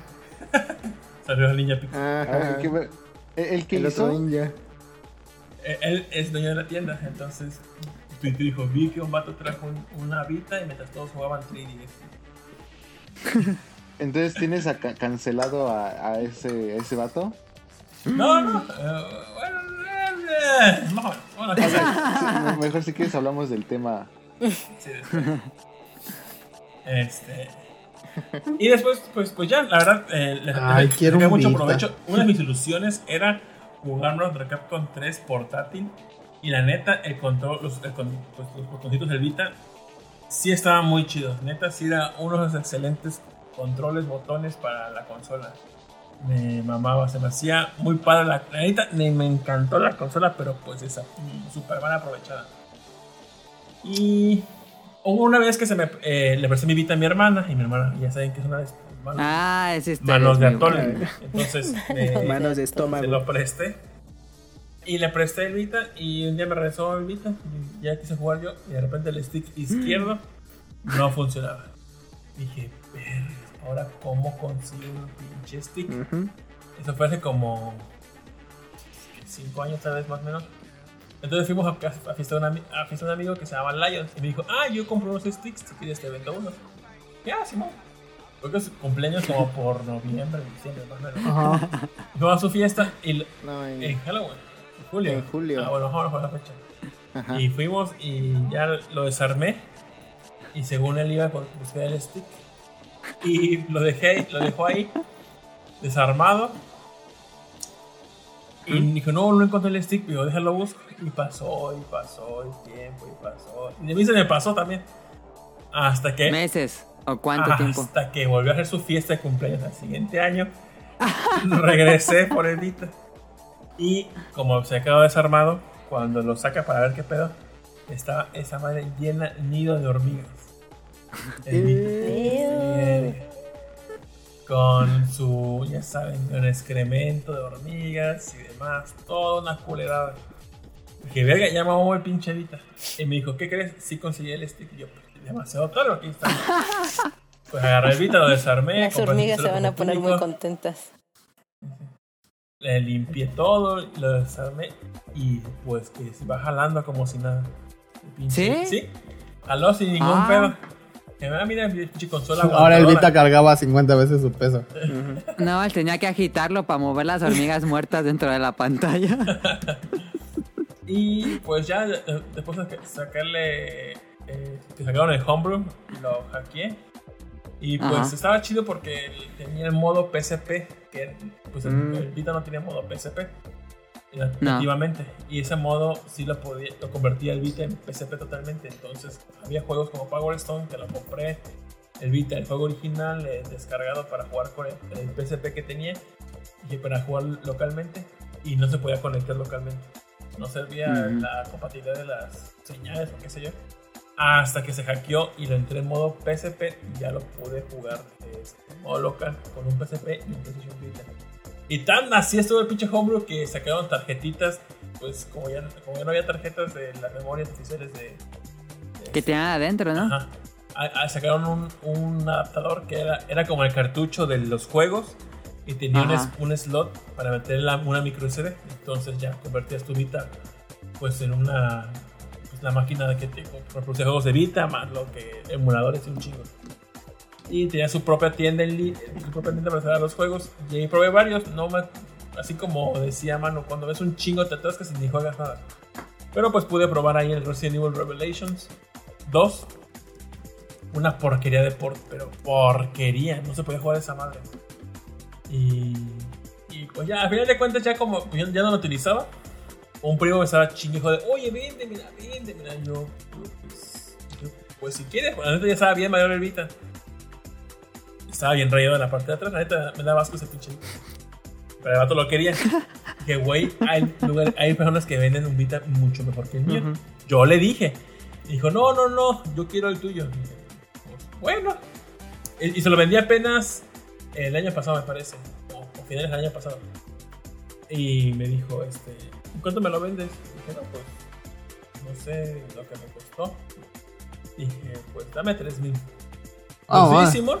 Salió el Ninja Pixel. A ver, Ajá. ¿Qué me- el, que El hizo, otro ninja. Eh, Él es dueño de la tienda, entonces y dijo, vi que un vato trajo un- una Vita y mientras todos jugaban 3DS. (laughs) entonces tienes a- ca- cancelado a, a ese, a ese vato. No, no, eh, bueno, eh, eh, o (laughs) mejor si quieres hablamos del tema. Sí, después. (laughs) Este. (laughs) Y después, pues, pues ya, la verdad, eh, le, Ay, quiero mucho provecho. Una de mis ilusiones era jugar Marvel Capcom 3 portátil. Y la neta, el control, los, el pues, los botoncitos del Vita sí estaban muy chidos. Neta, sí era uno de los excelentes controles, botones para la consola. Me mamaba, se me hacía muy padre. La, la neta, me, me encantó la consola, pero pues esa, mm, súper mal aprovechada. Y hubo una vez que se me, eh, le presté mi Vita a mi hermana, y mi hermana, ya saben que es una de manos, Ah, ese historia manos es de atole. Entonces, (laughs) me- Manos de se lo presté. Y le presté el Vita y un día me regresó el Vita y ya quise jugar yo y de repente el stick (laughs) izquierdo no funcionaba. Dije, "Verga, ahora cómo consigo un pinche stick. Ujú. Eso fue hace como 5 años tal vez más o menos. Entonces fuimos a, a fiesta de un, ami- a fiesta de un amigo que se llama Lion y me dijo, ah, yo compré unos sticks, si quieres te vendo unos. Ya, Simón. Creo que es su cumpleaños como por noviembre, diciembre más o menos. Ajá. (laughs) A su fiesta y No, en- en Halloween. En julio. En julio. Ah, bueno, vamos a la fecha. Ajá. Y fuimos y ya lo desarmé. Y según él iba a buscar el stick. Y lo dejé, lo dejó ahí, desarmado. Y dijo, no, no encontré el stick, pero déjalo busco. Y pasó, y pasó el tiempo, y pasó. Y a mí se me pasó también. Hasta que. ¿Meses? ¿O cuánto tiempo? Hasta que volvió a hacer su fiesta de cumpleaños al siguiente año. (laughs) regresé por el Vita. Y como se ha quedado desarmado, cuando lo saca para ver qué pedo, estaba esa madre llena nido de hormigas. El Vita. Con su, ya saben, con excremento de hormigas y demás. Toda una culerada. Dije, verga, ya me el pinche Vita. Y me dijo, ¿qué crees? Sí conseguí el stick. Y yo, pues, demasiado caro, aquí está. (laughs) Pues agarré el Vita, lo desarmé. Las hormigas se van a poner muy público, contentas. Le limpié todo, lo desarmé. Y pues que se va jalando como si nada. Pinche- ¿Sí? Sí. Jaló sin ningún Ah. pedo. Que me mira, mi pinche consola. Ahora el. Vita cargaba 50 veces su peso. No, él tenía que agitarlo para mover las hormigas muertas dentro de la pantalla. (laughs) Y pues ya eh, después de sacarle. eh, que sacaron el homebrew, lo hackeé. Y pues Ajá. estaba chido porque tenía el modo PSP. Que pues el, Mm. el Vita no tenía modo PSP. Eh, No. Y ese modo sí lo, podía, lo convertía el Vita en PSP totalmente. Entonces había juegos como Power Stone que lo compré. El Vita, el juego original eh, descargado para jugar con el, el PSP que tenía. Y para jugar localmente. Y no se podía conectar localmente. No servía la compatibilidad de las señales o qué sé yo. Hasta que se hackeó y lo entré en modo PSP y ya lo pude jugar este, en modo local con un PSP y un PlayStation Vita. Y tan así estuvo el pinche homebrew que sacaron tarjetitas, pues como ya, como ya no había tarjetas de las memorias oficiales de... de que tenían adentro, ¿no? Ajá. Sacaron un, un adaptador que era, era como el cartucho de los juegos y tenía un, un slot para meter la- una micro SD. Entonces ya convertías tu Vita pues en una pues, la máquina de que te reproducía juegos de Vita más lo que emuladores y un chingo. Y tenía su propia tienda en su propia tienda para instalar los juegos. Y ahí probé varios, no me- así como decía Mano, cuando ves un chingo te atascas y ni juegas nada. Pero pues pude probar ahí el Resident Evil Revelations 2. Una porquería de port, pero porquería, no se podía jugar esa madre. Y, y pues ya, al final de cuentas, ya como yo ya no lo utilizaba, un primo me estaba chingue de, oye, vende, mira, vende, mira. Yo, pues, yo, pues si quieres, pues, neta ya estaba bien mayor el Vita. Estaba bien rayado en la parte de atrás, la neta me da asco ese pinche. Pero el vato lo quería. Que güey, hay, lugar- hay personas que venden un Vita mucho mejor que el mío. Yo le dije. Y dijo, no, no, no, yo quiero el tuyo. Y dije, "Pues, bueno. Y, y se lo vendí apenas el año pasado, me parece. O, o finales del año pasado. Y me dijo, este, ¿cuánto me lo vendes? Y dije, no, pues, no sé lo que me costó. Dije, pues dame 3 mil. Ah, Pues va. sí, Simón.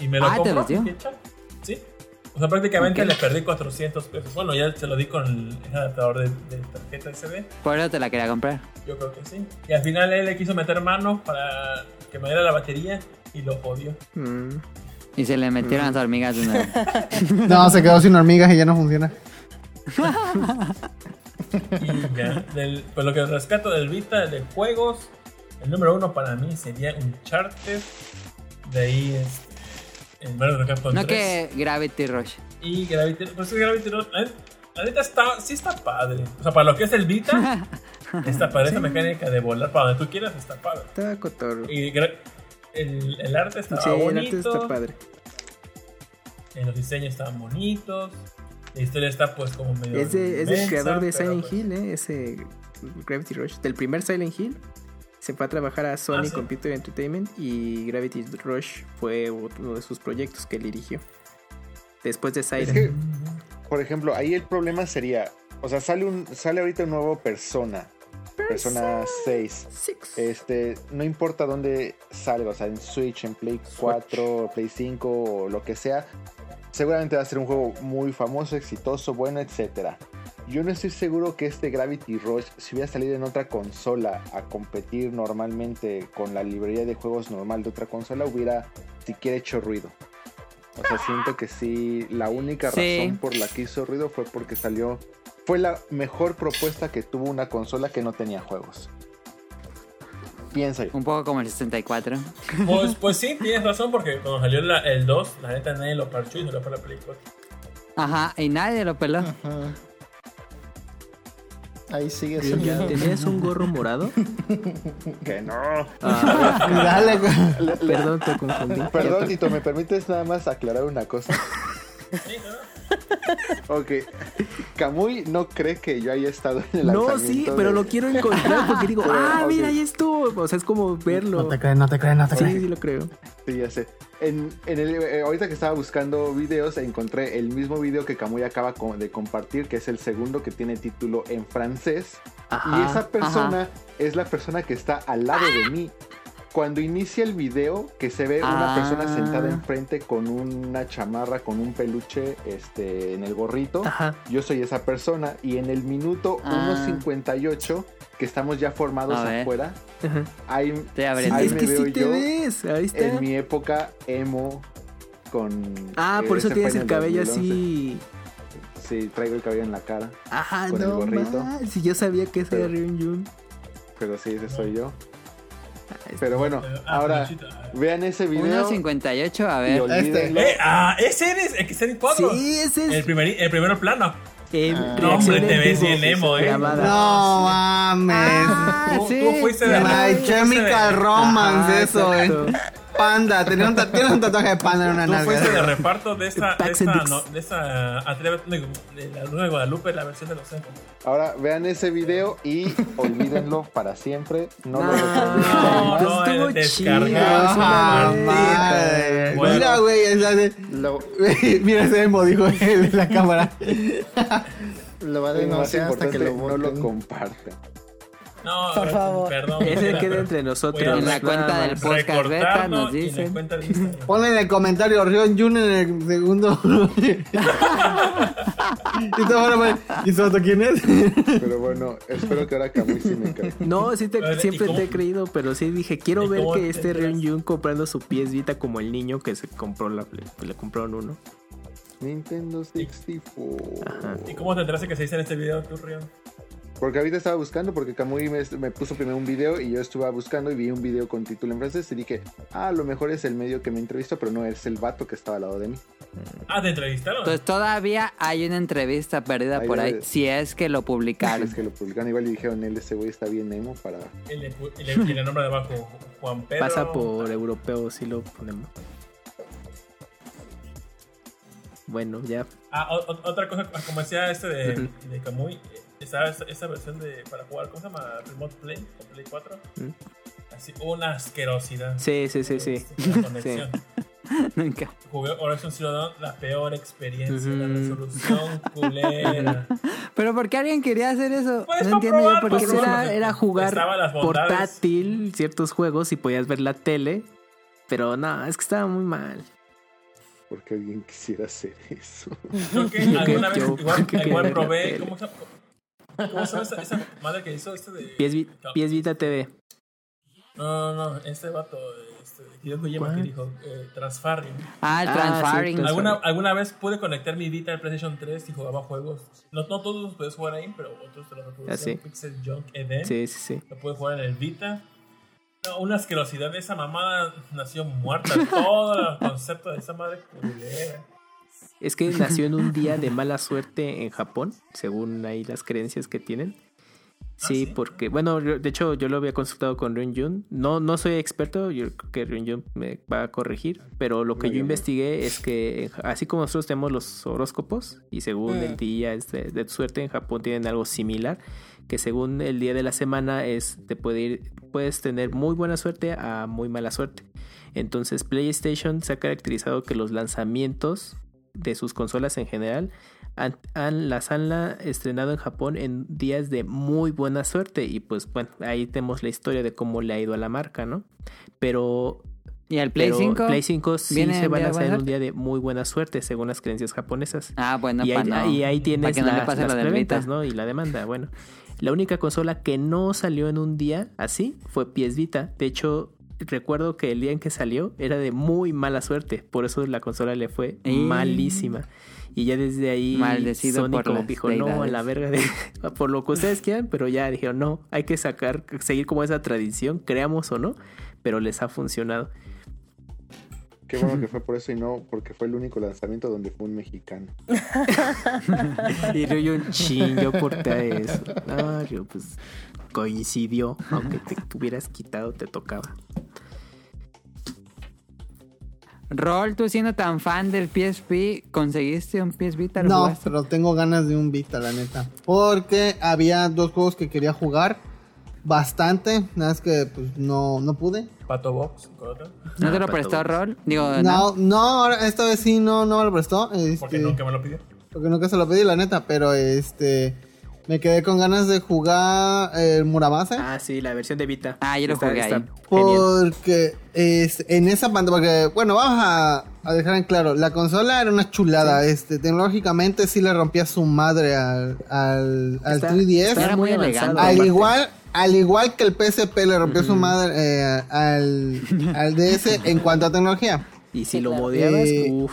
Y me lo Ah, ¿te compró. dio? "Chale". Sí. O sea, prácticamente Ok. le perdí 400 pesos. Bueno, ya se lo di con el, el adaptador de, de tarjeta SD. Por eso te la quería comprar. Yo creo que sí. Y al final él le quiso meter mano para que me diera la batería y lo jodió. Mm. Y se le metieron las hormigas de nuevo. (laughs) No, se quedó sin hormigas y ya no funciona. (laughs) Y ya, del- pues lo que rescato del Vita de juegos, el número uno para mí sería Uncharted. De ahí este, el Capcom No 3. que Gravity Rush. Y Gravity Pues es Gravity Rush. eh, La neta está, sí está padre. O sea, para lo que es el Vita, (laughs) está padre. Esa mecánica de volar para donde tú quieras está padre. Está cotorro. Y el, el arte estaba Sí, el bonito. arte está padre. los diseños estaban bonitos. La historia está pues como medio. Es, de- es del inmensa, creador de Silent pues, Hill, ¿eh? Ese Gravity Rush. Del primer Silent Hill. Se fue a trabajar a Sony Ah, sí. Computer Entertainment y Gravity Rush fue uno de sus proyectos que él dirigió. Después de Es Siren. que, por ejemplo, ahí el problema sería, o sea, sale un sale ahorita un nuevo Persona, Persona 6. Six. Este, no importa dónde salga, o sea, en Switch, en Play 4, Play 5 o lo que sea, seguramente va a ser un juego muy famoso, exitoso, bueno, etcétera. Yo no estoy seguro que este Gravity Rush, si hubiera salido en otra consola a competir normalmente con la librería de juegos normal de otra consola, hubiera siquiera hecho ruido. O sea, siento que sí, la única Sí. razón por la que hizo ruido fue porque salió. Fue la mejor propuesta que tuvo una consola que no tenía juegos. Piensa yo. Un poco como el 64. Pues, (laughs) pues sí, tienes razón, porque cuando salió la- el 2, la neta nadie lo parchó y no lo fue la 4. Ajá, y nadie lo peló. Ajá. Ahí sigue soñando. ¿Tenías un gorro morado? (laughs) Que no. Ah, (laughs) Dale, perdón, te confundí. Perdón, Tito, ¿me permites nada más aclarar una cosa? Sí, (laughs) ¿no? Ok. Kamui no cree que yo haya estado en el No, sí, pero de- lo quiero encontrar porque digo, (laughs) ah, mira, ahí estuvo. O sea, es como verlo. No te crees, no te crees, no te Sí, crees. sí lo creo. Sí, ya sé. En, en el, eh, ahorita que estaba buscando videos, encontré el mismo video que Kamui acaba de compartir, que es el segundo que tiene título en francés. Ajá. y esa persona es la persona que está al lado de mí. Cuando inicia el video, que se ve una Ah. persona sentada enfrente con una chamarra, con un peluche este, en el gorrito, Ajá. yo soy esa persona. Y en el minuto Ah. 1.58, que estamos ya formados afuera, Ajá. ahí, Sí. Ahí me veo sí yo. Ahí está. en mi época emo con... Ah, eh, por eso tienes el cabello 2011. así. Sí, traigo el cabello en la cara, Ajá, Con el gorrito. Si yo sabía que ese era Ryun Jun. pero sí, ese soy yo. Ah, es- Pero bueno, ah, ahora ah. vean ese video 1.58, a y ver. olvídenlo. Eh, ah, ese eres, el que está en cuadro. Sí, ese El, es. primer, el primero plano. Ah. No, hombre, te ves bien emo, eh. grabada. No mames. Ah, Tú, sí, tú fuiste de My Chemical de- Romance, Ajá, eso, eh. Panda, tenía un, (laughs) tiene un tatuaje de panda en una Tú fuiste de reparto de esta, de esta, no, de esta Atrévete, digo, de la Luna de Guadalupe, la versión de los Ángeles. Ahora vean ese video y (laughs) olvídenlo para siempre. No, lo No, reproducen no, no, estuvo descargado. madre. Bueno. Mira, güey, de- Lo, (laughs) Mira ese emo, dijo él en la cámara. lo va a denunciar hasta que lo no lo compartan. No, Por favor. perdón. Ese queda entre nosotros. En la cuenta del podcast beta nos dicen. Ponle en el comentario Rion Jun en el segundo. y a poner, ¿y Soto quién es? Pero bueno, espero que ahora sí me caiga. No, sí te- A ver, ¿y siempre cómo- te he creído, pero sí dije, quiero ¿Y ver que te este? Ryun Jun comprando su pies Vita como el niño que se compró la le compraron uno. Nintendo 64. Ajá. ¿Y cómo te enteraste que se dice en este video, tú, Rion? Porque ahorita estaba buscando, porque Kamui me, me puso primero un video y yo estuve buscando y vi un video con título en francés y dije, ah, a lo mejor es el medio que me entrevistó, pero no es el vato que estaba al lado de mí. Ah, ¿te entrevistaron? Pues todavía hay una entrevista perdida Ahí por ahí, si es que lo publicaron. (laughs) Es que lo publicaron igual y dijeron, él ese güey está bien emo para... Y le, pu- y le, y le nombra debajo Juan Pedro. Pasa por europeo, si lo ponemos. Bueno, ya. Ah, o- o- otra cosa, como decía este de, de Kamui, eh, estaba esa versión de para jugar, ¿cómo se llama? Remote Play con Play 4. Mm. Así, una asquerosidad. Sí, sí, sí, sí. Este, la conexión. (laughs) Nunca. Jugué Horizon Zero Dawn, la peor experiencia, la resolución (laughs) culera. Pero ¿por qué alguien quería hacer eso? Pues no entiendo yo probar, por para qué. Pues probar. era, era jugar Estaban las bondades. portátil ciertos juegos y podías ver la tele. Pero no, es que estaba muy mal. Porque alguien quisiera hacer eso. Creo que (laughs) Yo alguna vez yo igual, probé. ¿Cómo se llama? ¿Cómo se llama esa, esa madre que hizo este de. Vi- PS Vita TV. No, no, no, este vato, este, Hideo Kojima que dijo eh, Transfarring. Ah, el Ah, sí, ¿Alguna, alguna vez pude conectar mi Vita al PlayStation 3 y jugaba juegos. No, no todos los puedes jugar ahí, pero otros te los reproducían. Ah, sí. Pixel Junk Eden. Sí, sí, sí. Lo puedes jugar en el Vita. No, una asquerosidad de esa mamada nació muerta. (laughs) Todo el concepto de esa madre culera. Es que nació en un día de mala suerte en Japón, según ahí las creencias que tienen. Sí, sí? porque, bueno, de hecho yo lo había consultado con Ryunjun. No, no soy experto, yo creo que Ryunjun me va a corregir, pero lo que yo investigué es que así como nosotros tenemos los horóscopos y según Mm. el día este, de tu suerte, en Japón tienen algo similar, que según el día de la semana es te puede ir, puedes tener muy buena suerte a muy mala suerte. Entonces PlayStation se ha caracterizado que los lanzamientos de sus consolas en general han, han- las han la- estrenado en Japón en días de muy buena suerte y pues bueno, ahí tenemos la historia de cómo le ha ido a la marca, ¿no? Pero ¿Y el Play pero 5? Play 5 sí viene se va a lanzar en un día de muy buena suerte según las creencias japonesas. Ah, bueno, y, ahí, para no- y ahí tienes que no le las, las preventas. ¿no? Y la demanda, bueno. La única consola que no salió en un día así fue PS Vita. De hecho, recuerdo que el día en que salió era de muy mala suerte. Por eso la consola le fue Y- malísima. Y ya desde ahí Maldecido Sony por como dijo, no, a deidades". la verga de... (laughs) por lo que ustedes quieran, pero ya dijeron, no, hay que sacar, seguir como esa tradición, creamos o no, pero les ha funcionado. Qué bueno que (laughs) fue por eso y no porque fue el único lanzamiento donde fue un mexicano. (laughs) Y Ryujun, chin, yo porté eso. No, yo pues coincidió, aunque te hubieras quitado, te tocaba. Rol, tú siendo tan fan del PSP, ¿conseguiste un PS Vita? ¿Lo No, jugaste? pero tengo ganas de un Vita, la neta. Porque había dos juegos que quería jugar bastante. Nada más que pues no, no pude. Pato Box. ¿No te Ah, lo para prestó. Rol? Digo, no. No, no, ahora esta vez sí no, no me lo prestó. Este, Porque nunca me lo pidió. Porque nunca se lo pedí, la neta. Pero este. Me quedé con ganas de jugar el Muramasa. Ah, sí, la versión de Vita. Ah, yo lo jugué ahí. Porque este, en esa pantalla, porque bueno, vamos a, a dejar en claro, la consola era una chulada, este, tecnológicamente sí le rompía su madre al, al, al Está- 3DS. está Era muy elegante. al igual, al igual que el PSP le rompió su madre eh, al, (laughs) al DS en cuanto a tecnología. Y si lo claro. modeabas, Eh, uff.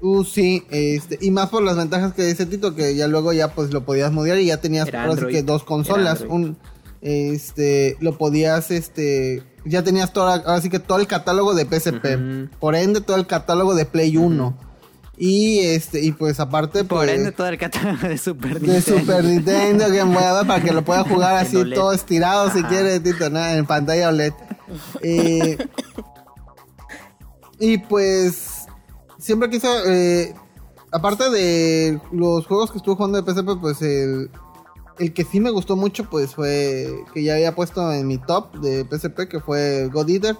Uh, sí, este, y más por las ventajas que dice Tito, que ya luego ya pues lo podías modear y ya tenías Era ahora sí Android. que dos consolas, un este, lo podías este, ya tenías todo, ahora sí que todo el catálogo de PSP, por ende todo el catálogo de Play 1. Y este, y pues aparte Por pues, ende, todo el catálogo de Super de Nintendo. Super Nintendo Game Boy Advance para que lo pueda jugar (laughs) así todo estirado si quiere, Tito, ¿no? en pantalla OLED. Eh, y pues siempre quiso, eh, aparte de los juegos que estuve jugando de PSP, pues el, el que sí me gustó mucho pues fue que ya había puesto en mi top de PSP, que fue God Eater.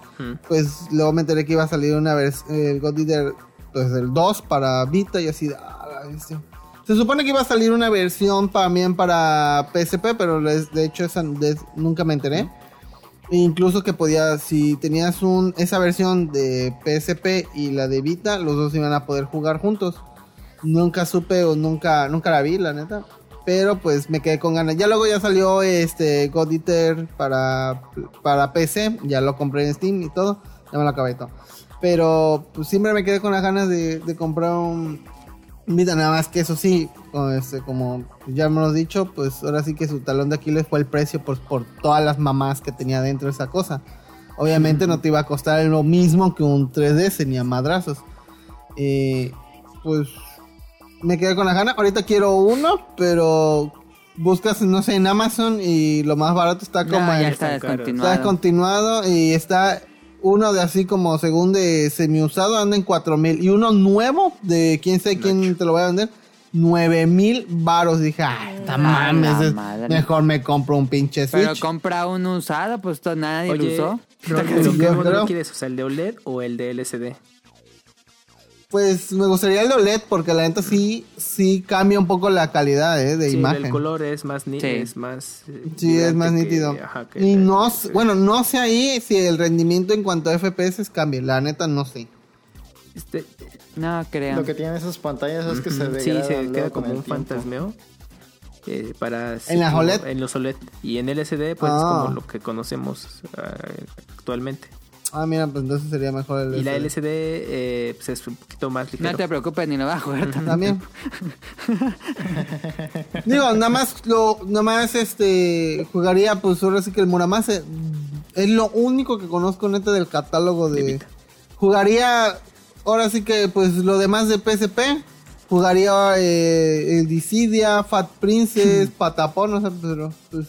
Pues luego me enteré que iba a salir una vez el God Eater, pues el 2 para Vita y así. ah. Se supone que iba a salir una versión también para PSP, pero de hecho esa nunca me enteré. E incluso que podía, si tenías un, esa versión de PSP y la de Vita, los dos iban a poder jugar juntos. Nunca supe o nunca, nunca la vi, la neta. Pero pues me quedé con ganas. Ya luego ya salió este God Eater para, para PC. Ya lo compré en Steam y todo. Ya me lo acabé todo. Pero pues siempre me quedé con las ganas de, de comprar un Vita. Nada más que eso sí, como, este, como ya hemos dicho, pues ahora sí que su talón de Aquiles fue el precio por, por todas las mamás que tenía dentro de esa cosa. Obviamente no te iba a costar lo mismo que un 3DS ni a madrazos. Eh, pues me quedé con la gana. Ahorita quiero uno, pero buscas, no sé, en Amazon y lo más barato está No, como ya está descontinuado. Está continuado y está uno de así como según de semi-usado anda en 4000 y uno nuevo de quién sabe quién te lo va a vender 9000 varos. Dije, ay, Ta A mames, la es- madre. mejor me compro un pinche Pero compra un usado, pues nadie lo Oye, usó. ¿pero yo ¿qué modelo quieres? O sea, el de OLED o el de LCD? Pues me gustaría el OLED porque la neta sí, sí cambia un poco la calidad eh, de Sí, imagen. el color es más ni- Sí. es más eh, Sí, es más que- nítido. ajá, que y no, bueno, no sé ahí si el rendimiento en cuanto a FPS cambie. La neta no sé. este, No creo. Lo que tienen esas pantallas es que se Ujú, degradan Sí, se queda como un tiempo. fantasmeo. eh, para ¿En las OLED? En los OLED. Y en LCD, pues es Ah. como lo que conocemos ah, actualmente. Ah, mira, pues entonces sería mejor el Y la. LCD eh, pues es un poquito más ligero. No te preocupes, ni lo vas a jugar también. También. (laughs) Digo, nada más lo, nada más este jugaría, pues ahora sí que el Muramasa es lo único que conozco neta del catálogo de. Jugaría, ahora sí que pues lo demás de PSP. Jugaría eh, el Dissidia, Fat Princess, (laughs) Patapón, no sé, pero pues.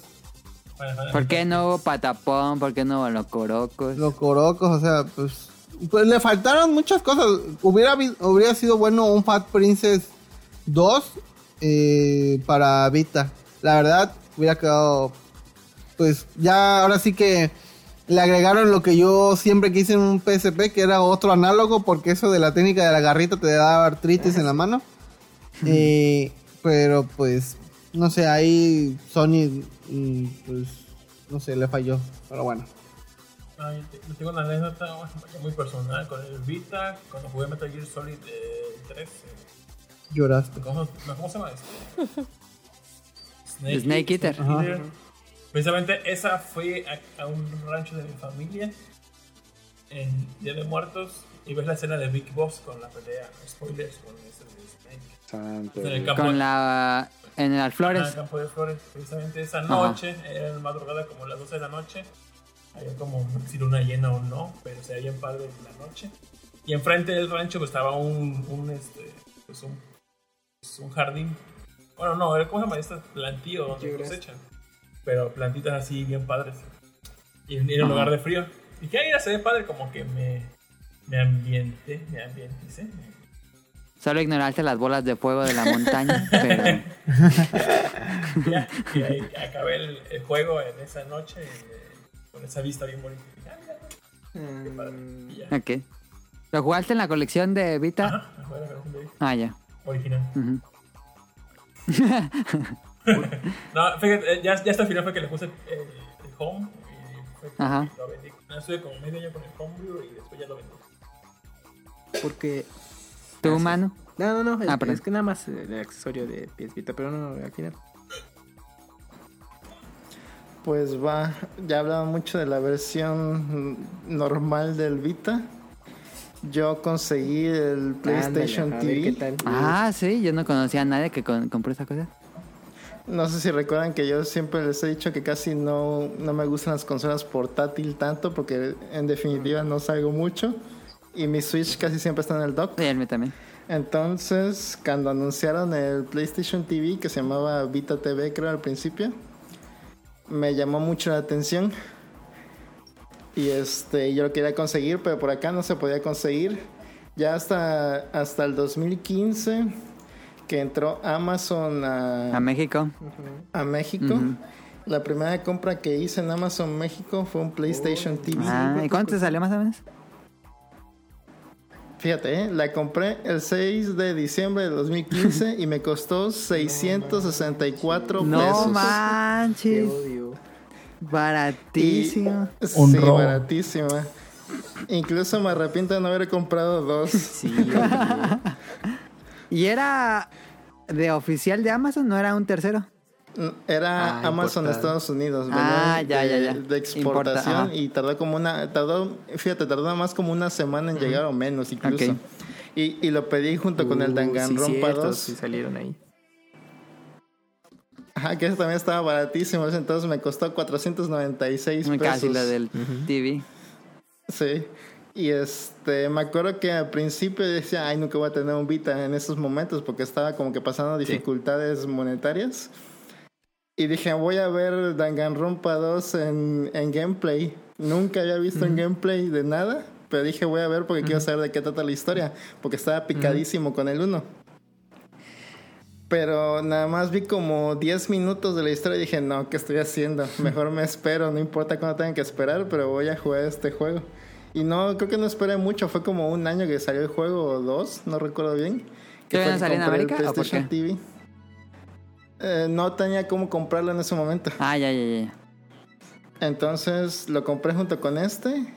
¿Por qué no hubo patapón? ¿Por qué no hubo locorocos? los corocos, o sea, pues pues le faltaron muchas cosas. Hubiera hubiera sido bueno un Fat Princess 2 eh, para Vita. La verdad, hubiera quedado pues ya ahora sí que le agregaron lo que yo siempre quise en un PSP, que era otro análogo, porque eso de la técnica de la garrita te daba artritis en la mano. Eh, pero pues, no sé, ahí Sony, mm, pues, no sé, le falló. Pero bueno. Ay, te- yo tengo una anécdota muy personal con el Vita, cuando jugué Metal Gear Solid eh, 3. eh, Lloraste. ¿Cómo, no, ¿cómo se llama (laughs) esto? Snake Eater. Eater. Precisamente esa fue a, a un rancho de mi familia en Día de Muertos y ves la escena de Big Boss con la pelea, spoilers, con ese de Snake. Con la... En el en Alflores. el campo de flores, precisamente esa Ajá. noche, era en madrugada como las 12 de la noche, había como, no sé si luna llena o no, pero se veía bien padre la noche. Y enfrente del rancho pues, estaba un, un, este, pues un, pues, un jardín. Bueno, no, era como se llama este plantío donde cosechan. Pero plantitas así bien padres. Y en, en un lugar de frío. Y que ahí se ve padre, como que me, me ambiente, me ambienticé. me- Solo ignoraste las bolas de fuego de la montaña, (laughs) pero... (laughs) Ya, y ahí acabé el, el juego en esa noche eh, con esa vista bien bonita. "Ah, mira, qué padre". Y ya. Ok. ¿Lo jugaste en la colección de Vita? Ajá, la versión de Ah, ya. original. Ujú. (laughs) No, fíjate, eh, ya, ya hasta el final fue que le puse el, el home y fue que Ajá. lo vendí. No, estuve como medio año con el homebrew y después ya lo vendí. Porque. ¿Tu Ah, sí. mano? No, no, no. Ah, es, perdón. es que nada más eh, el accesorio de PS Vita, pero no, no, al final. Pues va, ya hablaba mucho de la versión normal del Vita. Yo conseguí el PlayStation Ándale, a ver TV. qué tal. Ah, sí. Yo no conocía a nadie que con- compró esta cosa. No sé si recuerdan que yo siempre les he dicho que casi no, no me gustan las consolas portátil tanto porque en definitiva no salgo mucho y mi Switch casi siempre está en el dock. Y él me también. Entonces, cuando anunciaron el PlayStation TV que se llamaba Vita TV, creo al principio, me llamó mucho la atención. Y este, yo lo quería conseguir, pero por acá no se podía conseguir. Ya hasta, hasta el 2015 que entró Amazon a, A México. a México. Ujú. La primera compra que hice en Amazon México fue un PlayStation TV. Ah, ¿y cuánto te salió más o menos? Fíjate, ¿eh? la compré el 6 de diciembre de 2015 (laughs) y me costó 664 No pesos. Qué manches. odio. Baratísimo. Sí, baratísima. Incluso me arrepiento de no haber comprado dos. (laughs) Sí. (laughs) ¿Y era de oficial de Amazon? ¿No era un tercero? Era Ah, Amazon de importado. Estados Unidos. Ah, ya, de, ya, ya. de exportación Importa, y tardó como una, tardó, fíjate, tardó más como una semana en llegar o menos incluso. Y, y lo pedí junto con el Uh, Danganronpa sí, cierto, 2. sí salieron ahí. Ajá, que eso también estaba baratísimo. Entonces me costó 496 pesos. Casi lo del TV. Sí. Y este, me acuerdo que al principio decía, ay, nunca voy a tener un Vita en esos momentos porque estaba como que pasando dificultades monetarias. Y dije, voy a ver Danganronpa 2 en, en gameplay. Nunca había visto en gameplay de nada, pero dije, voy a ver porque quiero saber de qué trata la historia, porque estaba picadísimo con el 1. Pero nada más vi como 10 minutos de la historia y dije, no, ¿qué estoy haciendo? Mejor me espero, no importa cuándo tengan que esperar, pero voy a jugar este juego. Y no, creo que no esperé mucho, fue como un año que salió el juego o dos, no recuerdo bien. ¿Todavía fue no salió en compré el América, o por PlayStation qué? TV. Eh, no tenía cómo comprarlo en ese momento. Ah, ya, ya, ya. Entonces lo compré junto con este.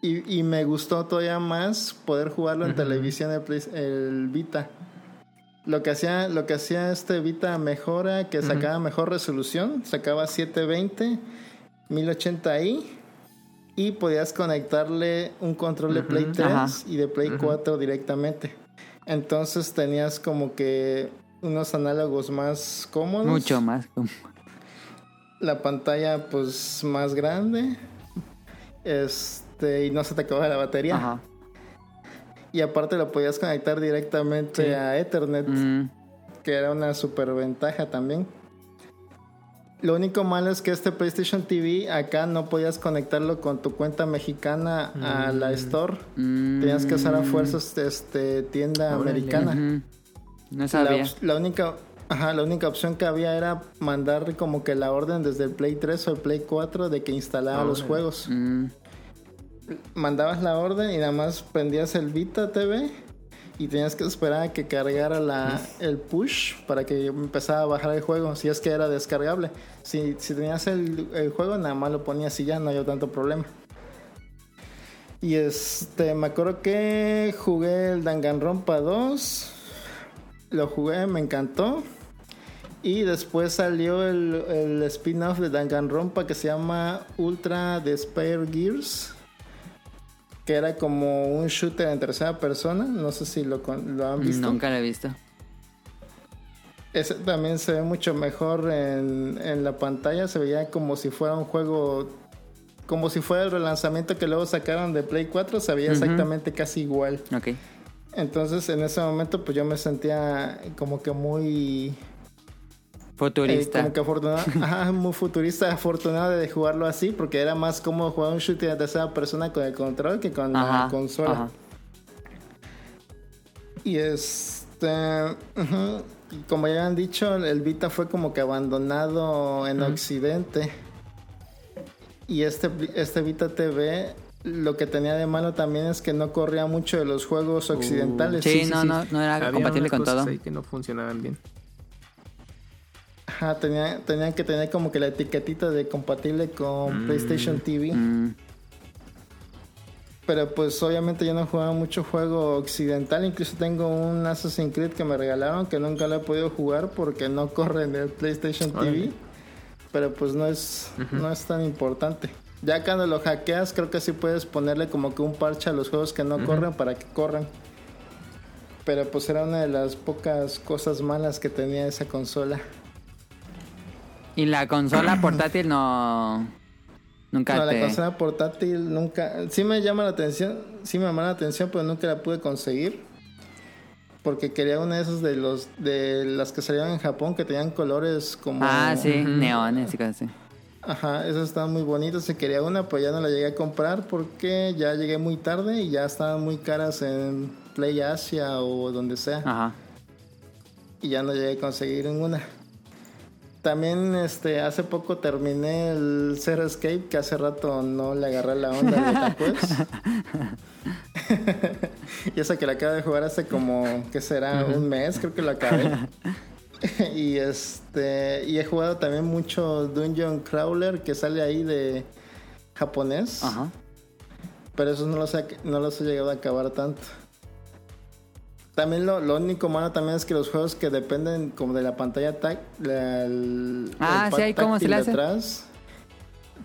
Y, y me gustó todavía más poder jugarlo en televisión el, Vita. Lo que hacía, lo que hacía este Vita mejora, que sacaba mejor resolución, sacaba 720, 1080i y podías conectarle un control de Play 3 Ajá. y de Play 4 directamente. Entonces tenías como que unos análogos más cómodos Mucho más. la pantalla pues más grande este y no se te acababa la batería Ajá. y aparte lo podías conectar directamente Sí. a Ethernet Mm, que era una super ventaja también lo único malo es que este PlayStation TV acá no podías conectarlo con tu cuenta mexicana a la store mm, tenías que usar a fuerzas este tienda Órale. americana. No la, sabía. la única ajá, la única opción que había era mandar como que la orden desde el Play 3 o el Play 4 de que instalara los juegos. Mm, Mandabas la orden y nada más prendías el Vita TV y tenías que esperar a que cargara la, el push para que empezara a bajar el juego, si es que era descargable. Si, si tenías el, el juego, nada más lo ponías y ya no había tanto problema. Y este, me acuerdo que jugué el Danganronpa 2. Lo jugué, me encantó. Y después salió el, el spin-off de Danganronpa que se llama Ultra Despair Gears. Que era como un shooter en tercera persona. No sé si lo, han visto. Nunca lo he visto. Ese también se ve mucho mejor en, en la pantalla. Se veía como si fuera un juego. Como si fuera el relanzamiento que luego sacaron de Play 4. Se veía exactamente casi igual. Ok. Entonces en ese momento pues yo me sentía como que muy... eh, Futurista. como que afortunado, (laughs) ajá, muy futurista, afortunado de jugarlo así, porque era más cómodo jugar un shooter de tercera persona con el control que con la consola. ajá. Y este, como ya han dicho, el Vita fue como que abandonado en Occidente. Y este, este Vita TV, lo que tenía de malo también es que no corría mucho de los juegos occidentales. Uh, Sí, no, no, no era Había compatible unas con cosas todo. ahí que no funcionaban bien. Ajá, tenía, tenían que tener como que la etiquetita de compatible con Mm. PlayStation TV. Mm, Pero pues obviamente yo no jugaba mucho juego occidental. Incluso tengo un Assassin's Creed que me regalaron que nunca lo he podido jugar porque no corre en el PlayStation TV. Pero pues no es, no es tan importante. Ya cuando lo hackeas creo que sí puedes ponerle como que un parche a los juegos que no corren para que corran. Pero pues era una de las pocas cosas malas que tenía esa consola. Y la consola (clears throat) portátil no. Nunca No, te. la consola portátil nunca. Sí me llama la atención, sí me llama la atención, pero nunca la pude conseguir. Porque quería una de esas de los de las que salieron en Japón que tenían colores como. Ah, sí, neones y cosas así. Ajá, esas estaban muy bonitas. Y quería una, pero ya no la llegué a comprar porque ya llegué muy tarde y ya estaban muy caras en Play Asia o donde sea. Ajá. y ya no llegué a conseguir ninguna. También este hace poco terminé el Zero Escape que hace rato no le agarré la onda de (laughs) (laughs) y eso que la acabo de jugar hace como que será un mes, creo que lo acabé. (laughs) (laughs) y este y he jugado también mucho Dungeon Crawler que sale ahí de japonés, Ajá. pero esos no los he, no los he llegado a acabar tanto. También lo, lo único malo también es que los juegos que dependen como de la pantalla táctil, el, Ah, el sí, se le hace. detrás,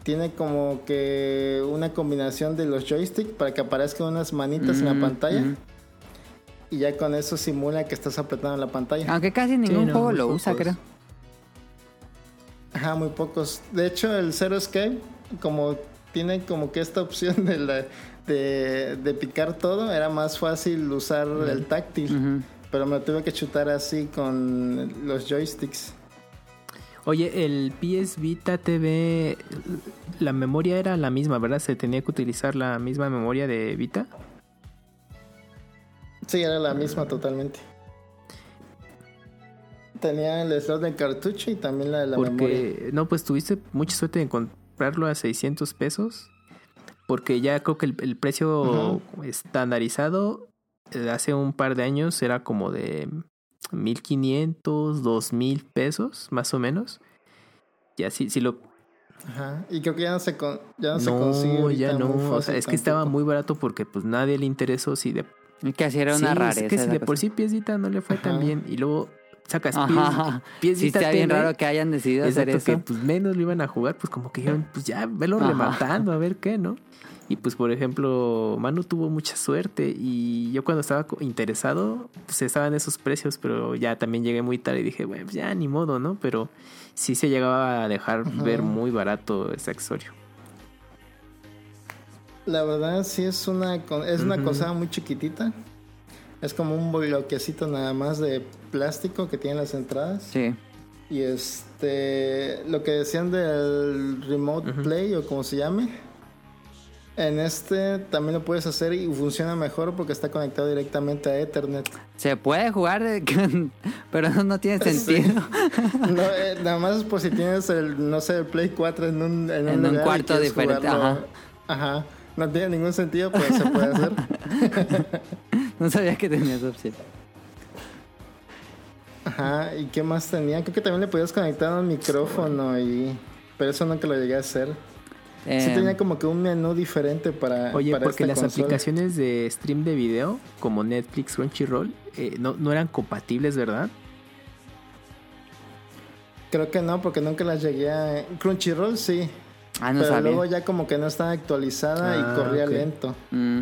tiene como que una combinación de los joysticks para que aparezcan unas manitas en la pantalla mm. Y ya con eso simula que estás apretando la pantalla. Aunque casi ningún no, juego lo usa, creo. Ajá, muy pocos. De hecho, el Zero Escape, como tiene como que esta opción de, la, de, de picar todo, era más fácil usar el táctil. Pero me lo tuve que chutar así con los joysticks. Oye, el PS Vita TV, la memoria era la misma, ¿verdad? Se tenía que utilizar la misma memoria de Vita. Sí, era la misma totalmente. Tenía el slot de cartucho y también la de la memoria. Porque, no, pues tuviste mucha suerte en comprarlo a 600 pesos. Porque ya creo que el, el precio estandarizado eh, hace un par de años era como de 1500, 2000 pesos, más o menos. Y así, si lo. Ajá. Y creo que ya no se, con, ya no se consigue. Ya no. O sea, es que estaba muy barato porque pues nadie le interesó si de que así era una Sí, rareza. Es que si de cosa. por sí piecita no le fue tan Ajá. bien y luego sacas Ajá. pies, Sí, está bien raro que hayan decidido hacer eso. que pues menos lo iban a jugar, pues como que dijeron, pues ya, velo Ajá. rematando, a ver qué, ¿no? Y pues por ejemplo, Manu tuvo mucha suerte y yo cuando estaba interesado, pues estaban esos precios, pero ya también llegué muy tarde y dije, bueno, pues ya ni modo, ¿no? Pero sí se llegaba a dejar ver muy barato ese accesorio. La verdad sí es una es una Ujú. cosa muy chiquitita. Es como un bloquecito nada más de plástico que tiene las entradas. Sí. Y este lo que decían del remote play o como se llame. En este también lo puedes hacer y funciona mejor porque está conectado directamente a Ethernet. Se puede jugar, (laughs) de- pero no, tiene (laughs) Sí. sentido. No, (laughs) eh, nada más es por si tienes el, no sé, el Play 4 en un, en En un cuarto diferente, jugarlo. Ajá. No tiene ningún sentido, pero se puede hacer. (laughs) No sabía que tenía esa opción. Ajá, ¿y qué más tenía? Creo que también le podías conectar un micrófono y... Pero eso nunca lo llegué a hacer. Sí Eh, tenía como que un menú diferente para, Oye, para porque esta las consola. aplicaciones de stream de video, como Netflix, Crunchyroll, eh, no, no eran compatibles, ¿verdad? Creo que no, porque nunca las llegué a... Crunchyroll sí, ah, no pero sabía. luego ya como que no estaba actualizada Ah, y corría ok. lento. Mm.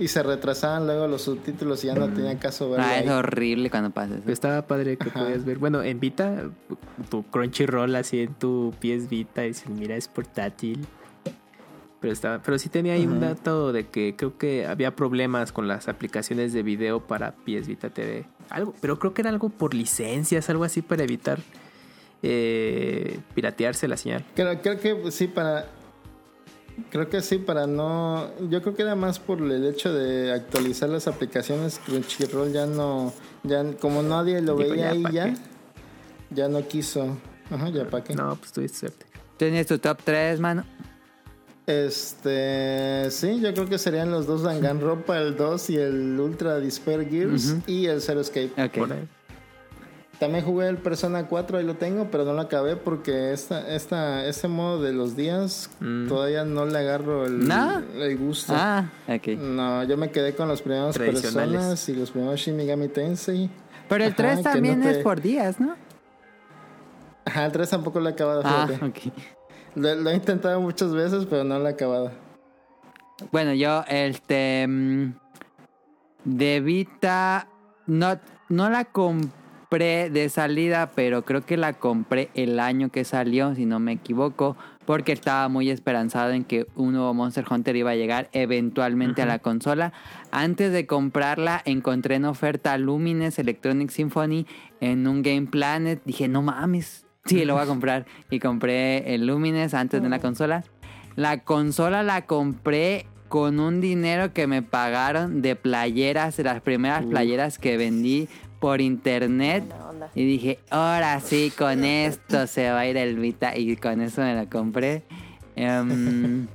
Y se retrasaban luego los subtítulos y ya no tenía caso verlo Ah, es ahí. horrible cuando pasa eso. Pero estaba padre que Ajá. podías ver. Bueno, en Vita, tu Crunchyroll así en tu pies Vita y dices, mira, es portátil. Pero estaba, pero sí tenía ahí un dato de que creo que había problemas con las aplicaciones de video para PS Vita TV. Algo, pero creo que era algo por licencias, algo así para evitar eh, piratearse la señal. Creo, creo que sí, para... Creo que sí, para no... Yo creo que era más por el hecho de actualizar las aplicaciones. Crunchyroll ya no... ya Como nadie lo veía ya, ahí ¿pa' ya, qué? ya no quiso. Ajá, ya para qué. No, pues tuviste suerte. ¿Tienes tu top 3, mano? Este... Sí, yo creo que serían los dos Danganronpa, el 2 y el Ultra Despair Gears y el Zero Escape. Ok. Por ahí. También jugué el Persona 4, ahí lo tengo, pero no lo acabé porque esta, esta, ese modo de los días Mm. todavía no le agarro el, ¿No? el gusto. Ah, ok. No, yo me quedé con los primeros personas y los primeros Shin Megami Tensei. Pero el Ajá, 3 que también no te- es por días, ¿no? Ajá, el 3 tampoco lo he acabado, Ah. Lo, lo he intentado muchas veces, pero no lo he acabado. Bueno, yo, este. mm, De Vita. No, no la compré de salida, pero creo que la compré el año que salió, si no me equivoco. Porque estaba muy esperanzado en que un nuevo Monster Hunter iba a llegar eventualmente a la consola. Antes de comprarla, encontré en oferta Lumines Electronic Symphony en un Game Planet. Dije, no mames, sí, lo voy a comprar. Y compré el Lumines antes de la consola. La consola la compré con un dinero que me pagaron de playeras, de las primeras playeras que vendí por internet. Y dije, ahora sí, con esto se va a ir el Vita. Y con eso me lo compré. Em,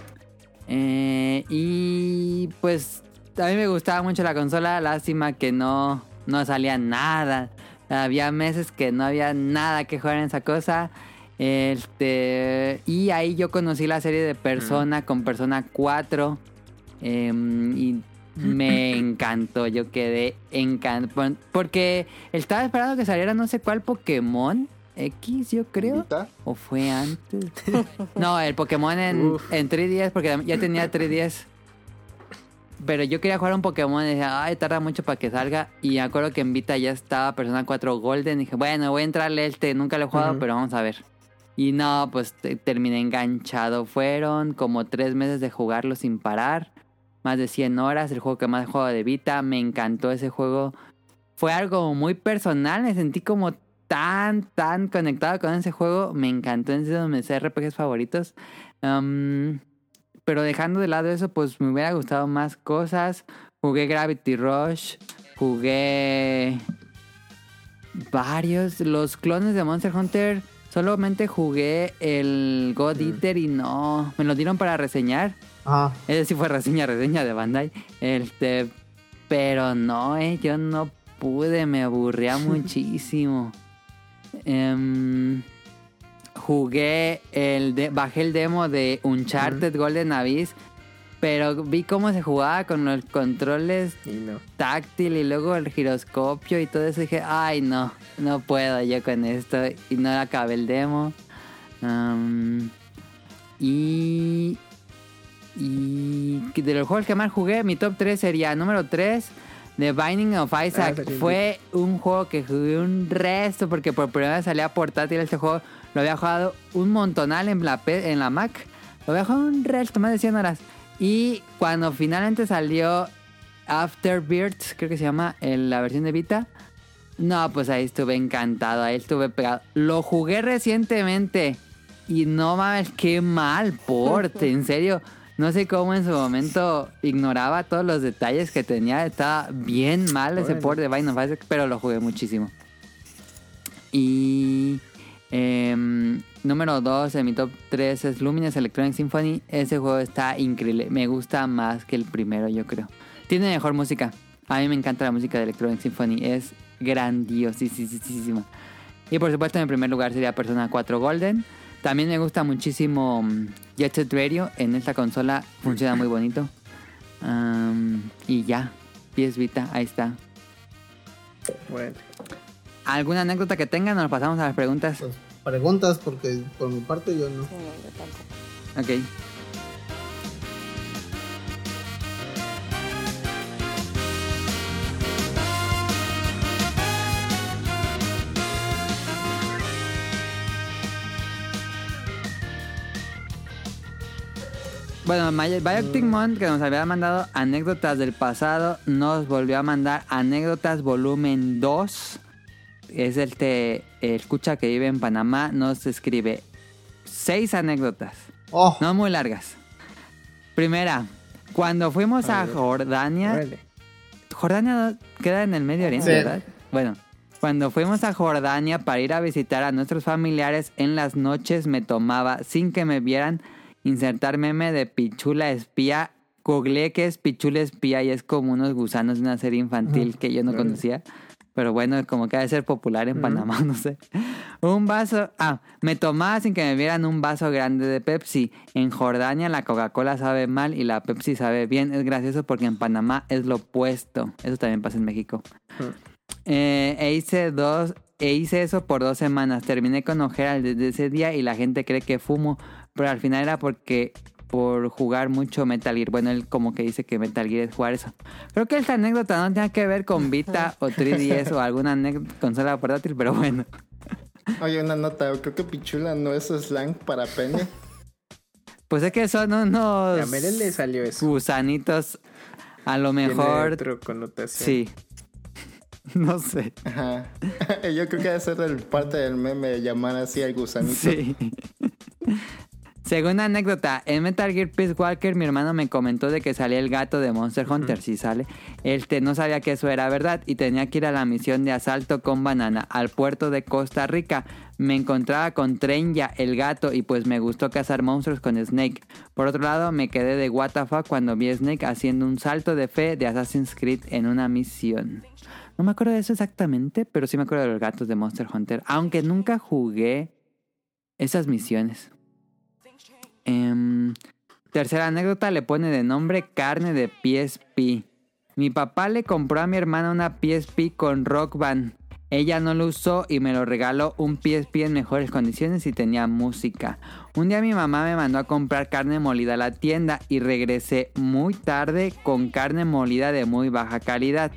(laughs) eh, y pues a mí me gustaba mucho la consola. Lástima que no, no salía nada. Había meses que no había nada que jugar en esa cosa. Este, y ahí yo conocí la serie de Persona con Persona 4. em, y me encantó. Yo quedé encantado. Porque estaba esperando que saliera no sé cuál Pokémon. X, yo creo. Vita. ¿O fue antes? (laughs) no, el Pokémon en, Uf. en 3DS, porque ya tenía 3DS. Pero yo quería jugar un Pokémon y decía, ay, tarda mucho para que salga. Y me acuerdo que en Vita ya estaba Persona 4 Golden. Y dije, bueno, voy a entrarle este. Nunca lo he jugado, pero vamos a ver. Y no, pues te- terminé enganchado. Fueron como tres meses de jugarlo sin parar. Más de 100 horas. El juego que más jugado de Vita. Me encantó ese juego. Fue algo muy personal. Me sentí como tan, tan conectado con ese juego. Me encantó. Es de mis RPGs favoritos. Pero dejando de lado eso, pues me hubiera gustado más cosas. Jugué Gravity Rush. Jugué. varios. Los clones de Monster Hunter, solamente jugué el God Eater y no. Me lo dieron para reseñar. Ajá. Ese sí fue reseña, reseña de Bandai. Este, pero no, eh, yo no pude, me aburría (laughs) muchísimo. Em, jugué el de, bajé el demo de Uncharted Golden Abyss, pero vi cómo se jugaba con los controles Y no. táctil y luego el giroscopio y todo eso. Dije, ay, no, no puedo yo con esto. Y no acabé el demo. Y. Y de los juegos que más jugué, mi top 3 sería número 3. The Binding of Isaac Ah, fue un juego que jugué un resto porque por primera vez salía portátil este juego. Lo había jugado un montonal en la, en la Mac. Lo había jugado un resto, más de 100 horas. Y cuando finalmente salió Afterbirds, creo que se llama el- la versión de Vita. No, pues ahí estuve encantado, ahí estuve pegado. Lo jugué recientemente y no mames, qué mal porte, (laughs) en serio. No sé cómo en su momento ignoraba todos los detalles que tenía. Estaba bien mal ese port de Binding of Isaac, pero lo jugué muchísimo. Y em, número 2 en mi top 3 es Luminous Electronic Symphony. Ese juego está increíble. Me gusta más que el primero, yo creo. Tiene mejor música. A mí me encanta la música de Electronic Symphony. Es grandiosísima. Y por supuesto, en primer lugar sería Persona 4 Golden. También me gusta muchísimo mm, Jet Set Radio. En esta consola funciona muy bonito. Y ya. PS Vita, ahí está. Bueno. ¿Alguna anécdota que tengan? Nos pasamos a las preguntas. Pues, preguntas, porque por mi parte yo no. Sí, no, yo tampoco. Ok. Bueno, Biotic Month, que nos había mandado anécdotas del pasado, nos volvió a mandar anécdotas volumen 2. Es el te escucha que vive en Panamá. Nos escribe seis anécdotas. Oh, No muy largas. Primera, cuando fuimos a. Jordania. Jordania queda en el Medio Oriente, Sí. ¿verdad? Bueno, cuando fuimos a Jordania para ir a visitar a nuestros familiares, en las noches me tomaba, sin que me vieran, insertar meme de Pichula Espía. Googleé que es Pichula Espía y es como unos gusanos de una serie infantil que yo no conocía. Pero bueno, como que ha de ser popular en Panamá, (laughs) no sé. Un vaso. Ah, me tomaba sin que me vieran un vaso grande de Pepsi. En Jordania la Coca-Cola sabe mal y la Pepsi sabe bien. Es gracioso porque en Panamá es lo opuesto. Eso también pasa en México. Eh, e hice dos. E hice eso por dos semanas. Terminé con ojeras desde ese día y la gente cree que fumo. Pero al final era porque por jugar mucho Metal Gear. Bueno, él como que dice que Metal Gear es jugar eso. Creo que esta anécdota no tiene que ver con Vita o 3DS o alguna anécdota consola portátil, pero bueno. Oye, una nota, creo que pichula no es slang para pene. Pues es que son unos A le salió eso. gusanitos. A lo Tiene mejor. connotación. Sí. (laughs) No sé. Ajá. (laughs) Yo creo que debe ser el parte del meme llamar así al gusanito. Sí. Segunda anécdota, en Metal Gear Peace Walker mi hermano me comentó de que salía el gato de Monster Hunter, si sale. Este no sabía que eso era verdad y tenía que ir a la misión de asalto con banana al puerto de Costa Rica. Me encontraba con Trenya, el gato, y pues me gustó cazar monstruos con Snake. Por otro lado, me quedé de WTF cuando vi a Snake haciendo un salto de fe de Assassin's Creed en una misión. No me acuerdo de eso exactamente, pero sí me acuerdo de los gatos de Monster Hunter, aunque nunca jugué esas misiones. Em, tercera anécdota le pone de nombre carne de PSP. Mi papá le compró a mi hermana una PSP con Rock Band. Ella no lo usó y me lo regaló un PSP en mejores condiciones y tenía música. Un día mi mamá me mandó a comprar carne molida a la tienda y regresé muy tarde con carne molida de muy baja calidad.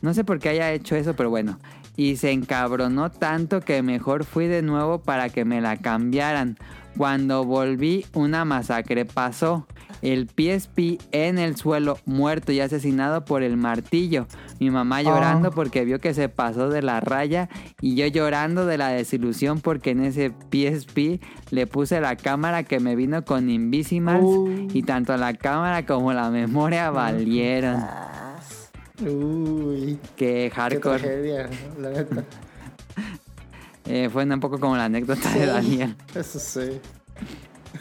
No sé por qué haya hecho eso, pero bueno. Y se encabronó tanto que mejor fui de nuevo para que me la cambiaran. Cuando volví, una masacre pasó. El PSP en el suelo, muerto y asesinado por el martillo. Mi mamá llorando porque vio que se pasó de la raya. Y yo llorando de la desilusión porque en ese PSP le puse la cámara que me vino con Invisimals. Y tanto la cámara como la memoria valieron. Uy, Que qué hardcore. tragedia, la neta. (laughs) Eh, fue un poco como la anécdota de Daniel. Eso sí.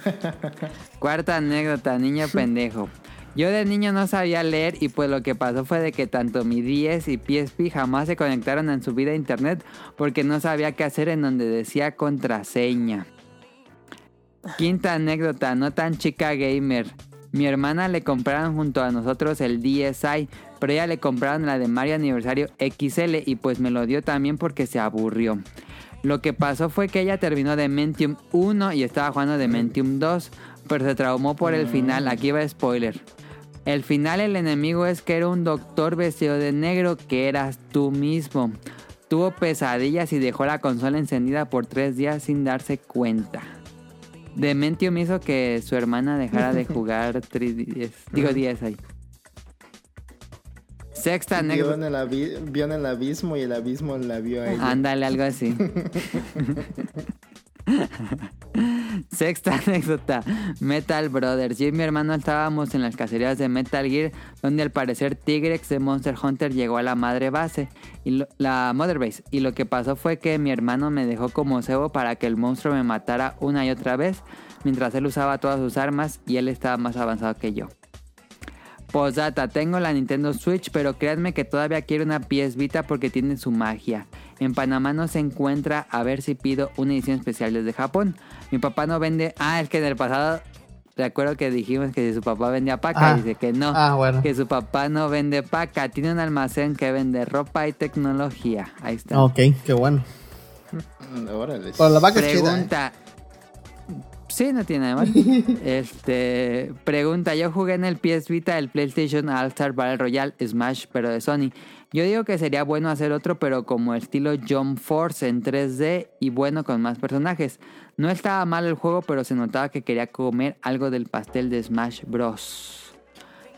(laughs) Cuarta anécdota, niño pendejo. Yo de niño no sabía leer y pues lo que pasó fue de que tanto mi 10 y PSP jamás se conectaron en su vida a internet porque no sabía qué hacer en donde decía contraseña. Quinta anécdota, no tan chica gamer. Mi hermana le compraron junto a nosotros el DSi, ella le compraron la de Mario Aniversario XL y pues me lo dio también porque se aburrió. Lo que pasó fue que ella terminó de Mentium 1 y estaba jugando de Mentium 2, pero se traumó por el final. Aquí va spoiler. El final el enemigo es que era un doctor vestido de negro que eras tú mismo. Tuvo pesadillas y dejó la consola encendida por tres días sin darse cuenta. Dementium hizo que su hermana dejara de (laughs) jugar 3DS. Digo 10 ahí. Sexta Vio anécdota. en, el abi- vio en el abismo y el abismo la vio a ella. Ándale, algo (laughs) así. (laughs) Sexta anécdota. Metal Brothers. Yo y mi hermano estábamos en las cacerías de Metal Gear, donde al parecer Tigrex de Monster Hunter llegó a la madre base, y lo- la Mother Base. Y lo que pasó fue que mi hermano me dejó como cebo para que el monstruo me matara una y otra vez, mientras él usaba todas sus armas y él estaba más avanzado que yo. Postdata, tengo la Nintendo Switch, pero créanme que todavía quiero una PS Vita porque tiene su magia. En Panamá no se encuentra, a ver si pido una edición especial desde Japón. Mi papá no vende... Ah, es que en el pasado, recuerdo que dijimos que si su papá vendía paca, Ah. dice que no. Ah, bueno. Que su papá no vende paca, tiene un almacén que vende ropa y tecnología. Ahí está. Ok, qué bueno. Órale. Pero la vaca es chida, ¿eh? Sí, no tiene nada mal. (laughs) este, pregunta, yo jugué en el PS Vita el PlayStation All Star Battle Royale Smash, pero de Sony. Yo digo que sería bueno hacer otro, pero como estilo Jump Force en 3D y bueno con más personajes. No estaba mal el juego, pero se notaba que quería comer algo del pastel de Smash Bros.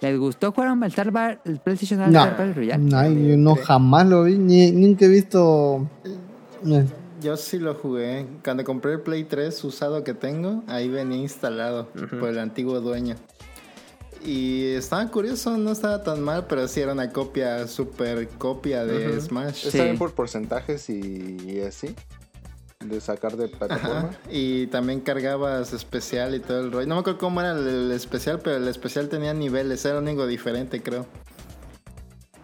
¿Les gustó jugar un All-Star Bar- el PlayStation All No, Star Battle Royale? no, yo no jamás lo vi, ni, nunca he visto. eh, Yo sí lo jugué. Cuando compré el Play 3 usado que tengo, ahí venía instalado por el antiguo dueño. Y estaba curioso, no estaba tan mal, pero sí era una copia, super copia de. Smash. Está bien por porcentajes y, y así. De sacar de plataforma. Ajá. Y también cargabas especial y todo el rollo. No me acuerdo cómo era el, el especial, pero el especial tenía niveles, era lo único diferente, creo.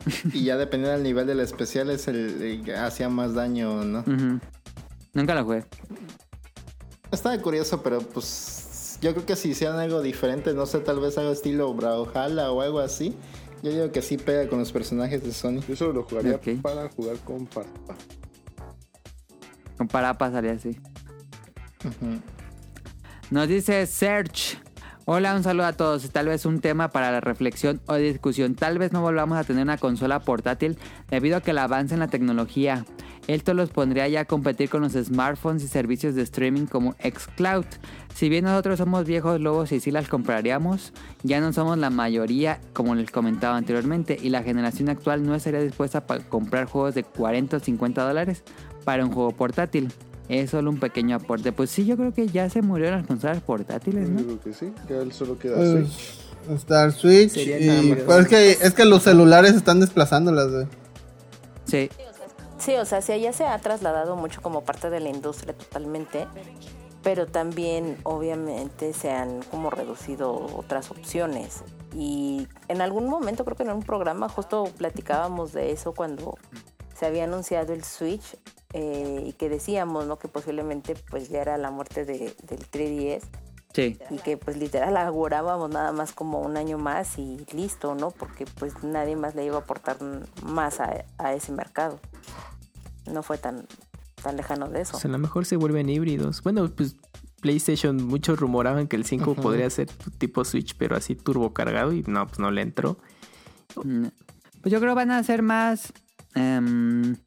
(laughs) y ya dependiendo del nivel del especial, es el, el que hacía más daño o no. Ujú. Nunca lo jugué. Estaba curioso, pero pues yo creo que si hicieran algo diferente, no sé, tal vez algo estilo Brawlhalla o algo así, yo digo que sí pega con los personajes de Sony. Yo solo lo jugaría para jugar con Parpa. Con Parapa salía así. Nos dice Search. Hola, un saludo a todos. Tal vez un tema para la reflexión o discusión. Tal vez no volvamos a tener una consola portátil debido a que el avance en la tecnología. Esto los pondría ya a competir con los smartphones y servicios de streaming como Xcloud. Si bien nosotros somos viejos lobos y sí las compraríamos, ya no somos la mayoría, como les comentaba anteriormente, y la generación actual no estaría dispuesta a comprar juegos de 40 o 50 dólares para un juego portátil. Es solo un pequeño aporte. Pues sí, yo creo que ya se murieron las consolas portátiles, Yo ¿no? digo que sí, ya él solo queda pues, Switch. Star Switch. Sería y- es que, es que los celulares están desplazándolas, güey. Sí. Sí, o sea, sí, ya se ha trasladado mucho como parte de la industria totalmente, pero también obviamente se han como reducido otras opciones. Y en algún momento, creo que en un programa justo platicábamos de eso cuando se había anunciado el Switch eh, y que decíamos, ¿no? Que posiblemente pues ya era la muerte de, del 3DS Sí. y que pues literal augurábamos nada más como un año más y listo, ¿no? Porque pues nadie más le iba a aportar más a, a ese mercado. No fue tan, tan lejano de eso. Pues a lo mejor se vuelven híbridos. Bueno, pues PlayStation, muchos rumoraban que el 5 podría ser tipo Switch, pero así turbo cargado y no, pues no le entró. Pues yo creo que van a ser más em,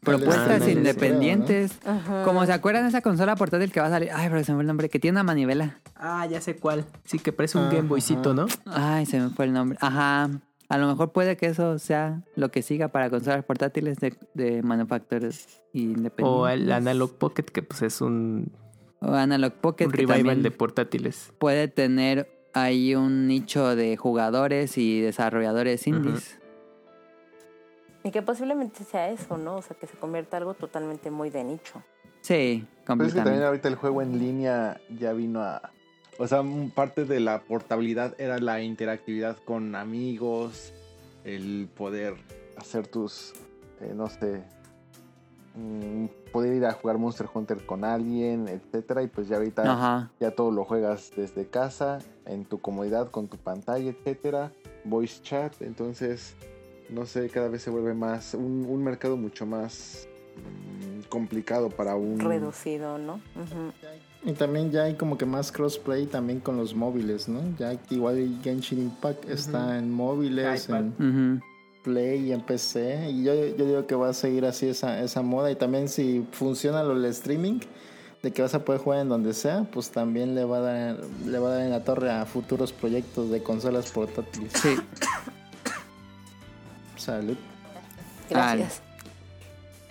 propuestas independientes. Ajá. Como se acuerdan de esa consola portátil que va a salir. Ay, pero se me fue el nombre. Que tiene una manivela. Ah, ya sé cuál. Sí, que parece un Game Boycito, ¿no? Ay, se me fue el nombre. Ajá. A lo mejor puede que eso sea lo que siga para consolas portátiles de, de manufacturers independientes. O el Analog Pocket, que pues es un, O Analog Pocket. un que revival de portátiles. puede tener ahí un nicho de jugadores y desarrolladores indies. Y que posiblemente sea eso, ¿no? O sea, que se convierta algo totalmente muy de nicho. Sí, Pero es que también completamente. ahorita el juego en línea ya vino a... O sea, parte de la portabilidad era la interactividad con amigos, el poder hacer tus, eh, no sé, mm, poder ir a jugar Monster Hunter con alguien, etcétera, y pues ya ahorita Ajá. ya todo lo juegas desde casa, en tu comodidad, con tu pantalla, etcétera, voice chat, entonces, no sé, cada vez se vuelve más, un, un mercado mucho más mm, complicado para un... Reducido, ¿no? Y también ya hay como que más crossplay también con los móviles, ¿no? Ya igual Genshin Impact está en móviles, iPad. en. Play y en PC. Y yo, yo digo que va a seguir así esa, esa moda. Y también si funciona lo del streaming, de que vas a poder jugar en donde sea, pues también le va a dar, le va a dar en la torre a futuros proyectos de consolas portátiles. Sí. Salud. Gracias.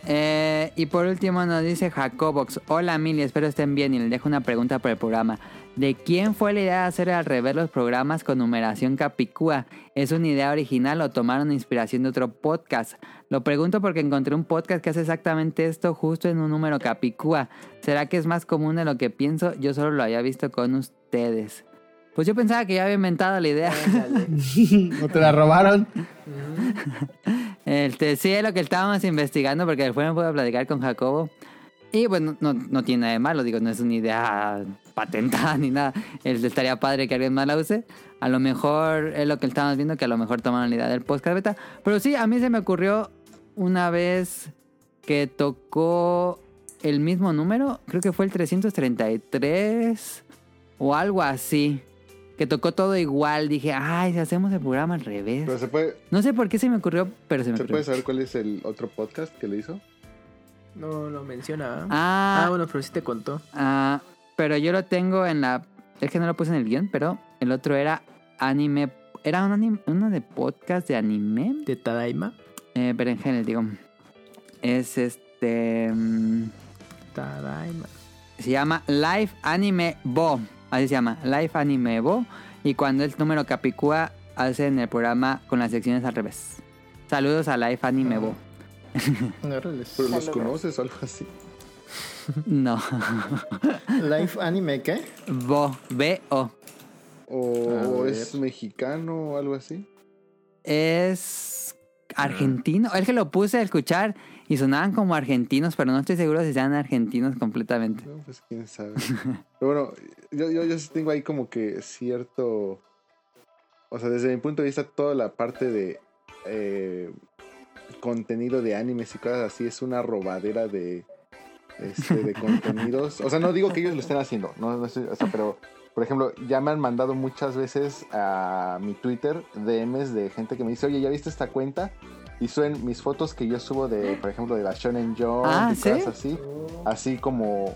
Eh, y por último nos dice Jacobox. Hola Mili, espero estén bien y les dejo una pregunta por el programa. ¿De quién fue la idea de hacer al revés los programas con numeración capicúa? ¿Es una idea original o tomaron inspiración de otro podcast? Lo pregunto porque encontré un podcast que hace exactamente esto justo en un número capicúa. ¿Será que es más común de lo que pienso? Yo solo lo había visto con ustedes. Pues yo pensaba que ya había inventado la idea. ¿No (laughs) te la robaron? (laughs) Este, sí, es lo que estábamos investigando porque después me puedo platicar con Jacobo. Y bueno, no, no tiene nada de malo, digo, no es una idea patentada ni nada. El- estaría padre que alguien más la use. A lo mejor es lo que estamos viendo, que a lo mejor tomaron la idea del podcast beta. Pero sí, a mí se me ocurrió una vez que tocó el mismo número, creo que fue el 333 o algo así. Que tocó todo igual. Dije, ay, si hacemos el programa al revés. Pero se puede, No sé por qué se me ocurrió, pero se me ¿se ocurrió. puede saber cuál es el otro podcast que le hizo? No lo menciona. Ah, Ah, bueno, pero sí te contó. ah, pero yo lo tengo en la... Es que no lo puse en el guion, pero el otro era anime... Era un anime, uno de podcast de anime. De Tadaima. Eh, berenjenes, digo. Es este... mm, Tadaima. Se llama Live Anime Bo. Así se llama, Live Anime Bo. Y cuando el número Capicúa hacen el programa con las secciones al revés. Saludos a Live Anime Bo. Órales. ¿Pero los conoces o algo así? (laughs) No. Live Anime, ¿qué? Bo. B-O. ¿O es mexicano o algo así? Es argentino. Es que lo puse a escuchar y sonaban como argentinos, pero no estoy seguro si sean argentinos completamente. No, pues quién sabe. Pero bueno, yo, yo, yo sí tengo ahí como que cierto. O sea, desde mi punto de vista, toda la parte de eh, contenido de animes y cosas así es una robadera de, este, de (laughs) contenidos. O sea, no digo que ellos lo estén haciendo, no, no estoy- o sea, pero por ejemplo, ya me han mandado muchas veces a mi Twitter DMs de gente que me dice, oye, ¿ya viste esta cuenta? Y suben mis fotos que yo subo de, por ejemplo, de la Shonen Jump Ah, y ¿sí? cosas así. Así como,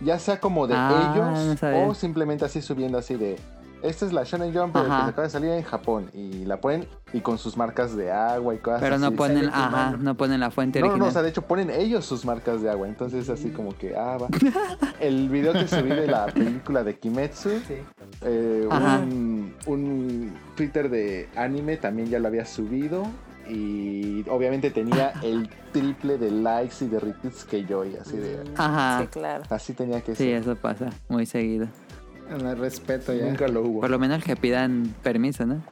ya sea como de Ah, no ellos o simplemente así subiendo así de, esta es la Shonen Jump pero que se acaba de salir en Japón y la ponen y con sus marcas de agua y cosas Pero no así. ponen, ajá, no ponen la fuente No, no, original. no, o sea, de hecho ponen ellos sus marcas de agua, entonces así como que, ah, va. (laughs) El video que subí de la película de Kimetsu, eh, Ajá. un, un Twitter de anime también ya lo había subido y obviamente tenía el triple de likes y de retweets que yo y así de... Ajá. Sí, claro. Así tenía que Sí, ser. eso pasa muy seguido. El respeto ya. Nunca lo hubo. Por lo menos que pidan permiso, ¿no?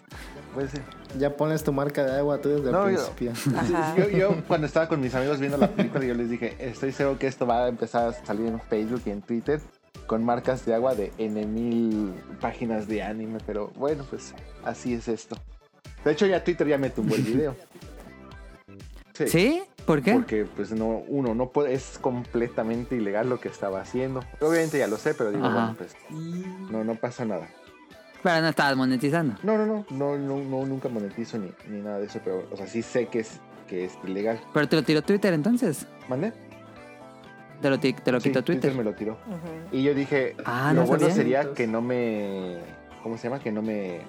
Puede ser. Ya pones tu marca de agua tú desde No, el principio. (laughs) Ajá. Yo, yo cuando estaba con mis amigos viendo la película, yo les dije, estoy seguro que esto va a empezar a salir en Facebook y en Twitter con marcas de agua de N mil páginas de anime, pero bueno, pues así es esto. De hecho, ya Twitter ya me tumbó el video. Sí. ¿Sí? ¿Por qué? Porque, pues, no, uno, no puede, es completamente ilegal lo que estaba haciendo. Obviamente ya lo sé, pero digo, Ajá. bueno, pues, no, no pasa nada. Pero no estabas monetizando. No, no, no, no, no, no nunca monetizo ni, ni nada de eso, pero, o sea, sí sé que es, que es ilegal. Pero te lo tiró Twitter entonces. ¿Mande? Te lo, te lo Sí, quitó Twitter. me lo tiró. Y yo dije, Ah, lo no bueno sabía. sería que no me... ¿Cómo se llama? Que no me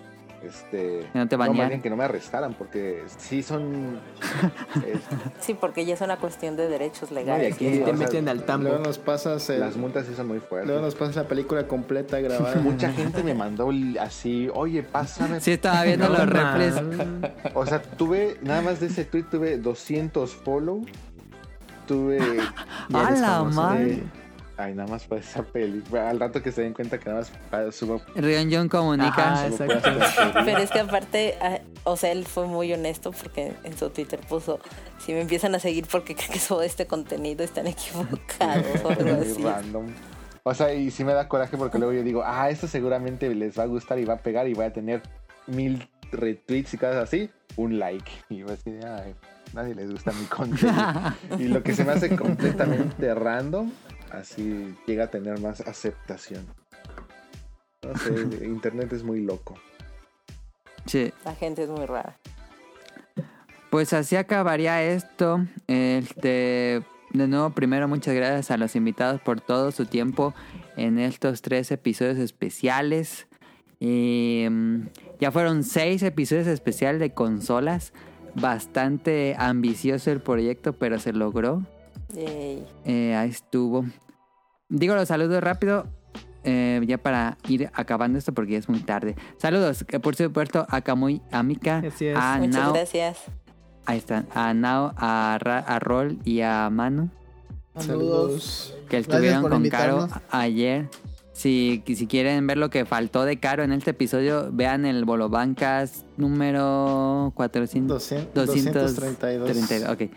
este, Que no te más banearan. bien que no me arrestaran, porque sí son... (laughs) eh, Sí, porque ya es una cuestión de derechos no, y legales. aquí Te sea, meten al tambo. Luego nos pasas el- las multas sí son muy luego fuertes. nos pasas la película completa grabada. Mucha gente me mandó así, oye, pásame. Sí, estaba viendo (laughs) No, los refres. O sea, tuve, nada más de ese tweet tuve 200 follow. Tuve... (laughs) ¡A la madre! Ay, nada más por esa película. Al rato que se den cuenta que nada más pa- subo... Rion Jun comunica. Ajá. Pero es que aparte, ah, o sea, él fue muy honesto porque en su Twitter puso, si me empiezan a seguir porque creen que subo este contenido, están equivocados o algo Muy así. random. O sea, y sí me da coraje porque luego yo digo, ah, esto seguramente les va a gustar y va a pegar y va a tener mil retweets y cosas así, un like. Y yo así, de, ay, nadie les gusta mi contenido. (laughs) y lo que se me hace completamente random, así llega a tener más aceptación. No sé, (laughs) internet es muy loco. Sí. La gente es muy rara. Pues así acabaría esto. Este, de nuevo, primero muchas gracias a los invitados por todo su tiempo en estos tres episodios especiales. Y mm, ya fueron seis episodios especiales de consolas. Bastante ambicioso el proyecto, pero se logró. Yay. Eh, ahí estuvo. Digo los saludos rápido. eh, ya para ir acabando esto porque ya es muy tarde. Saludos, que por supuesto a Kamui, a Mika, Así es. a Muchas Nao, gracias. Ahí están. A Nao, a, Ra- a Rol y a Manu. Saludos. Que estuvieron con Caro invitarnos. ayer. Si, si quieren ver lo que faltó de Caro en este episodio, vean el Bolobancas número 400. 200, 232. 232. Ok.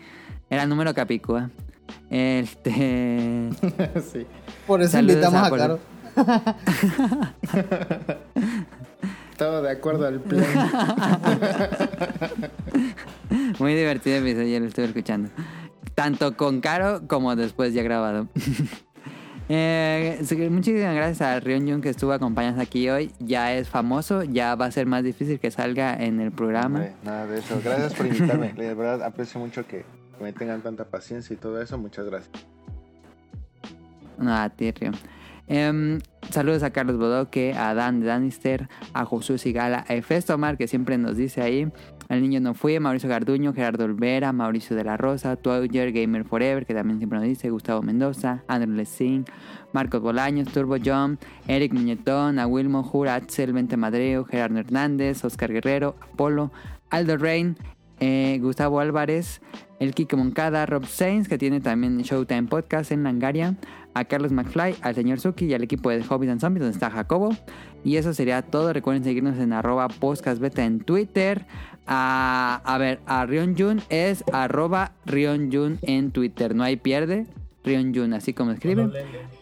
Era el número Capicúa. Este. (laughs) sí. Por eso Saludos invitamos a a Caro. Todo de acuerdo al plan. (laughs) Muy divertido episodio, lo estuve escuchando. Tanto con Caro como después ya grabado. (laughs) Eh, muchísimas gracias a Rion Jun que estuvo acompañándonos aquí hoy. Ya es famoso, ya va a ser más difícil que salga en el programa. Hombre, nada de eso. Gracias por invitarme. De verdad aprecio mucho que me tengan tanta paciencia y todo eso. Muchas gracias. No, a ti, Rion. Em, saludos a Carlos Bodoque, a Dan de Danister, a Josué Sigala, a Efestomar, que siempre nos dice ahí. Al niño no fui, Mauricio Garduño, Gerardo Olvera, Mauricio de la Rosa, Twitter Gamer Forever, que también siempre nos dice, Gustavo Mendoza, Andrew Lessing, Marcos Bolaños, Turbo John, Eric Muñetón, a Wilmo Jura, Axel Vente Madreo, Gerardo Hernández, Oscar Guerrero, Apolo, Aldo Rain, eh, Gustavo Álvarez, el Kike Moncada, Rob Sainz, que tiene también Showtime Podcast en Langaria, a Carlos McFly, al señor Suki y al equipo de Hobbies and Zombies, donde está Jacobo. Y eso sería todo. Recuerden seguirnos en arroba podcastbeta en Twitter. A, a ver, a Rion Jun es arroba Rion Jun en Twitter. No hay pierde. Rion Jun, así como escriben.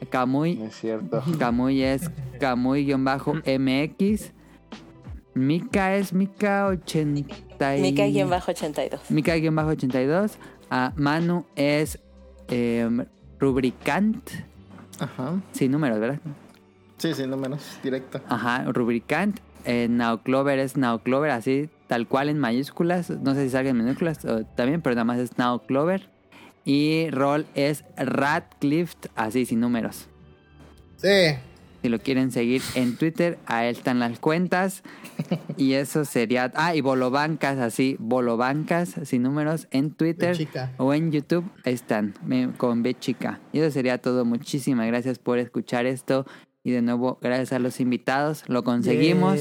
Kamui, No es cierto. Kamui es Kamui-MX. Mika es Mika 80 y- Mika-82. Mika-82. A Manu es eh, Rubricant. Ajá. Sin números, ¿verdad? Sí, sí, no menos. Directo. Ajá, Rubricant. Eh, Nowclover es Nowclover, así, tal cual en mayúsculas. No sé si salga en minúsculas o también, pero nada más es Nowclover. Y Roll es Radcliffe, así, sin números. Sí. Si lo quieren seguir en Twitter, ahí están las cuentas. (laughs) Y eso sería. Ah, y Bolobancas, así, Bolobancas, sin números, en Twitter o en YouTube. Están, con B chica. Y eso sería todo. Muchísimas gracias por escuchar esto. Y de nuevo, gracias a los invitados. Lo conseguimos.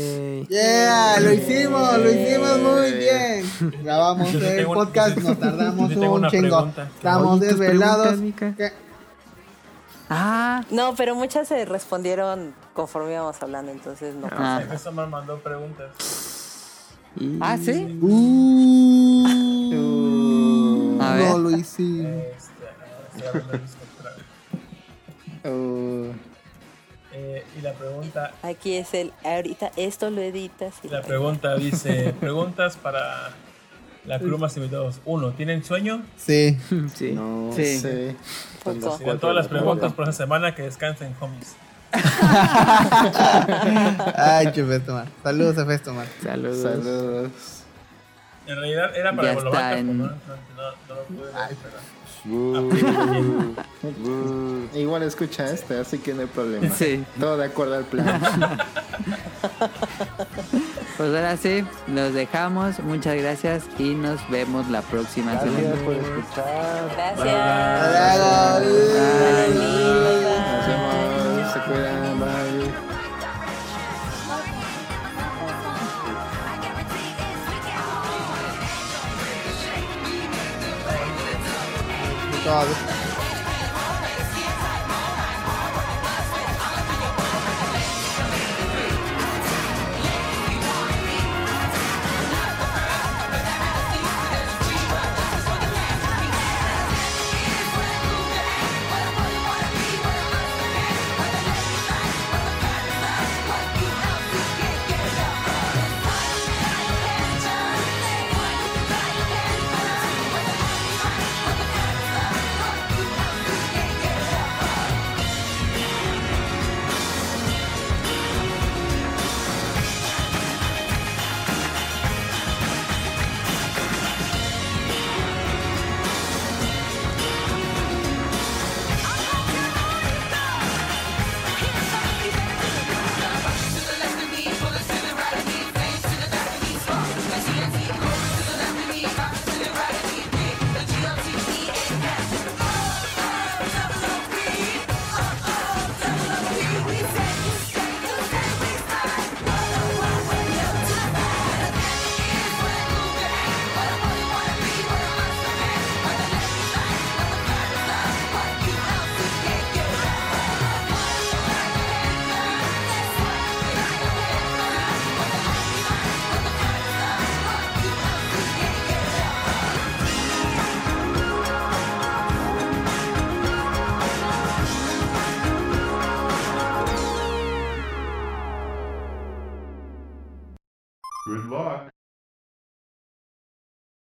Yeah, lo hicimos, lo hicimos muy bien. Grabamos el podcast, (laughs) nos tardamos un chingo. pregunta. Estamos desvelados. Ah, No, pero muchas se respondieron conforme íbamos hablando, entonces no. Ah. Eso me mandó preguntas. Y- ah, sí. Uh, A no ver. lo hicimos. Este, otra vez. Uh, Eh, y la pregunta, Aquí es el. Ahorita esto lo editas. y la pregunta dice: (laughs) Preguntas para la crew más invitados. Uno, ¿tienen sueño? Sí. (laughs) Sí. no Sí. sé. Las Con todas las la preguntas por esa semana que descansen, homies. (laughs) Ay, qué Festomar. Saludos a Festomar. Saludos. Saludos. En realidad era para en- pero no, no, no, lo pude Bú, bú. Igual escucha este, así que no hay problema. Sí. Todo de acuerdo al plan. (laughs) Pues ahora sí, los dejamos. Muchas gracias y nos vemos la próxima Gracias semana. por escuchar. Gracias. Hasta luego. Nos vemos. Se cuidan. Bye. Todo.